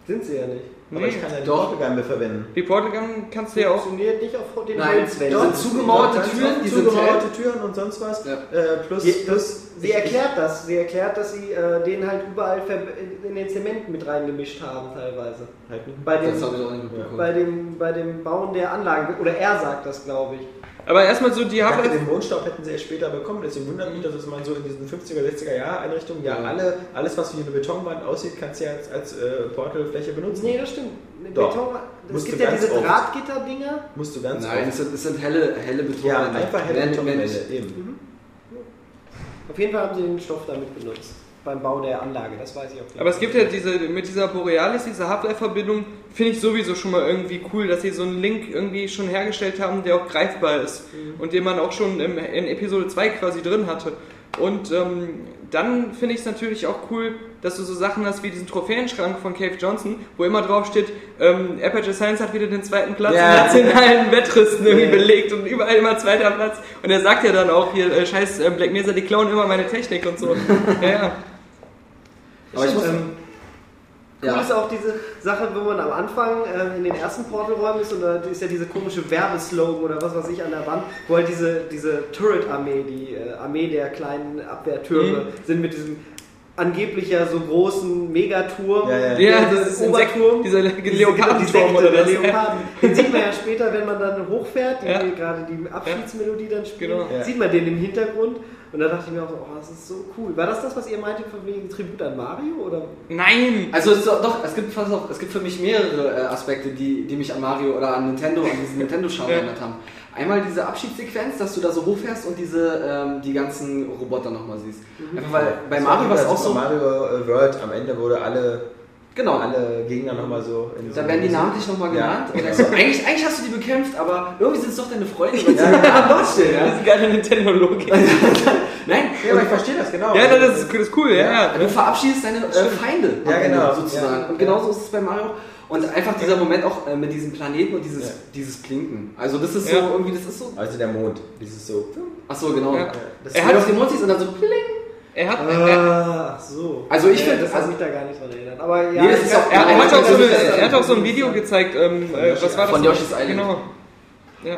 Sind sie ja nicht. Aber Nee. ich kann ja die Doch. Portogun mehr verwenden. Die Portal Gun kannst du ja auch Funktioniert nicht auf den Nein, Holzwänden. das sind zugemauerte Türen, oft die sind zugemauerte Türen und sonst was. Ja. Äh, plus, plus sie erklärt das. Sie erklärt, dass sie äh, den halt überall ver- in den Zement mit reingemischt haben, teilweise. Halt nicht. Bei dem, Das habe ich auch nicht mitbekommen. bei dem, bei dem Bauen der Anlagen. Oder er sagt das, glaube ich. Aber erstmal so, die dachte, Half-Life den Mondstaub hätten sie erst später bekommen, deswegen wundert mich, dass es man so in diesen 50er, 60er Jahre Einrichtungen ja, Ja. alle, alles was wie eine Betonwand aussieht, kannst du ja als, als äh, Portalfläche benutzen. Nee, das stimmt. Doch. Beton, es gibt ja diese. Drahtgitter-Dinger. Musst du ganz Nein, es sind, es sind helle, helle Betonwände. Ja, einfach helle Betonwände, eben. Auf jeden Fall haben sie den Stoff damit benutzt. Beim Bau der Anlage, das weiß ich auch nicht. Aber es gibt ja diese, mit dieser Borealis, diese Half-Life-Verbindung, finde ich sowieso schon mal irgendwie cool, dass sie so einen Link irgendwie schon hergestellt haben, der auch greifbar ist und den man auch schon im, in Episode 2 quasi drin hatte. Und ähm, dann finde ich es natürlich auch cool, dass du so Sachen hast wie diesen Trophäenschrank von Cave Johnson, wo immer drauf steht, ähm, Aperture Science hat wieder den zweiten Platz Ja. in nationalen Wettrüsten irgendwie Ja. belegt und überall immer zweiter Platz. Und er sagt ja dann auch hier, äh, scheiß äh, Black Mesa, die klauen immer meine Technik und so. ja, ja. Aber ich muss, ähm, Cool ja. ist auch diese Sache, wo man am Anfang äh, in den ersten Portalräumen ist und da ist ja diese komische Werbeslogan oder was weiß ich an der Wand, wo halt diese, diese Turret-Armee, die äh, Armee der kleinen Abwehrtürme, sind mit diesem angeblich ja so großen Megaturm, Ja, ja. Ja, der- dieses der Oberturm, Insekt- dieser Diese- Leopardenturm Sekte oder der das. Leoparden. Den sieht man ja später, wenn man dann hochfährt, die Ja. gerade die Abschiedsmelodie dann spielt, Genau. Ja. sieht man den im Hintergrund. Und da dachte ich mir auch so, oh, das ist so cool. War das das, was ihr meintet von wegen Tribut an Mario? Oder? Nein! Also es ist doch, doch, es gibt pass auf, es gibt für mich mehrere äh, Aspekte, die, die mich an Mario oder an Nintendo, an diesen Nintendo-Charme erinnert haben. Einmal diese Abschiedssequenz, dass du da so hochfährst und diese ähm, die ganzen Roboter nochmal siehst. Einfach weil bei Das Mario war es auch so. Super Mario World am Ende wurde alle, Genau. alle Gegner nochmal so in so Da werden die Musik- namentlich nochmal Ja. genannt. Und also, eigentlich, eigentlich hast du die bekämpft, aber irgendwie sind es doch deine Freunde, weil sie ja. dort stehen. Ja? Das ist geile Nintendo-Logik. Nein, Ja, aber ich verstehe das genau. Ja, das ist, das ist cool, ja. ja. Du verabschiedest deine äh, Feinde Ja, genau. sozusagen. Ja. Und genauso ist es bei Mario. Und einfach dieser Moment auch äh, mit diesem Planeten und dieses, Ja. dieses Blinken. Also das ist so Ja. irgendwie, das ist so. Also der Mond, dieses so. Ach so, genau. Ja. Er hat auf den Mond und dann so pling. Er hat, er, Ah, ach so. Also ich finde- das hat also- mich da gar nicht dran erinnert. Aber ja, Nee, das ist auch- er, er, hat auch so eine, er hat auch so ein Video gezeigt, ähm, äh, was war das? Von Yoshi's Island. Genau. Ja.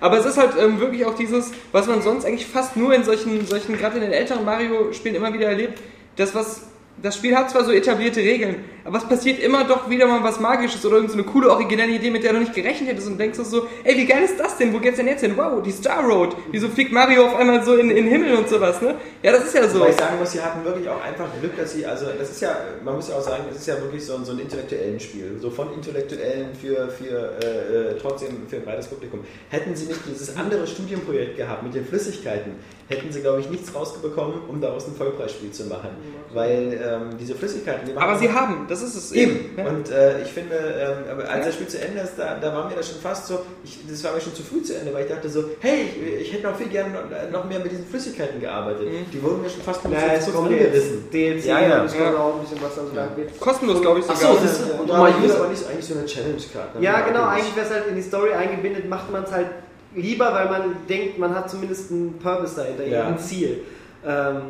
Aber es ist halt ähm, wirklich auch dieses, was man sonst eigentlich fast nur in solchen, solchen gerade in den älteren Mario-Spielen immer wieder erlebt, das was das Spiel hat zwar so etablierte Regeln, aber es passiert immer doch wieder mal was Magisches oder irgendeine so coole, originelle Idee, mit der du nicht gerechnet hättest und denkst so, ey, wie geil ist das denn? Wo geht's denn jetzt hin? Wow, die Star Road. Wieso fliegt Mario auf einmal so in in den Himmel und sowas, ne? Ja, das ist ja so. Weil ich sagen muss, sie hatten wirklich auch einfach Glück, dass sie, also das ist ja, man muss ja auch sagen, es ist ja wirklich so ein, so ein intellektuellen Spiel. So von Intellektuellen für, für äh, äh, trotzdem für ein breites Publikum. Hätten sie nicht dieses andere Studienprojekt gehabt mit den Flüssigkeiten, hätten sie, glaube ich, nichts rausbekommen, um daraus ein Vollpreisspiel zu machen. Weil ähm, diese Flüssigkeiten, die Aber sie haben, das ist es Eben. Ja. Und äh, ich finde, ähm, aber als das Spiel zu Ende ist, da, da war mir das schon fast so, ich, das war mir schon zu früh zu Ende, weil ich dachte so, hey, ich, ich hätte noch viel gerne noch, noch mehr mit diesen Flüssigkeiten gearbeitet. Die wurden mir schon fast ein Ja, bisschen es zu kommt angerissen. DLC, Ja, ja. es kommt auch ein bisschen was, also wird Kostenlos, glaube ich, Ach sogar. so, das ist, Und und da nochmal ist User, aber nicht eigentlich so eine Challenge-Card. ne? Ja, genau, Eigentlich. eigentlich wäre es halt in die Story eingebindet, macht man es halt lieber, weil man denkt, man hat zumindest einen Purpose dahinter, Ja. ein Ziel. Ähm,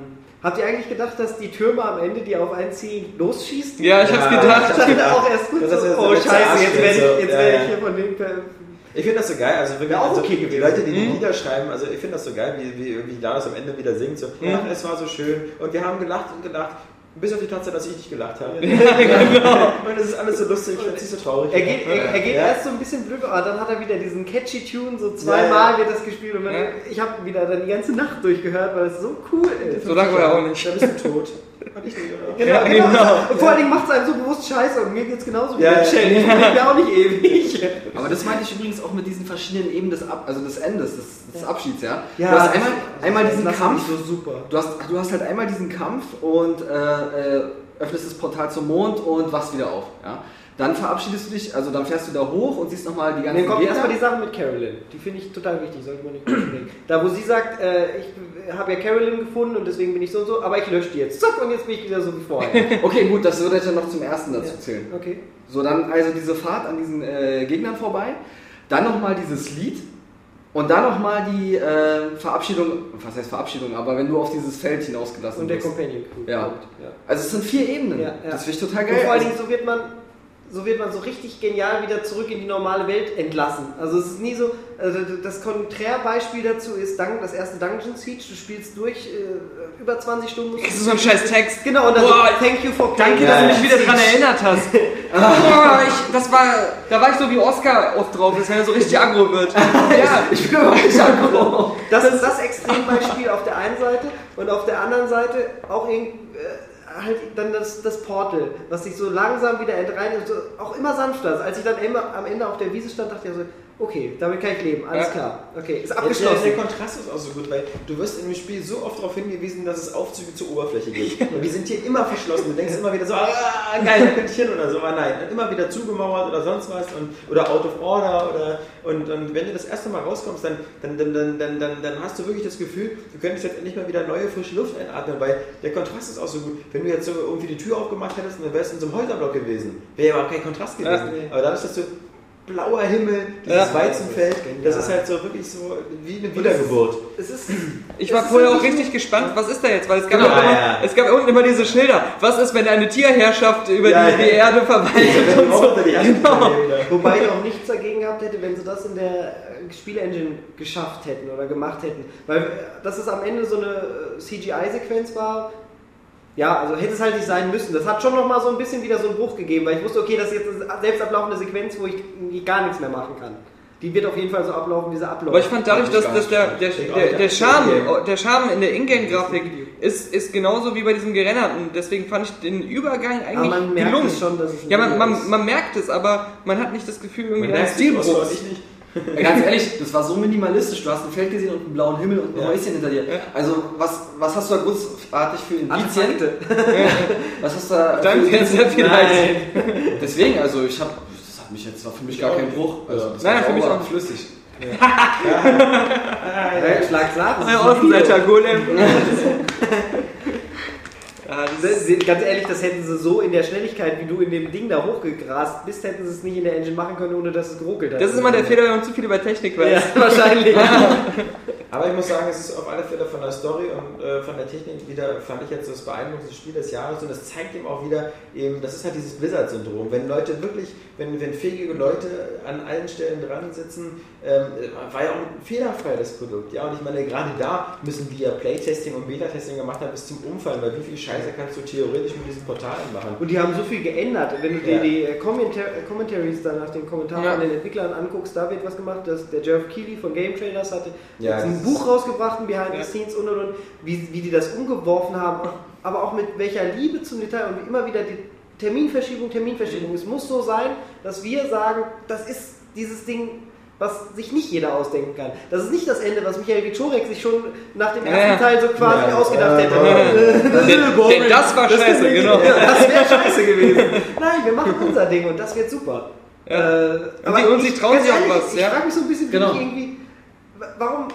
habt ihr eigentlich gedacht, dass die Türme am Ende, die auf einen ziehen, losschießen? Ja, ich hab's Ja, gedacht. Ich dachte auch erst gut so, ja oh scheiße, jetzt werde ich, jetzt Ja, ich hier von dem... Per Ich finde das so geil, also wirklich, Wäre auch also okay die gewesen. Leute, die die Mhm. Lieder schreiben, also ich finde das so geil, wie, wie, wie Lars am Ende wieder singt, so, Mhm. ach, es war so schön und wir haben gelacht und gelacht, bis auf die Tatsache, dass ich nicht gelacht habe. Und es ist alles so lustig, ich finde es nicht so traurig. Er geht, er, er geht Ja. erst so ein bisschen blöd, aber dann hat er wieder diesen catchy Tune, so zweimal Ja, ja. wird das gespielt und man, Ja. ich habe wieder dann die ganze Nacht durchgehört, weil es so cool ist. So lange war er auch nicht. Da bist du tot. Ich nicht, oder? Genau, Ja, genau. genau. Und vor allen Dingen macht es einem so bewusst scheiße und mir geht's genauso wie Ja, der ja. Challenge. Ich bin ja auch nicht ewig. aber das meinte ich übrigens auch mit diesen verschiedenen Ebenen des, Ab also des Endes, des, des Abschieds, ja. Ja, du hast das- einmal, einmal diesen Kampf, so super. Du hast, du hast halt einmal diesen Kampf und äh, äh, öffnest das Portal zum Mond und wachst wieder auf. Ja? Dann verabschiedest du dich, also dann fährst du da hoch und siehst nochmal die Dann ganzen kommt Gegner. erstmal die Sache mit Carolyn. Die finde ich total wichtig, sollte man nicht überspringen. Da, wo sie sagt, äh, ich habe ja Carolyn gefunden und deswegen bin ich so und so, aber ich lösche die jetzt. Zack, und jetzt bin ich wieder so wie vorher. Okay, gut, das würde ich dann noch zum ersten dazu Ja. zählen. Okay. So, dann also diese Fahrt an diesen äh, Gegnern vorbei, dann nochmal dieses Lied und dann nochmal die äh, Verabschiedung, was heißt Verabschiedung, aber wenn du auf dieses Feld hinausgelassen Und der. Companion Crew. Ja. ja. Also es sind vier Ebenen. Ja, ja. Das finde ich total Und geil. vor allen Also- Dingen, so wird man so wird man so richtig genial wieder zurück in die normale Welt entlassen. Also es ist nie so, also das Konträrbeispiel dazu ist das erste Dungeon Siege, du spielst durch äh, über 20 Stunden. Das ist so ein scheiß Text. Genau, und dann Boah, so, thank you for Danke, playing dass du mich wieder dran erinnert hast. Boah, ich, das war, da war ich so wie Oscar oft drauf wenn er so richtig aggro wird. Ja, ich bin überhaupt nicht aggro. Das ist das Extrembeispiel auf der einen Seite und auf der anderen Seite auch irgend, äh, halt dann das, das Portal, was sich so langsam wieder entreinigt, so, auch immer sanfter. Also als ich dann am Ende auf der Wiese stand, dachte ich so, okay, damit kann ich leben, alles Ja. klar. Okay, ist Der, der, abgeschlossen. der Kontrast ist auch so gut, weil du wirst in dem Spiel so oft darauf hingewiesen, dass es Aufzüge zur Oberfläche gibt. Und die sind hier immer verschlossen. Du denkst immer wieder so, ah, geil, da könnte ich hin oder so. Aber nein, dann immer wieder zugemauert oder sonst was und, oder out of order. Oder, und, und wenn du das erste Mal rauskommst, dann, dann, dann, dann, dann, dann, dann hast du wirklich das Gefühl, du könntest jetzt endlich mal wieder neue, frische Luft einatmen, weil der Kontrast ist auch so gut. Wenn du jetzt so irgendwie die Tür aufgemacht hättest und dann wärst du in so einem Holterblock gewesen, wäre ja überhaupt kein Kontrast gewesen. Aber dadurch, dass du blauer Himmel, dieses Ja. Weizenfeld, das ist halt so wirklich so wie eine Wiedergeburt. Es ist, Ich war es ist vorher auch richtig gespannt, was ist da jetzt, weil es gab, Genau. ja immer, Ja, es gab unten immer diese Schilder. Was ist, wenn eine Tierherrschaft über Ja, die, ja. die Erde verwaltet und so. Genau. Wobei ich auch nichts dagegen gehabt hätte, wenn sie das in der äh, Spielengine geschafft hätten oder gemacht hätten. Weil äh, dass es am Ende so eine äh, CGI-Sequenz war, ja, also hätte es halt nicht sein müssen. Das hat schon nochmal so ein bisschen wieder so einen Bruch gegeben, weil ich wusste, okay, das ist jetzt eine selbst ablaufende Sequenz, wo ich gar nichts mehr machen kann. Die wird auf jeden Fall so ablaufen, diese Ablauf. Aber ich fand dadurch, dass, dass der, der, der, der, Charme, der Charme in der Ingame-Grafik ist, ist genauso wie bei diesem Gerenderten. Deswegen fand ich den Übergang Aber eigentlich man merkt gelungen. es schon, dass es ja, man, man, man merkt es, aber man hat nicht das Gefühl, irgendwie Man einen Stilbruch. Ich. Ja, ganz ehrlich, das war so minimalistisch. Du hast ein Feld gesehen und einen blauen Himmel und ein Ja. Häuschen hinter dir. Also, was, was hast du da großartig für Indizien? Was hast du da Danke, für sehr viel Leid. Deswegen, also ich habe, das hat mich jetzt, war für mich gar kein Bruch. Also, das Nein, war für mich auch. flüssig. Ja, Schlag Sachen. Euer Außenseiter-Golem. Das ist, Das- Ganz ehrlich, das hätten sie so in der Schnelligkeit, wie du in dem Ding da hochgegrast bist, hätten sie es nicht in der Engine machen können, ohne dass es geruckelt hat. das ist immer der Fehler, wenn man zu viel über Technik weiß. Ja, wahrscheinlich. Aber ich muss sagen, es ist auf alle Fälle von der Story und äh, von der Technik wieder, fand ich jetzt das beeindruckendste Spiel des Jahres und das zeigt eben auch wieder, eben, das ist halt dieses Blizzard-Syndrom. Wenn Leute wirklich, wenn, wenn fähige Leute an allen Stellen dran sitzen, ähm, war ja auch ein fehlerfreies Produkt. Ja? Und ich meine, gerade da müssen die ja Playtesting und Beta-Testing gemacht haben bis zum Umfallen, weil wie viel Scheiße kannst du theoretisch mit diesen Portalen machen? Und die haben so viel geändert. Wenn du dir Ja. die äh, Commentar äh, Commentaries dann nach den Kommentaren Ja. von den Entwicklern anguckst, da wird was gemacht. Das, der Jeff Keighley von Game Trailers hatte Ja, ein das Buch rausgebracht, ein Behind Ja. the Scenes und und und, wie, wie die das umgeworfen haben, aber auch mit welcher Liebe zum Detail und immer wieder die Terminverschiebung, Terminverschiebung. Es muss so sein, dass wir sagen, das ist dieses Ding, was sich nicht jeder ausdenken kann. Das ist nicht das Ende, was Michael Wiczorek sich schon nach dem ersten Ja. Teil so quasi Ja. ausgedacht Ja. hätte. Denn das war scheiße, genau. Ja, das wäre scheiße gewesen. Nein, wir machen unser Ding und das wird super. Äh, Und sie- und sie trauen sich auch ehrlich, was, Ich ja? frage mich so ein bisschen, wie Genau. ich irgendwie. wa- Warum.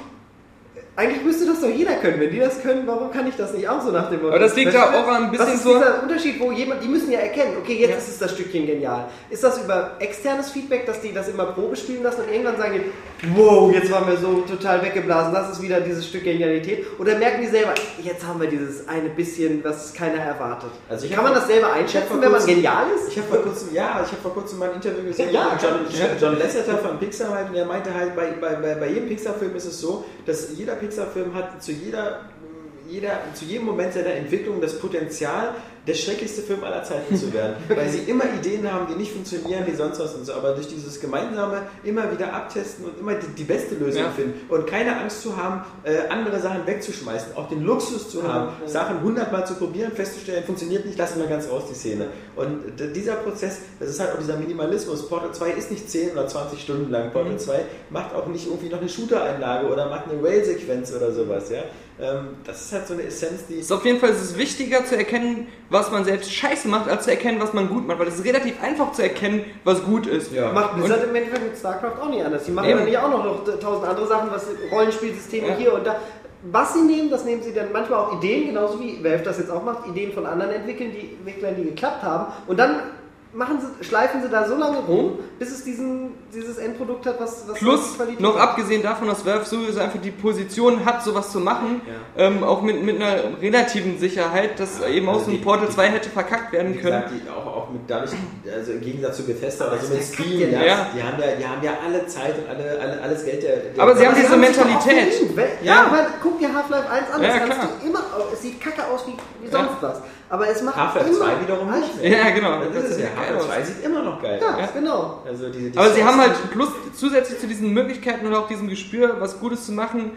Eigentlich müsste das doch jeder können. Wenn die das können, warum kann ich das nicht auch so nach dem Motto? Aber das liegt ja auch an ein bisschen Das ist so- dieser Unterschied, wo jemand, die müssen ja erkennen, okay, jetzt Ja. ist es das Stückchen genial. Ist das über externes Feedback, dass die das immer Probe spielen lassen und irgendwann sagen die, wow, jetzt waren wir so total weggeblasen, das ist wieder dieses Stück Genialität? Oder merken die selber, jetzt haben wir dieses eine bisschen, was keiner erwartet? Also ich Kann man das selber einschätzen, wenn man genial ist? Ich habe vor kurzem, ja, ich habe vor kurzem mal ein Interview gesehen Ja, mit John. John Lasseter von Pixar halt, und er meinte halt, bei, bei, bei, bei jedem Pixar-Film ist es so, dass jeder Pixar-Film hat zu jeder, jeder, zu jedem Moment seiner Entwicklung das Potenzial, der schrecklichste Film aller Zeiten zu werden. Weil sie immer Ideen haben, die nicht funktionieren, die sonst was und so. Aber durch dieses gemeinsame immer wieder abtesten und immer die, die beste Lösung Ja. finden und keine Angst zu haben, äh, andere Sachen wegzuschmeißen, auch den Luxus zu haben, ja. Sachen hundertmal zu probieren, festzustellen, funktioniert nicht, lassen wir ganz raus die Szene. Und dieser Prozess, das ist halt auch dieser Minimalismus. Portal 2 ist nicht 10 oder 20 Stunden lang. Portal Mhm. 2 macht auch nicht irgendwie noch eine Shooter-Einlage oder macht eine Rail-Sequenz oder sowas. Ja? Ähm, das ist halt so eine Essenz, die Es ist auf jeden Fall es ist wichtiger zu erkennen, was man selbst scheiße macht, als zu erkennen, was man gut macht. Weil es ist relativ einfach zu erkennen, was gut ist. Ja. Macht Blizzard im Endeffekt mit StarCraft auch nicht anders. Die machen dann ja auch noch, noch tausend andere Sachen, was Rollenspielsysteme Ja. hier und da. Was sie nehmen, das nehmen sie dann manchmal auch Ideen, genauso wie Valve das jetzt auch macht, Ideen von anderen entwickeln, die Entwicklern, die geklappt haben. Und dann machen sie, schleifen sie da so lange rum, bis es diesen, dieses Endprodukt hat, was, was Plus, Qualität noch hat. abgesehen davon, dass Valve sowieso einfach die Position hat, sowas zu machen, ähm, auch mit, mit einer relativen Sicherheit, dass eben auch also so ein die- Portal die- 2 hätte verkackt werden können. gesagt, die auch, auch mit dadurch, also im Gegensatz zu Bethesda oder so Aber mit Steam, ja, ja. Die, haben ja, die haben ja alle Zeit und alle, alle, alles Geld der. der Aber sie haben diese Mentalität. Ja. Ja, weil guck dir Half-Life 1 an, Ja, das kannst du immer, es sieht kacke aus wie, wie sonst was. Aber es macht Half-Life immer 2 wiederum nicht mehr. Ja, genau. Das ist es ja. Half-Life aus. 2 sieht immer noch geil Ja, aus. genau. Also diese, die Aber sie haben halt plus zusätzlich zu diesen Möglichkeiten und auch diesem Gespür, was Gutes zu machen,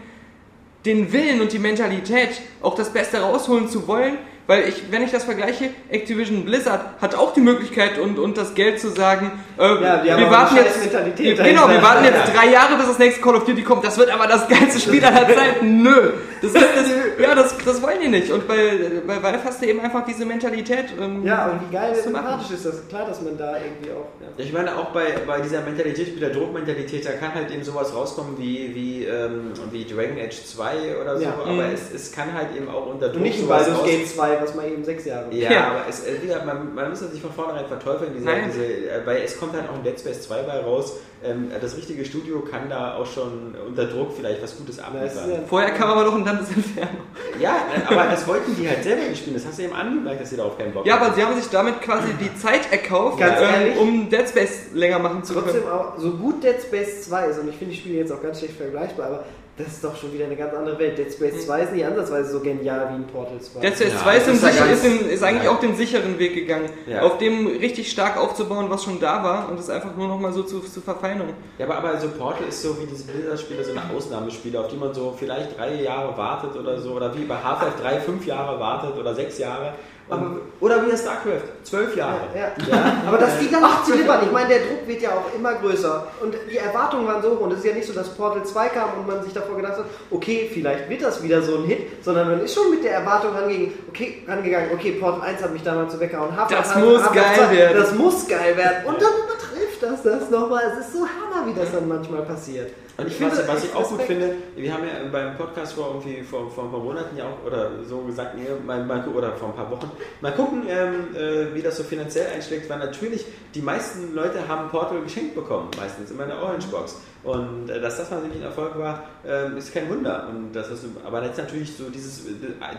den Willen und die Mentalität, auch das Beste rausholen zu wollen. Weil ich, wenn ich das vergleiche, Activision Blizzard hat auch die Möglichkeit und, und das Geld zu sagen, äh, Ja, wir warten jetzt, Mentalität wir, genau, wir warten jetzt drei Jahre, bis das nächste Call of Duty kommt. Das wird aber das geilste Spiel aller Zeiten. Nö, das, ist, das, ja, das, das wollen die nicht. Und bei, bei Valve hast du eben einfach diese Mentalität. Ähm, Ja, und wie geil das zu machen. sympathisch ist das. Klar, dass man da irgendwie auch. Ja. Ich meine, auch bei, bei dieser Mentalität, bei der Druckmentalität, da kann halt eben sowas rauskommen wie, wie, ähm, wie Dragon Age 2 oder so, Ja. aber Mhm. es, es kann halt eben auch unter Druck Und nicht ein sowas Baldur's Gate 2, was mal eben sechs Jahre. Ja, Ja. aber es, äh, wieder, man, man muss das nicht von vornherein verteufeln, diese, diese, äh, weil es kommt halt auch ein Dead Space 2 bei raus. Ähm, das richtige Studio kann da auch schon unter Druck vielleicht was Gutes ist abliefern. ja- Vorher kam aber noch ein Dantes Inferno. Ja, äh, aber das wollten die halt selber nicht spielen, das hast du eben angemerkt, dass sie darauf keinen Bock Ja, haben. aber sie haben sich damit quasi die Zeit erkauft, Ganz ähm, ehrlich? um Dead Space länger machen zu können. Trotzdem auch, so gut Dead Space 2 ist, und ich finde die Spiele jetzt auch ganz schlecht vergleichbar, aber das ist doch schon wieder eine ganz andere Welt. Dead Space 2 ist nicht ansatzweise so genial wie ein Portal 2. Dead Space Ja, 2 ist, ist ist, in, ist eigentlich ja. auch den sicheren Weg gegangen, Ja. auf dem richtig stark aufzubauen, was schon da war und es einfach nur noch mal so zu, zu verfeinern. Ja, aber, aber so Portal ist so wie diese Blizzard-Spiele, so eine Ausnahmespiele, auf die man so vielleicht drei Jahre wartet oder so, oder wie bei Half-Life drei, fünf Jahre wartet oder sechs Jahre. Und, oder wie bei StarCraft, zwölf Jahre. Ja, ja. Aber dass die dann nicht zu liefern. Ich meine, der Druck wird ja auch immer größer. Und die Erwartungen waren so hoch. Und es ist ja nicht so, dass Portal 2 kam und man sich davor gedacht hat, okay, vielleicht wird das wieder so ein Hit, sondern man ist schon mit der Erwartung rangegangen, okay, rangegangen, okay, Portal 1 hat mich damals so weggehauen. Half-Life Das hat- muss Half-Life geil 2, werden. Das muss geil werden. Und dann übertrifft das das nochmal. Es ist so klar, wie das dann manchmal passiert. Und ich finde was, was ich auch gut finde, wir haben ja beim Podcast vor irgendwie vor, vor ein paar Monaten ja auch oder so gesagt, nee, mal, mal, oder vor ein paar Wochen, mal gucken, ähm, äh, wie das so finanziell einschlägt, weil natürlich die meisten Leute haben Portal geschenkt bekommen, meistens in der Orange Box. Und äh, dass das mal wirklich ein Erfolg war, ähm, ist kein Wunder. Und das ist, aber jetzt natürlich so dieses,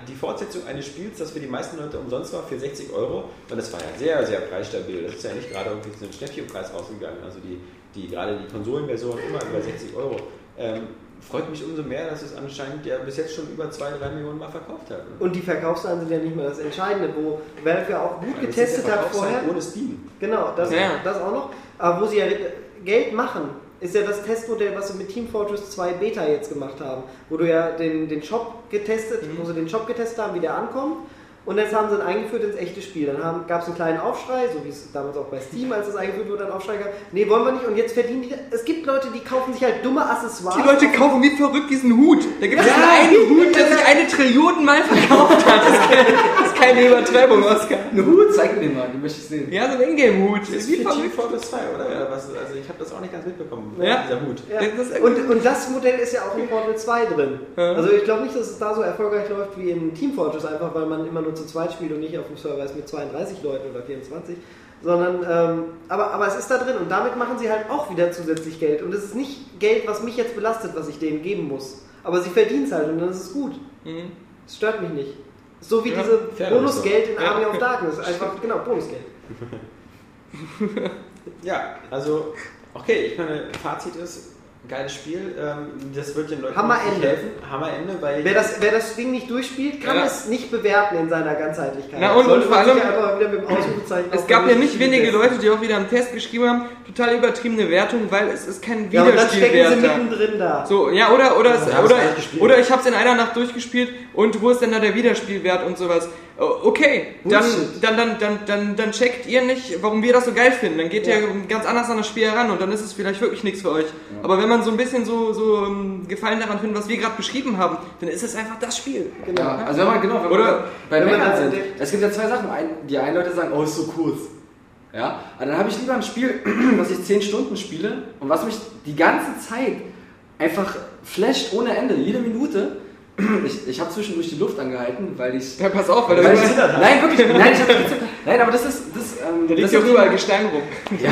die Fortsetzung eines Spiels, das für die meisten Leute umsonst war, für 60 Euro. Und das war ja sehr, sehr preisstabil. Das ist ja nicht gerade irgendwie zu einem Schnäppchenpreis rausgegangen. Also die, die gerade die Konsolenversion immer über 60 Euro. Ähm, freut mich umso mehr, dass es anscheinend ja bis jetzt schon über 2, 3 Millionen Mal verkauft hat. Und die Verkaufszahlen sind ja nicht mehr das Entscheidende, wo Valve ja auch gut Ja, das getestet hat vorher. Ohne Steam. Genau, das, Ja. das auch noch. Aber wo sie ja Geld machen, ist ja das Testmodell, was sie mit Team Fortress 2 Beta jetzt gemacht haben. Wo du ja den, den Shop getestet, Mhm. wo sie den Shop getestet haben, wie der ankommt. Und jetzt haben sie ihn eingeführt ins echte Spiel. Dann gab es einen kleinen Aufschrei, so wie es damals auch bei Steam, als das eingeführt wurde, einen Aufschrei gab. Nee, wollen wir nicht. Und jetzt verdienen die. Es gibt Leute, die kaufen sich halt dumme Accessoires. Die Leute kaufen wie verrückt diesen Hut. Da gibt es diesen einen Hut, der sich eine Trillion Mal verkauft hat. Das ist keine, Übertreibung, Oskar. Ein Hut, zeig mir mal, den möchte ich sehen. Ja, so ein Ingame-Hut. Das ist Wie verrückt. Fortress 2, oder? oder was? Also ich habe das auch nicht ganz mitbekommen. Ja. Dieser Hut. Ja. Das Und, und das Modell ist ja auch in Portal 2 drin. Ja. Also ich glaube nicht, dass es da so erfolgreich läuft wie in Team Fortress, einfach weil man immer nur zu zweit spielt und nicht auf dem Server ist mit 32 Leuten oder 24. Sondern, ähm, aber, aber es ist da drin und damit machen sie halt auch wieder zusätzlich Geld. Und es ist nicht Geld, was mich jetzt belastet, was ich denen geben muss. Aber sie verdienen es halt und dann ist es gut. Mhm. Es stört mich nicht. So wie Ja, diese Bonusgeld in Ja. Army of Darkness. Einfach, genau, Bonusgeld. Ja, also, okay, ich meine, Fazit ist, geiles Spiel, ähm, das wird den Leuten Hammerende. nicht helfen. Hammerende, weil... Wer das, wer das Ding nicht durchspielt, kann Ja. es nicht bewerten in seiner Ganzheitlichkeit. Na und- und vor allem- Es gab ja nicht wenige Test. Leute, die auch wieder im Test geschrieben haben, total übertriebene Wertung, weil es ist kein Ja, und dann stecken sie Wiederspielwert da. mittendrin da. So, ja, oder, oder, es, wir haben's oder, oder ich hab's in einer Nacht durchgespielt und wo ist denn da der Wiederspielwert und sowas? Oh, Okay, dann, dann, dann, dann, dann, dann checkt ihr nicht, warum wir das so geil finden. Dann geht ihr ganz anders an das Spiel heran und dann ist es vielleicht wirklich nichts für euch. Aber wenn man so ein bisschen so, so ähm, Gefallen daran findet, was wir gerade beschrieben haben, dann ist es einfach das Spiel. Genau. Ja, also wenn man, genau, wenn Oder- man bei wenn Meckern das sind. Es gibt ja zwei Sachen. Ein, die einen Leute sagen, oh, ist so kurz. Ja, aber dann habe ich lieber ein Spiel, was ich 10 Stunden spiele und was mich die ganze Zeit einfach flasht ohne Ende, jede Minute. Ich, ich habe zwischendurch die Luft angehalten, weil ich. Ja, pass auf, weil Weil da, ich nein, wirklich, nein, ich hab, nein, aber das ist, das, ähm, da liegt das ja überall Gestein rum. ja.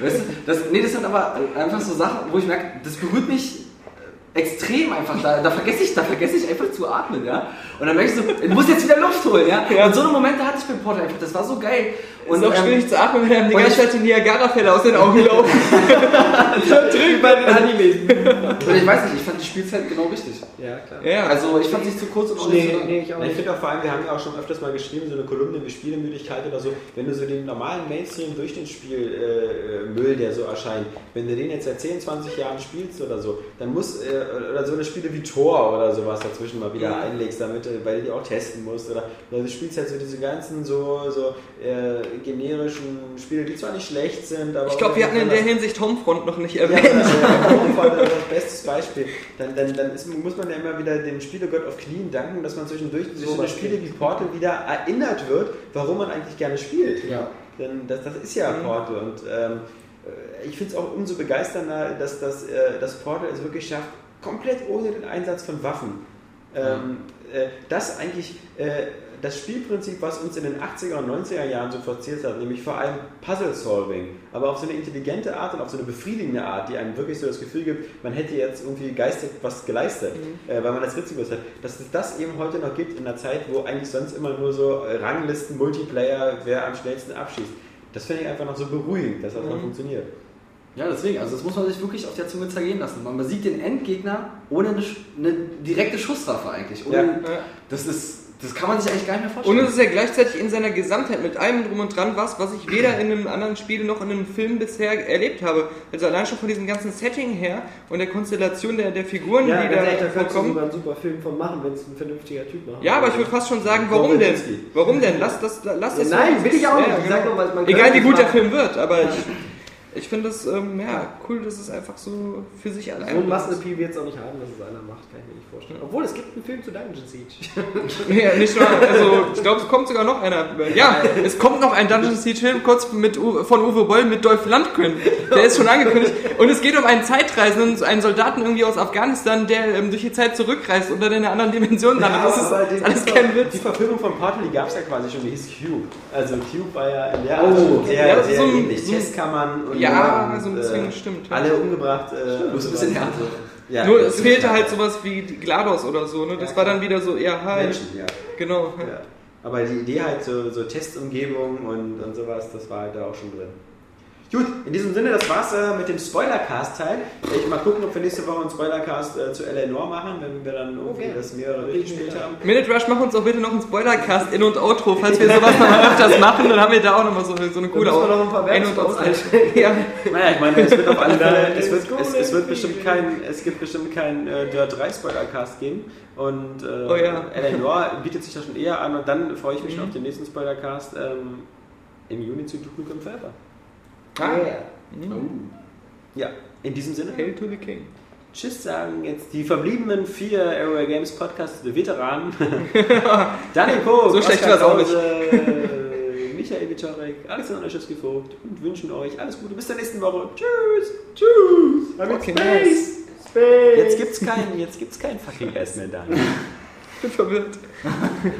weißt du, das, nee, das sind aber einfach so Sachen, wo ich merke, das berührt mich äh, extrem einfach. Da, da vergesse ich, da vergesse ich einfach zu atmen, ja. Und dann merke ich so, ich muss jetzt wieder Luft holen, ja. Und so eine Momente hatte ich beim Portal einfach. Das war so geil. Und ist auch ähm, schwierig zu atmen, wenn einem die ganze ich- Zeit die Niagara-Fälle aus den Augen laufen. Wie bei den Animes. und ich weiß nicht, ich fand die Spielzeit genau richtig. Ja, klar. Ja, Also ich fand sie zu kurz und auch nicht Nee, so lang. nee, ich auch Ja, ich nicht. finde auch vor allem, wir haben ja auch schon öfters mal geschrieben, so eine Kolumne wie Spielemüdigkeit oder so, wenn du so den normalen Mainstream-Durchschnittsspiel-Müll, der so erscheint, wenn du den jetzt seit 10, 20 Jahren spielst oder so, dann muss, äh, oder so eine Spiele wie Tor oder sowas dazwischen mal wieder einlegst, damit du, weil du die auch testen musst, oder, oder du spielst halt so diese ganzen so, so äh, generischen Spiele, die zwar nicht schlecht sind, aber... ich glaube, wir hatten in der Hinsicht Homefront noch nicht Ja, erwähnt. aber Homefront ist das beste Beispiel. Dann, dann, dann ist, muss man ja immer wieder dem Spielegott auf Knien danken, dass man zwischendurch durch so eine Spiele wie Portal wieder erinnert wird, warum man eigentlich gerne spielt. Ja. Denn das, das ist ja Portal und ähm, äh, ich finde es auch umso begeisternder, dass das, äh, das Portal es wirklich schafft, komplett ohne den Einsatz von Waffen. Ähm, äh, das eigentlich äh, das Spielprinzip, was uns in den 80er und 90er Jahren so forciert hat, nämlich vor allem Puzzle-Solving, aber auf so eine intelligente Art und auf so eine befriedigende Art, die einem wirklich so das Gefühl gibt, man hätte jetzt irgendwie geistig was geleistet, äh, weil man das Ritzel gewusst hat, dass es das eben heute noch gibt in einer Zeit, wo eigentlich sonst immer nur so äh, Ranglisten, Multiplayer, wer am schnellsten abschießt. Das finde ich einfach noch so beruhigend, dass das noch funktioniert. Ja, deswegen, also das muss man sich wirklich auf der Zunge zergehen lassen. Man besiegt den Endgegner ohne eine, eine direkte Schusswaffe eigentlich. Ohne, Ja. Das ist, das kann man sich eigentlich gar nicht mehr Und vorstellen. es ist ja gleichzeitig in seiner Gesamtheit mit allem drum und dran was, was ich weder in einem anderen Spiel noch in einem Film bisher erlebt habe. Also allein schon von diesem ganzen Setting her und der Konstellation der, der Figuren, Ja, die da da du vorkommen. sogar einen super Film von machen, wenn es ein vernünftiger Typ macht. Ja, aber ich würde fast schon sagen, warum denn? Warum denn? Lass das, lass das Nein, so. will ich auch nicht. Ja, genau. man Egal wie gut der. Film wird, aber ich, Ich finde es ähm, ja, cool, dass es einfach so für sich alleine So ein. Massenappeal wird es auch nicht haben, dass es einer macht, kann ich mir nicht vorstellen. Obwohl, es gibt einen Film zu Dungeon Siege. Ja, nicht nur, also ich glaube, es kommt sogar noch einer. Ja, es kommt noch ein Dungeon Siege Film kurz mit Uwe, von Uwe Boll mit Dolph Lundgren. Der ist schon angekündigt. Und es geht um einen Zeitreisenden, einen Soldaten irgendwie aus Afghanistan, der ähm, durch die Zeit zurückreist und dann in einer anderen Dimension landet. das ist die- alles die- kein Witz. Die Verfilmung von Portal, die gab es ja quasi schon, die hieß Cube. Also Cube war ja in der Oh, Art schon sehr, ja, sehr so ähnlich. so Testkammern und Ja, so ein bisschen stimmt, ja. Alle umgebracht. Äh, bloß ein bisschen härter. Ja, Nur es fehlte klar. halt sowas wie die GLaDOS oder so, ne? Das Ja, war dann wieder so eher halt. Menschen, ja. Genau. ja. Aber die Idee halt so, so Testumgebung und, und sowas, das war halt da auch schon drin. Gut, in diesem Sinne, das war's äh, mit dem Spoilercast-Teil. Ich mal gucken, ob wir nächste Woche einen Spoilercast äh, zu Eleanor machen, wenn wir dann irgendwie Okay. das mehrere durchgespielt haben. Minute Rush, mach uns auch bitte noch einen Spoilercast in- und Outro. Falls wir sowas mal öfters machen, dann haben wir da auch nochmal so eine, so eine coole wir noch ein paar Ein- und Outro. Ja. Naja, ich meine, es wird auf alle Fälle, es wird, es, es wird bestimmt kein, es gibt bestimmt keinen äh, Dirt 3 Spoilercast geben und äh, Oh ja. Eleanor bietet sich da schon eher an und dann freue ich mich Mhm. schon auf den nächsten Spoilercast ähm, im Juni zu Duke Nukem Forever. Ah. Oh. Ja, in diesem Sinne, Hail to the King. tschüss sagen jetzt die verbliebenen vier Airway Games Podcasts der Veteranen. Daniel Poh, So schlecht war's auch nicht. Michael Wiczorek, Alexander Schiffsgevogt und wünschen euch alles Gute. Bis zur nächsten Woche. Tschüss. Tschüss. Okay, nice. Jetzt gibt's keinen, jetzt gibt's keinen fucking S mehr, Daniel. Ich bin verwirrt.